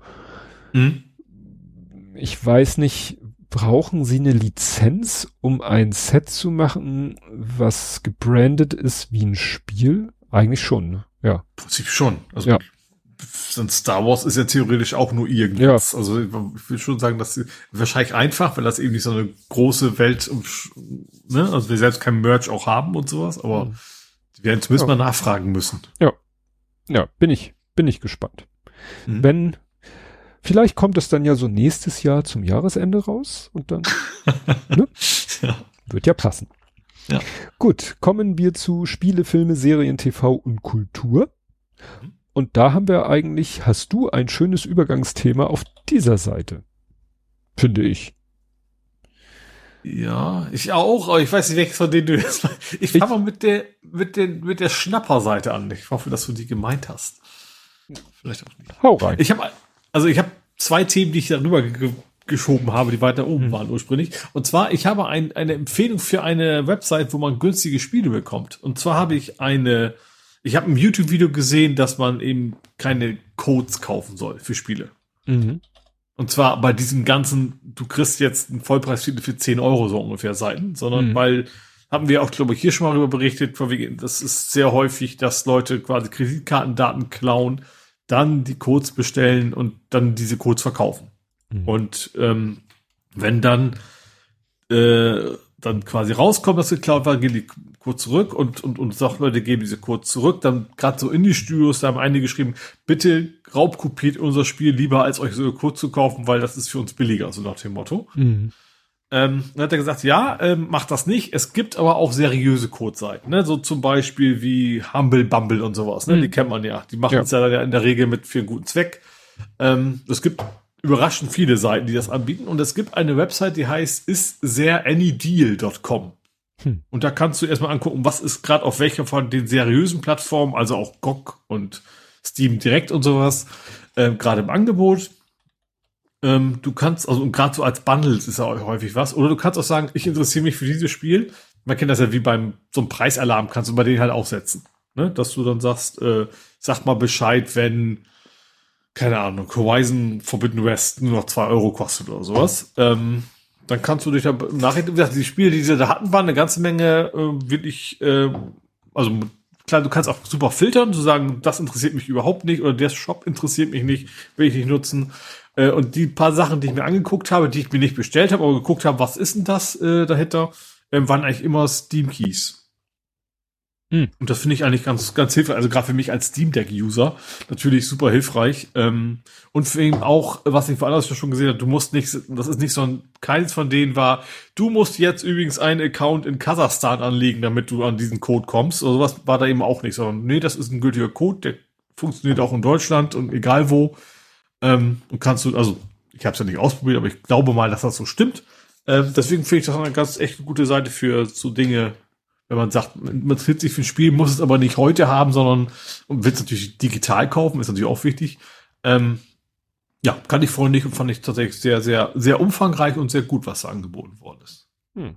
Mhm. Ich weiß nicht, brauchen sie eine Lizenz, um ein Set zu machen, was gebrandet ist wie ein Spiel? Eigentlich schon, ne? Ja. Prinzip schon. Also ja. Star Wars ist ja theoretisch auch nur irgendwas. Ja. Also ich will schon sagen, dass sie wahrscheinlich einfach, weil das eben nicht so eine große Welt, ne? also wir selbst kein Merch auch haben und sowas, aber mhm. die werden zumindest ja. mal nachfragen müssen. Ja. Ja, bin ich, bin ich gespannt. Mhm. Wenn, vielleicht kommt es dann ja so nächstes Jahr zum Jahresende raus und dann, ne? ja. Wird ja passen. Ja. Gut, kommen wir zu Spiele, Filme, Serien, TV und Kultur. Mhm. Und da haben wir eigentlich, hast du ein schönes Übergangsthema auf dieser Seite. Finde ich. Ja, ich auch, aber ich weiß nicht, welches von denen du jetzt Ich fange mal mit der, mit den, mit der Schnapper-Seite an. Ich hoffe, dass du die gemeint hast. Vielleicht auch nicht. Hau rein. Ich habe, also ich habe zwei Themen, die ich darüber ge geschoben habe, die weiter oben mhm. waren ursprünglich. Und zwar, ich habe ein, eine Empfehlung für eine Website, wo man günstige Spiele bekommt. Und zwar habe ich eine ich habe ein YouTube-Video gesehen, dass man eben keine Codes kaufen soll für Spiele. Mhm. Und zwar bei diesem ganzen, du kriegst jetzt einen Vollpreistitel für 10 Euro so ungefähr Seiten, sondern mhm. weil, haben wir auch, glaube ich, hier schon mal darüber berichtet, das ist sehr häufig, dass Leute quasi Kreditkartendaten klauen, dann die Codes bestellen und dann diese Codes verkaufen. Mhm. Und ähm, wenn dann äh, dann quasi rauskommt, dass geklaut war, gehen die kurz zurück und, und, und sagt, Leute, geben diese kurz zurück. Dann gerade so in die Studios, da haben einige geschrieben, bitte raubkopiert unser Spiel lieber, als euch so kurz zu kaufen, weil das ist für uns billiger, so nach dem Motto. Mhm. Ähm, dann hat er gesagt, ja, ähm, macht das nicht. Es gibt aber auch seriöse Codeseiten, ne? so zum Beispiel wie Humble Bumble und sowas. Ne? Mhm. Die kennt man ja. Die machen es ja. ja in der Regel mit für einen guten Zweck. Ähm, es gibt überraschend viele Seiten, die das anbieten. Und es gibt eine Website, die heißt isthereanydeal.com. Hm. Und da kannst du erstmal angucken, was ist gerade auf welcher von den seriösen Plattformen, also auch GOG und Steam Direkt und sowas, äh, gerade im Angebot. Ähm, du kannst, also gerade so als Bundles ist ja häufig was. Oder du kannst auch sagen, ich interessiere mich für dieses Spiel. Man kennt das ja wie beim so einem Preisalarm, kannst du bei denen halt auch setzen. Ne? Dass du dann sagst, äh, sag mal Bescheid, wenn, keine Ahnung, Horizon Forbidden West nur noch zwei Euro kostet oder sowas. Ähm, dann kannst du dich da nachher, wie gesagt, die Spiele, die sie da hatten, waren eine ganze Menge äh, wirklich, äh, also klar, du kannst auch super filtern, zu sagen, das interessiert mich überhaupt nicht oder der Shop interessiert mich nicht, will ich nicht nutzen. Äh, und die paar Sachen, die ich mir angeguckt habe, die ich mir nicht bestellt habe, aber geguckt habe, was ist denn das äh, dahinter, äh, waren eigentlich immer Steam Keys. Mhm. Und das finde ich eigentlich ganz, ganz hilfreich. Also gerade für mich als Steam Deck-User natürlich super hilfreich. Ähm, und für ihn auch, was ich woanders schon gesehen habe, du musst nicht, das ist nicht so ein, keins von denen war, du musst jetzt übrigens einen Account in Kasachstan anlegen, damit du an diesen Code kommst. Oder sowas war da eben auch nicht, sondern nee, das ist ein gültiger Code, der funktioniert auch in Deutschland und egal wo. Ähm, und kannst du, also ich habe es ja nicht ausprobiert, aber ich glaube mal, dass das so stimmt. Ähm, deswegen finde ich das eine ganz echt gute Seite für so Dinge, wenn man sagt, man tritt sich für ein Spiel, muss es aber nicht heute haben, sondern will es natürlich digital kaufen, ist natürlich auch wichtig. Ähm, ja, kann ich freundlich und fand ich tatsächlich sehr, sehr, sehr umfangreich und sehr gut, was da angeboten worden ist. Hm.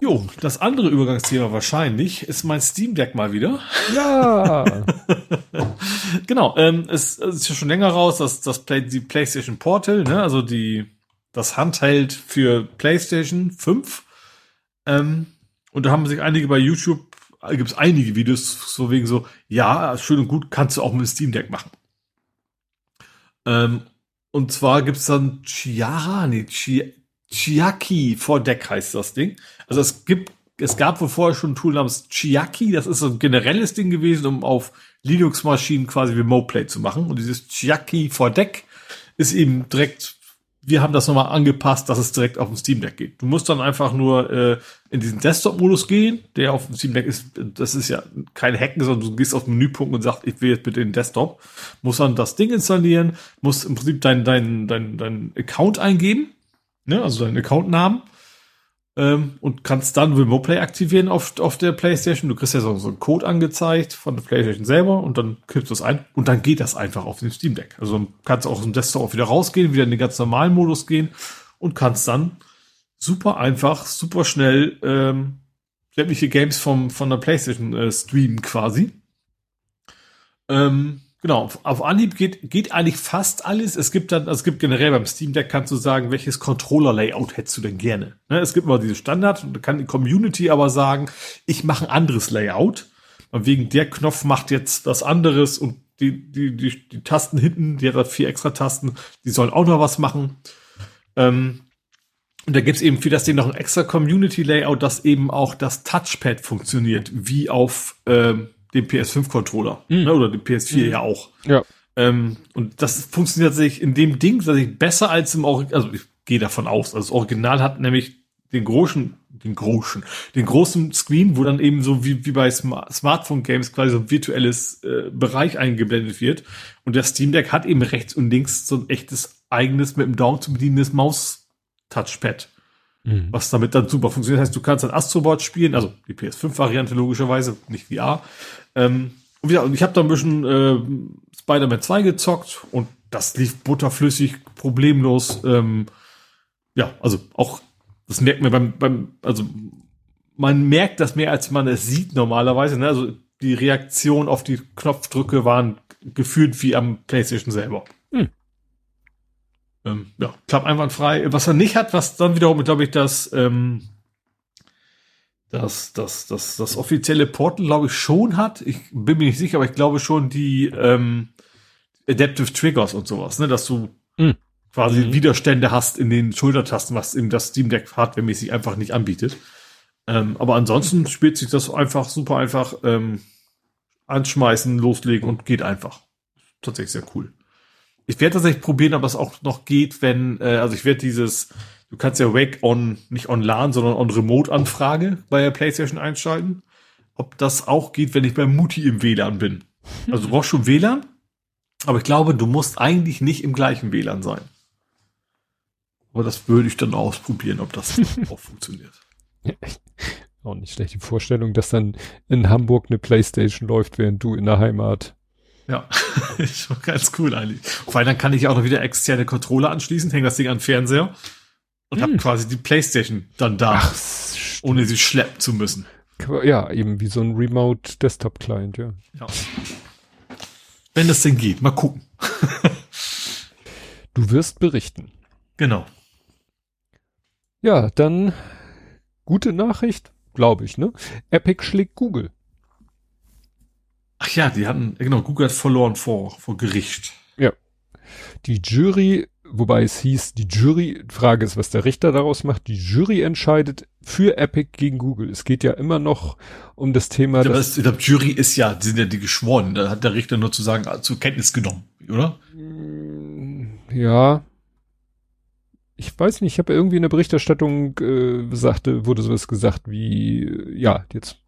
Jo, das andere Übergangsthema wahrscheinlich ist mein Steam Deck mal wieder. Ja. genau, ähm, es, es, ist ja schon länger raus, dass das Play, die PlayStation Portal, ne, also die das Handheld für PlayStation 5 ähm, und da haben sich einige bei YouTube, äh, gibt es einige Videos, so wegen so, ja, schön und gut, kannst du auch mit Steam Deck machen. Ähm, und zwar gibt es dann Chiara, nee, Chi Chiaki for Deck heißt das Ding. Also es gibt, es gab wohl vorher schon ein Tool namens Chiaki, das ist so ein generelles Ding gewesen, um auf Linux-Maschinen quasi Remote Play zu machen. Und dieses Chiaki for Deck ist eben direkt wir haben das nochmal angepasst, dass es direkt auf dem Steam Deck geht. Du musst dann einfach nur äh, in diesen Desktop-Modus gehen, der auf dem Steam Deck ist. Das ist ja kein Hacken, sondern du gehst auf den Menüpunkt und sagst, ich will jetzt bitte den Desktop. Musst dann das Ding installieren, musst im Prinzip deinen dein, dein, dein Account eingeben, ne, also deinen Accountnamen. ähm, und kannst dann Remote Play aktivieren auf, auf der Playstation. Du kriegst ja so, so einen Code angezeigt von der Playstation selber und dann kippst du es ein und dann geht das einfach auf dem Steam Deck. Also kannst du auch im Desktop auch wieder rausgehen, wieder in den ganz normalen Modus gehen und kannst dann super einfach, super schnell ähm, sämtliche Games vom, von der Playstation äh, streamen quasi. Ähm, Genau, auf, Anhieb geht, geht eigentlich fast alles. Es gibt dann, es gibt generell beim Steam Deck kannst du sagen, welches Controller-Layout hättest du denn gerne. Ne, es gibt immer diese Standard und da kann die Community aber sagen, ich mache ein anderes Layout. Und wegen der Knopf macht jetzt was anderes und die, die, die, die Tasten hinten, die hat vier extra Tasten, die sollen auch noch was machen. Ähm, und da gibt's eben für das Ding noch ein extra Community-Layout, dass eben auch das Touchpad funktioniert, wie auf ähm, den PS5-Controller. Mhm. Ne, oder den PS4 mhm. ja auch. Ja. Ähm, und das funktioniert tatsächlich in dem Ding tatsächlich besser als im Original. Also ich gehe davon aus. Also das Original hat nämlich den großen, den großen, den großen Screen, wo dann eben so wie, wie bei Smart Smartphone-Games quasi so ein virtuelles äh, Bereich eingeblendet wird. Und der Steam Deck hat eben rechts und links so ein echtes eigenes mit dem Daumen zu bedienendes Maus-Touchpad mhm. was damit dann super funktioniert. Das heißt, du kannst ein Astrobot spielen, also die PS5-Variante logischerweise, nicht VR. Ähm, und ja, ich habe da ein bisschen äh, Spider-Man 2 gezockt und das lief butterflüssig, problemlos. Ähm, ja, also auch, das merkt man beim, beim, also man merkt das mehr, als man es sieht normalerweise. Ne? Also die Reaktion auf die Knopfdrücke waren gefühlt wie am PlayStation selber. Hm ähm, ja, klappt einwandfrei. Was er nicht hat, was dann wiederum, glaube ich, das, ähm, das, das, das, das offizielle Portal, glaube ich, schon hat. Ich bin mir nicht sicher, aber ich glaube schon die ähm, Adaptive Triggers und sowas, ne, dass du mhm. quasi mhm. Widerstände hast in den Schultertasten, was eben das Steam Deck hardwaremäßig einfach nicht anbietet. Ähm, aber ansonsten spielt sich das einfach super einfach ähm, anschmeißen, loslegen und geht einfach. Tatsächlich sehr cool. Ich werde tatsächlich probieren, ob das auch noch geht, wenn, äh, also ich werde dieses, du kannst ja Wake on, nicht on LAN, sondern on Remote Anfrage bei der PlayStation einschalten. Ob das auch geht, wenn ich bei Mutti im WLAN bin. Also du brauchst schon WLAN, aber ich glaube, du musst eigentlich nicht im gleichen WLAN sein. Aber das würde ich dann ausprobieren, ob das auch funktioniert. auch nicht schlecht die Vorstellung, dass dann in Hamburg eine Playstation läuft, während du in der Heimat ja, ist schon ganz cool eigentlich. Vor allem dann kann ich auch noch wieder externe Controller anschließen, hänge das Ding an den Fernseher und hm. habe quasi die Playstation dann da, Ach, ohne sie schleppen zu müssen. Ja, eben wie so ein Remote Desktop Client, ja. ja. Wenn das denn geht, mal gucken. du wirst berichten. Genau. Ja, dann gute Nachricht, glaube ich, ne? Epic schlägt Google. Ach ja, die hatten, genau, Google hat verloren vor, vor Gericht. Ja. Die Jury, wobei es hieß, die Jury, Frage ist, was der Richter daraus macht, die Jury entscheidet für Epic gegen Google. Es geht ja immer noch um das Thema. Ja, das, ich glaube, Jury ist ja, die sind ja die geschworen. Da hat der Richter nur zu sagen, zur Kenntnis genommen, oder? Mm, ja. Ich weiß nicht, ich habe irgendwie in der Berichterstattung äh, sagte, wurde sowas gesagt wie, ja, jetzt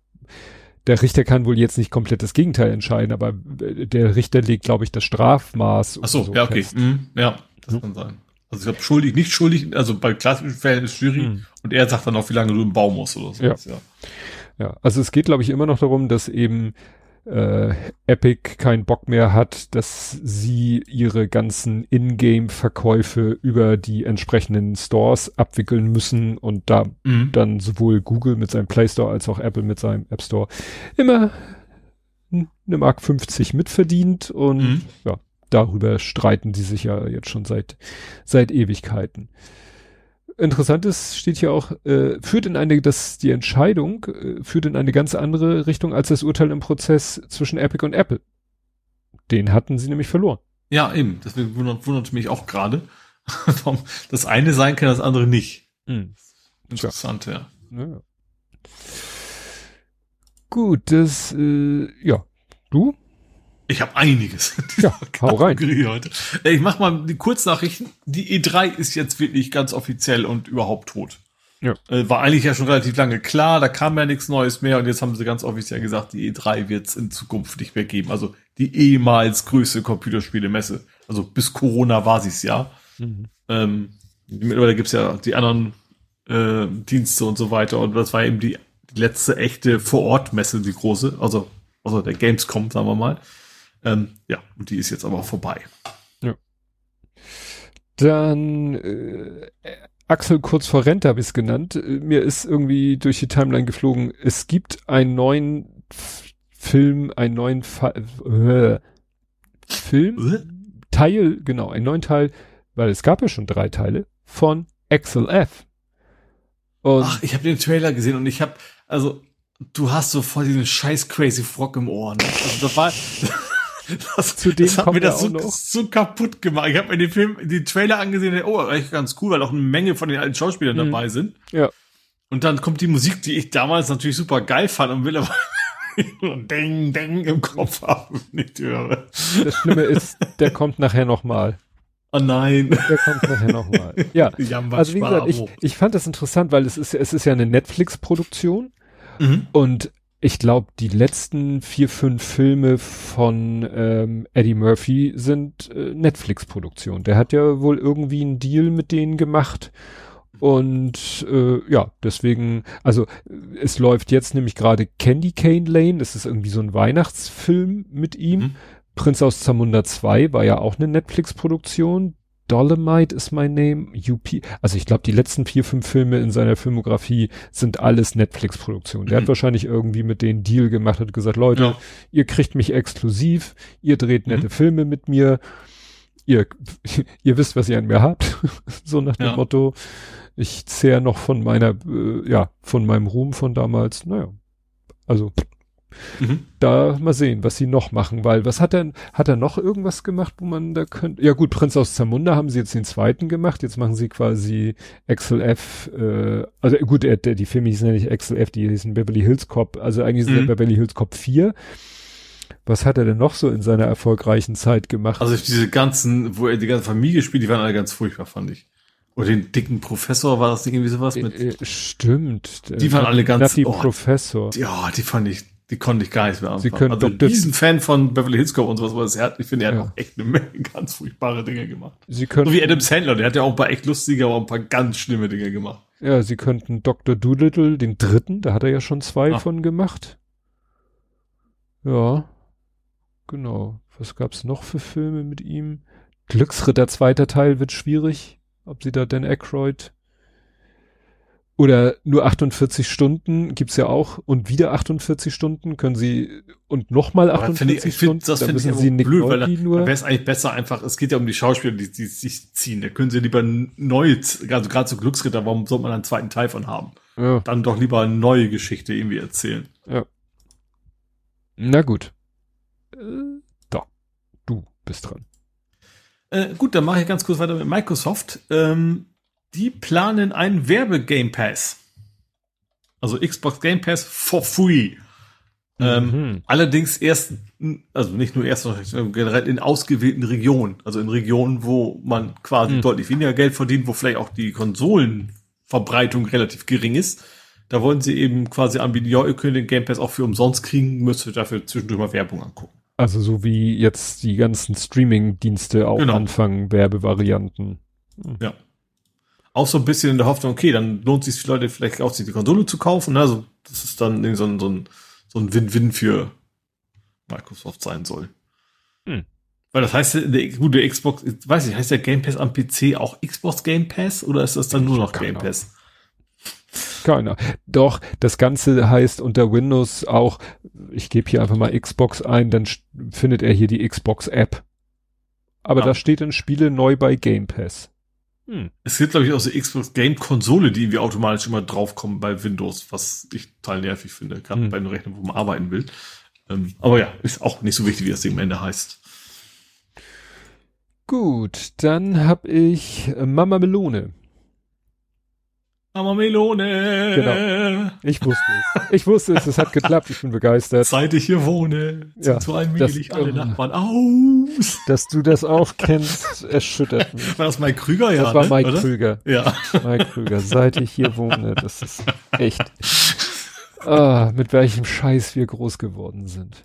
der Richter kann wohl jetzt nicht komplett das Gegenteil entscheiden, aber äh, der Richter legt, glaube ich, das Strafmaß. Ach so, so ja, okay. Mhm, ja, das mhm. kann sein. Also ich glaube, schuldig, nicht schuldig, also bei klassischen Fällen ist Jury mhm. und er sagt dann auch, wie lange du im Baum musst oder so. Ja. ja. ja, also es geht, glaube ich, immer noch darum, dass eben äh, Epic keinen Bock mehr hat, dass sie ihre ganzen Ingame-Verkäufe über die entsprechenden Stores abwickeln müssen und da mhm. dann sowohl Google mit seinem Play Store als auch Apple mit seinem App Store immer eine Mark 50 mitverdient und mhm. ja, darüber streiten sie sich ja jetzt schon seit, seit Ewigkeiten. Interessant ist, steht hier auch, äh, führt in eine, dass die Entscheidung äh, führt in eine ganz andere Richtung als das Urteil im Prozess zwischen Epic und Apple. Den hatten sie nämlich verloren. Ja, eben. Deswegen wundert, wundert mich auch gerade. das eine sein kann, das andere nicht. Mhm. Interessant, ja. ja. Gut, das, äh, ja. Du? Ich habe einiges. Ja, hau rein. Heute. Ich mach mal die Kurznachrichten. Die E3 ist jetzt wirklich ganz offiziell und überhaupt tot. Ja. Äh, war eigentlich ja schon relativ lange klar, da kam ja nichts Neues mehr und jetzt haben sie ganz offiziell gesagt, die E3 wird es in Zukunft nicht mehr geben. Also die ehemals größte Computerspielemesse. Also bis Corona war sie es ja. Mhm. Ähm, mittlerweile gibt's ja die anderen äh, Dienste und so weiter. Und das war eben die, die letzte echte Vor-Ort-Messe, die große, also, also der Gamescom, sagen wir mal. Ähm, ja, und die ist jetzt aber auch vorbei. Ja. Dann äh, Axel kurz vor Rente habe ich es genannt. Äh, mir ist irgendwie durch die Timeline geflogen, es gibt einen neuen Film, einen neuen Fa äh, Film, äh? Teil, genau, einen neuen Teil, weil es gab ja schon drei Teile von Axel F. Und Ach, ich habe den Trailer gesehen und ich habe, also du hast so voll diesen scheiß Crazy Frog im Ohr. Ne? Also das war das, Zu dem das hat mir das so, so, kaputt gemacht. Ich habe mir den Film, den Trailer angesehen, oh, eigentlich ganz cool, weil auch eine Menge von den alten Schauspielern mhm. dabei sind. Ja. Und dann kommt die Musik, die ich damals natürlich super geil fand und will aber Ding, Ding im Kopf haben, nicht höre. Das Schlimme ist, der kommt nachher nochmal. Oh nein. Der kommt nachher nochmal. Ja. Also wie gesagt, ich, ich fand das interessant, weil es ist, es ist ja eine Netflix-Produktion. Mhm. Und ich glaube, die letzten vier, fünf Filme von ähm, Eddie Murphy sind äh, Netflix-Produktion. Der hat ja wohl irgendwie einen Deal mit denen gemacht. Und äh, ja, deswegen, also es läuft jetzt nämlich gerade Candy Cane Lane, das ist irgendwie so ein Weihnachtsfilm mit ihm. Mhm. Prinz aus Zamunda 2 war ja auch eine Netflix-Produktion. Dolomite is my name, UP. Also ich glaube, die letzten vier, fünf Filme in seiner Filmografie sind alles Netflix-Produktionen. Der mhm. hat wahrscheinlich irgendwie mit denen Deal gemacht, hat gesagt, Leute, ja. ihr kriegt mich exklusiv, ihr dreht nette mhm. Filme mit mir, ihr, ihr wisst, was ihr an mir habt. so nach dem ja. Motto, ich zehre noch von meiner, äh, ja, von meinem Ruhm von damals. Naja, also Mhm. Da mal sehen, was sie noch machen, weil was hat er, hat er noch irgendwas gemacht, wo man da könnte, ja gut, Prinz aus Zamunda haben sie jetzt den zweiten gemacht, jetzt machen sie quasi Excel F, äh, also gut, der, die Filme hießen ja nicht Excel F, die hießen Beverly Hills Cop, also eigentlich mhm. ist der Beverly Hills Cop 4. Was hat er denn noch so in seiner erfolgreichen Zeit gemacht? Also diese ganzen, wo er die ganze Familie spielt, die waren alle ganz furchtbar, fand ich. Oder den dicken Professor, war das nicht irgendwie sowas mit? Äh, äh stimmt. Die waren alle ganz, Nutty oh, Professor. Ja, die fand ich die konnte ich gar nicht mehr anfangen. Sie können also Dr. ein Fan von Beverly Hills Cop und sowas, was er hat. Ich finde, er hat ja. auch echt eine Menge ganz furchtbare Dinge gemacht. Sie können, so wie Adam Sandler, der hat ja auch ein paar echt lustige, aber ein paar ganz schlimme Dinge gemacht. Ja, sie könnten Dr. Doolittle, den dritten, da hat er ja schon zwei ah. von gemacht. Ja, genau. Was gab's noch für Filme mit ihm? Glücksritter zweiter Teil wird schwierig. Ob sie da Dan Aykroyd oder nur 48 Stunden gibt's ja auch und wieder 48 Stunden können sie und nochmal 48 ich, Stunden. das finde ich sie blöd, weil da, nur. wäre es eigentlich besser einfach, es geht ja um die Schauspieler, die, die sich ziehen. Da können sie lieber neu, also gerade so Glücksritter, warum soll man einen zweiten Teil von haben? Ja. Dann doch lieber eine neue Geschichte irgendwie erzählen. Ja. Na gut. Äh, da. Du bist dran. Äh, gut, dann mache ich ganz kurz weiter mit Microsoft. Ähm, die planen einen Werbe-Game Pass. Also Xbox Game Pass for free. Ähm, mhm. Ähm, allerdings erst, also nicht nur erst, sondern generell in ausgewählten Regionen. Also in Regionen, wo man quasi mhm. deutlich weniger Geld verdient, wo vielleicht auch die Konsolenverbreitung relativ gering ist. Da wollen sie eben quasi anbieten, ja, ihr könnt den Game Pass auch für umsonst kriegen, müsst ihr dafür zwischendurch mal Werbung angucken. Also so wie jetzt die ganzen Streaming-Dienste auch genau. anfangen, Werbevarianten. Mhm. Ja auch so ein bisschen in der Hoffnung, okay, dann lohnt sich für Leute vielleicht auch sich die Konsole zu kaufen. Ne? Also das ist dann so ein, so ein, so ein Win-Win für Microsoft sein soll. Hm. Weil das heißt, der gute Xbox, weiß ich, heißt der Game Pass am PC auch Xbox Game Pass oder ist das dann nur noch Game Pass? Keiner. Doch, das Ganze heißt unter Windows auch, ich gebe hier einfach mal Xbox ein, dann findet er hier die Xbox App. Aber ja. da steht dann Spiele neu bei Game Pass. Hm. Es gibt, glaube ich, auch so Xbox Game Konsole, die irgendwie automatisch immer draufkommen bei Windows, was ich total nervig finde, gerade hm. bei einem Rechner, wo man arbeiten will. Ähm, aber ja, ist auch nicht so wichtig, wie das Ding am Ende heißt. Gut, dann habe ich Mama Melone. Mama Melone. Genau. Ich wusste es. Ich wusste es. Es hat geklappt. Ich bin begeistert. Seit ich hier wohne, ja, zu allmählich alle Nachbarn aus. Dass du das auch kennst, erschüttert mich. War das Mike Krüger? Ja, das war Mike oder? Krüger. Ja. Mike Krüger. Seit ich hier wohne, das ist echt. Ah, mit welchem Scheiß wir groß geworden sind.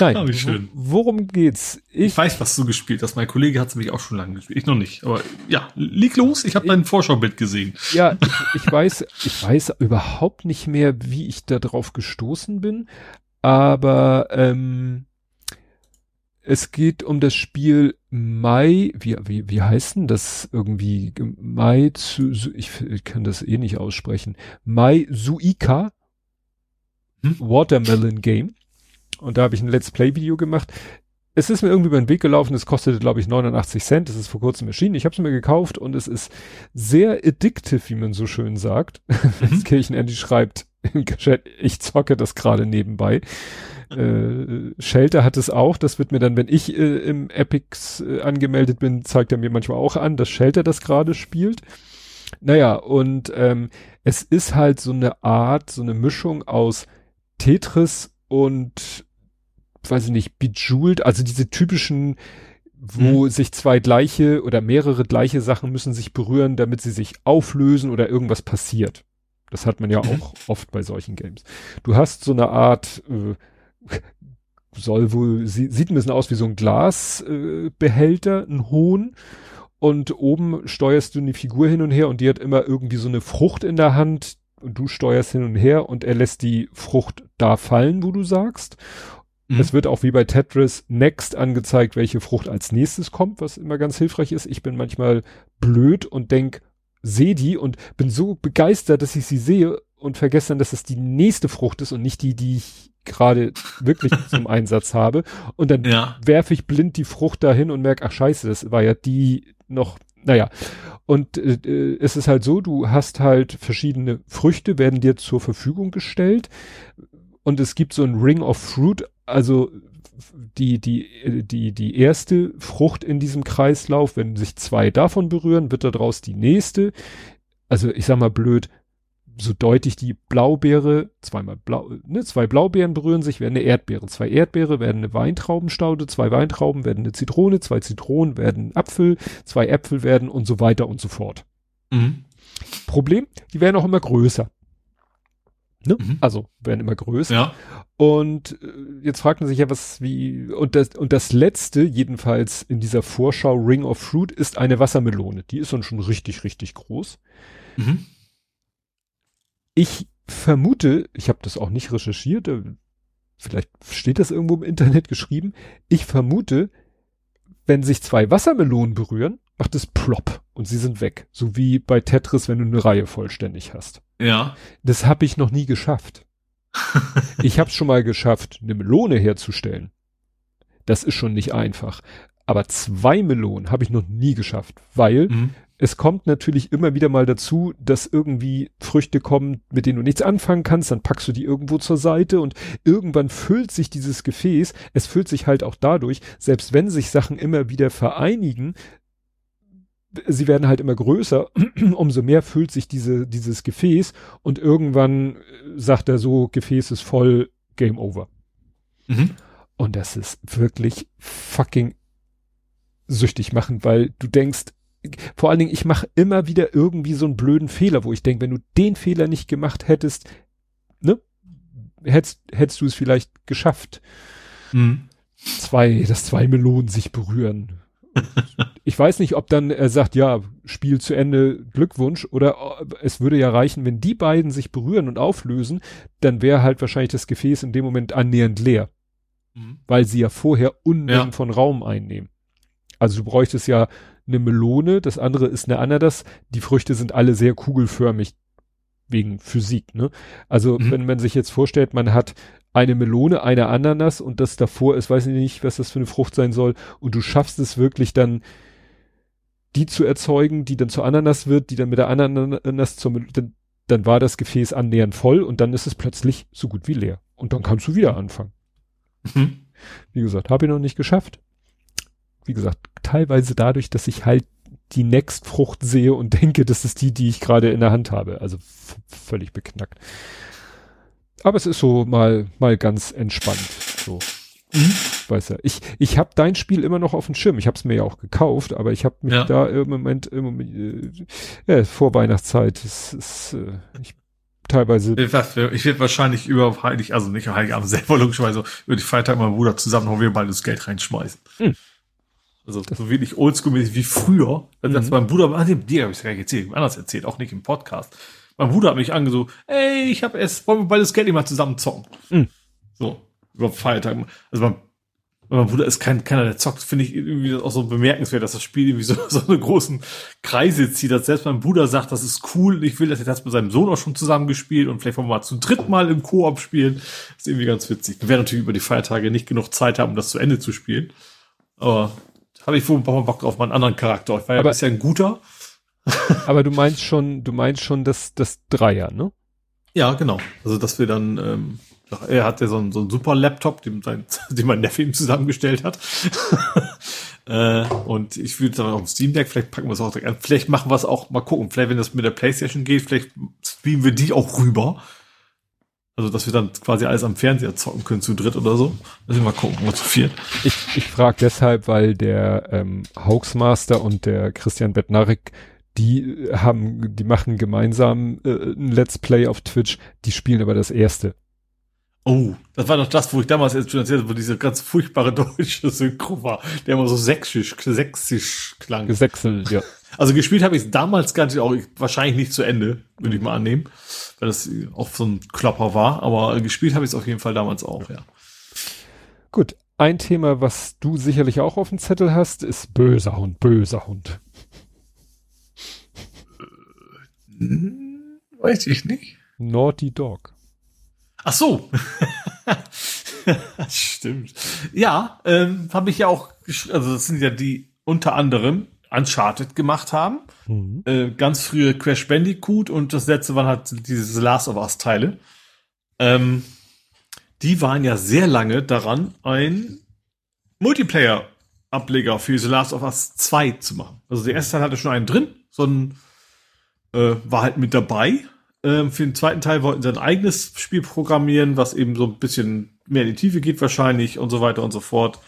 Nein, oh, schön. worum geht's? Ich, ich, weiß, was du gespielt hast. Mein Kollege hat es nämlich auch schon lange gespielt. Ich noch nicht. Aber ja, leg los. Ich habe dein Vorschaubild gesehen. Ja, ich, ich weiß, ich weiß überhaupt nicht mehr, wie ich da drauf gestoßen bin. Aber ähm, es geht um das Spiel Mai, wie, wie, wie heißt denn das irgendwie? Mai zu, ich, ich kann das eh nicht aussprechen. Mai Suika hm? Watermelon Game. Und da habe ich ein Let's Play Video gemacht. Es ist mir irgendwie über den Weg gelaufen, es kostete, glaube ich, 89 Cent. Es ist vor kurzem erschienen. Ich habe es mir gekauft und es ist sehr addictive, wie man so schön sagt. Mhm. Kirchen schreibt im Chat, ich zocke das gerade nebenbei. äh, Shelter hat es auch. Das wird mir dann, wenn ich äh, im Epics äh, angemeldet bin, zeigt er mir manchmal auch an, dass Shelter das gerade spielt. Naja, und ähm, es ist halt so eine Art, so eine Mischung aus Tetris und weiß ich nicht, Bejeweled, also diese typischen, wo mhm. sich zwei gleiche oder mehrere gleiche Sachen müssen sich berühren, damit sie sich auflösen oder irgendwas passiert. Das hat man ja mhm. auch oft bei solchen Games. Du hast so eine Art, äh, soll wohl, sie, sieht ein bisschen aus wie so ein Glasbehälter, äh, ein Hohn. Und oben steuerst du eine Figur hin und her und die hat immer irgendwie so eine Frucht in der Hand, und du steuerst hin und her und er lässt die Frucht da fallen, wo du sagst. Mhm. Es wird auch wie bei Tetris Next angezeigt, welche Frucht als nächstes kommt, was immer ganz hilfreich ist. Ich bin manchmal blöd und denk, sehe die und bin so begeistert, dass ich sie sehe und vergesse dann, dass es die nächste Frucht ist und nicht die, die ich gerade wirklich zum Einsatz habe. Und dann ja. werfe ich blind die Frucht dahin und merke, ach scheiße, das war ja die noch, naja. Und äh, äh, es ist halt so, du hast halt verschiedene Früchte, werden dir zur Verfügung gestellt. Und es gibt so ein Ring of Fruit, also die, die, die, die erste Frucht in diesem Kreislauf, wenn sich zwei davon berühren, wird daraus die nächste. Also ich sag mal blöd, so deutlich die Blaubeere, zweimal blau, ne, zwei Blaubeeren berühren sich, werden eine Erdbeere. Zwei Erdbeere werden eine Weintraubenstaude, zwei Weintrauben werden eine Zitrone, zwei Zitronen werden ein Apfel, zwei Äpfel werden und so weiter und so fort. Mhm. Problem, die werden auch immer größer. Ne? Mhm. Also werden immer größer. Ja. Und äh, jetzt fragt man sich ja, was wie und das und das letzte jedenfalls in dieser Vorschau Ring of Fruit ist eine Wassermelone. Die ist dann schon richtig richtig groß. Mhm. Ich vermute, ich habe das auch nicht recherchiert, äh, vielleicht steht das irgendwo im Internet geschrieben, ich vermute, wenn sich zwei Wassermelonen berühren, macht es plopp und sie sind weg. So wie bei Tetris, wenn du eine Reihe vollständig hast. Ja. Das habe ich noch nie geschafft. ich habe schon mal geschafft, eine Melone herzustellen. Das ist schon nicht einfach. Aber zwei Melonen habe ich noch nie geschafft, weil mhm es kommt natürlich immer wieder mal dazu, dass irgendwie Früchte kommen, mit denen du nichts anfangen kannst, dann packst du die irgendwo zur Seite und irgendwann füllt sich dieses Gefäß, es füllt sich halt auch dadurch, selbst wenn sich Sachen immer wieder vereinigen, sie werden halt immer größer, umso mehr füllt sich diese, dieses Gefäß und irgendwann sagt er so, Gefäß ist voll, Game over. Mhm. Und das ist wirklich fucking süchtig machen, weil du denkst, vor allen Dingen, ich mache immer wieder irgendwie so einen blöden Fehler, wo ich denke, wenn du den Fehler nicht gemacht hättest, ne, hättest, hättest du es vielleicht geschafft. Mhm. Zwei, dass zwei Melonen sich berühren. ich weiß nicht, ob dann er sagt, ja, Spiel zu Ende, Glückwunsch, oder es würde ja reichen, wenn die beiden sich berühren und auflösen, dann wäre halt wahrscheinlich das Gefäß in dem Moment annähernd leer. Mhm. Weil sie ja vorher Unmengen ja. von Raum einnehmen. Also du bräuchtest ja eine Melone, das andere ist eine Ananas. Die Früchte sind alle sehr kugelförmig wegen Physik, ne? Also mhm. wenn man sich jetzt vorstellt, man hat eine Melone, eine Ananas und das davor ist, weiß ich nicht, was das für eine Frucht sein soll und du schaffst es wirklich dann die zu erzeugen, die dann zur Ananas wird, die dann mit der Ananas zur dann, dann war das Gefäß annähernd voll und dann ist es plötzlich so gut wie leer und dann kannst du wieder anfangen. Mhm. Wie gesagt, habe ich noch nicht geschafft wie gesagt, teilweise dadurch, dass ich halt die Next-Frucht sehe und denke, das ist die, die ich gerade in der Hand habe. Also völlig beknackt. Aber es ist so mal, mal ganz entspannt. So. Mhm. Weiß ja. Ich, ich habe dein Spiel immer noch auf dem Schirm. Ich habe es mir ja auch gekauft, aber ich habe mich ja. da im Moment, im Moment äh, ja, vor Weihnachtszeit, es, es, äh, ich teilweise. Ich werde wahrscheinlich über Heilig, also nicht Heiligabend selber logischerweise, über die Feiertag mit meinem Bruder zusammen noch wir beide das Geld reinschmeißen. Hm. Also so wenig oldschool-mäßig wie früher. Wenn mhm. mein Bruder, ah, dir habe ich es gar nicht erzählt, anders erzählt, auch nicht im Podcast. Mein Bruder hat mich angesucht, ey, ich habe es, wollen wir beide das Geld mal zusammen zocken. Mhm. So, über Feiertag. Also mein mein Bruder ist kein, keiner, der zockt, finde ich irgendwie auch so bemerkenswert, dass das Spiel irgendwie so, so eine großen Kreise zieht. Dass selbst mein Bruder sagt, das ist cool, ich will, dass er das mit seinem Sohn auch schon zusammen gespielt und vielleicht wollen wir mal zu dritt mal im Koop spielen. Das ist irgendwie ganz witzig. Wir werden natürlich über die Feiertage nicht genug Zeit haben, um das zu Ende zu spielen. Aber habe ich wohl ein paar Mal Bock drauf, meinen anderen Charakter. Ich war ja aber, bisher ein guter. aber du meinst schon, du meinst schon das, das Dreier, ne? Ja, genau. Also, dass wir dann, ähm, er hat ja so einen, so einen super Laptop, den, sein, den mein Neffe ihm zusammengestellt hat. äh, und ich würde sagen, auf dem Steam Deck, vielleicht packen wir es auch direkt an. Vielleicht machen wir es auch, mal gucken. Vielleicht, wenn das mit der Playstation geht, vielleicht streamen wir die auch rüber. Also, dass wir dann quasi alles am Fernseher zocken können zu dritt oder so. Wir mal gucken, oder zu viert. Ich, ich frage deshalb, weil der ähm, Hoaxmaster und der Christian Bettnarek, die haben, die machen gemeinsam äh, ein Let's Play auf Twitch, die spielen aber das erste. Oh, das war doch das, wo ich damals jetzt schon erzählt habe, wo diese ganz furchtbare deutsche Synchro war, der immer so sächsisch, sächsisch klang. Gesächselt, ja. Also gespielt habe ich es damals gar nicht, auch wahrscheinlich nicht zu Ende, würde ich mal annehmen, weil das auch so ein Klopper war, aber gespielt habe ich es auf jeden Fall damals auch, ja. Gut, ein Thema, was du sicherlich auch auf dem Zettel hast, ist böser Hund, böser Hund. Hm, weiß ich nicht. Naughty Dog. Ach so. Stimmt. Ja, ähm, habe ich ja auch, also das sind ja die unter anderem Uncharted gemacht haben. Mhm. Äh, ganz frühe Crash Bandicoot und das letzte waren halt diese Last of Us Teile. Ähm, die waren ja sehr lange daran, ein Multiplayer-Ableger für The Last of Us 2 zu machen. Also der erste Teil hatte schon einen drin, so ein äh, war halt mit dabei ähm, für den zweiten Teil wollten sie ein eigenes Spiel programmieren, was eben so ein bisschen mehr in die Tiefe geht wahrscheinlich und so weiter und so fort.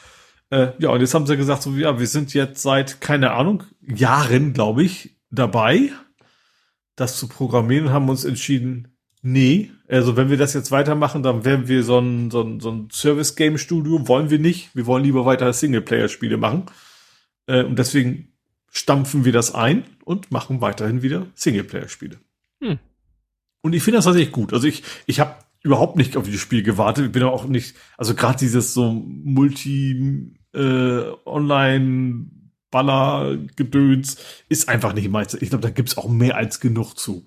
Äh, ja, und jetzt haben sie gesagt, so, ja, wir sind jetzt seit, keine Ahnung, Jahren, glaube ich, dabei, das zu programmieren und haben uns entschieden, nee, also wenn wir das jetzt weitermachen, dann werden wir so ein, so ein, so ein Service-Game-Studio, wollen wir nicht. Wir wollen lieber weiter Singleplayer-Spiele machen. Äh, und deswegen stampfen wir das ein und machen weiterhin wieder Singleplayer-Spiele. Hm. Und ich finde das tatsächlich gut. Also ich, ich habe überhaupt nicht auf dieses Spiel gewartet. Ich bin auch nicht, also gerade dieses so Multi äh, Online Baller Gedöns ist einfach nicht meins. Ich glaube, da gibt's auch mehr als genug zu.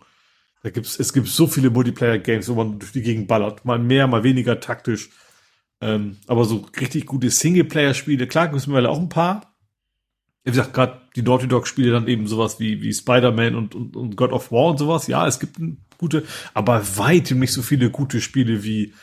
Da gibt's, es gibt so viele Multiplayer Games, wo man durch die Gegend ballert. Mal mehr, mal weniger taktisch. Ähm, aber so richtig gute Singleplayer Spiele, klar, gibt's mittlerweile auch ein paar wie gesagt, gerade die Naughty Dog Spiele dann eben sowas wie, wie Spider-Man und, und, und God of War und sowas. Ja, es gibt gute, aber weitem nicht so viele gute Spiele wie,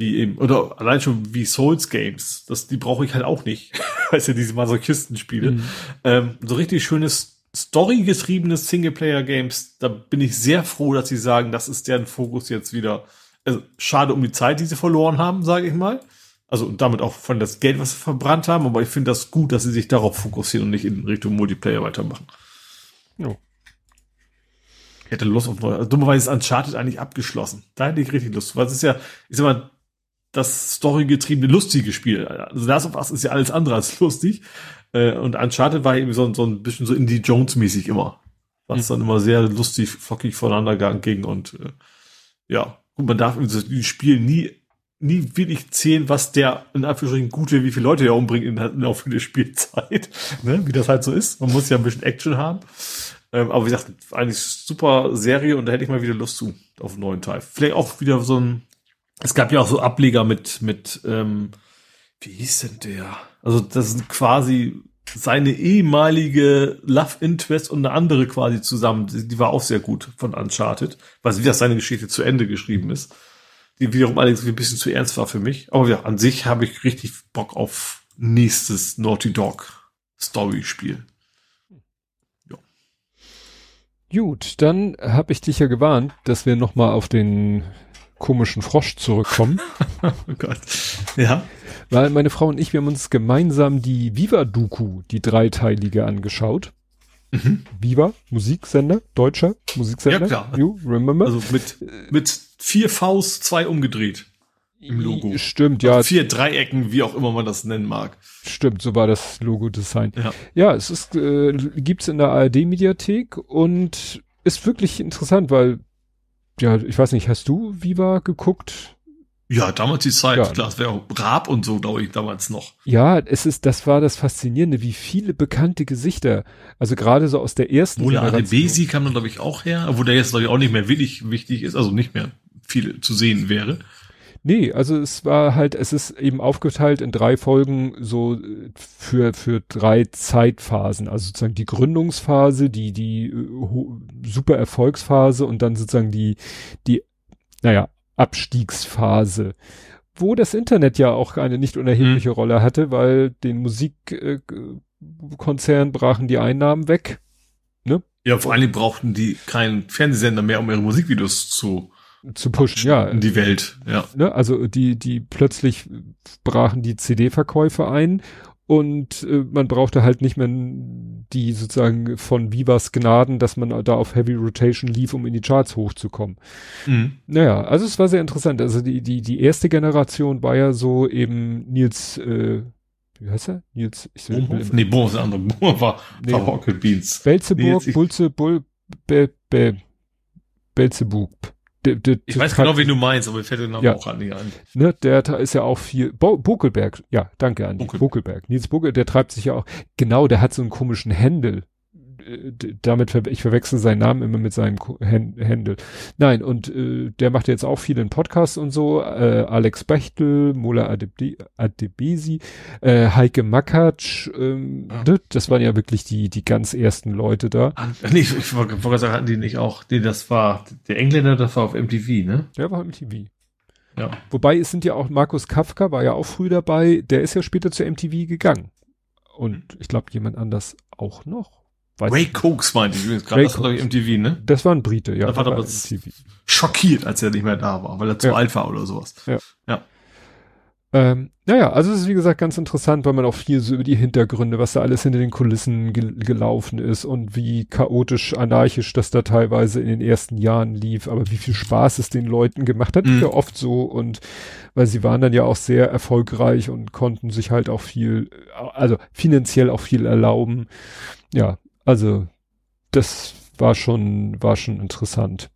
wie eben, oder allein schon wie Souls Games. Das, die brauche ich halt auch nicht. weißt du, diese Masochistenspiele. Mhm. Ähm, so richtig schönes Story-getriebenes Singleplayer-Games, da bin ich sehr froh, dass sie sagen, das ist deren Fokus jetzt wieder. Also, schade um die Zeit, die sie verloren haben, sage ich mal. Also und damit auch von das Geld, was sie verbrannt haben, aber ich finde das gut, dass sie sich darauf fokussieren und nicht in Richtung Multiplayer weitermachen. Ja. Ich hätte Lust auf neue. Also dummerweise ist Uncharted eigentlich abgeschlossen. Da hätte ich richtig Lust. Weil es ist ja, ich sag mal, das storygetriebene, lustige Spiel. Also Last of Us ist ja alles andere als lustig. Äh, und Uncharted war eben so, so ein bisschen so Indie Jones-mäßig immer. Was mhm. dann immer sehr lustig, flockig voneinander ging und äh, ja. Gut, man darf dieses Spiel nie nie wirklich zählen, was der in Anführungsstrichen gute, wie viele Leute er umbringt in, in auf eine Spielzeit, ne? wie das halt so ist. Man muss ja ein bisschen Action haben. Ähm, aber wie gesagt, eigentlich super Serie und da hätte ich mal wieder Lust zu auf einen neuen Teil. Vielleicht auch wieder so ein. Es gab ja auch so Ableger mit mit ähm, wie hieß denn der? Also das sind quasi seine ehemalige Love Interest und eine andere quasi zusammen. Die, war auch sehr gut von Uncharted, weil wie das seine Geschichte zu Ende geschrieben ist die wiederum allerdings ein bisschen zu ernst war für mich. Aber ja, an sich habe ich richtig Bock auf nächstes Naughty Dog Story-Spiel. Ja. Gut, dann habe ich dich ja gewarnt, dass wir noch mal auf den komischen Frosch zurückkommen. oh Gott. Ja. Weil meine Frau und ich, wir haben uns gemeinsam die Viva Doku, die dreiteilige, angeschaut. Mhm. Viva, Musiksender, deutscher Musiksender. Ja, klar. You remember? Also mit, mit vier Vs, zwei umgedreht. Im Logo. Stimmt, ja. Also vier Dreiecken, wie auch immer man das nennen mag. Stimmt, so war das Logo-Design. Ja. ja, es ist, äh, gibt's in der ARD-Mediathek und ist wirklich interessant, weil, ja, ich weiß nicht, hast du Viva geguckt? Ja, damals die Zeit, ja. klar, das wäre Raab und so, glaube ich, damals noch. Ja, es ist, das war das Faszinierende, wie viele bekannte Gesichter, also gerade so aus der ersten Mola Adebesi kam dann, glaube ich, auch her, obwohl der jetzt, glaube ich, auch nicht mehr wirklich wichtig ist, also nicht mehr viel zu sehen wäre. Nee, also es war halt, es ist eben aufgeteilt in drei Folgen so äh, für, für drei Zeitphasen. Also sozusagen die Gründungsphase, die, die äh, super Erfolgsphase und dann sozusagen die, die, naja, Abstiegsphase, wo das Internet ja auch eine nicht unerhebliche mhm. Rolle hatte, weil den Musikkonzern brachen die Einnahmen weg. Ne? Ja, vor allen Dingen brauchten die keinen Fernsehsender mehr, um ihre Musikvideos zu zu pushen, ja. In die Welt, ja. Ne? Also die, die plötzlich brachen die CD-Verkäufe ein und äh, man brauchte halt nicht mehr die sozusagen von Vivas Gnaden, dass man da auf Heavy Rotation lief, um in die Charts hochzukommen. Mhm. Naja, also es war sehr interessant. Also die, die, die erste Generation war ja so eben Nils, äh, wie heißt er? Nils, ich will, Bohmhoff? Nee, Bohr ist der andere. Bohr war, nee. war Rocket Beans. Belzeburg, Bulze, Bull, Be, Be, Belzebub. De, de, ich weiß genau, wie du meinst, aber mir fällt der Name ja. auch an, nicht ein. Ne, der ist ja auch viel, Bo Buckelberg, ja, danke Andi, Buckelberg. Buckelberg. Nils Buckel, der treibt sich ja auch, genau, der hat so einen komischen Händel damit ver ich verwechsel seinen Namen immer mit seinem Händel. Nein, und äh, der macht jetzt auch viele Podcasts und so. Äh, Alex Bechtel, Mola Adebesi, äh, Heike Makatsch, ähm, ja. ne? das waren ja wirklich die die ganz ersten Leute da. Ah, nee, ich, ich wollte wollt sagen, hatten die nicht auch, nee, das war der Engländer, das war auf MTV, ne? Der war auf MTV. Ja. Wobei es sind ja auch Markus Kafka war ja auch früh dabei, der ist ja später zu MTV gegangen. Und ich glaube jemand anders auch noch. Weiß Ray Cokes meinte ich übrigens gerade. Das war, glaube ich, MTV, ne? Das war ein Brite, ja. Da war aber schockiert, als er nicht mehr da war, weil er zu ja. alt war oder sowas. Ja. ja. Ähm, naja, also es ist wie gesagt ganz interessant, weil man auch viel so über die Hintergründe, was da alles hinter den Kulissen ge gelaufen ist und wie chaotisch, anarchisch das da teilweise in den ersten Jahren lief, aber wie viel Spaß es den Leuten gemacht hat, mhm. ja oft so und weil sie waren dann ja auch sehr erfolgreich und konnten sich halt auch viel, also finanziell auch viel erlauben. Ja, also, das war schon, war schon interessant.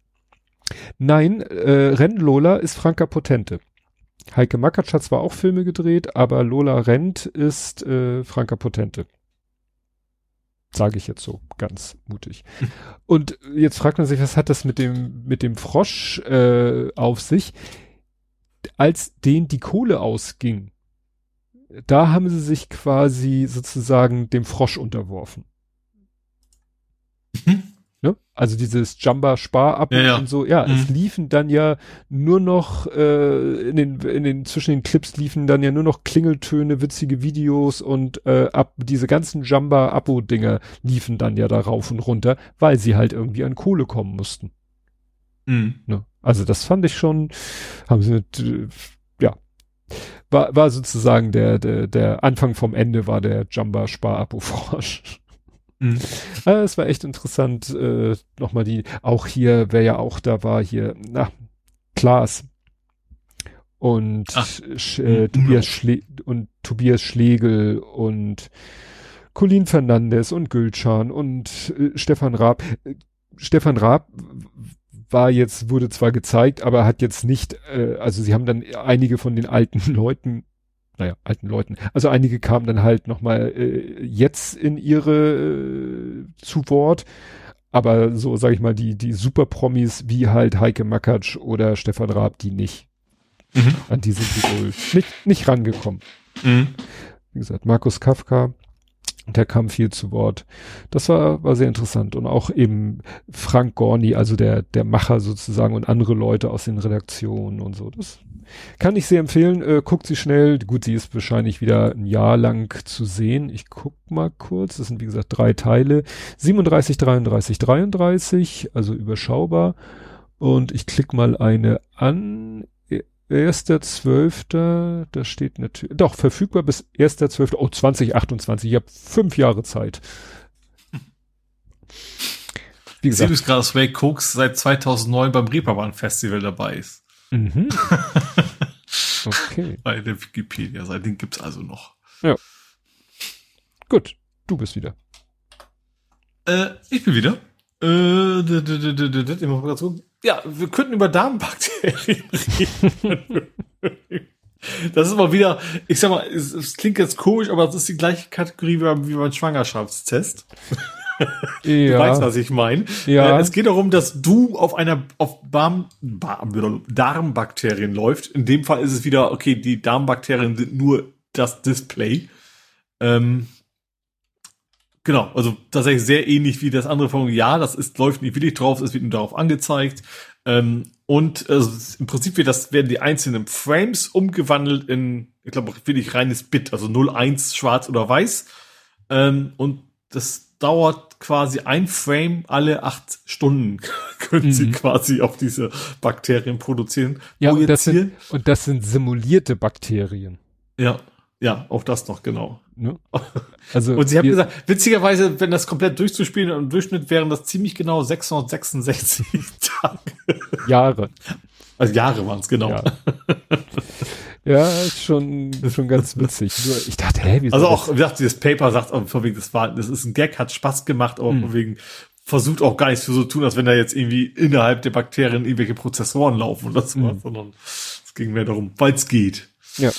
Nein, äh, Renn Lola ist Franka Potente. Heike Makatsch hat zwar auch Filme gedreht, aber Lola Rent ist äh, Franka Potente. Sage ich jetzt so ganz mutig. Und jetzt fragt man sich, was hat das mit dem, mit dem Frosch äh, auf sich? Als denen die Kohle ausging, da haben sie sich quasi sozusagen dem Frosch unterworfen. Mhm. Ne? Also dieses Jumba Spar ab ja, ja. und so, ja, mhm. es liefen dann ja nur noch äh, in den in den zwischen den Clips liefen dann ja nur noch Klingeltöne, witzige Videos und äh, ab diese ganzen Jumba Abo Dinger liefen dann ja da rauf und runter, weil sie halt irgendwie an Kohle kommen mussten. Mhm. Ne? Also das fand ich schon, haben sie mit, äh, ja, war, war sozusagen der, der, der Anfang vom Ende war der Jumba Spar Abo Frosch. Mhm. Äh, es war echt interessant, äh, nochmal die, auch hier, wer ja auch da war, hier, na, Klaas und Sch, äh, Tobias Schle und Tobias Schlegel und Colin Fernandes und Gülcan und äh, Stefan Raab. Äh, Stefan Raab war jetzt, wurde zwar gezeigt, aber hat jetzt nicht, äh, also sie haben dann einige von den alten Leuten naja, alten Leuten. Also einige kamen dann halt nochmal äh, jetzt in ihre äh, zu Wort. Aber so, sag ich mal, die, die Super-Promis wie halt Heike Makatsch oder Stefan Raab, die nicht. Mhm. An die sind die wohl nicht, nicht rangekommen. Mhm. Wie gesagt, Markus Kafka, der kam viel zu Wort. Das war, war sehr interessant. Und auch eben Frank Gorni, also der, der Macher sozusagen und andere Leute aus den Redaktionen und so. Das kann ich sehr empfehlen. Äh, guckt sie schnell. Gut, sie ist wahrscheinlich wieder ein Jahr lang zu sehen. Ich guck mal kurz. Das sind wie gesagt drei Teile. 37, 33, 33, also überschaubar. Und ich klick mal eine an. 1.12., da steht natürlich, doch, verfügbar bis 1.12., oh, 2028, ich habe fünf Jahre Zeit. Wie gesagt. Ich sehe gerade, dass Ray Cooks seit 2009 beim Reeperbahn Festival dabei ist. Mhm. okay. Bei der Wikipedia. Seitdem gibt's also noch. Ja. Gut. Du bist wieder. Äh, ich bin wieder. Äh, ja, wir könnten über Darmbakterien reden. Das ist mal wieder, ich sag mal, es, es klingt jetzt komisch, aber es ist die gleiche Kategorie wie beim Schwangerschaftstest. Ja. Du weißt, was ich meine. Ja. Äh, es geht darum, dass du auf einer auf Darm, Darmbakterien läuft. In dem Fall ist es wieder, okay, die Darmbakterien sind nur das Display. Ähm, genau, also tatsächlich sehr ähnlich wie das andere von ja, das ist, läuft nicht wirklich drauf, es wird nur darauf angezeigt. Ähm, und also, im Prinzip wird das, werden die einzelnen Frames umgewandelt in, ich glaube, wirklich reines Bit, also 01 schwarz oder weiß. Ähm, und das dauert quasi ein Frame alle acht Stunden können mhm. sie quasi auf diese Bakterien produzieren. Ja, und das, sind, und das sind simulierte Bakterien. Ja, ja, auch das noch, genau. Ne? Also und sie haben gesagt, witzigerweise, wenn das komplett durchzuspielen, im Durchschnitt wären das ziemlich genau 666 Tage. Jahre. Also Jahre waren es, genau. Ja. Ja, ist schon, schon ganz witzig. Nur ich dachte, hä, wie Also auch, wie gesagt, dieses Paper sagt, oh, von wegen, das war, das ist ein Gag, hat Spaß gemacht, aber mhm. von wegen, versucht auch gar nichts für so tun, als wenn da jetzt irgendwie innerhalb der Bakterien irgendwelche Prozessoren laufen oder so, mhm. sondern es ging mehr darum, weil es geht. Ja.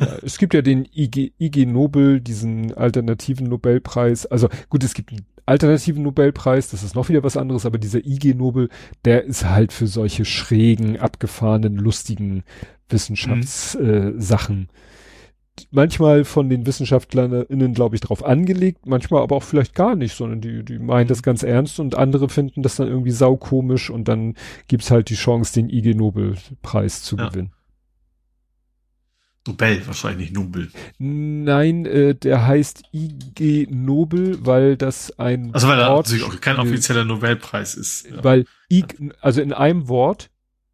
Ja. Es gibt ja den IG, IG Nobel, diesen alternativen Nobelpreis. Also gut, es gibt einen alternativen Nobelpreis, das ist noch wieder was anderes, aber dieser IG Nobel, der ist halt für solche schrägen, abgefahrenen, lustigen Wissenschaftssachen. Mhm. Äh, manchmal von den WissenschaftlerInnen, glaube ich, darauf angelegt, manchmal aber auch vielleicht gar nicht, sondern die, die meinen das mhm. ganz ernst und andere finden das dann irgendwie saukomisch und dann gibt's halt die Chance, den IG Nobelpreis zu ja. gewinnen. Nobel, wahrscheinlich Nobel. Nein, äh, der heißt IG Nobel, weil das ein Also weil er natürlich auch kein offizieller Nobelpreis ist. Ja. Weil Ig, also in einem Wort,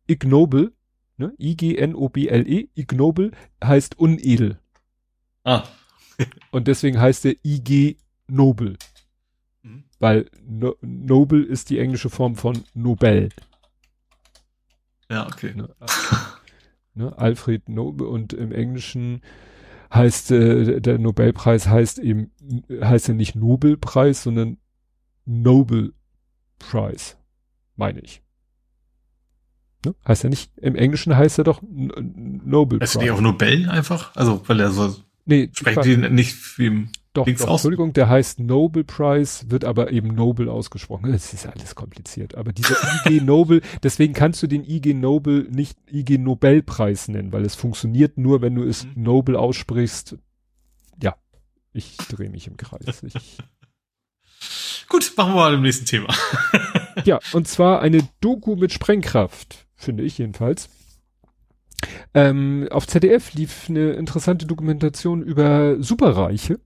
Ignoble, ne, I-G-N-O-B-L-E, Ignoble heißt unedel. Ah. Und deswegen heißt er IG Nobel. Mhm. Weil no, Nobel ist die englische Form von Nobel. Ja, okay. Ne, ne, Alfred Nobel und im Englischen heißt äh, der Nobelpreis heißt eben heißt ja nicht Nobelpreis, sondern Nobel Prize, meine ich. Ne? Heißt ja nicht, im Englischen heißt er doch Nobel Prize. Heißt er auch Nobel einfach? Also, weil er so, nee, sprechen die nicht wie im doch, doch Entschuldigung, der heißt Nobel Prize, wird aber eben Nobel ausgesprochen. Es ist alles kompliziert. Aber dieser IG Nobel, deswegen kannst du den IG Nobel nicht IG Nobelpreis nennen, weil es funktioniert nur, wenn du es mhm. Nobel aussprichst. Ja, ich drehe mich im Kreis. Ich Gut, machen wir mal im nächsten Thema. ja, und zwar eine Doku mit Sprengkraft, finde ich jedenfalls. Ähm, auf ZDF lief eine interessante Dokumentation über Superreiche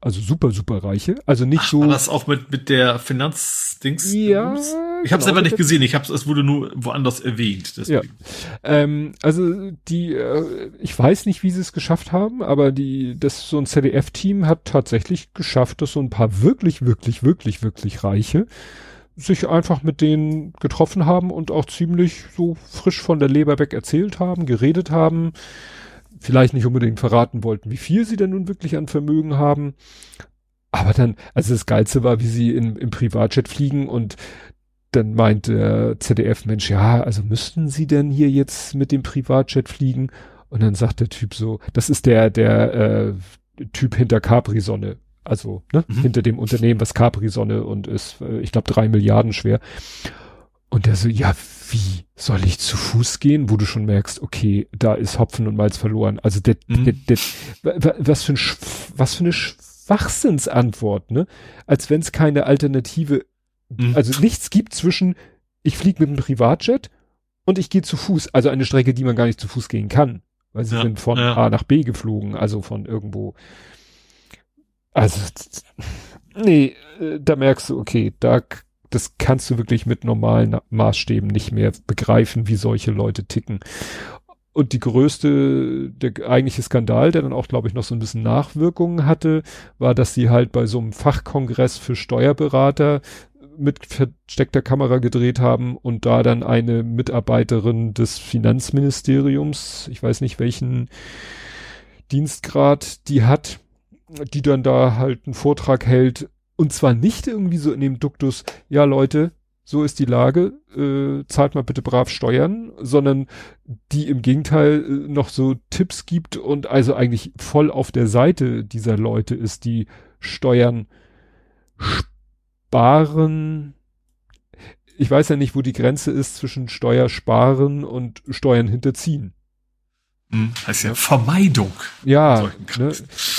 also super, super reiche. Also nicht Ach, so. War das auch mit, mit der Finanzdings? Ja. Ich habe es genau, aber nicht gesehen. Ich habe es wurde nur woanders erwähnt. Deswegen. Ja. Ähm, also die, äh, ich weiß nicht, wie sie es geschafft haben, aber die, das so ein ZDF-Team hat tatsächlich geschafft, dass so ein paar wirklich, wirklich, wirklich, wirklich Reiche sich einfach mit denen getroffen haben und auch ziemlich so frisch von der Leber weg erzählt haben, geredet haben vielleicht nicht unbedingt verraten wollten, wie viel sie denn nun wirklich an Vermögen haben. Aber dann, also das Geilste war, wie sie in, im Privatjet fliegen und dann meint der ZDF-Mensch, ja, also müssten sie denn hier jetzt mit dem Privatjet fliegen? Und dann sagt der Typ so, das ist der, der äh, Typ hinter Capri-Sonne, also ne, mhm. hinter dem Unternehmen, was Capri-Sonne und ist, äh, ich glaube, drei Milliarden schwer. Und der so, ja, wie soll ich zu Fuß gehen, wo du schon merkst, okay, da ist Hopfen und Malz verloren. Also der, mhm. der, der, was für ein, was für eine Schwachsinnsantwort, ne? Als wenn es keine Alternative, mhm. also nichts gibt zwischen, ich fliege mit einem Privatjet und ich gehe zu Fuß, also eine Strecke, die man gar nicht zu Fuß gehen kann, weil sie ja, sind von ja. A nach B geflogen, also von irgendwo. Also, nee, äh, da merkst du, okay, da das kannst du wirklich mit normalen Maßstäben nicht mehr begreifen, wie solche Leute ticken. Und die größte, der eigentliche Skandal, der dann auch, glaube ich, noch so ein bisschen Nachwirkungen hatte, war, dass sie halt bei so einem Fachkongress für Steuerberater mit versteckter Kamera gedreht haben und da dann eine Mitarbeiterin des Finanzministeriums, ich weiß nicht welchen Dienstgrad die hat, die dann da halt einen Vortrag hält und zwar nicht irgendwie so in dem Duktus, ja Leute, so ist die Lage, äh, zahlt mal bitte brav Steuern, sondern die im Gegenteil äh, noch so Tipps gibt und also eigentlich voll auf der Seite dieser Leute ist, die Steuern sparen. Ich weiß ja nicht, wo die Grenze ist zwischen Steuersparen und Steuern hinterziehen. Hm, heißt ja Vermeidung. Ja, ne,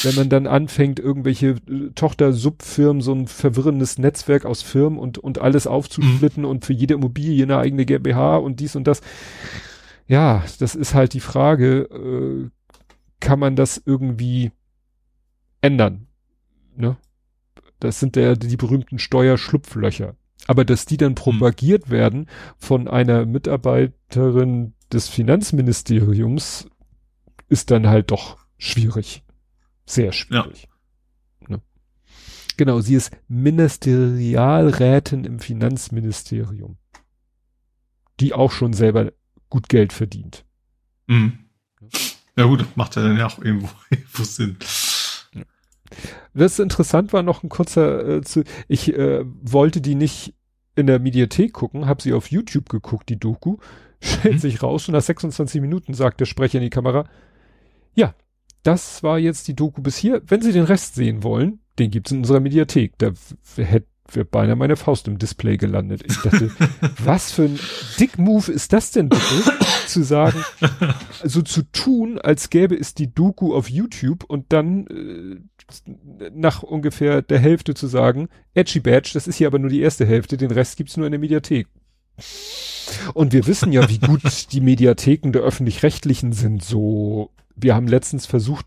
wenn man dann anfängt, irgendwelche äh, Tochter-Subfirmen, so ein verwirrendes Netzwerk aus Firmen und, und alles aufzusplitten mhm. und für jede Immobilie eine eigene GmbH und dies und das. Ja, das ist halt die Frage, äh, kann man das irgendwie ändern? Ne? Das sind ja die berühmten Steuerschlupflöcher. Aber dass die dann mhm. propagiert mhm. werden von einer Mitarbeiterin des Finanzministeriums, ist dann halt doch schwierig. Sehr schwierig. Ja. Ne? Genau, sie ist Ministerialrätin im Finanzministerium. Die auch schon selber gut Geld verdient. Mhm. Ja gut, macht ja dann ja auch irgendwo, irgendwo Sinn. Was interessant war, noch ein kurzer äh, zu, ich äh, wollte die nicht in der Mediathek gucken, habe sie auf YouTube geguckt, die Doku, stellt mhm. sich raus und nach 26 Minuten sagt der Sprecher in die Kamera, ja, das war jetzt die Doku bis hier. Wenn Sie den Rest sehen wollen, den gibt's in unserer Mediathek. Da hätte wäre beinahe meine Faust im Display gelandet. Ich dachte, was für ein Dick-Move ist das denn bitte? zu sagen, so zu tun, als gäbe es die Doku auf YouTube und dann äh, nach ungefähr der Hälfte zu sagen, Edgy Badge, das ist hier aber nur die erste Hälfte, den Rest gibt's nur in der Mediathek. Und wir wissen ja, wie gut die Mediatheken der öffentlich-rechtlichen sind, so wir haben letztens versucht,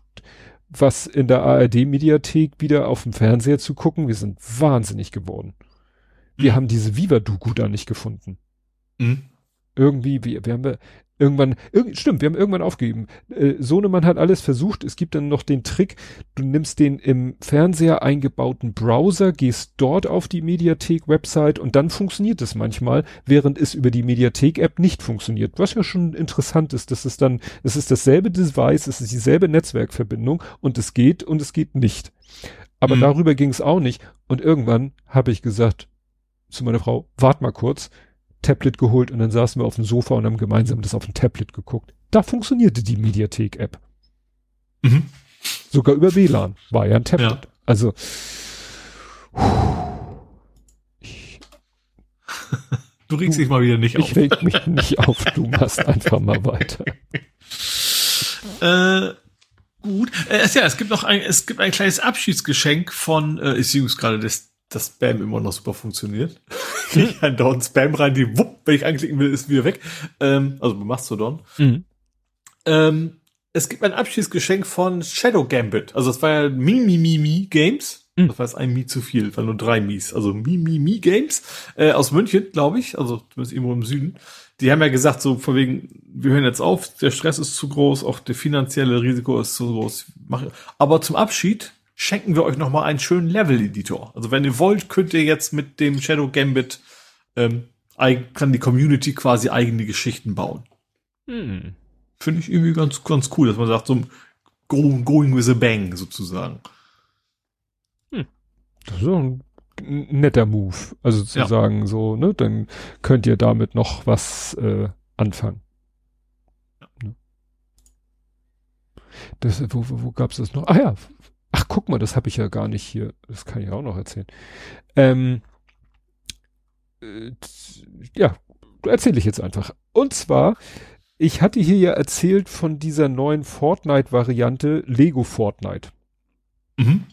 was in der ARD-Mediathek wieder auf dem Fernseher zu gucken. Wir sind wahnsinnig geworden. Wir mhm. haben diese Viva-Doku da nicht gefunden. Mhm. Irgendwie, wir, wir haben irgendwann, irg stimmt, wir haben irgendwann aufgegeben. Äh, Sohnemann hat alles versucht. Es gibt dann noch den Trick, du nimmst den im Fernseher eingebauten Browser, gehst dort auf die Mediathek-Website und dann funktioniert es manchmal, während es über die Mediathek-App nicht funktioniert. Was ja schon interessant ist, dass es dann, es ist dasselbe Device, es ist dieselbe Netzwerkverbindung und es geht und es geht nicht. Aber mhm. darüber ging es auch nicht. Und irgendwann habe ich gesagt zu meiner Frau, wart mal kurz, Tablet geholt und dann saßen wir auf dem Sofa und haben gemeinsam das auf dem Tablet geguckt. Da funktionierte die Mediathek-App. Mhm. Sogar über WLAN. War ja ein Tablet. Ja. Also. Ich, du regst dich mal wieder nicht auf. Ich reg mich nicht auf. Du machst einfach mal weiter. Äh, gut. Äh, ja, es gibt noch ein, es gibt ein kleines Abschiedsgeschenk von, äh, ich sehe gerade das dass Spam immer noch super funktioniert. Hm? ich ein dauernd Spam rein, die wupp, wenn ich anklicken will, ist wieder weg. Ähm, also bei Mastodon. Mhm. Ähm, es gibt ein Abschiedsgeschenk von Shadow Gambit. Also das war ja Mimimimi Games. Mhm. Das war jetzt ein Mi zu viel, war nur drei Mies. Also Mimimi Games äh, aus München, glaube ich. Also zumindest irgendwo im Süden. Die haben ja gesagt, so von wegen, wir hören jetzt auf, der Stress ist zu groß, auch der finanzielle Risiko ist zu groß. Aber zum Abschied schenken wir euch noch mal einen schönen Level-Editor. Also wenn ihr wollt, könnt ihr jetzt mit dem Shadow Gambit ähm, kann die Community quasi eigene Geschichten bauen. Hm. Finde ich irgendwie ganz, ganz cool, dass man sagt, so going, going with a bang sozusagen. Hm. Das ist ein netter Move. Also zu ja. sagen, so, ne, dann könnt ihr damit noch was äh, anfangen. Ja. Ne? Das, wo, wo, wo gab's das noch? Ah ja, Ach, guck mal, das habe ich ja gar nicht hier. Das kann ich auch noch erzählen. Ähm, äh, ja, erzähle ich jetzt einfach. Und zwar, ich hatte hier ja erzählt von dieser neuen Fortnite-Variante Lego Fortnite. Mhm.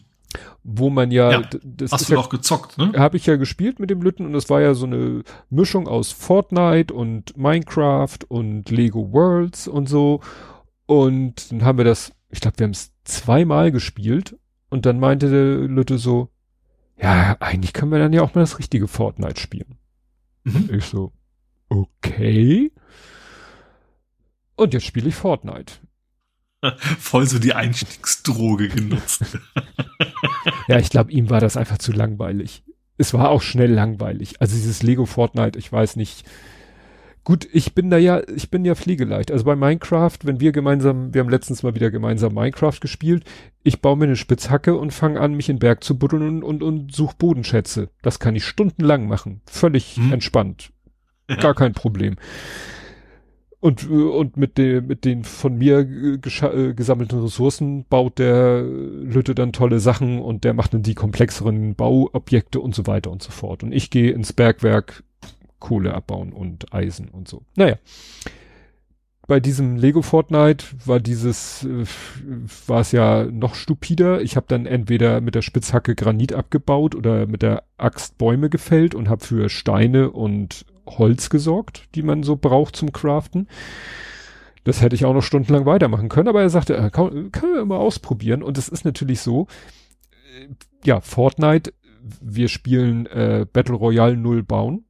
Wo man ja, ja das hast du ja, auch gezockt, ne? Habe ich ja gespielt mit dem Lütten und das war ja so eine Mischung aus Fortnite und Minecraft und Lego Worlds und so. Und dann haben wir das ich glaube, wir haben es zweimal gespielt und dann meinte der Lütte so, ja, eigentlich können wir dann ja auch mal das richtige Fortnite spielen. Mhm. Ich so, okay. Und jetzt spiele ich Fortnite. Voll so die Einstiegsdroge genutzt. ja, ich glaube, ihm war das einfach zu langweilig. Es war auch schnell langweilig. Also dieses Lego Fortnite, ich weiß nicht. Gut, ich bin da ja, ich bin ja pflegeleicht. Also bei Minecraft, wenn wir gemeinsam, wir haben letztens mal wieder gemeinsam Minecraft gespielt, ich baue mir eine Spitzhacke und fange an, mich in den Berg zu buddeln und, und, und suche Bodenschätze. Das kann ich stundenlang machen. Völlig hm. entspannt. Gar kein Problem und, und mit dem, mit den von mir äh, gesammelten Ressourcen baut der Lütte dann tolle Sachen und der macht dann die komplexeren Bauobjekte und so weiter und so fort. Und ich gehe ins Bergwerk Kohle abbauen und Eisen und so. Naja. Bei diesem Lego Fortnite war dieses, äh, war es ja noch stupider. Ich habe dann entweder mit der Spitzhacke Granit abgebaut oder mit der Axt Bäume gefällt und habe für Steine und Holz gesorgt, die man so braucht zum Craften. Das hätte ich auch noch stundenlang weitermachen können, aber er sagte, äh, kann, können wir mal ausprobieren. Und es ist natürlich so, äh, ja, Fortnite, wir spielen äh, Battle Royale null bauen,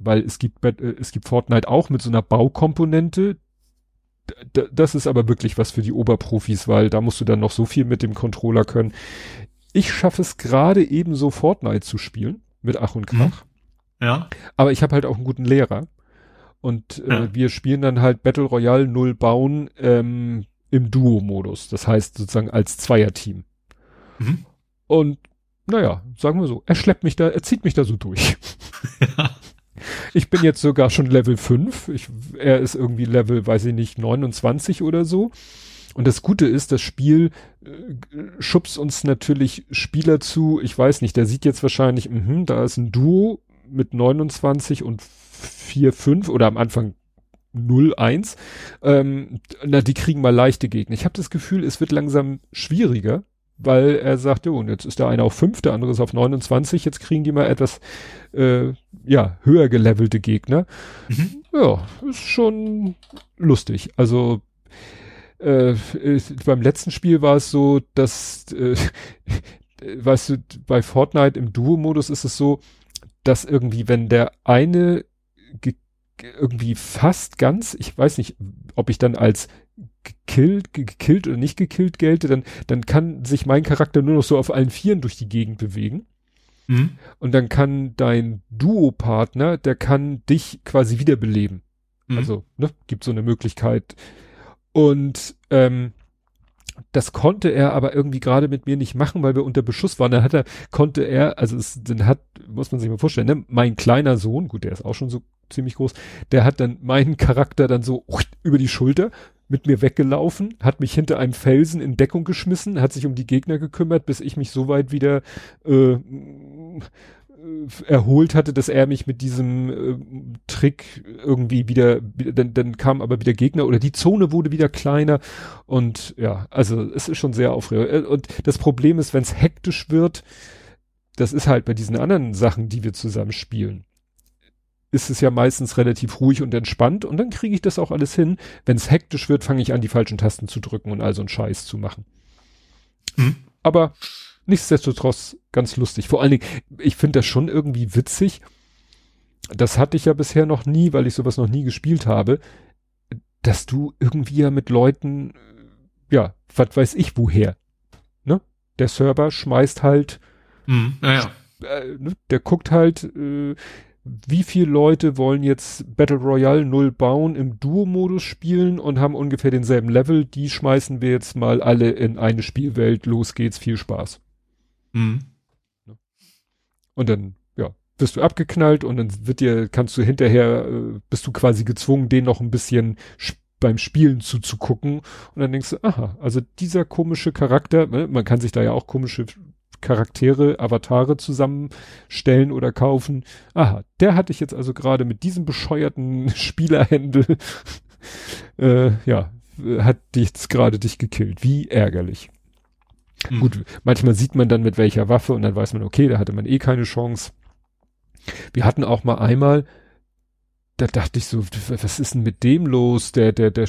weil es gibt, äh, es gibt Fortnite auch mit so einer Baukomponente. D das ist aber wirklich was für die Oberprofis, weil da musst du dann noch so viel mit dem Controller können. Ich schaffe es gerade ebenso Fortnite zu spielen, mit Ach und Krach. Mhm. Ja. Aber ich habe halt auch einen guten Lehrer. Und äh, ja. wir spielen dann halt Battle Royale null bauen ähm, im Duo-Modus. Das heißt sozusagen als Zweierteam. Mhm. Und naja, sagen wir so, er schleppt mich da, er zieht mich da so durch. Ja. Ich bin jetzt sogar schon Level 5. Ich, er ist irgendwie Level, weiß ich nicht, 29 oder so. Und das Gute ist, das Spiel äh, schubst uns natürlich Spieler zu. Ich weiß nicht, der sieht jetzt wahrscheinlich, mh, da ist ein Duo, mit 29 und 4, 5 oder am Anfang 0, 1, ähm, na, die kriegen mal leichte Gegner. Ich habe das Gefühl, es wird langsam schwieriger, weil er sagt, jo, und jetzt ist der eine auf 5, der andere ist auf 29, jetzt kriegen die mal etwas, äh, ja, höher gelevelte Gegner. Mhm. Ja, ist schon lustig. Also, äh, beim letzten Spiel war es so, dass, äh, weißt du, bei Fortnite im Duo-Modus ist es so, dass irgendwie, wenn der eine irgendwie fast ganz, ich weiß nicht, ob ich dann als gekillt, gekillt oder nicht gekillt gelte, dann, dann kann sich mein Charakter nur noch so auf allen Vieren durch die Gegend bewegen. Mhm. Und dann kann dein Duo-Partner, der kann dich quasi wiederbeleben. Mhm. Also, ne, gibt so eine Möglichkeit. Und ähm, das konnte er aber irgendwie gerade mit mir nicht machen, weil wir unter Beschuss waren. Dann hat er, konnte er, also es, dann hat, muss man sich mal vorstellen, ne, mein kleiner Sohn, gut, der ist auch schon so ziemlich groß, der hat dann meinen Charakter dann so über die Schulter mit mir weggelaufen, hat mich hinter einem Felsen in Deckung geschmissen, hat sich um die Gegner gekümmert, bis ich mich so weit wieder äh, erholt hatte, dass er mich mit diesem äh, Trick irgendwie wieder, dann, dann kam aber wieder Gegner oder die Zone wurde wieder kleiner und ja, also es ist schon sehr aufregend. Äh, und das Problem ist, wenn es hektisch wird, das ist halt bei diesen anderen Sachen, die wir zusammen spielen, ist es ja meistens relativ ruhig und entspannt und dann kriege ich das auch alles hin. Wenn es hektisch wird, fange ich an, die falschen Tasten zu drücken und all so einen Scheiß zu machen. Hm. Aber nichtsdestotrotz ganz lustig. Vor allen Dingen, ich finde das schon irgendwie witzig. Das hatte ich ja bisher noch nie, weil ich sowas noch nie gespielt habe, dass du irgendwie ja mit Leuten, ja, was weiß ich woher, ne? Der Server schmeißt halt, mhm, ja, äh, ne? der guckt halt, äh, wie viele Leute wollen jetzt Battle Royale 0 bauen, im Duo-Modus spielen und haben ungefähr denselben Level, die schmeißen wir jetzt mal alle in eine Spielwelt, los geht's, viel Spaß. Mhm. Und dann, ja, wirst du abgeknallt und dann wird dir, kannst du hinterher, äh, bist du quasi gezwungen, den noch ein bisschen beim Spielen zuzugucken. Und dann denkst du, aha, also dieser komische Charakter, ne, man kann sich da ja auch komische Charaktere, Avatare zusammenstellen oder kaufen. Aha, der hatte ich jetzt also gerade mit diesem bescheuerten Spielerhändel, äh, ja, hat dich jetzt gerade dich gekillt. Wie ärgerlich. Mhm. Gut, manchmal sieht man dann mit welcher Waffe und dann weiß man, okay, da hatte man eh keine Chance. Wir hatten auch mal einmal, da dachte ich so, was ist denn mit dem los? Der, der, der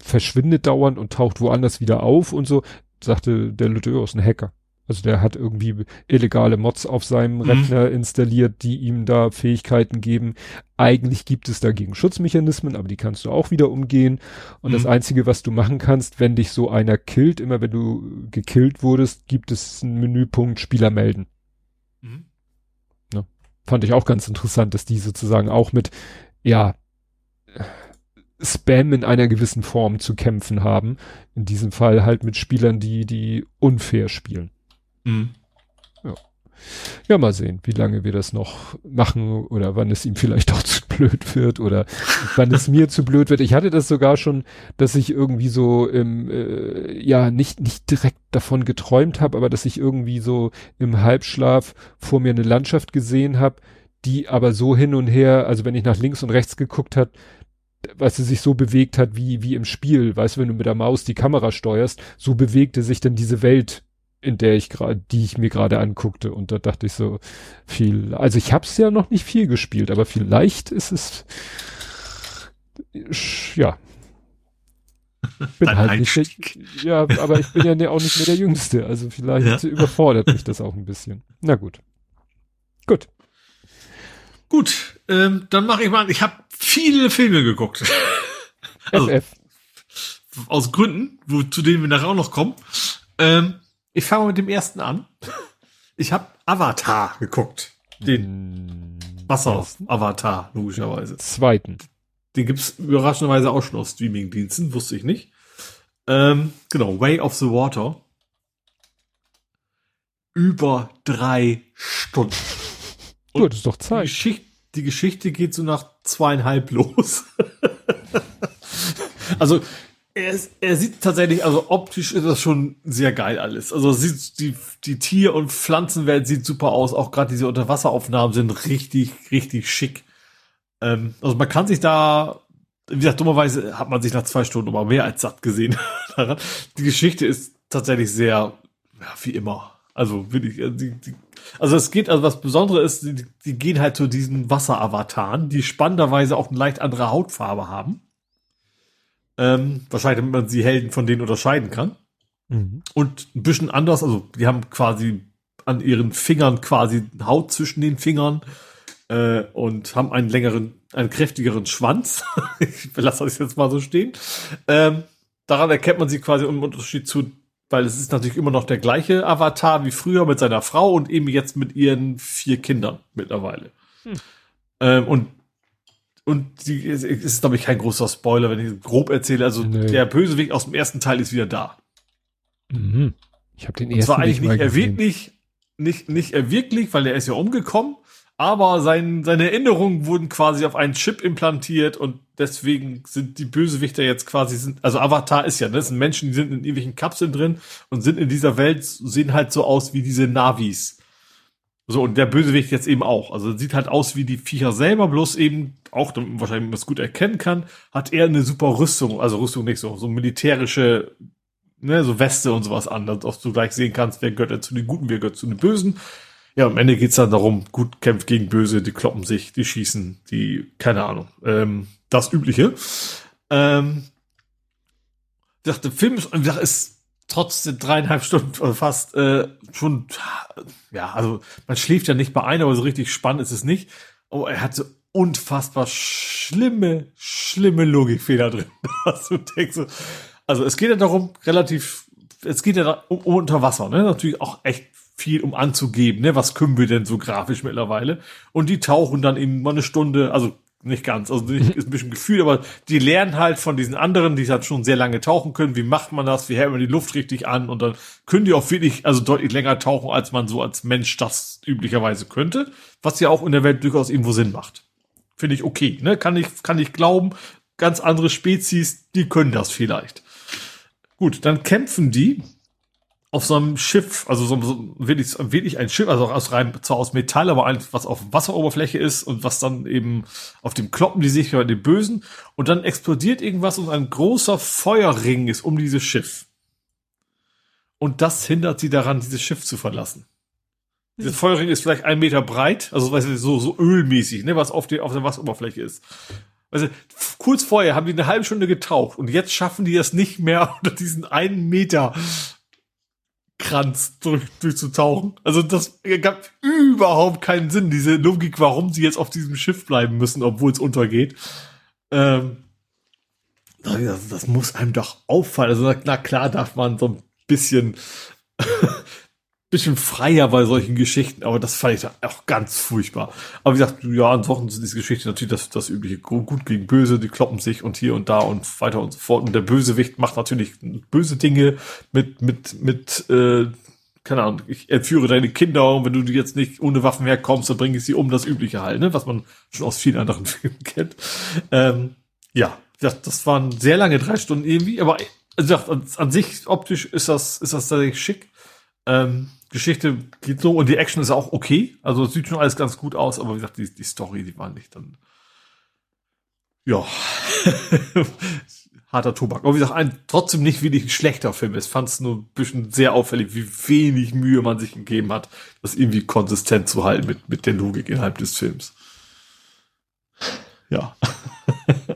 verschwindet dauernd und taucht woanders wieder auf und so. Sagte der Lütte, oh, ist ein Hacker. Also der hat irgendwie illegale Mods auf seinem mhm. Rechner installiert, die ihm da Fähigkeiten geben. Eigentlich gibt es dagegen Schutzmechanismen, aber die kannst du auch wieder umgehen. Und mhm. das Einzige, was du machen kannst, wenn dich so einer killt, immer wenn du gekillt wurdest, gibt es einen Menüpunkt Spieler melden. Mhm. Ne? Fand ich auch ganz interessant, dass die sozusagen auch mit, ja, Spam in einer gewissen Form zu kämpfen haben. In diesem Fall halt mit Spielern, die, die unfair spielen. Mhm. Ja. ja, mal sehen, wie lange wir das noch machen oder wann es ihm vielleicht auch zu blöd wird oder wann es mir zu blöd wird. Ich hatte das sogar schon, dass ich irgendwie so im, äh, ja, nicht, nicht direkt davon geträumt habe, aber dass ich irgendwie so im Halbschlaf vor mir eine Landschaft gesehen habe, die aber so hin und her, also wenn ich nach links und rechts geguckt hat, weißt du, sich so bewegt hat wie, wie im Spiel, weißt du, wenn du mit der Maus die Kamera steuerst, so bewegte sich dann diese Welt in der ich gerade, die ich mir gerade anguckte. Und da dachte ich so viel, also ich habe es ja noch nicht viel gespielt, aber vielleicht ist es ja. Bin Dein halt nicht der, ja, aber ich bin ja ne, auch nicht mehr der Jüngste, also vielleicht ja. überfordert mich das auch ein bisschen. Na gut. Gut. Gut, ähm, dann mache ich mal, ich habe viele Filme geguckt. also, FF. Aus Gründen, wo, zu denen wir nachher auch noch kommen. Ähm, ich fange mal mit dem ersten an. Ich habe Avatar geguckt. Den mm, Wasser-Avatar, logischerweise. Zweiten. Den gibt's überraschenderweise auch schon auf Streaming-Diensten, wusste ich nicht. Ähm, genau, Way of the Water. Über drei Stunden. Und Gut, ist doch Zeit. Die Geschichte, die Geschichte geht so nach zweieinhalb los. also er, ist, er sieht tatsächlich, also optisch ist das schon sehr geil alles. Also sieht die, die Tier- und Pflanzenwelt sieht super aus. Auch gerade diese Unterwasseraufnahmen sind richtig, richtig schick. Ähm, also man kann sich da, wie gesagt, dummerweise hat man sich nach zwei Stunden aber mehr als satt gesehen. die Geschichte ist tatsächlich sehr, ja, wie immer. Also wirklich, äh, die, die, also es geht, also was Besonderes ist, die, die gehen halt zu diesen Wasseravataren, die spannenderweise auch eine leicht andere Hautfarbe haben. Ähm, wahrscheinlich, damit man sie Helden von denen unterscheiden kann. Mhm. Und ein bisschen anders, also die haben quasi an ihren Fingern quasi Haut zwischen den Fingern äh, und haben einen längeren, einen kräftigeren Schwanz. ich lasse das jetzt mal so stehen. Ähm, daran erkennt man sie quasi im Unterschied zu, weil es ist natürlich immer noch der gleiche Avatar wie früher mit seiner Frau und eben jetzt mit ihren vier Kindern mittlerweile. Hm. Ähm, und und die ist, ist glaube ich, kein großer Spoiler, wenn ich grob erzähle. Also nee. der Bösewicht aus dem ersten Teil ist wieder da. Mhm. Ich habe den ersten. Und zwar eigentlich nicht, nicht erwirklich, nicht, nicht erwirklich, weil er ist ja umgekommen. Aber sein, seine Erinnerungen wurden quasi auf einen Chip implantiert und deswegen sind die Bösewichter jetzt quasi sind, also Avatar ist ja, ne, das sind Menschen, die sind in irgendwelchen Kapseln drin und sind in dieser Welt, sehen halt so aus wie diese Navis. So, und der Bösewicht jetzt eben auch. Also sieht halt aus wie die Viecher selber, bloß eben auch, damit wahrscheinlich man es gut erkennen kann, hat er eine super Rüstung, also Rüstung nicht so, so militärische, ne, so Weste und sowas an, dass du gleich sehen kannst, wer gehört zu den Guten, wer gehört zu den Bösen. Ja, am Ende geht's dann darum, gut kämpft gegen Böse, die kloppen sich, die schießen, die, keine Ahnung, ähm, das Übliche. Ähm, ich dachte, Film ist, ist trotz der dreieinhalb Stunden fast äh, schon, ja, also man schläft ja nicht bei einer, aber so richtig spannend ist es nicht. Oh, er hat so unfassbar schlimme, schlimme Logikfehler drin. also es geht ja darum, relativ, es geht ja um, um unter Wasser, ne? Natürlich auch echt viel um anzugeben, ne? Was können wir denn so grafisch mittlerweile? Und die tauchen dann eben mal eine Stunde, also nicht ganz, also nicht, ist ein bisschen Gefühl, aber die lernen halt von diesen anderen, die halt schon sehr lange tauchen können, wie macht man das, wie hält man die Luft richtig an? Und dann können die auch wirklich, also deutlich länger tauchen, als man so als Mensch das üblicherweise könnte, was ja auch in der Welt durchaus irgendwo Sinn macht. Finde ich okay, ne, kann ich, kann ich glauben, ganz andere Spezies, die können das vielleicht. Gut, dann kämpfen die auf so einem Schiff, also so, so wirklich, wirklich ein Schiff, also aus rein, zwar aus Metall, aber ein, was auf Wasseroberfläche ist und was dann eben auf dem kloppen die sich bei den Bösen und dann explodiert irgendwas und ein großer Feuerring ist um dieses Schiff. Und das hindert sie daran, dieses Schiff zu verlassen. Dieser Feuerring ist vielleicht ein Meter breit, also weißt du, so, so ölmäßig, ne, was auf, die, auf der Wasseroberfläche ist. Also kurz vorher haben die eine halbe Stunde getaucht und jetzt schaffen die es nicht mehr unter diesen einen Meter Kranz durch, durchzutauchen. Also das gab überhaupt keinen Sinn, diese Logik, warum sie jetzt auf diesem Schiff bleiben müssen, obwohl es untergeht. Ähm, das, das muss einem doch auffallen. Also na klar darf man so ein bisschen bisschen freier bei solchen Geschichten, aber das fand ich auch ganz furchtbar. Aber wie gesagt, ja, ansonsten sind diese Geschichten natürlich das, das übliche gut gegen böse, die kloppen sich und hier und da und weiter und so fort. Und der Bösewicht macht natürlich böse Dinge mit, mit, mit, äh, keine Ahnung, ich entführe deine Kinder und wenn du jetzt nicht ohne Waffen herkommst, dann bringe ich sie um, das übliche halt, ne, was man schon aus vielen anderen Filmen kennt. Ähm, ja, das, das waren sehr lange drei Stunden irgendwie, aber also an, an sich optisch ist das, ist das tatsächlich schick. Ähm, Geschichte geht so und die Action ist auch okay. Also es sieht schon alles ganz gut aus, aber wie gesagt, die, die Story, die war nicht dann. Ja. Harter Tobak. Aber wie gesagt, ein trotzdem nicht wirklich ein schlechter Film. Ich fand es nur ein bisschen sehr auffällig, wie wenig Mühe man sich gegeben hat, das irgendwie konsistent zu halten mit, mit der Logik innerhalb des Films. Ja.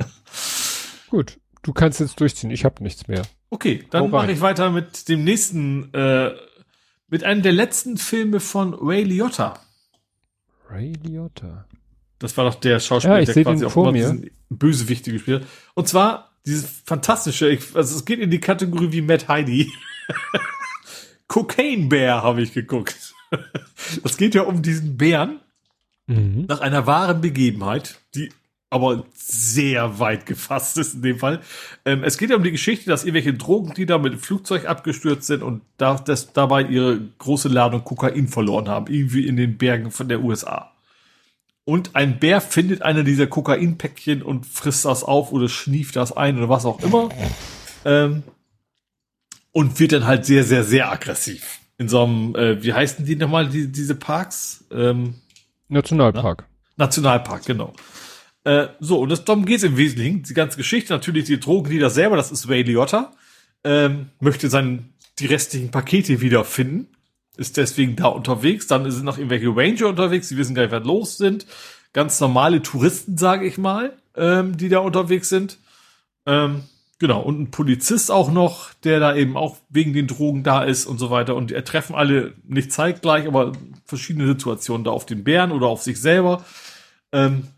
Gut, du kannst jetzt durchziehen. Ich habe nichts mehr. Okay, dann mache ich weiter mit dem nächsten äh, mit einem der letzten Filme von Ray Liotta. Ray Liotta. Das war doch der Schauspieler, ja, der quasi auch immer diesen Bösewichte gespielt hat. Und zwar dieses fantastische, also es geht in die Kategorie wie Matt Heidi. Cocaine Bear habe ich geguckt. Es geht ja um diesen Bären mhm. nach einer wahren Begebenheit, die aber sehr weit gefasst ist in dem Fall. Ähm, es geht ja um die Geschichte, dass irgendwelche Drogendealer mit dem Flugzeug abgestürzt sind und da, das, dabei ihre große Ladung Kokain verloren haben, irgendwie in den Bergen von der USA. Und ein Bär findet eine dieser Kokainpäckchen und frisst das auf oder schnieft das ein oder was auch immer. Ähm, und wird dann halt sehr, sehr, sehr aggressiv. In so einem, äh, wie heißen die nochmal, die, diese Parks? Ähm, Nationalpark. Na? Nationalpark, genau. Äh, so, und das, darum geht es im Wesentlichen. Die ganze Geschichte, natürlich die Drogendealer selber, das ist Ray Liotta, ähm, möchte sein, die restlichen Pakete wiederfinden, ist deswegen da unterwegs. Dann sind noch irgendwelche Ranger unterwegs, die wissen gar nicht, wer los sind. Ganz normale Touristen, sage ich mal, ähm, die da unterwegs sind. Ähm, genau, und ein Polizist auch noch, der da eben auch wegen den Drogen da ist und so weiter. Und er treffen alle nicht zeitgleich, aber verschiedene Situationen da auf den Bären oder auf sich selber. Ähm,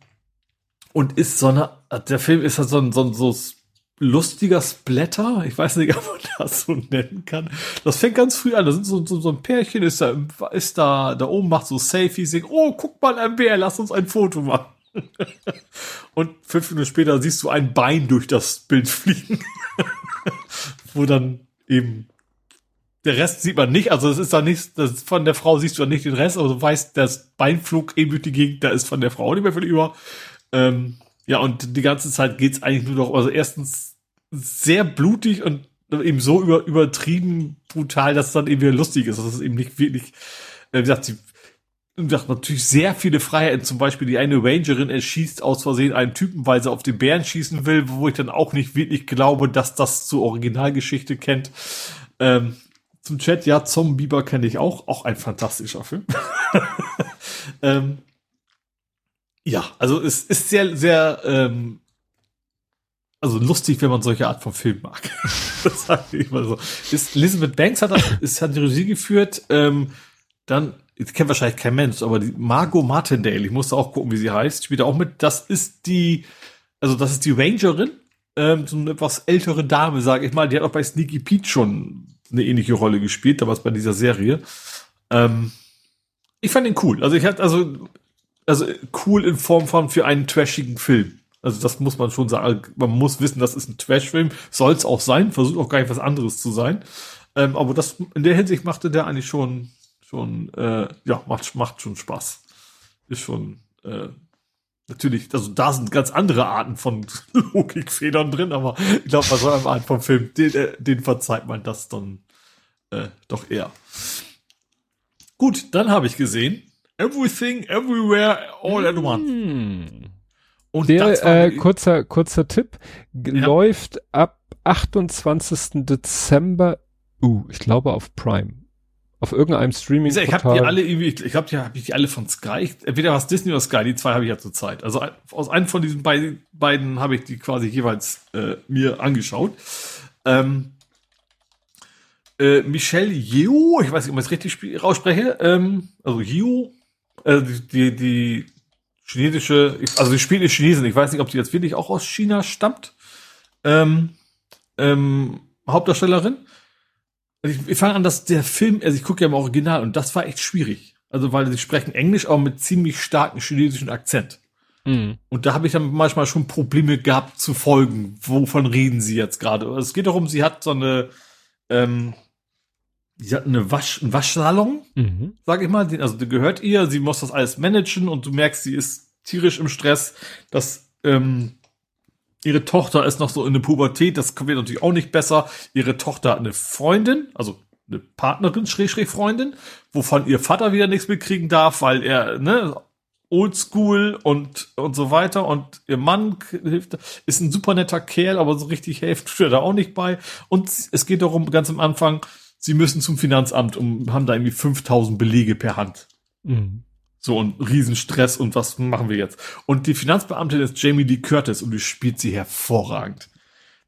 und ist so eine, der Film ist halt so ein, so ein so lustiger Splatter. Ich weiß nicht, ob man das so nennen kann. Das fängt ganz früh an. Da sind so, so, so ein Pärchen, ist da, ist da, da oben macht so Selfies, singt, oh, guck mal, ein Bär, lass uns ein Foto machen. Und fünf Minuten später siehst du ein Bein durch das Bild fliegen. Wo dann eben der Rest sieht man nicht, also es ist da nichts, das von der Frau siehst du dann nicht den Rest, aber du weißt, das Bein flog eben durch die Gegend, da ist von der Frau nicht mehr viel über. Ähm, ja, und die ganze Zeit geht's eigentlich nur noch, also erstens sehr blutig und eben so über, übertrieben brutal, dass es dann eben wieder lustig ist. Das ist eben nicht wirklich, äh, wie gesagt, sie gesagt, natürlich sehr viele Freiheiten. Zum Beispiel die eine Rangerin erschießt aus Versehen einen Typen, weil sie auf den Bären schießen will, wo ich dann auch nicht wirklich glaube, dass das zur Originalgeschichte kennt. Ähm, zum Chat, ja, Zum Bieber kenne ich auch, auch ein fantastischer Film. ähm, ja, also es ist sehr, sehr, ähm, also lustig, wenn man solche Art von Film mag. das sage ich immer so. Ist, Elizabeth Banks hat, das, ist, hat die Regie geführt. Ähm, dann, ich kenne wahrscheinlich kein Mensch, aber die Margot Martindale, ich musste auch gucken, wie sie heißt, spielt auch mit. Das ist die, also das ist die Rangerin, ähm, so eine etwas ältere Dame, sage ich mal. Die hat auch bei Sneaky Pete schon eine ähnliche Rolle gespielt, damals bei dieser Serie. Ähm, ich fand ihn cool. Also ich hatte, also also cool in Form von für einen trashigen Film. Also das muss man schon sagen. Man muss wissen, das ist ein Trash-Film. Soll es auch sein. Versucht auch gar nicht was anderes zu sein. Ähm, aber das in der Hinsicht machte der eigentlich schon schon äh, ja macht macht schon Spaß. Ist schon äh, natürlich. Also da sind ganz andere Arten von Logikfedern drin. Aber ich glaube, bei so einem Art von Film den, äh, den verzeiht man das dann äh, doch eher. Gut, dann habe ich gesehen Everything, Everywhere, All at Once. Hm. Und der, äh, kurzer, kurzer Tipp, ja. läuft ab 28. Dezember, uh, ich glaube auf Prime. Auf irgendeinem streaming -Portal. Ich habe die alle ich glaube, die habe ich die alle von Sky. Entweder was Disney oder Sky, die zwei habe ich ja zur Zeit. Also aus einem von diesen beiden, beiden habe ich die quasi jeweils äh, mir angeschaut. Ähm, äh, Michelle Yeoh, ich weiß nicht, ob ich es richtig rausspreche, ähm, also Yeoh, äh, die, die, die chinesische, also die spielt ist Chinesin, ich weiß nicht, ob sie jetzt wirklich auch aus China stammt, ähm, ähm, Hauptdarstellerin. Ich, ich fange an, dass der Film, also ich gucke ja im Original und das war echt schwierig. Also weil sie sprechen Englisch, aber mit ziemlich starken chinesischen Akzent. Mhm. Und da habe ich dann manchmal schon Probleme gehabt zu folgen. Wovon reden sie jetzt gerade? Es geht darum, sie hat so eine, ähm, sie hat eine Wasch, einen Waschsalon, mhm. sag ich mal, also der gehört ihr, sie muss das alles managen und du merkst, sie ist tierisch im Stress, dass ähm, ihre Tochter ist noch so in der Pubertät, das wird natürlich auch nicht besser. Ihre Tochter hat eine Freundin, also eine Partnerin, Schrägstrich Freundin, wovon ihr Vater wieder nichts mitkriegen darf, weil er, ne, oldschool und, und so weiter. Und ihr Mann hilft, ist ein super netter Kerl, aber so richtig hilft er da auch nicht bei. Und es geht darum, ganz am Anfang, sie müssen zum Finanzamt und haben da irgendwie 5000 Belege per Hand. Mhm. So ein Riesenstress und was machen wir jetzt? Und die Finanzbeamtin ist Jamie Lee Curtis und die spielt sie hervorragend.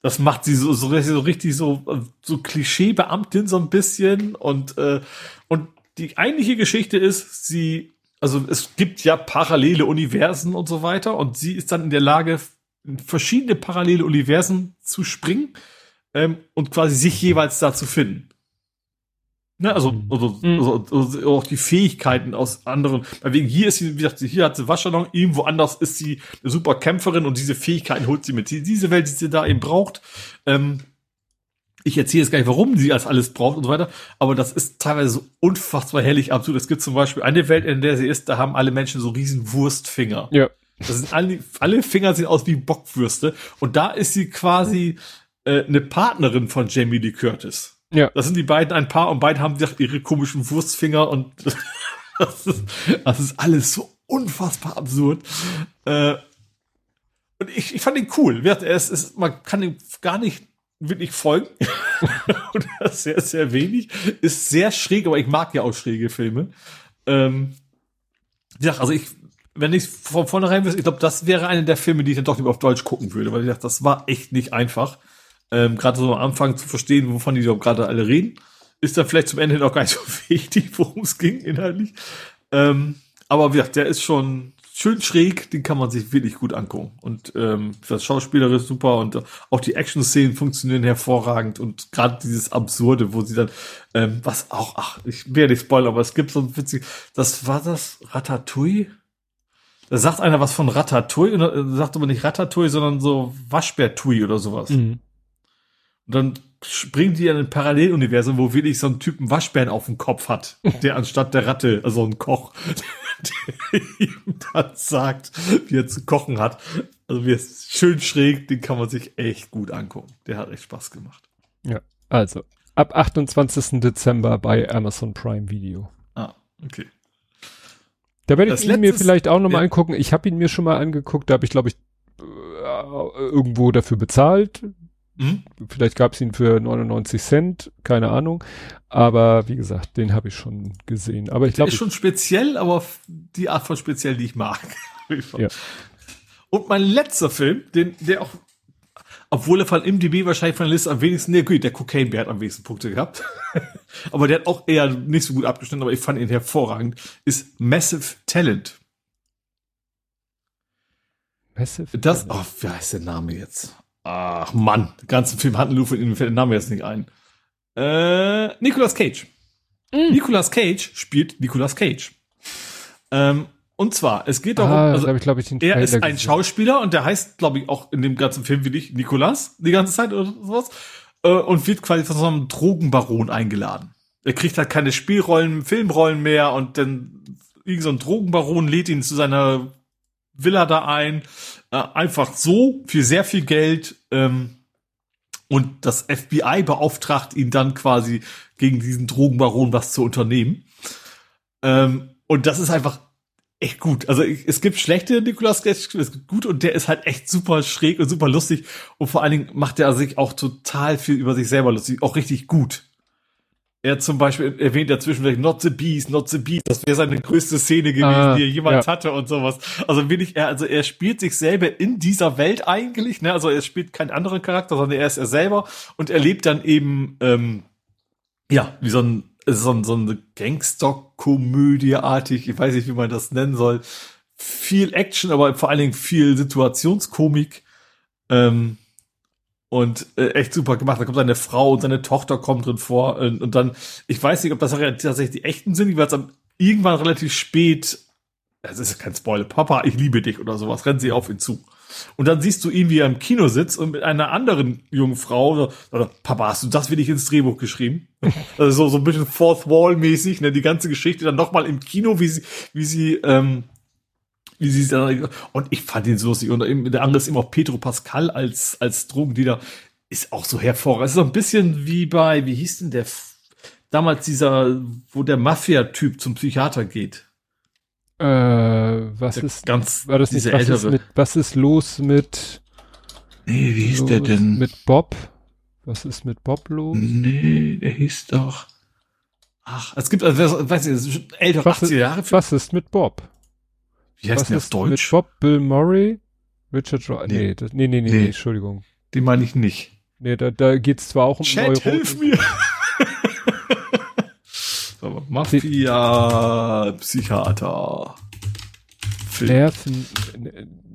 Das macht sie so, so, so richtig so, so Klischee-Beamtin so ein bisschen und, äh, und die eigentliche Geschichte ist, sie also es gibt ja parallele Universen und so weiter und sie ist dann in der Lage, in verschiedene parallele Universen zu springen ähm, und quasi sich jeweils da zu finden. Ne, also, mhm. also, mhm. also, also, auch die Fähigkeiten aus anderen. Wegen hier ist sie, wie gesagt, hier hat sie Waschsalon, irgendwo anders ist sie eine super Kämpferin und diese Fähigkeiten holt sie mit. Diese Welt, die sie da eben braucht. Ähm, ich erzähle jetzt gar nicht, warum sie das alles braucht und so weiter, aber das ist teilweise so unfassbar herrlich absurd. Es gibt zum Beispiel eine Welt, in der sie ist, da haben alle Menschen so riesen Wurstfinger. Ja. Das sind alle, alle Finger sehen aus wie Bockwürste und da ist sie quasi äh, eine Partnerin von Jamie Lee Curtis. Ja. Das sind die beiden ein Paar und beide haben ihre komischen Wurstfinger und das ist, das ist alles so unfassbar absurd. Äh, und ich, ich fand ihn cool. Es ist, man kann ihn gar nicht wirklich folgen. Oder sehr, sehr wenig. Ist sehr schräg, aber ich mag ja auch schräge Filme. Ähm, ja, also ich, wenn ich von vornherein wüsste, ich glaube, das wäre einer der Filme, die ich dann doch lieber auf Deutsch gucken würde, weil ich dachte, das war echt nicht einfach. Ähm, gerade so am Anfang zu verstehen, wovon die gerade alle reden. Ist dann vielleicht zum Ende noch gar nicht so wichtig, worum es ging inhaltlich. Ähm, aber wie gesagt, der ist schon, schön schräg, den kann man sich wirklich gut angucken. Und ähm, das Schauspieler ist super und auch die Action-Szenen funktionieren hervorragend und gerade dieses Absurde, wo sie dann, ähm, was auch, ach, ich werde nicht spoilern, aber es gibt so ein witzig, das war das Ratatouille? Da sagt einer was von Ratatouille, und äh, sagt aber nicht Ratatouille, sondern so Waschbärtouille oder sowas. Mhm. Und dann springt die in ein Paralleluniversum, wo wirklich so ein Typen Waschbären auf dem Kopf hat, der anstatt der Ratte, also ein Koch, der ihm dann sagt, wie er zu kochen hat. Also wie es schön schräg, den kann man sich echt gut angucken. Der hat echt Spaß gemacht. Ja, also ab 28. Dezember bei Amazon Prime Video. Ah, okay. Da werde ich ihn mir vielleicht auch nochmal ja. angucken. Ich habe ihn mir schon mal angeguckt, da habe ich, glaube ich, äh, irgendwo dafür bezahlt. Mhm. Vielleicht gab es ihn für 99 Cent, keine Ahnung. Aber wie gesagt, den habe ich schon gesehen. Aber ich glaube. Ist schon speziell, aber die Art von speziell, die ich mag. ja. Und mein letzter Film, den, der auch, obwohl er von MDB wahrscheinlich von der Liste am wenigsten, nee, gut, der Cocaine Bear hat am wenigsten Punkte gehabt. aber der hat auch eher nicht so gut abgeschnitten, aber ich fand ihn hervorragend, ist Massive Talent. Massive Das, Talent. oh, wie heißt der Name jetzt? Ach Mann, den ganzen Film hatten Luffy, mir fällt der Name jetzt nicht ein. Äh, Nicolas Cage. Mm. Nicolas Cage spielt Nicolas Cage. Ähm, und zwar, es geht darum, ah, also, ich, glaub ich, er ist ein Schauspieler und der heißt, glaube ich, auch in dem ganzen Film wie ich Nicolas die ganze Zeit oder sowas äh, und wird quasi von so einem Drogenbaron eingeladen. Er kriegt halt keine Spielrollen, Filmrollen mehr und dann irgend so ein Drogenbaron lädt ihn zu seiner Villa da ein, einfach so für sehr viel Geld. Ähm, und das FBI beauftragt ihn dann quasi gegen diesen Drogenbaron was zu unternehmen. Ähm, und das ist einfach echt gut. Also es gibt schlechte Nicolas Cage, es gibt gut und der ist halt echt super schräg und super lustig und vor allen Dingen macht er sich auch total viel über sich selber lustig, auch richtig gut. Er zum Beispiel erwähnt ja zwischendurch Not the Beast, Not the Beast. Das wäre seine größte Szene gewesen, ah, die er jemals ja. hatte und sowas. Also wirklich, er, also er spielt sich selber in dieser Welt eigentlich, ne? Also er spielt keinen anderen Charakter, sondern er ist er selber und er lebt dann eben, ähm, ja, wie so ein, so ein, so eine Gangster-Komödie-artig, ich weiß nicht, wie man das nennen soll. Viel Action, aber vor allen Dingen viel Situationskomik. Ähm, und äh, echt super gemacht. Da kommt seine Frau und seine Tochter kommt drin vor und, und dann, ich weiß nicht, ob das tatsächlich die echten sind, die wird am irgendwann relativ spät, das ist kein Spoiler, Papa, ich liebe dich oder sowas, rennt sie auf ihn zu. Und dann siehst du ihn, wie er im Kino sitzt und mit einer anderen jungen Frau, oder Papa, hast du das wirklich ins Drehbuch geschrieben? Also so, so ein bisschen Fourth Wall mäßig, ne, die ganze Geschichte dann nochmal im Kino, wie sie, wie sie, ähm, wie sie dann, und ich fand ihn so lustig. Und der andere ist eben auch Pedro Pascal als, als Drogendealer. Ist auch so hervorragend. Ist so ein bisschen wie bei, wie hieß denn der, damals dieser, wo der Mafia-Typ zum Psychiater geht. Äh, was der ist, ganz, war das nicht, was ältere. Ist mit, was ist los mit, nee, wie hieß der denn? Mit Bob? Was ist mit Bob los? Nee, der hieß doch, ach, es gibt, also, weiß ich, ältere, 80 Jahre. Was ist mit Bob? Wie heißt Was der auf Deutsch? Mit Bob, Bill Murray, Richard Ro nee. Nee, das, nee, nee, nee, nee, Entschuldigung. Den meine ich nicht. Nee, da, da geht's zwar auch um Chat, Euro hilf mir! Mafia, Psychiater. Nerven.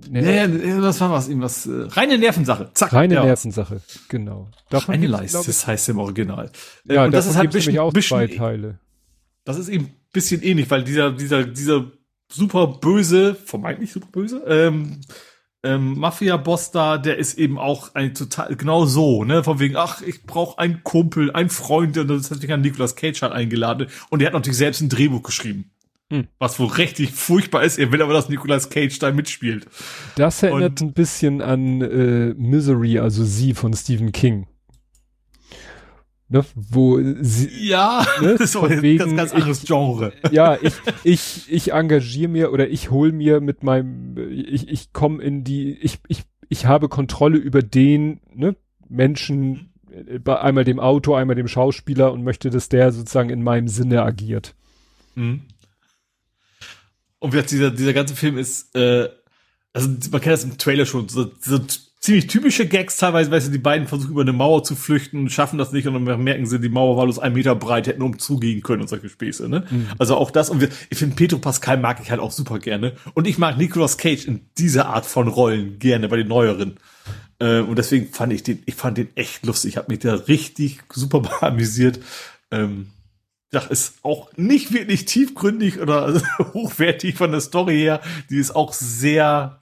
Ne, nee, das war was, irgendwas. Äh, reine Nervensache. Zack. Reine ja. Nervensache, genau. Davon Reine Leiste, das heißt im Original. Ja, und das ist halt ein bisschen, auch bisschen, zwei Teile. Das ist eben ein bisschen ähnlich, weil dieser, dieser, dieser super böse, vermeintlich super böse, ähm, ähm, Mafia-Boss da, der ist eben auch ein total, genau so, ne, von wegen, ach, ich brauche einen Kumpel, einen Freund, und das hat sich an Nicolas Cage halt eingeladen, und der hat natürlich selbst ein Drehbuch geschrieben. Hm. Was wohl richtig furchtbar ist, er will aber, dass Nicolas Cage da mitspielt. Das erinnert und, ein bisschen an äh, Misery, also sie von Stephen King ne, wo sie, ja, ne, das ist wegen, ganz, ganz anderes Genre. Ja, ich, ich, ich engagiere mir oder ich hol mir mit meinem, ich, ich komme in die, ich, ich, ich habe Kontrolle über den, ne, Menschen, bei einmal dem Auto, einmal dem Schauspieler und möchte, dass der sozusagen in meinem Sinne agiert. Mhm. Und wie dieser, dieser ganze Film ist, äh, also man kennt das im Trailer schon, so, so ziemlich typische Gags teilweise, weißt du, die beiden versuchen über eine Mauer zu flüchten, schaffen das nicht und dann merken sie, die Mauer war bloß ein Meter breit, hätten umzugehen können und solche Späße, ne? Mhm. Also auch das und wir, ich finde Petro Pascal mag ich halt auch super gerne und ich mag Nicolas Cage in dieser Art von Rollen gerne bei den neueren. Äh, und deswegen fand ich den, ich fand den echt lustig, ich habe mich da richtig super amüsiert. Ähm, ja, ist auch nicht wirklich tiefgründig oder hochwertig von der Story her. Die ist auch sehr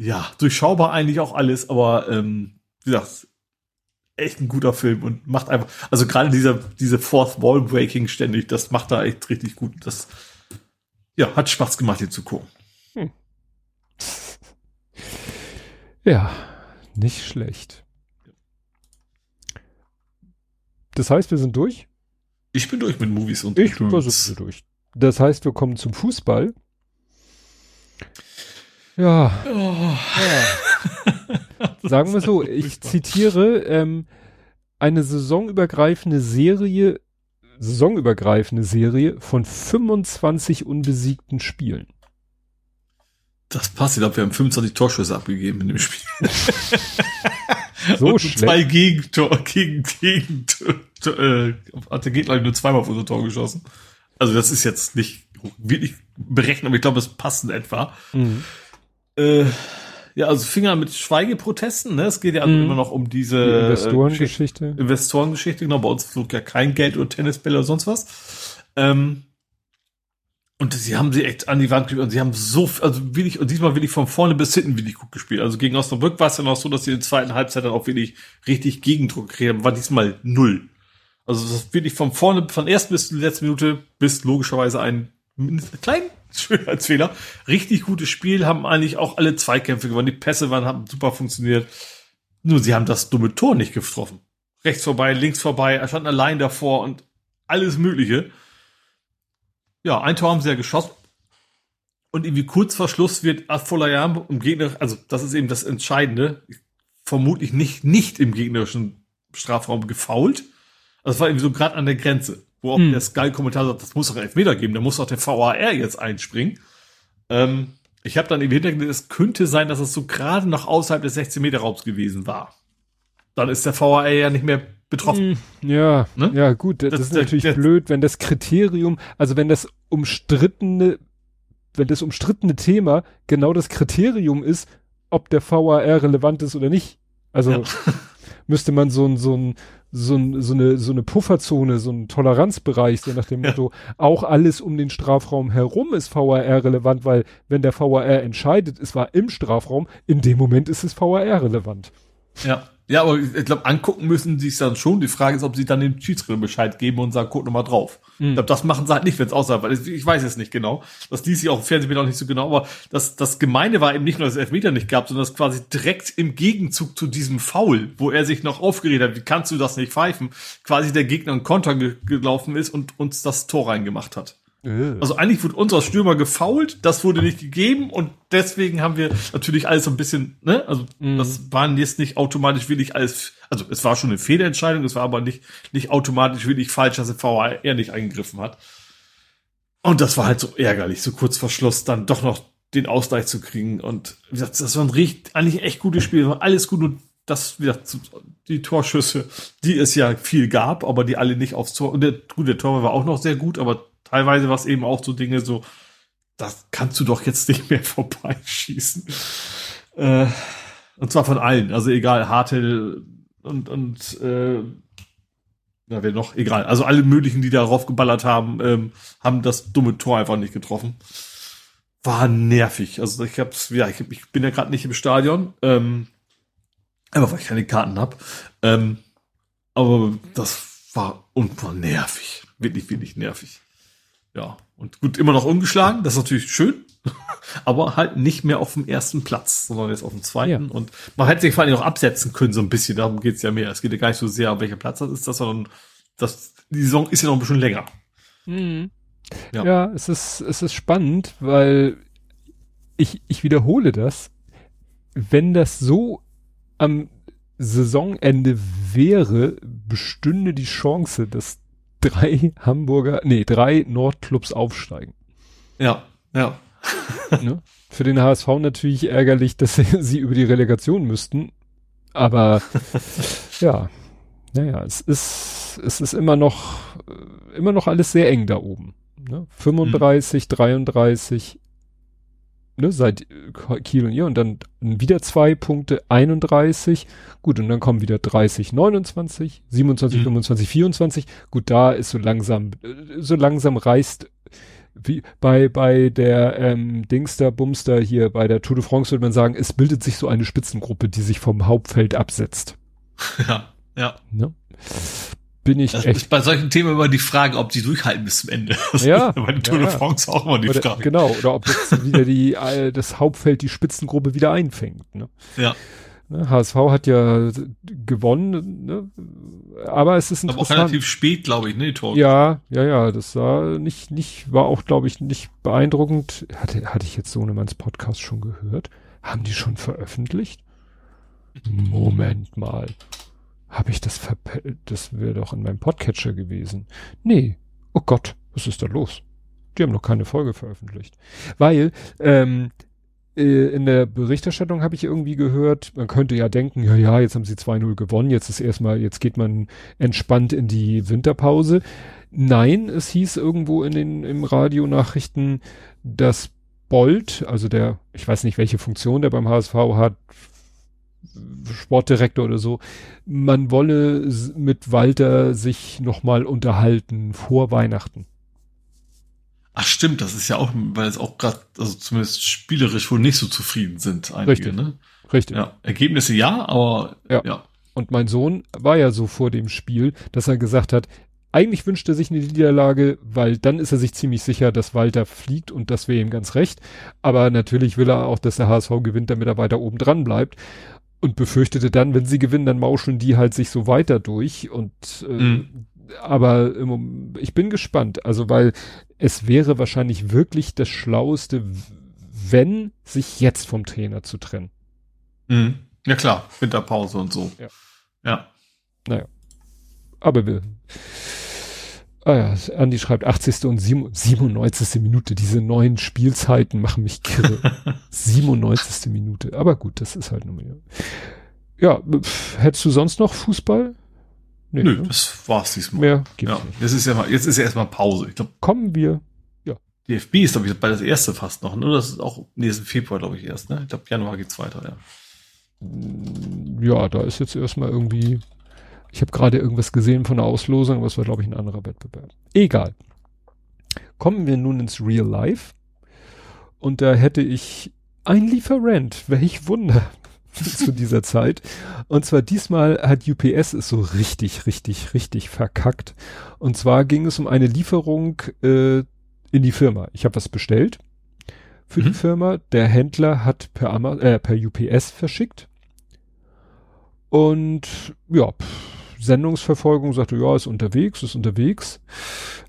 ja, durchschaubar eigentlich auch alles, aber ähm, wie gesagt, echt ein guter Film und macht einfach, also gerade dieser, diese Fourth Wall Breaking ständig, das macht da echt richtig gut. Das, ja, hat Spaß gemacht, hier zu gucken. Hm. Ja, nicht schlecht. Das heißt, wir sind durch? Ich bin durch mit Movies und Ich bin durch. Das heißt, wir kommen zum Fußball. Ja. Oh. ja. Sagen wir so, ich zitiere ähm, eine saisonübergreifende Serie, saisonübergreifende Serie von 25 unbesiegten Spielen. Das passt, ich glaube, wir haben 25 Torschüsse abgegeben in dem Spiel. so und schlecht. Zwei Gegentor, gegen, gegen, äh, hat der Gegner nur zweimal auf unser Tor geschossen. Also das ist jetzt nicht wirklich berechnet, aber ich glaube, es passt in etwa. Mhm. Äh, ja, also Finger mit Schweigeprotesten, ne? Es geht ja mhm. immer noch um diese Die Investorengeschichte. Äh, Investorengeschichte, genau. Bei uns flog ja kein Geld oder Tennisbälle oder sonst was. Ähm, und sie haben sie echt an die Wand gespielt und sie haben so, also wirklich, und diesmal wirklich von vorne bis hinten wirklich gut gespielt. Also gegen Osnabrück war es ja noch so, dass sie in der zweiten Halbzeit dann auch wirklich richtig Gegendruck gekriegt haben, war diesmal null. Also das ist wirklich von vorne, von ersten bis letzten Minute bis logischerweise ein kleinen Schönheitsfehler. Richtig gutes Spiel, haben eigentlich auch alle Zweikämpfe gewonnen. Die Pässe waren, haben super funktioniert. Nur sie haben das dumme Tor nicht getroffen. Rechts vorbei, links vorbei, er stand allein davor und alles Mögliche. Ja, ein Tor haben sie ja geschossen. Und irgendwie kurz vor Schluss wird Afolayan im Gegner, also das ist eben das Entscheidende, vermutlich nicht, nicht im gegnerischen Strafraum gefault. Also es war irgendwie so gerade an der Grenze wo auch hm. der Sky-Kommentator sagt, das muss doch Elfmeter geben, da muss doch der VAR jetzt einspringen. Ähm, ich habe dann im Hintergrund, es könnte sein, dass es so gerade noch außerhalb des 16-Meter-Raums gewesen war. Dann ist der VAR ja nicht mehr betroffen. Hm, ja, ne? ja gut, das, das ist natürlich das, blöd, wenn das Kriterium, also wenn das umstrittene, wenn das umstrittene Thema genau das Kriterium ist, ob der VAR relevant ist oder nicht. Also ja. müsste man so ein, so ein, so, ein, so eine, so eine Pufferzone, so ein Toleranzbereich, so nach dem ja. Motto, auch alles um den Strafraum herum ist VAR relevant, weil wenn der VAR entscheidet, es war im Strafraum, in dem Moment ist es VAR relevant. Ja. Ja, aber ich glaube, angucken müssen sie es dann schon. Die Frage ist, ob sie dann dem Schiedsrichter Bescheid geben und sagen, guck nochmal drauf. Mhm. Ich glaube, das machen sie halt nicht, wenn es außerhalb weil Ich weiß es nicht genau. Das ließ sich auch im Fernsehen auch nicht so genau, aber das, das Gemeine war eben nicht nur, dass es Elfmeter nicht gab, sondern das quasi direkt im Gegenzug zu diesem Foul, wo er sich noch aufgeregt hat, wie kannst du das nicht pfeifen, quasi der Gegner einen Konter ge gelaufen ist und uns das Tor reingemacht hat. Also eigentlich wurde unser Stürmer gefault, das wurde nicht gegeben und deswegen haben wir natürlich alles so ein bisschen, ne, also mhm. das waren jetzt nicht automatisch wirklich alles, also es war schon eine Fehlentscheidung, es war aber nicht, nicht automatisch wirklich falsch, dass der VAR nicht eingegriffen hat. Und das war halt so ärgerlich, so kurz vor Schluss dann doch noch den Ausgleich zu kriegen und wie gesagt, das war ein richtig, eigentlich echt gutes Spiel, war alles gut und das, wie gesagt, die Torschüsse, die es ja viel gab, aber die alle nicht aufs Tor, und der, gut, der Tor war auch noch sehr gut, aber teilweise war es eben auch so Dinge so, das kannst du doch jetzt nicht mehr vorbeischießen. Äh, und zwar von allen, also egal, Hartel und, und äh, ja, wer noch? Egal. Also alle möglichen, die darauf geballert haben, ähm, haben das dumme Tor einfach nicht getroffen. War nervig. Also ich hab's, ja, ich, ich bin ja gerade nicht im Stadion, ähm, einfach weil ich keine Karten hab. Ähm, aber das war nervig. Wirklich, wirklich nervig. Ja, und gut, immer noch ungeschlagen, das ist natürlich schön, aber halt nicht mehr auf dem ersten Platz, sondern jetzt auf dem zweiten. Ja. Und man hätte sich vor allem auch absetzen können, so ein bisschen, darum geht's ja mehr. Es geht ja gar nicht so sehr, welcher Platz das ist, das, sondern das, die Saison ist ja noch ein bisschen länger. Mhm. Ja. ja, es ist, es ist spannend, weil ich, ich wiederhole das, wenn das so am Saisonende wäre, bestünde die Chance, dass drei Hamburger, nee, drei Nordclubs aufsteigen. Ja, ja. ne? Für den HSV natürlich ärgerlich, dass sie über die Relegation müssten. Aber ja, naja, es ist, es ist immer noch, immer noch alles sehr eng da oben. Ne? 35, mhm. 33, ne, seit Kiel und ihr und dann wieder zwei Punkte, 31. Gut, und dann kommen wieder 30, 29, 27, mhm. 25, 24. Gut, da ist so langsam, so langsam reißt wie bei bei der ähm, Dingster Bumster hier bei der Tour de France würde man sagen, es bildet sich so eine Spitzengruppe, die sich vom Hauptfeld absetzt. Ja, ja. Ne? Bin ich das echt. ist bei solchen Themen immer die Frage, ob die durchhalten bis zum Ende. Das ja. bei der Tour ja, de France auch immer die oder, Frage. Genau, oder ob jetzt wieder die, äh, das Hauptfeld die Spitzengruppe wieder einfängt. Ne? Ja. HSV ne, hat ja gewonnen, ne? aber es ist interessant. Aber auch relativ spät, glaube ich, ne, Tor. Ja, ja, ja, das war nicht, nicht, war auch, glaube ich, nicht beeindruckend. Hatte, hatte ich jetzt Sohnemanns Podcast schon gehört? Haben die schon veröffentlicht? Moment mal. Habe ich das verpellt? Das wäre doch in meinem Podcatcher gewesen. Nee. Oh Gott, was ist da los? Die haben noch keine Folge veröffentlicht. Weil, ähm, äh, in der Berichterstattung habe ich irgendwie gehört, man könnte ja denken, ja, ja, jetzt haben sie 2-0 gewonnen, jetzt ist erstmal, jetzt geht man entspannt in die Winterpause. Nein, es hieß irgendwo in den, im Radionachrichten, dass Bolt, also der, ich weiß nicht, welche Funktion der beim HSV hat, Sportdirektor oder so, man wolle mit Walter sich nochmal unterhalten vor Weihnachten. Ach stimmt, das ist ja auch, weil es auch gerade, also zumindest spielerisch wohl nicht so zufrieden sind einige, Richtig. ne? Richtig. Ja, Ergebnisse ja, aber ja. ja. Und mein Sohn war ja so vor dem Spiel, dass er gesagt hat, eigentlich wünscht er sich eine Niederlage, weil dann ist er sich ziemlich sicher, dass Walter fliegt und das wäre ihm ganz recht. Aber natürlich will er auch, dass der HSV gewinnt, damit er weiter oben dran bleibt und befürchtete dann, wenn sie gewinnen, dann mauscheln die halt sich so weiter durch und äh, mhm. aber im, ich bin gespannt, also weil es wäre wahrscheinlich wirklich das Schlaueste, wenn sich jetzt vom Trainer zu trennen. Mhm. Ja klar, Winterpause und so. Ja. ja. Naja. Aber wir Ah ja, Andi schreibt 80. und 97. Minute. Diese neuen Spielzeiten machen mich kirre. 97. Minute. Aber gut, das ist halt nur mehr. Ja, hättest du sonst noch Fußball? Nee, Nö, ne? das war's diesmal. Mehr gibt's ja, nicht. Jetzt ist ja mal, jetzt ist ja erstmal Pause. Ich glaub, Kommen wir. Ja. DFB ist, glaube ich, bei das erste fast noch, ne? Das ist auch nächsten Februar, glaube ich, erst, ne? Ich glaube, Januar geht's weiter, ja. Ja, da ist jetzt erstmal irgendwie. Ich habe gerade irgendwas gesehen von der Auslosung, aber es war, glaube ich, ein anderer Wettbewerb. Egal. Kommen wir nun ins Real Life. Und da hätte ich ein Lieferant, welch Wunder. zu dieser Zeit. Und zwar diesmal hat UPS es so richtig, richtig, richtig verkackt. Und zwar ging es um eine Lieferung äh, in die Firma. Ich habe was bestellt für mhm. die Firma. Der Händler hat per, Ama äh, per UPS verschickt. Und ja, Sendungsverfolgung sagte, ja, ist unterwegs, ist unterwegs.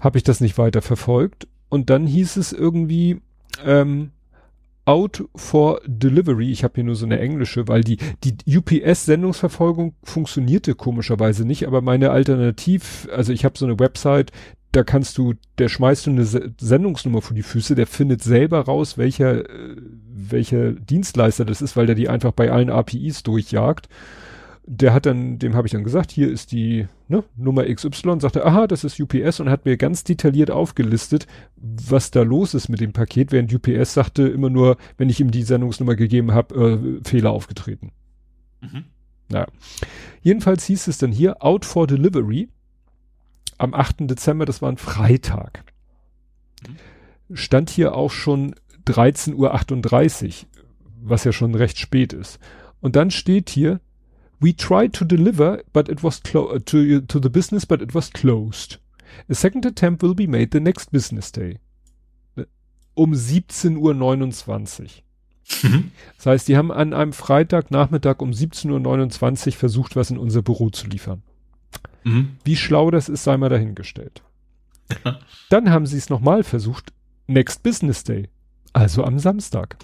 Habe ich das nicht weiter verfolgt. Und dann hieß es irgendwie, ähm, out for delivery. Ich habe hier nur so eine englische, weil die, die UPS-Sendungsverfolgung funktionierte komischerweise nicht, aber meine Alternativ, also ich habe so eine Website, da kannst du, der schmeißt du eine Sendungsnummer vor die Füße, der findet selber raus, welcher, äh, welcher Dienstleister das ist, weil der die einfach bei allen APIs durchjagt der hat dann, dem habe ich dann gesagt, hier ist die ne, Nummer XY, sagte, aha, das ist UPS und hat mir ganz detailliert aufgelistet, was da los ist mit dem Paket, während UPS sagte immer nur, wenn ich ihm die Sendungsnummer gegeben habe, äh, Fehler aufgetreten. Mhm. Ja. Jedenfalls hieß es dann hier, out for delivery am 8. Dezember, das war ein Freitag. Mhm. Stand hier auch schon 13.38 Uhr, was ja schon recht spät ist. Und dann steht hier, We tried to deliver, but it was clo- uh, to, to the business, but it was closed. A second attempt will be made the next business day. Um 17.29 Uhr. Mhm. Das heißt, die haben an einem Freitagnachmittag um 17.29 Uhr versucht, was in unser Büro zu liefern. Mhm. Wie schlau das ist, sei mal dahingestellt. Dann haben sie es nochmal versucht, next business day. Also am Samstag.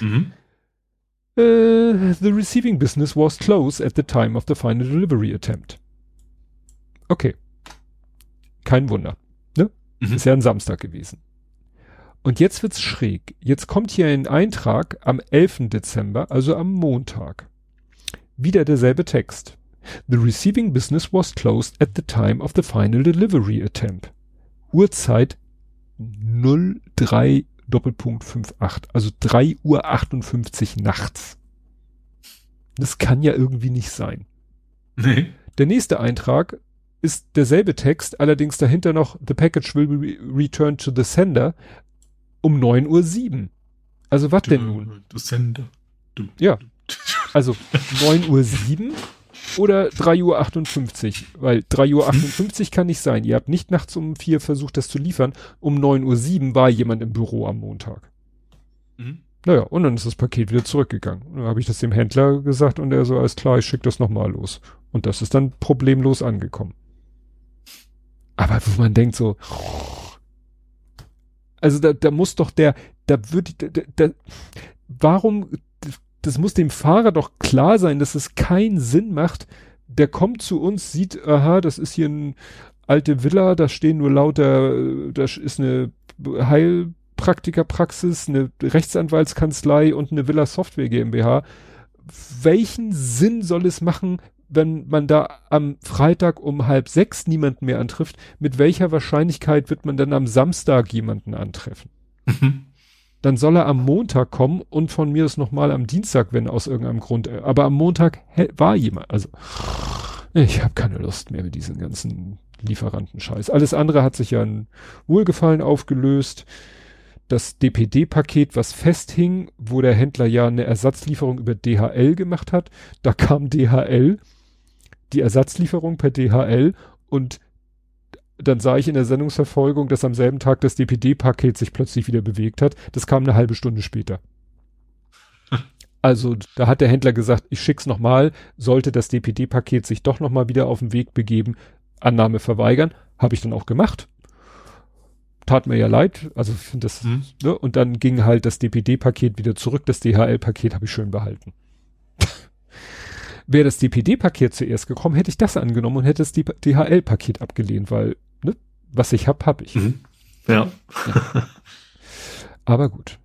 Mhm. Uh, the receiving business was closed at the time of the final delivery attempt. Okay. Kein Wunder. Ne? Mhm. Ist ja ein Samstag gewesen. Und jetzt wird's schräg. Jetzt kommt hier ein Eintrag am 11. Dezember, also am Montag. Wieder derselbe Text. The receiving business was closed at the time of the final delivery attempt. Uhrzeit 03 Doppelpunkt 58, also 3 Uhr 58 nachts. Das kann ja irgendwie nicht sein. Nee. Der nächste Eintrag ist derselbe Text, allerdings dahinter noch The package will be returned to the sender um 9.07 Uhr. Also was denn nun? The sender. Du, ja. Also 9.07 Uhr oder 3.58 Uhr? Weil 3.58 Uhr kann nicht sein. Ihr habt nicht nachts um vier versucht, das zu liefern. Um 9.07 Uhr war jemand im Büro am Montag. Mhm. Naja, und dann ist das Paket wieder zurückgegangen. dann habe ich das dem Händler gesagt und er so, alles klar, ich schicke das nochmal los. Und das ist dann problemlos angekommen. Aber wo man denkt so, also da, da muss doch der, da würde, da, da, warum das muss dem Fahrer doch klar sein, dass es keinen Sinn macht. Der kommt zu uns, sieht, aha, das ist hier ein alte Villa, da stehen nur lauter, da ist eine Heilpraktikerpraxis, eine Rechtsanwaltskanzlei und eine Villa Software GmbH. Welchen Sinn soll es machen, wenn man da am Freitag um halb sechs niemanden mehr antrifft? Mit welcher Wahrscheinlichkeit wird man dann am Samstag jemanden antreffen? Mhm dann soll er am Montag kommen und von mir ist nochmal am Dienstag, wenn aus irgendeinem Grund. Äh, aber am Montag war jemand. Also ich habe keine Lust mehr mit diesen ganzen Lieferanten-Scheiß. Alles andere hat sich ja ein Wohlgefallen aufgelöst. Das DPD-Paket, was festhing, wo der Händler ja eine Ersatzlieferung über DHL gemacht hat, da kam DHL, die Ersatzlieferung per DHL und dann sah ich in der Sendungsverfolgung, dass am selben Tag das DPD-Paket sich plötzlich wieder bewegt hat. Das kam eine halbe Stunde später. Also da hat der Händler gesagt, ich schick's nochmal, sollte das DPD-Paket sich doch nochmal wieder auf den Weg begeben, Annahme verweigern, habe ich dann auch gemacht. Tat mir ja leid, also das, mhm. ne, und dann ging halt das DPD-Paket wieder zurück, das DHL-Paket habe ich schön behalten. Wäre das DPD-Paket zuerst gekommen, hätte ich das angenommen und hätte das DHL-Paket abgelehnt, weil was ich hab, hab ich. Mhm. Ja. ja. Aber gut.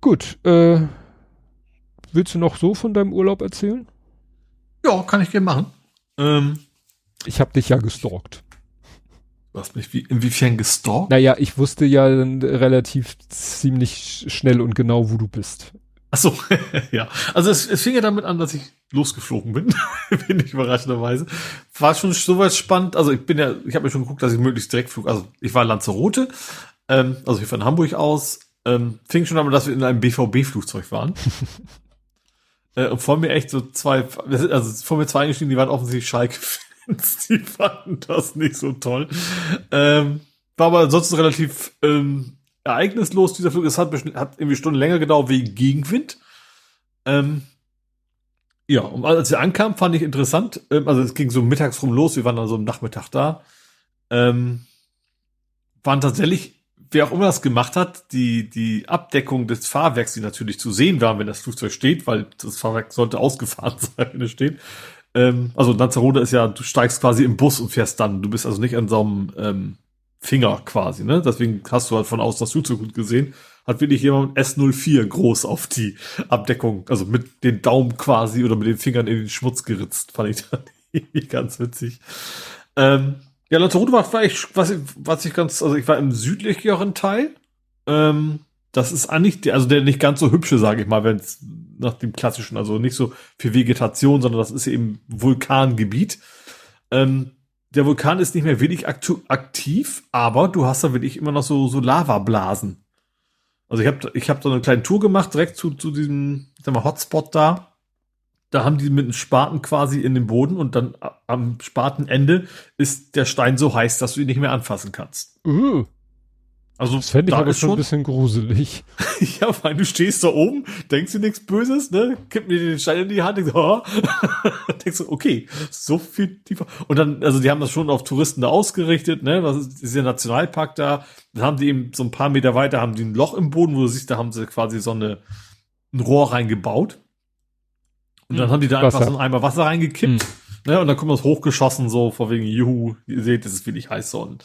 Gut, äh, willst du noch so von deinem Urlaub erzählen? Ja, kann ich gerne machen. Ähm, ich habe dich ja gestalkt. Du hast mich wie, inwiefern gestalkt? Naja, ich wusste ja relativ ziemlich schnell und genau, wo du bist. Ach so, ja. Also es, es fing ja damit an, dass ich losgeflogen bin. bin ich überraschenderweise. War schon soweit spannend. Also ich bin ja, ich habe mir schon geguckt, dass ich möglichst direkt flug. Also ich war in Lanzarote, ähm, also ich von Hamburg aus. Ähm, fing schon damit, dass wir in einem BVB-Flugzeug waren. äh, und vor mir echt so zwei, also vor mir zwei eingestiegen, die waren offensichtlich Schalke-Fans. Die fanden das nicht so toll. Ähm, war aber ansonsten relativ ähm, ereignislos, dieser Flug. Es hat, hat irgendwie Stunden länger gedauert wegen Gegenwind. Ähm, ja, und als wir ankamen, fand ich interessant. Ähm, also es ging so mittags rum los, wir waren dann so am Nachmittag da. Ähm, waren tatsächlich, wer auch immer das gemacht hat, die, die Abdeckung des Fahrwerks, die natürlich zu sehen war, wenn das Flugzeug steht, weil das Fahrwerk sollte ausgefahren sein, wenn es steht. Ähm, also Lanzarote ist ja, du steigst quasi im Bus und fährst dann. Du bist also nicht an so einem ähm, Finger quasi, ne? Deswegen hast du halt von aus das Flugzeug gut gesehen. Hat wirklich jemand S04 groß auf die Abdeckung, also mit den Daumen quasi oder mit den Fingern in den Schmutz geritzt. Fand ich dann ganz witzig. Ähm, ja, Lanzarote war, war ich, was, was ich ganz, also ich war im südlicheren Teil. Ähm, das ist eigentlich, der, also der nicht ganz so hübsche, sage ich mal, wenn es nach dem klassischen, also nicht so viel Vegetation, sondern das ist eben Vulkangebiet. Ähm, der Vulkan ist nicht mehr wirklich aktiv, aber du hast da wirklich immer noch so, so Lavablasen. Also ich habe ich hab so eine kleine Tour gemacht, direkt zu, zu diesem sag mal, Hotspot da. Da haben die mit einem Spaten quasi in den Boden und dann am Spatenende ist der Stein so heiß, dass du ihn nicht mehr anfassen kannst. Uh. Also das fände ich da aber schon ein bisschen gruselig. ja, weil du stehst da oben, denkst dir nichts Böses, ne? Gib mir den Stein in die Hand, denkst, oh. denkst du, okay, so viel tiefer. Und dann, also die haben das schon auf Touristen da ausgerichtet, ne? Das ist dieser Nationalpark da. Dann haben die eben so ein paar Meter weiter haben die ein Loch im Boden, wo du siehst, da haben sie quasi so eine ein Rohr reingebaut. Und dann hm, haben die da Wasser. einfach so einen Eimer Wasser reingekippt. Hm. Ne? Und dann kommt das hochgeschossen, so vor wegen, juhu, ihr seht, das ist wirklich heiß so. Und,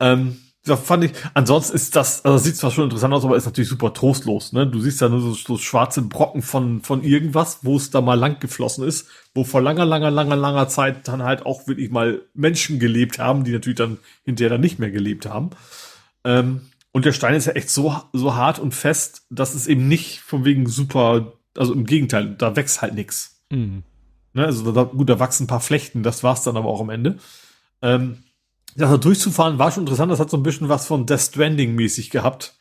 ähm, da fand ich, ansonsten ist das, also sieht zwar schon interessant aus, aber ist natürlich super trostlos, ne? Du siehst ja nur so, so schwarze Brocken von, von irgendwas, wo es da mal lang geflossen ist, wo vor langer, langer, langer, langer Zeit dann halt auch wirklich mal Menschen gelebt haben, die natürlich dann hinterher dann nicht mehr gelebt haben. Ähm, und der Stein ist ja echt so, so hart und fest, dass es eben nicht von wegen super, also im Gegenteil, da wächst halt nix. Mhm. Ne? Also da, gut, da wachsen ein paar Flechten, das war's dann aber auch am Ende. Ähm, ja, da durchzufahren war schon interessant. Das hat so ein bisschen was von Death Stranding mäßig gehabt.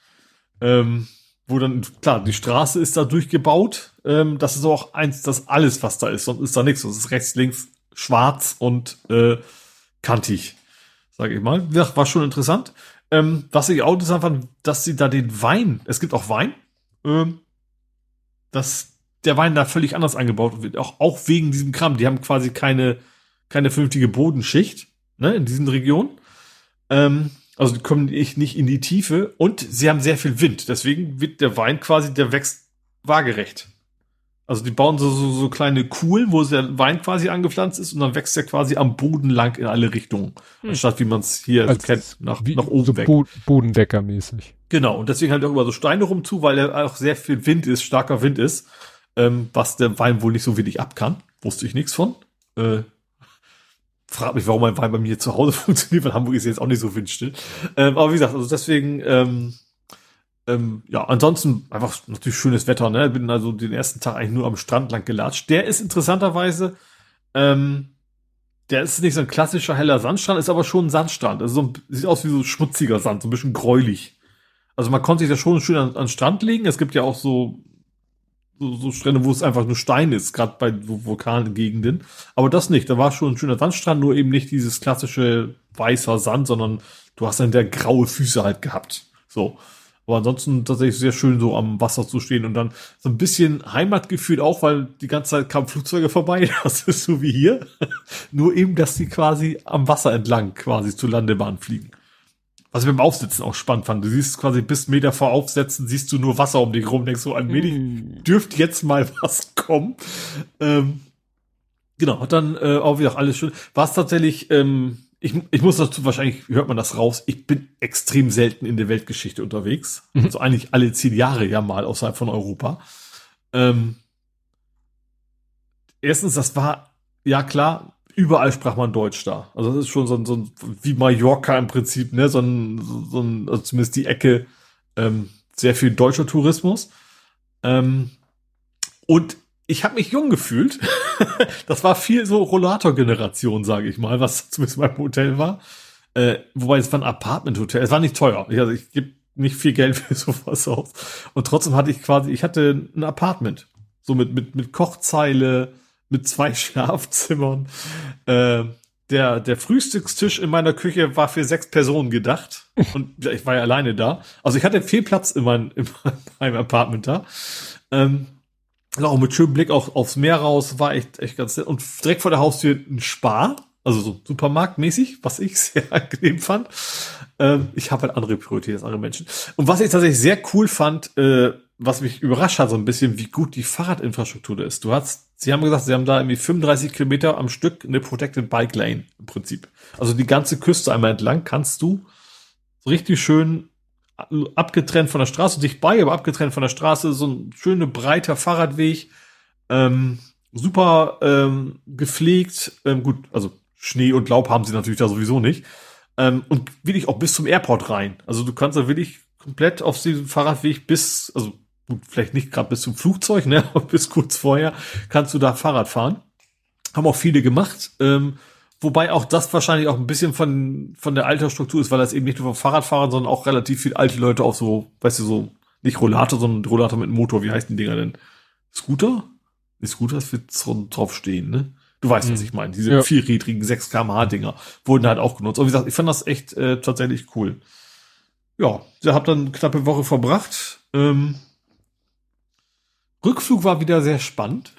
Ähm, wo dann, klar, die Straße ist da durchgebaut. Ähm, das ist auch eins, das alles, was da ist. Sonst ist da nichts. Das ist rechts, links schwarz und äh, kantig, sage ich mal. Ja, war schon interessant. Ähm, was ich auch interessant fand, dass sie da den Wein, es gibt auch Wein, ähm, dass der Wein da völlig anders angebaut wird. Auch, auch wegen diesem Kram. Die haben quasi keine, keine vernünftige Bodenschicht ne, in diesen Regionen. Ähm, also die kommen nicht in die Tiefe und sie haben sehr viel Wind. Deswegen wird der Wein quasi, der wächst waagerecht. Also die bauen so, so, so kleine Kuhlen, wo der Wein quasi angepflanzt ist und dann wächst er quasi am Boden lang in alle Richtungen. Hm. Anstatt wie man es hier Als kennt, nach, nach oben so weg. Bo Bodendeckermäßig. Genau, und deswegen halt auch über so Steine rum zu, weil er auch sehr viel Wind ist, starker Wind ist, ähm, was der Wein wohl nicht so wenig ab kann. Wusste ich nichts von. Äh, frag mich, warum mein Wein bei mir zu Hause funktioniert, weil Hamburg ist jetzt auch nicht so windstill. Ähm, aber wie gesagt, also deswegen, ähm, ähm, ja, ansonsten einfach natürlich schönes Wetter, ne? Bin also den ersten Tag eigentlich nur am Strand lang gelatscht. Der ist interessanterweise, ähm, der ist nicht so ein klassischer heller Sandstrand, ist aber schon ein Sandstrand. Also so ein, sieht aus wie so schmutziger Sand, so ein bisschen gräulich. Also man konnte sich da schon schön an, an Strand legen. Es gibt ja auch so so, so Strände, wo es einfach nur Stein ist, gerade bei Vulkangegenden. Aber das nicht. Da war schon ein schöner Sandstrand, nur eben nicht dieses klassische weißer Sand, sondern du hast dann der graue Füße halt gehabt. So. Aber ansonsten tatsächlich sehr schön, so am Wasser zu stehen und dann so ein bisschen Heimatgefühl auch, weil die ganze Zeit kamen Flugzeuge vorbei. Das ist so wie hier. Nur eben, dass die quasi am Wasser entlang quasi zur Landebahn fliegen. Was ich beim Aufsitzen auch spannend fand. Du siehst quasi bis Meter vor Aufsetzen, siehst du nur Wasser um dich rum, denkst so, allmählich mm. dürfte jetzt mal was kommen. Ähm, genau, hat dann äh, auch wieder alles schön. War es tatsächlich, ähm, ich, ich muss dazu, wahrscheinlich hört man das raus, ich bin extrem selten in der Weltgeschichte unterwegs. Mhm. Also eigentlich alle zehn Jahre ja mal außerhalb von Europa. Ähm, erstens, das war ja klar, überall sprach man Deutsch da. Also das ist schon so ein, so ein wie Mallorca im Prinzip, ne? So ein, so ein also zumindest die Ecke, ähm, sehr viel deutscher Tourismus. Ähm, und ich habe mich jung gefühlt. das war viel so Rollator-Generation, sage ich mal, was zumindest in meinem Hotel war. Äh, wobei es war ein Apartment-Hotel. Es war nicht teuer. Ich, also ich gebe nicht viel Geld für sowas aus. Und trotzdem hatte ich quasi, ich hatte ein Apartment. So mit, mit, mit Kochzeile, mit zwei Schlafzimmern. Äh, der, der Frühstückstisch in meiner Küche war für sechs Personen gedacht. Und ich war ja alleine da. Also ich hatte viel Platz in, mein, in meinem Apartment da. Ähm, auch mit schönem Blick auch aufs Meer raus, war echt, echt ganz nett. Und direkt vor der Haustür ein Spar, also so supermarktmäßig, was ich sehr angenehm fand. Ähm, ich habe halt andere Prioritäten als andere Menschen. Und was ich tatsächlich sehr cool fand, äh, was mich überrascht hat so ein bisschen, wie gut die Fahrradinfrastruktur ist. Du hast, sie haben gesagt, sie haben da irgendwie 35 Kilometer am Stück eine Protected Bike Lane im Prinzip. Also die ganze Küste einmal entlang kannst du so richtig schön abgetrennt von der Straße, dicht bei, aber abgetrennt von der Straße, so ein schöner breiter Fahrradweg, ähm, super ähm, gepflegt, ähm, gut, also Schnee und Laub haben sie natürlich da sowieso nicht. Ähm, und wirklich auch bis zum Airport rein. Also du kannst da wirklich komplett auf diesem Fahrradweg bis, also gut, vielleicht nicht gerade bis zum Flugzeug, ne, aber bis kurz vorher kannst du da Fahrrad fahren. Haben auch viele gemacht. Ähm, wobei auch das wahrscheinlich auch ein bisschen von, von der Altersstruktur ist, weil das eben nicht nur von Fahrradfahrern, sondern auch relativ viele alte Leute auch so, weißt du, so, nicht Rollator, sondern Rollator mit Motor, wie heißt die Dinger denn? Scooter? Die Scooter, das wird drauf stehen, ne? Du weißt, was hm. ich meine. Diese ja. vierrädrigen 6 kmh Dinger wurden halt auch genutzt. Und wie gesagt, ich fand das echt äh, tatsächlich cool. Ja, ich habe dann knappe Woche verbracht. Ähm, Rückflug war wieder sehr spannend.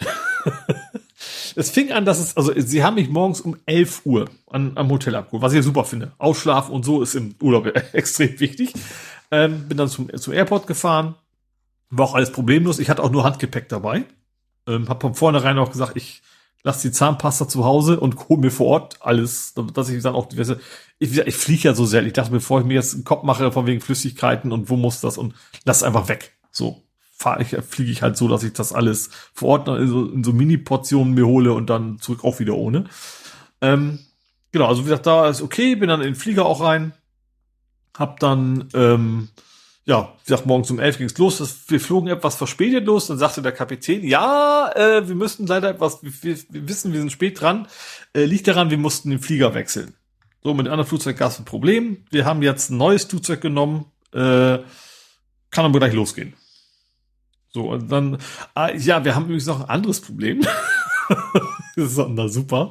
es fing an, dass es, also sie haben mich morgens um 11 Uhr an, am Hotel abgeholt, was ich super finde. Ausschlafen und so ist im Urlaub extrem wichtig. Ähm, bin dann zum, zum Airport gefahren. War auch alles problemlos. Ich hatte auch nur Handgepäck dabei. Ähm, hab von vornherein auch gesagt, ich lasse die Zahnpasta zu Hause und hole mir vor Ort alles, dass ich dann auch diverse, ich, ich fliege ja so selten. Ich dachte, bevor ich mir jetzt einen Kopf mache von wegen Flüssigkeiten und wo muss das und lass einfach weg. So fliege ich halt so, dass ich das alles vor Ort in so, in so Mini-Portionen mir hole und dann zurück auch wieder ohne. Ähm, genau, also wie gesagt, da ist okay, bin dann in den Flieger auch rein, hab dann, ähm, ja, wie gesagt, morgens um elf ging's los. Das, wir flogen etwas verspätet los. Dann sagte der Kapitän, ja, äh, wir müssten leider etwas, wir, wir wissen, wir sind spät dran. Äh, liegt daran, wir mussten den Flieger wechseln. So, mit dem anderen Flugzeug gab es ein Problem. Wir haben jetzt ein neues Flugzeug genommen. Äh, kann aber gleich losgehen. So, und dann, ah, ja, wir haben übrigens noch ein anderes Problem. das ist na super.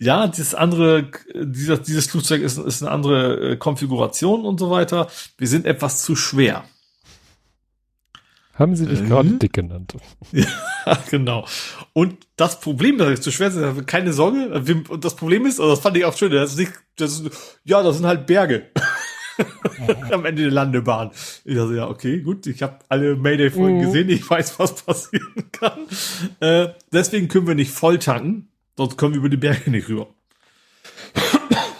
Ja, dieses andere, dieser, dieses Flugzeug ist, ist eine andere äh, Konfiguration und so weiter. Wir sind etwas zu schwer. Haben Sie dich äh, gerade dick genannt? ja, genau. Und das Problem, dass ich zu schwer sind, keine Sorge. Und das Problem ist, also das fand ich auch schön, das ist nicht, das ist, ja, das sind halt Berge. am Ende der Landebahn. Ich dachte, ja, okay, gut, ich habe alle Mayday-Folgen mhm. gesehen, ich weiß, was passieren kann. Äh, deswegen können wir nicht voll tanken, sonst kommen wir über die Berge nicht rüber.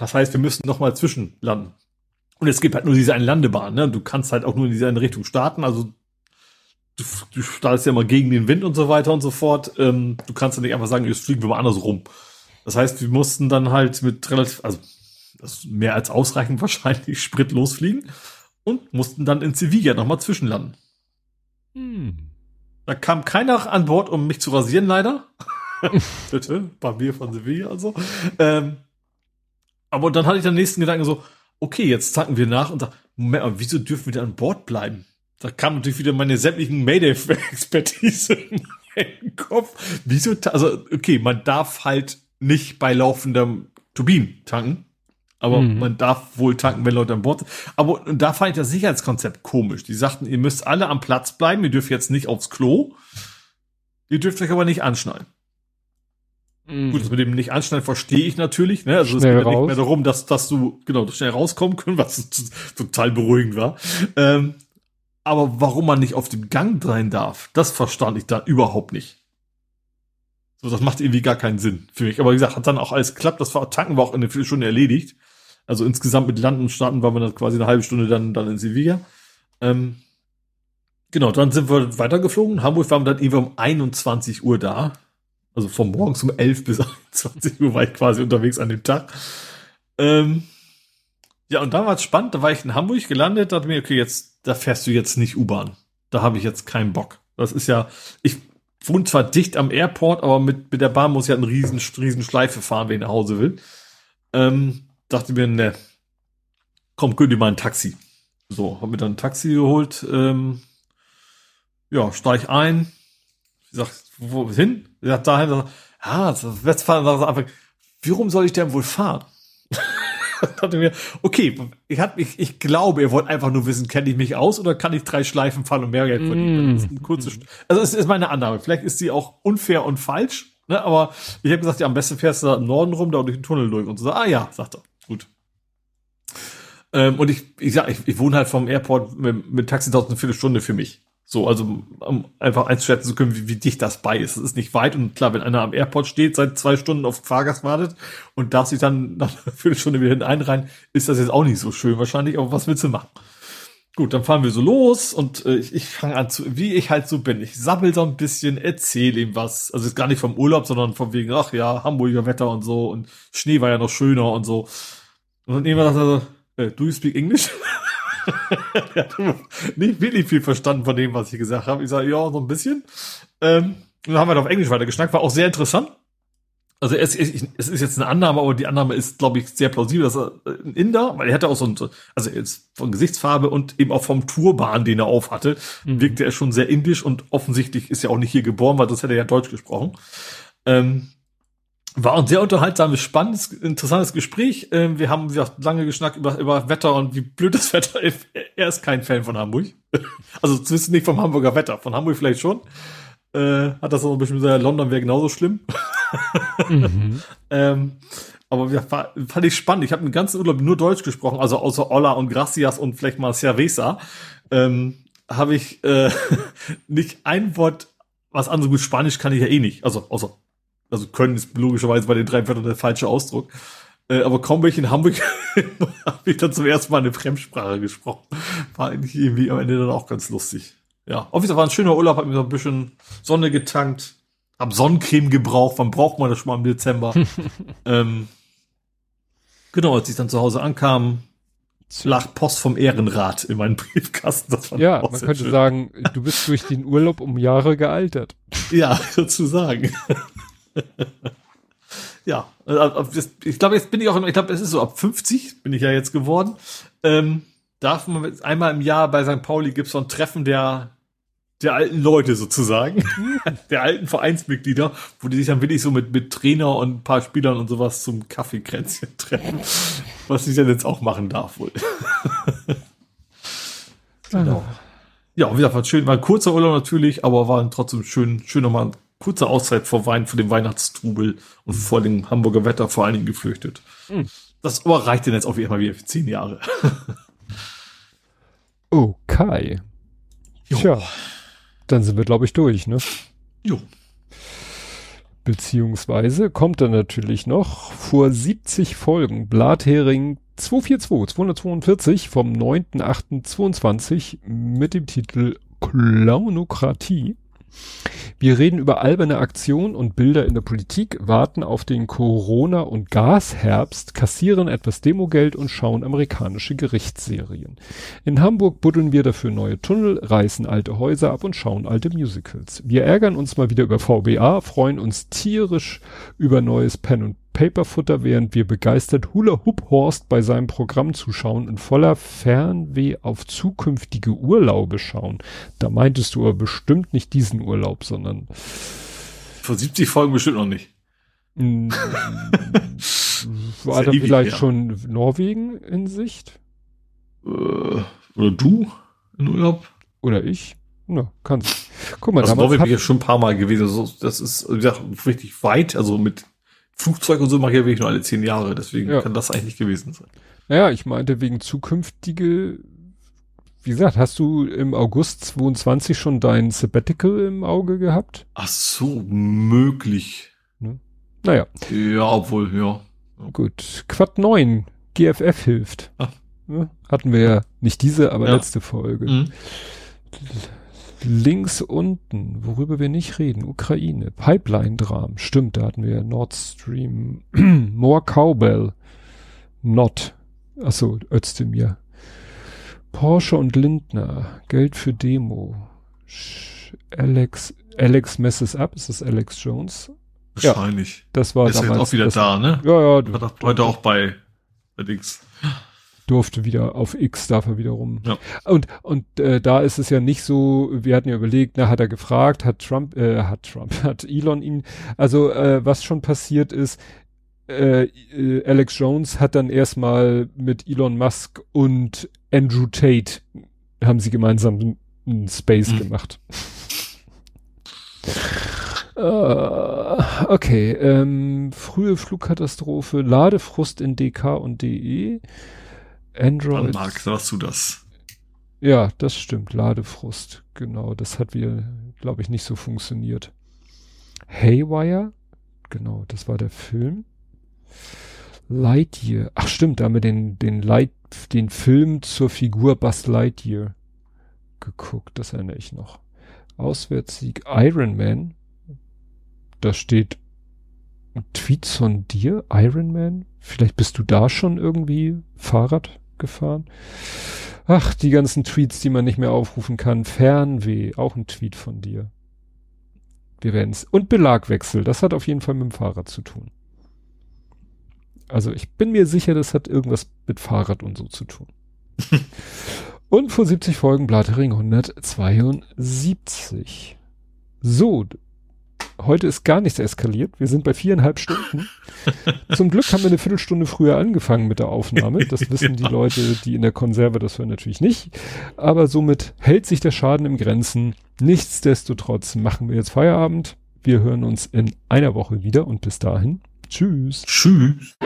Das heißt, wir müssen nochmal zwischenlanden. Und es gibt halt nur diese eine Landebahn, ne? Du kannst halt auch nur in diese eine Richtung starten, also du, du startest ja mal gegen den Wind und so weiter und so fort. Ähm, du kannst ja nicht einfach sagen, jetzt fliegen wir mal anders rum. Das heißt, wir mussten dann halt mit relativ, also das ist mehr als ausreichend wahrscheinlich, Sprit losfliegen und mussten dann in Sevilla nochmal zwischenlanden. Hm. Da kam keiner an Bord, um mich zu rasieren, leider. Bitte, bei mir von Sevilla also. Ähm, aber dann hatte ich den nächsten Gedanken so, okay, jetzt tanken wir nach und sag, Moment mal, wieso dürfen wir da an Bord bleiben? Da kam natürlich wieder meine sämtlichen Mayday-Expertise in meinen Kopf. Wieso, also, okay, man darf halt nicht bei laufendem Turbinen tanken. Aber mhm. man darf wohl tanken, wenn Leute an Bord sind. Aber da fand ich das Sicherheitskonzept komisch. Die sagten, ihr müsst alle am Platz bleiben, ihr dürft jetzt nicht aufs Klo. Ihr dürft euch aber nicht anschneiden. Mhm. Gut, das mit dem nicht anschneiden verstehe ich natürlich. Ne? Also es geht ja nicht mehr darum, dass, dass du genau schnell rauskommen können, was total beruhigend war. Ähm, aber warum man nicht auf dem Gang rein darf, das verstand ich da überhaupt nicht. So, das macht irgendwie gar keinen Sinn für mich. Aber wie gesagt, hat dann auch alles geklappt. Das war, Tanken war auch in der Viertelstunde erledigt. Also insgesamt mit Landen und Starten waren wir dann quasi eine halbe Stunde dann, dann in Sevilla. Ähm, genau, dann sind wir weitergeflogen. Hamburg waren wir dann irgendwie um 21 Uhr da. Also von morgens um 11 bis 20 Uhr war ich quasi unterwegs an dem Tag. Ähm, ja, und dann war es spannend, da war ich in Hamburg gelandet, dachte mir, okay, jetzt, da fährst du jetzt nicht U-Bahn. Da habe ich jetzt keinen Bock. Das ist ja, ich wohne zwar dicht am Airport, aber mit, mit der Bahn muss ich halt eine riesen, riesen Schleife fahren, wenn ich nach Hause will. Ähm, dachte mir, ne, komm, gönn dir mal ein Taxi. So, hab mir dann ein Taxi geholt, ähm, ja, steig ein, ich sag, wo hin? Ich sag dahin, ja, das Westfalen war einfach, warum soll ich denn wohl fahren? dachte mir, okay, ich, hab, ich, ich glaube, ihr wollt einfach nur wissen, kenne ich mich aus oder kann ich drei Schleifen fahren und mehr Geld verdienen? Mm. Das ist eine kurze, also es ist meine Annahme. Vielleicht ist sie auch unfair und falsch, ne? aber ich habe gesagt, ja, am besten fährst du da im Norden rum, da durch den Tunnel durch und so. Ah ja, sagt er. Ähm, und ich, ich sag, ich, ich wohne halt vom Airport mit, mit Taxi dauert eine Viertelstunde für mich. So, also um einfach einzuschätzen zu können, wie, wie dicht das bei ist. Es ist nicht weit und klar, wenn einer am Airport steht, seit zwei Stunden auf Fahrgast wartet und darf sich dann nach einer Viertelstunde wieder hineinrein, ist das jetzt auch nicht so schön wahrscheinlich, aber was willst du machen? Gut, dann fahren wir so los und äh, ich, ich fange an zu, wie ich halt so bin. Ich sabbel so ein bisschen, erzähle ihm was. Also ist gar nicht vom Urlaub, sondern von wegen, ach ja, Hamburger Wetter und so und Schnee war ja noch schöner und so. Und dann irgendwann sagt er so, äh, do you speak English? er hat nicht wirklich viel verstanden von dem, was ich gesagt habe. Ich sage, ja, so ein bisschen. Ähm, und dann haben wir auf Englisch weitergeschnackt, war auch sehr interessant. Also es, es, ist jetzt eine Annahme, aber die Annahme ist, glaube ich, sehr plausibel, dass er ein Inder, weil er hatte auch so ein, also jetzt von Gesichtsfarbe und eben auch vom Turban, den er auf hatte, mhm. wirkte er schon sehr indisch und offensichtlich ist er auch nicht hier geboren, weil sonst hätte er ja Deutsch gesprochen. Ähm, war ein sehr unterhaltsames, spannendes, interessantes Gespräch. Ähm, wir haben ja lange geschnackt über, über Wetter und wie blöd das Wetter ist. Er ist kein Fan von Hamburg. Also zumindest nicht vom Hamburger Wetter. Von Hamburg vielleicht schon. Äh, hat das auch ein bisschen gesagt, London wäre genauso schlimm. Mhm. ähm, aber ja, war, fand ich spannend. Ich habe den ganzen Urlaub nur Deutsch gesprochen, also außer Olla und Gracias und vielleicht mal Cerveza. Ähm, habe ich äh, nicht ein Wort, was anderes gut Spanisch kann ich ja eh nicht. Also außer also können ist logischerweise bei den drei Wörtern der falsche Ausdruck. Äh, aber kaum bin ich in Hamburg, habe ich dann zum ersten Mal eine Fremdsprache gesprochen. War eigentlich irgendwie am Ende dann auch ganz lustig. Ja, auf jeden Fall war ein schöner Urlaub, hab mir so ein bisschen Sonne getankt, hab Sonnencreme gebraucht, wann braucht man das schon mal im Dezember? ähm, genau, als ich dann zu Hause ankam, lag Post vom Ehrenrat in meinem Briefkasten. Das fand ja, man könnte schön. sagen, du bist durch den Urlaub um Jahre gealtert. Ja, sozusagen ja, äh, ich glaube, jetzt bin ich auch, ich glaube, es ist so ab 50 bin ich ja jetzt geworden. Ähm, darf man einmal im Jahr bei St. Pauli gibt es so ein Treffen der der alten Leute sozusagen, der alten Vereinsmitglieder, wo die sich dann wirklich so mit, mit Trainer und ein paar Spielern und sowas zum Kaffeekränzchen treffen, was ich dann jetzt auch machen darf wohl. genau. Ja, wieder war schön, war ein kurzer Urlaub natürlich, aber war trotzdem schön, schön nochmal kurze Auszeit vor Wein, vor dem Weihnachtstrubel und vor dem Hamburger Wetter vor allen Dingen gefürchtet. Mhm. Das aber reicht denn jetzt auch wie immer wieder für zehn Jahre. okay. Jo. Tja, dann sind wir, glaube ich, durch, ne? Jo. Beziehungsweise kommt dann natürlich noch vor 70 Folgen Blathering 242, 242 vom 9.8.22 mit dem Titel Clownokratie. Wir reden über alberne Aktionen und Bilder in der Politik, warten auf den Corona- und Gasherbst, kassieren etwas Demogeld und schauen amerikanische Gerichtsserien. In Hamburg buddeln wir dafür neue Tunnel, reißen alte Häuser ab und schauen alte Musicals. Wir ärgern uns mal wieder über VBA, freuen uns tierisch über neues Pen und Paperfutter, während wir begeistert Hula Hoop Horst bei seinem Programm zuschauen und voller Fernweh auf zukünftige Urlaube schauen. Da meintest du aber bestimmt nicht diesen Urlaub, sondern vor 70 Folgen bestimmt noch nicht. Mm, war da vielleicht her. schon Norwegen in Sicht? Äh, oder du in Urlaub? Oder ich? Na, kannst. Guck mal, also Norwegen bin ich ja schon ein paar Mal gewesen. Das ist, wie gesagt, richtig weit, also mit Flugzeug und so mache ich ja wirklich nur alle zehn Jahre, deswegen ja. kann das eigentlich nicht gewesen sein. Naja, ich meinte wegen zukünftige, wie gesagt, hast du im August 22 schon dein Sabbatical im Auge gehabt? Ach so, möglich. Ne? Naja. Ja, obwohl, ja. Gut. Quad 9, GFF hilft. Ne? Hatten wir ja nicht diese, aber ja. letzte Folge. Mhm. Links unten, worüber wir nicht reden, Ukraine, Pipeline-Dram, stimmt, da hatten wir Nord Stream, More Cowbell, Not, achso, Özdemir. Porsche und Lindner, Geld für Demo, Alex, Alex messes up, ist das Alex Jones? Wahrscheinlich. Ja, das war ist damals. Ist auch wieder da, ne? Ja, ja. War heute auch bei, bei Dings durfte wieder auf X darf er wieder rum. Ja. Und und äh, da ist es ja nicht so, wir hatten ja überlegt, na hat er gefragt, hat Trump äh, hat Trump hat Elon ihn also äh, was schon passiert ist, äh, äh, Alex Jones hat dann erstmal mit Elon Musk und Andrew Tate haben sie gemeinsam einen Space mhm. gemacht. Uh, okay, ähm, frühe Flugkatastrophe, Ladefrust in DK und DE. Android. Dann Mark, sagst du das? Ja, das stimmt. Ladefrust. Genau. Das hat wieder, glaube ich, nicht so funktioniert. Haywire. Genau. Das war der Film. Lightyear. Ach, stimmt. Da haben wir den, den Light, den Film zur Figur Buzz Lightyear geguckt. Das erinnere ich noch. Auswärtssieg Iron Man. Da steht ein Tweet von dir, Iron Man. Vielleicht bist du da schon irgendwie Fahrrad gefahren. Ach, die ganzen Tweets, die man nicht mehr aufrufen kann. Fernweh, auch ein Tweet von dir. Wir werden's. Und Belagwechsel, das hat auf jeden Fall mit dem Fahrrad zu tun. Also ich bin mir sicher, das hat irgendwas mit Fahrrad und so zu tun. und vor 70 Folgen Blattering 172. So, Heute ist gar nichts eskaliert. Wir sind bei viereinhalb Stunden. Zum Glück haben wir eine Viertelstunde früher angefangen mit der Aufnahme. Das wissen die Leute, die in der Konserve das hören natürlich nicht. Aber somit hält sich der Schaden im Grenzen. Nichtsdestotrotz machen wir jetzt Feierabend. Wir hören uns in einer Woche wieder und bis dahin. Tschüss. Tschüss.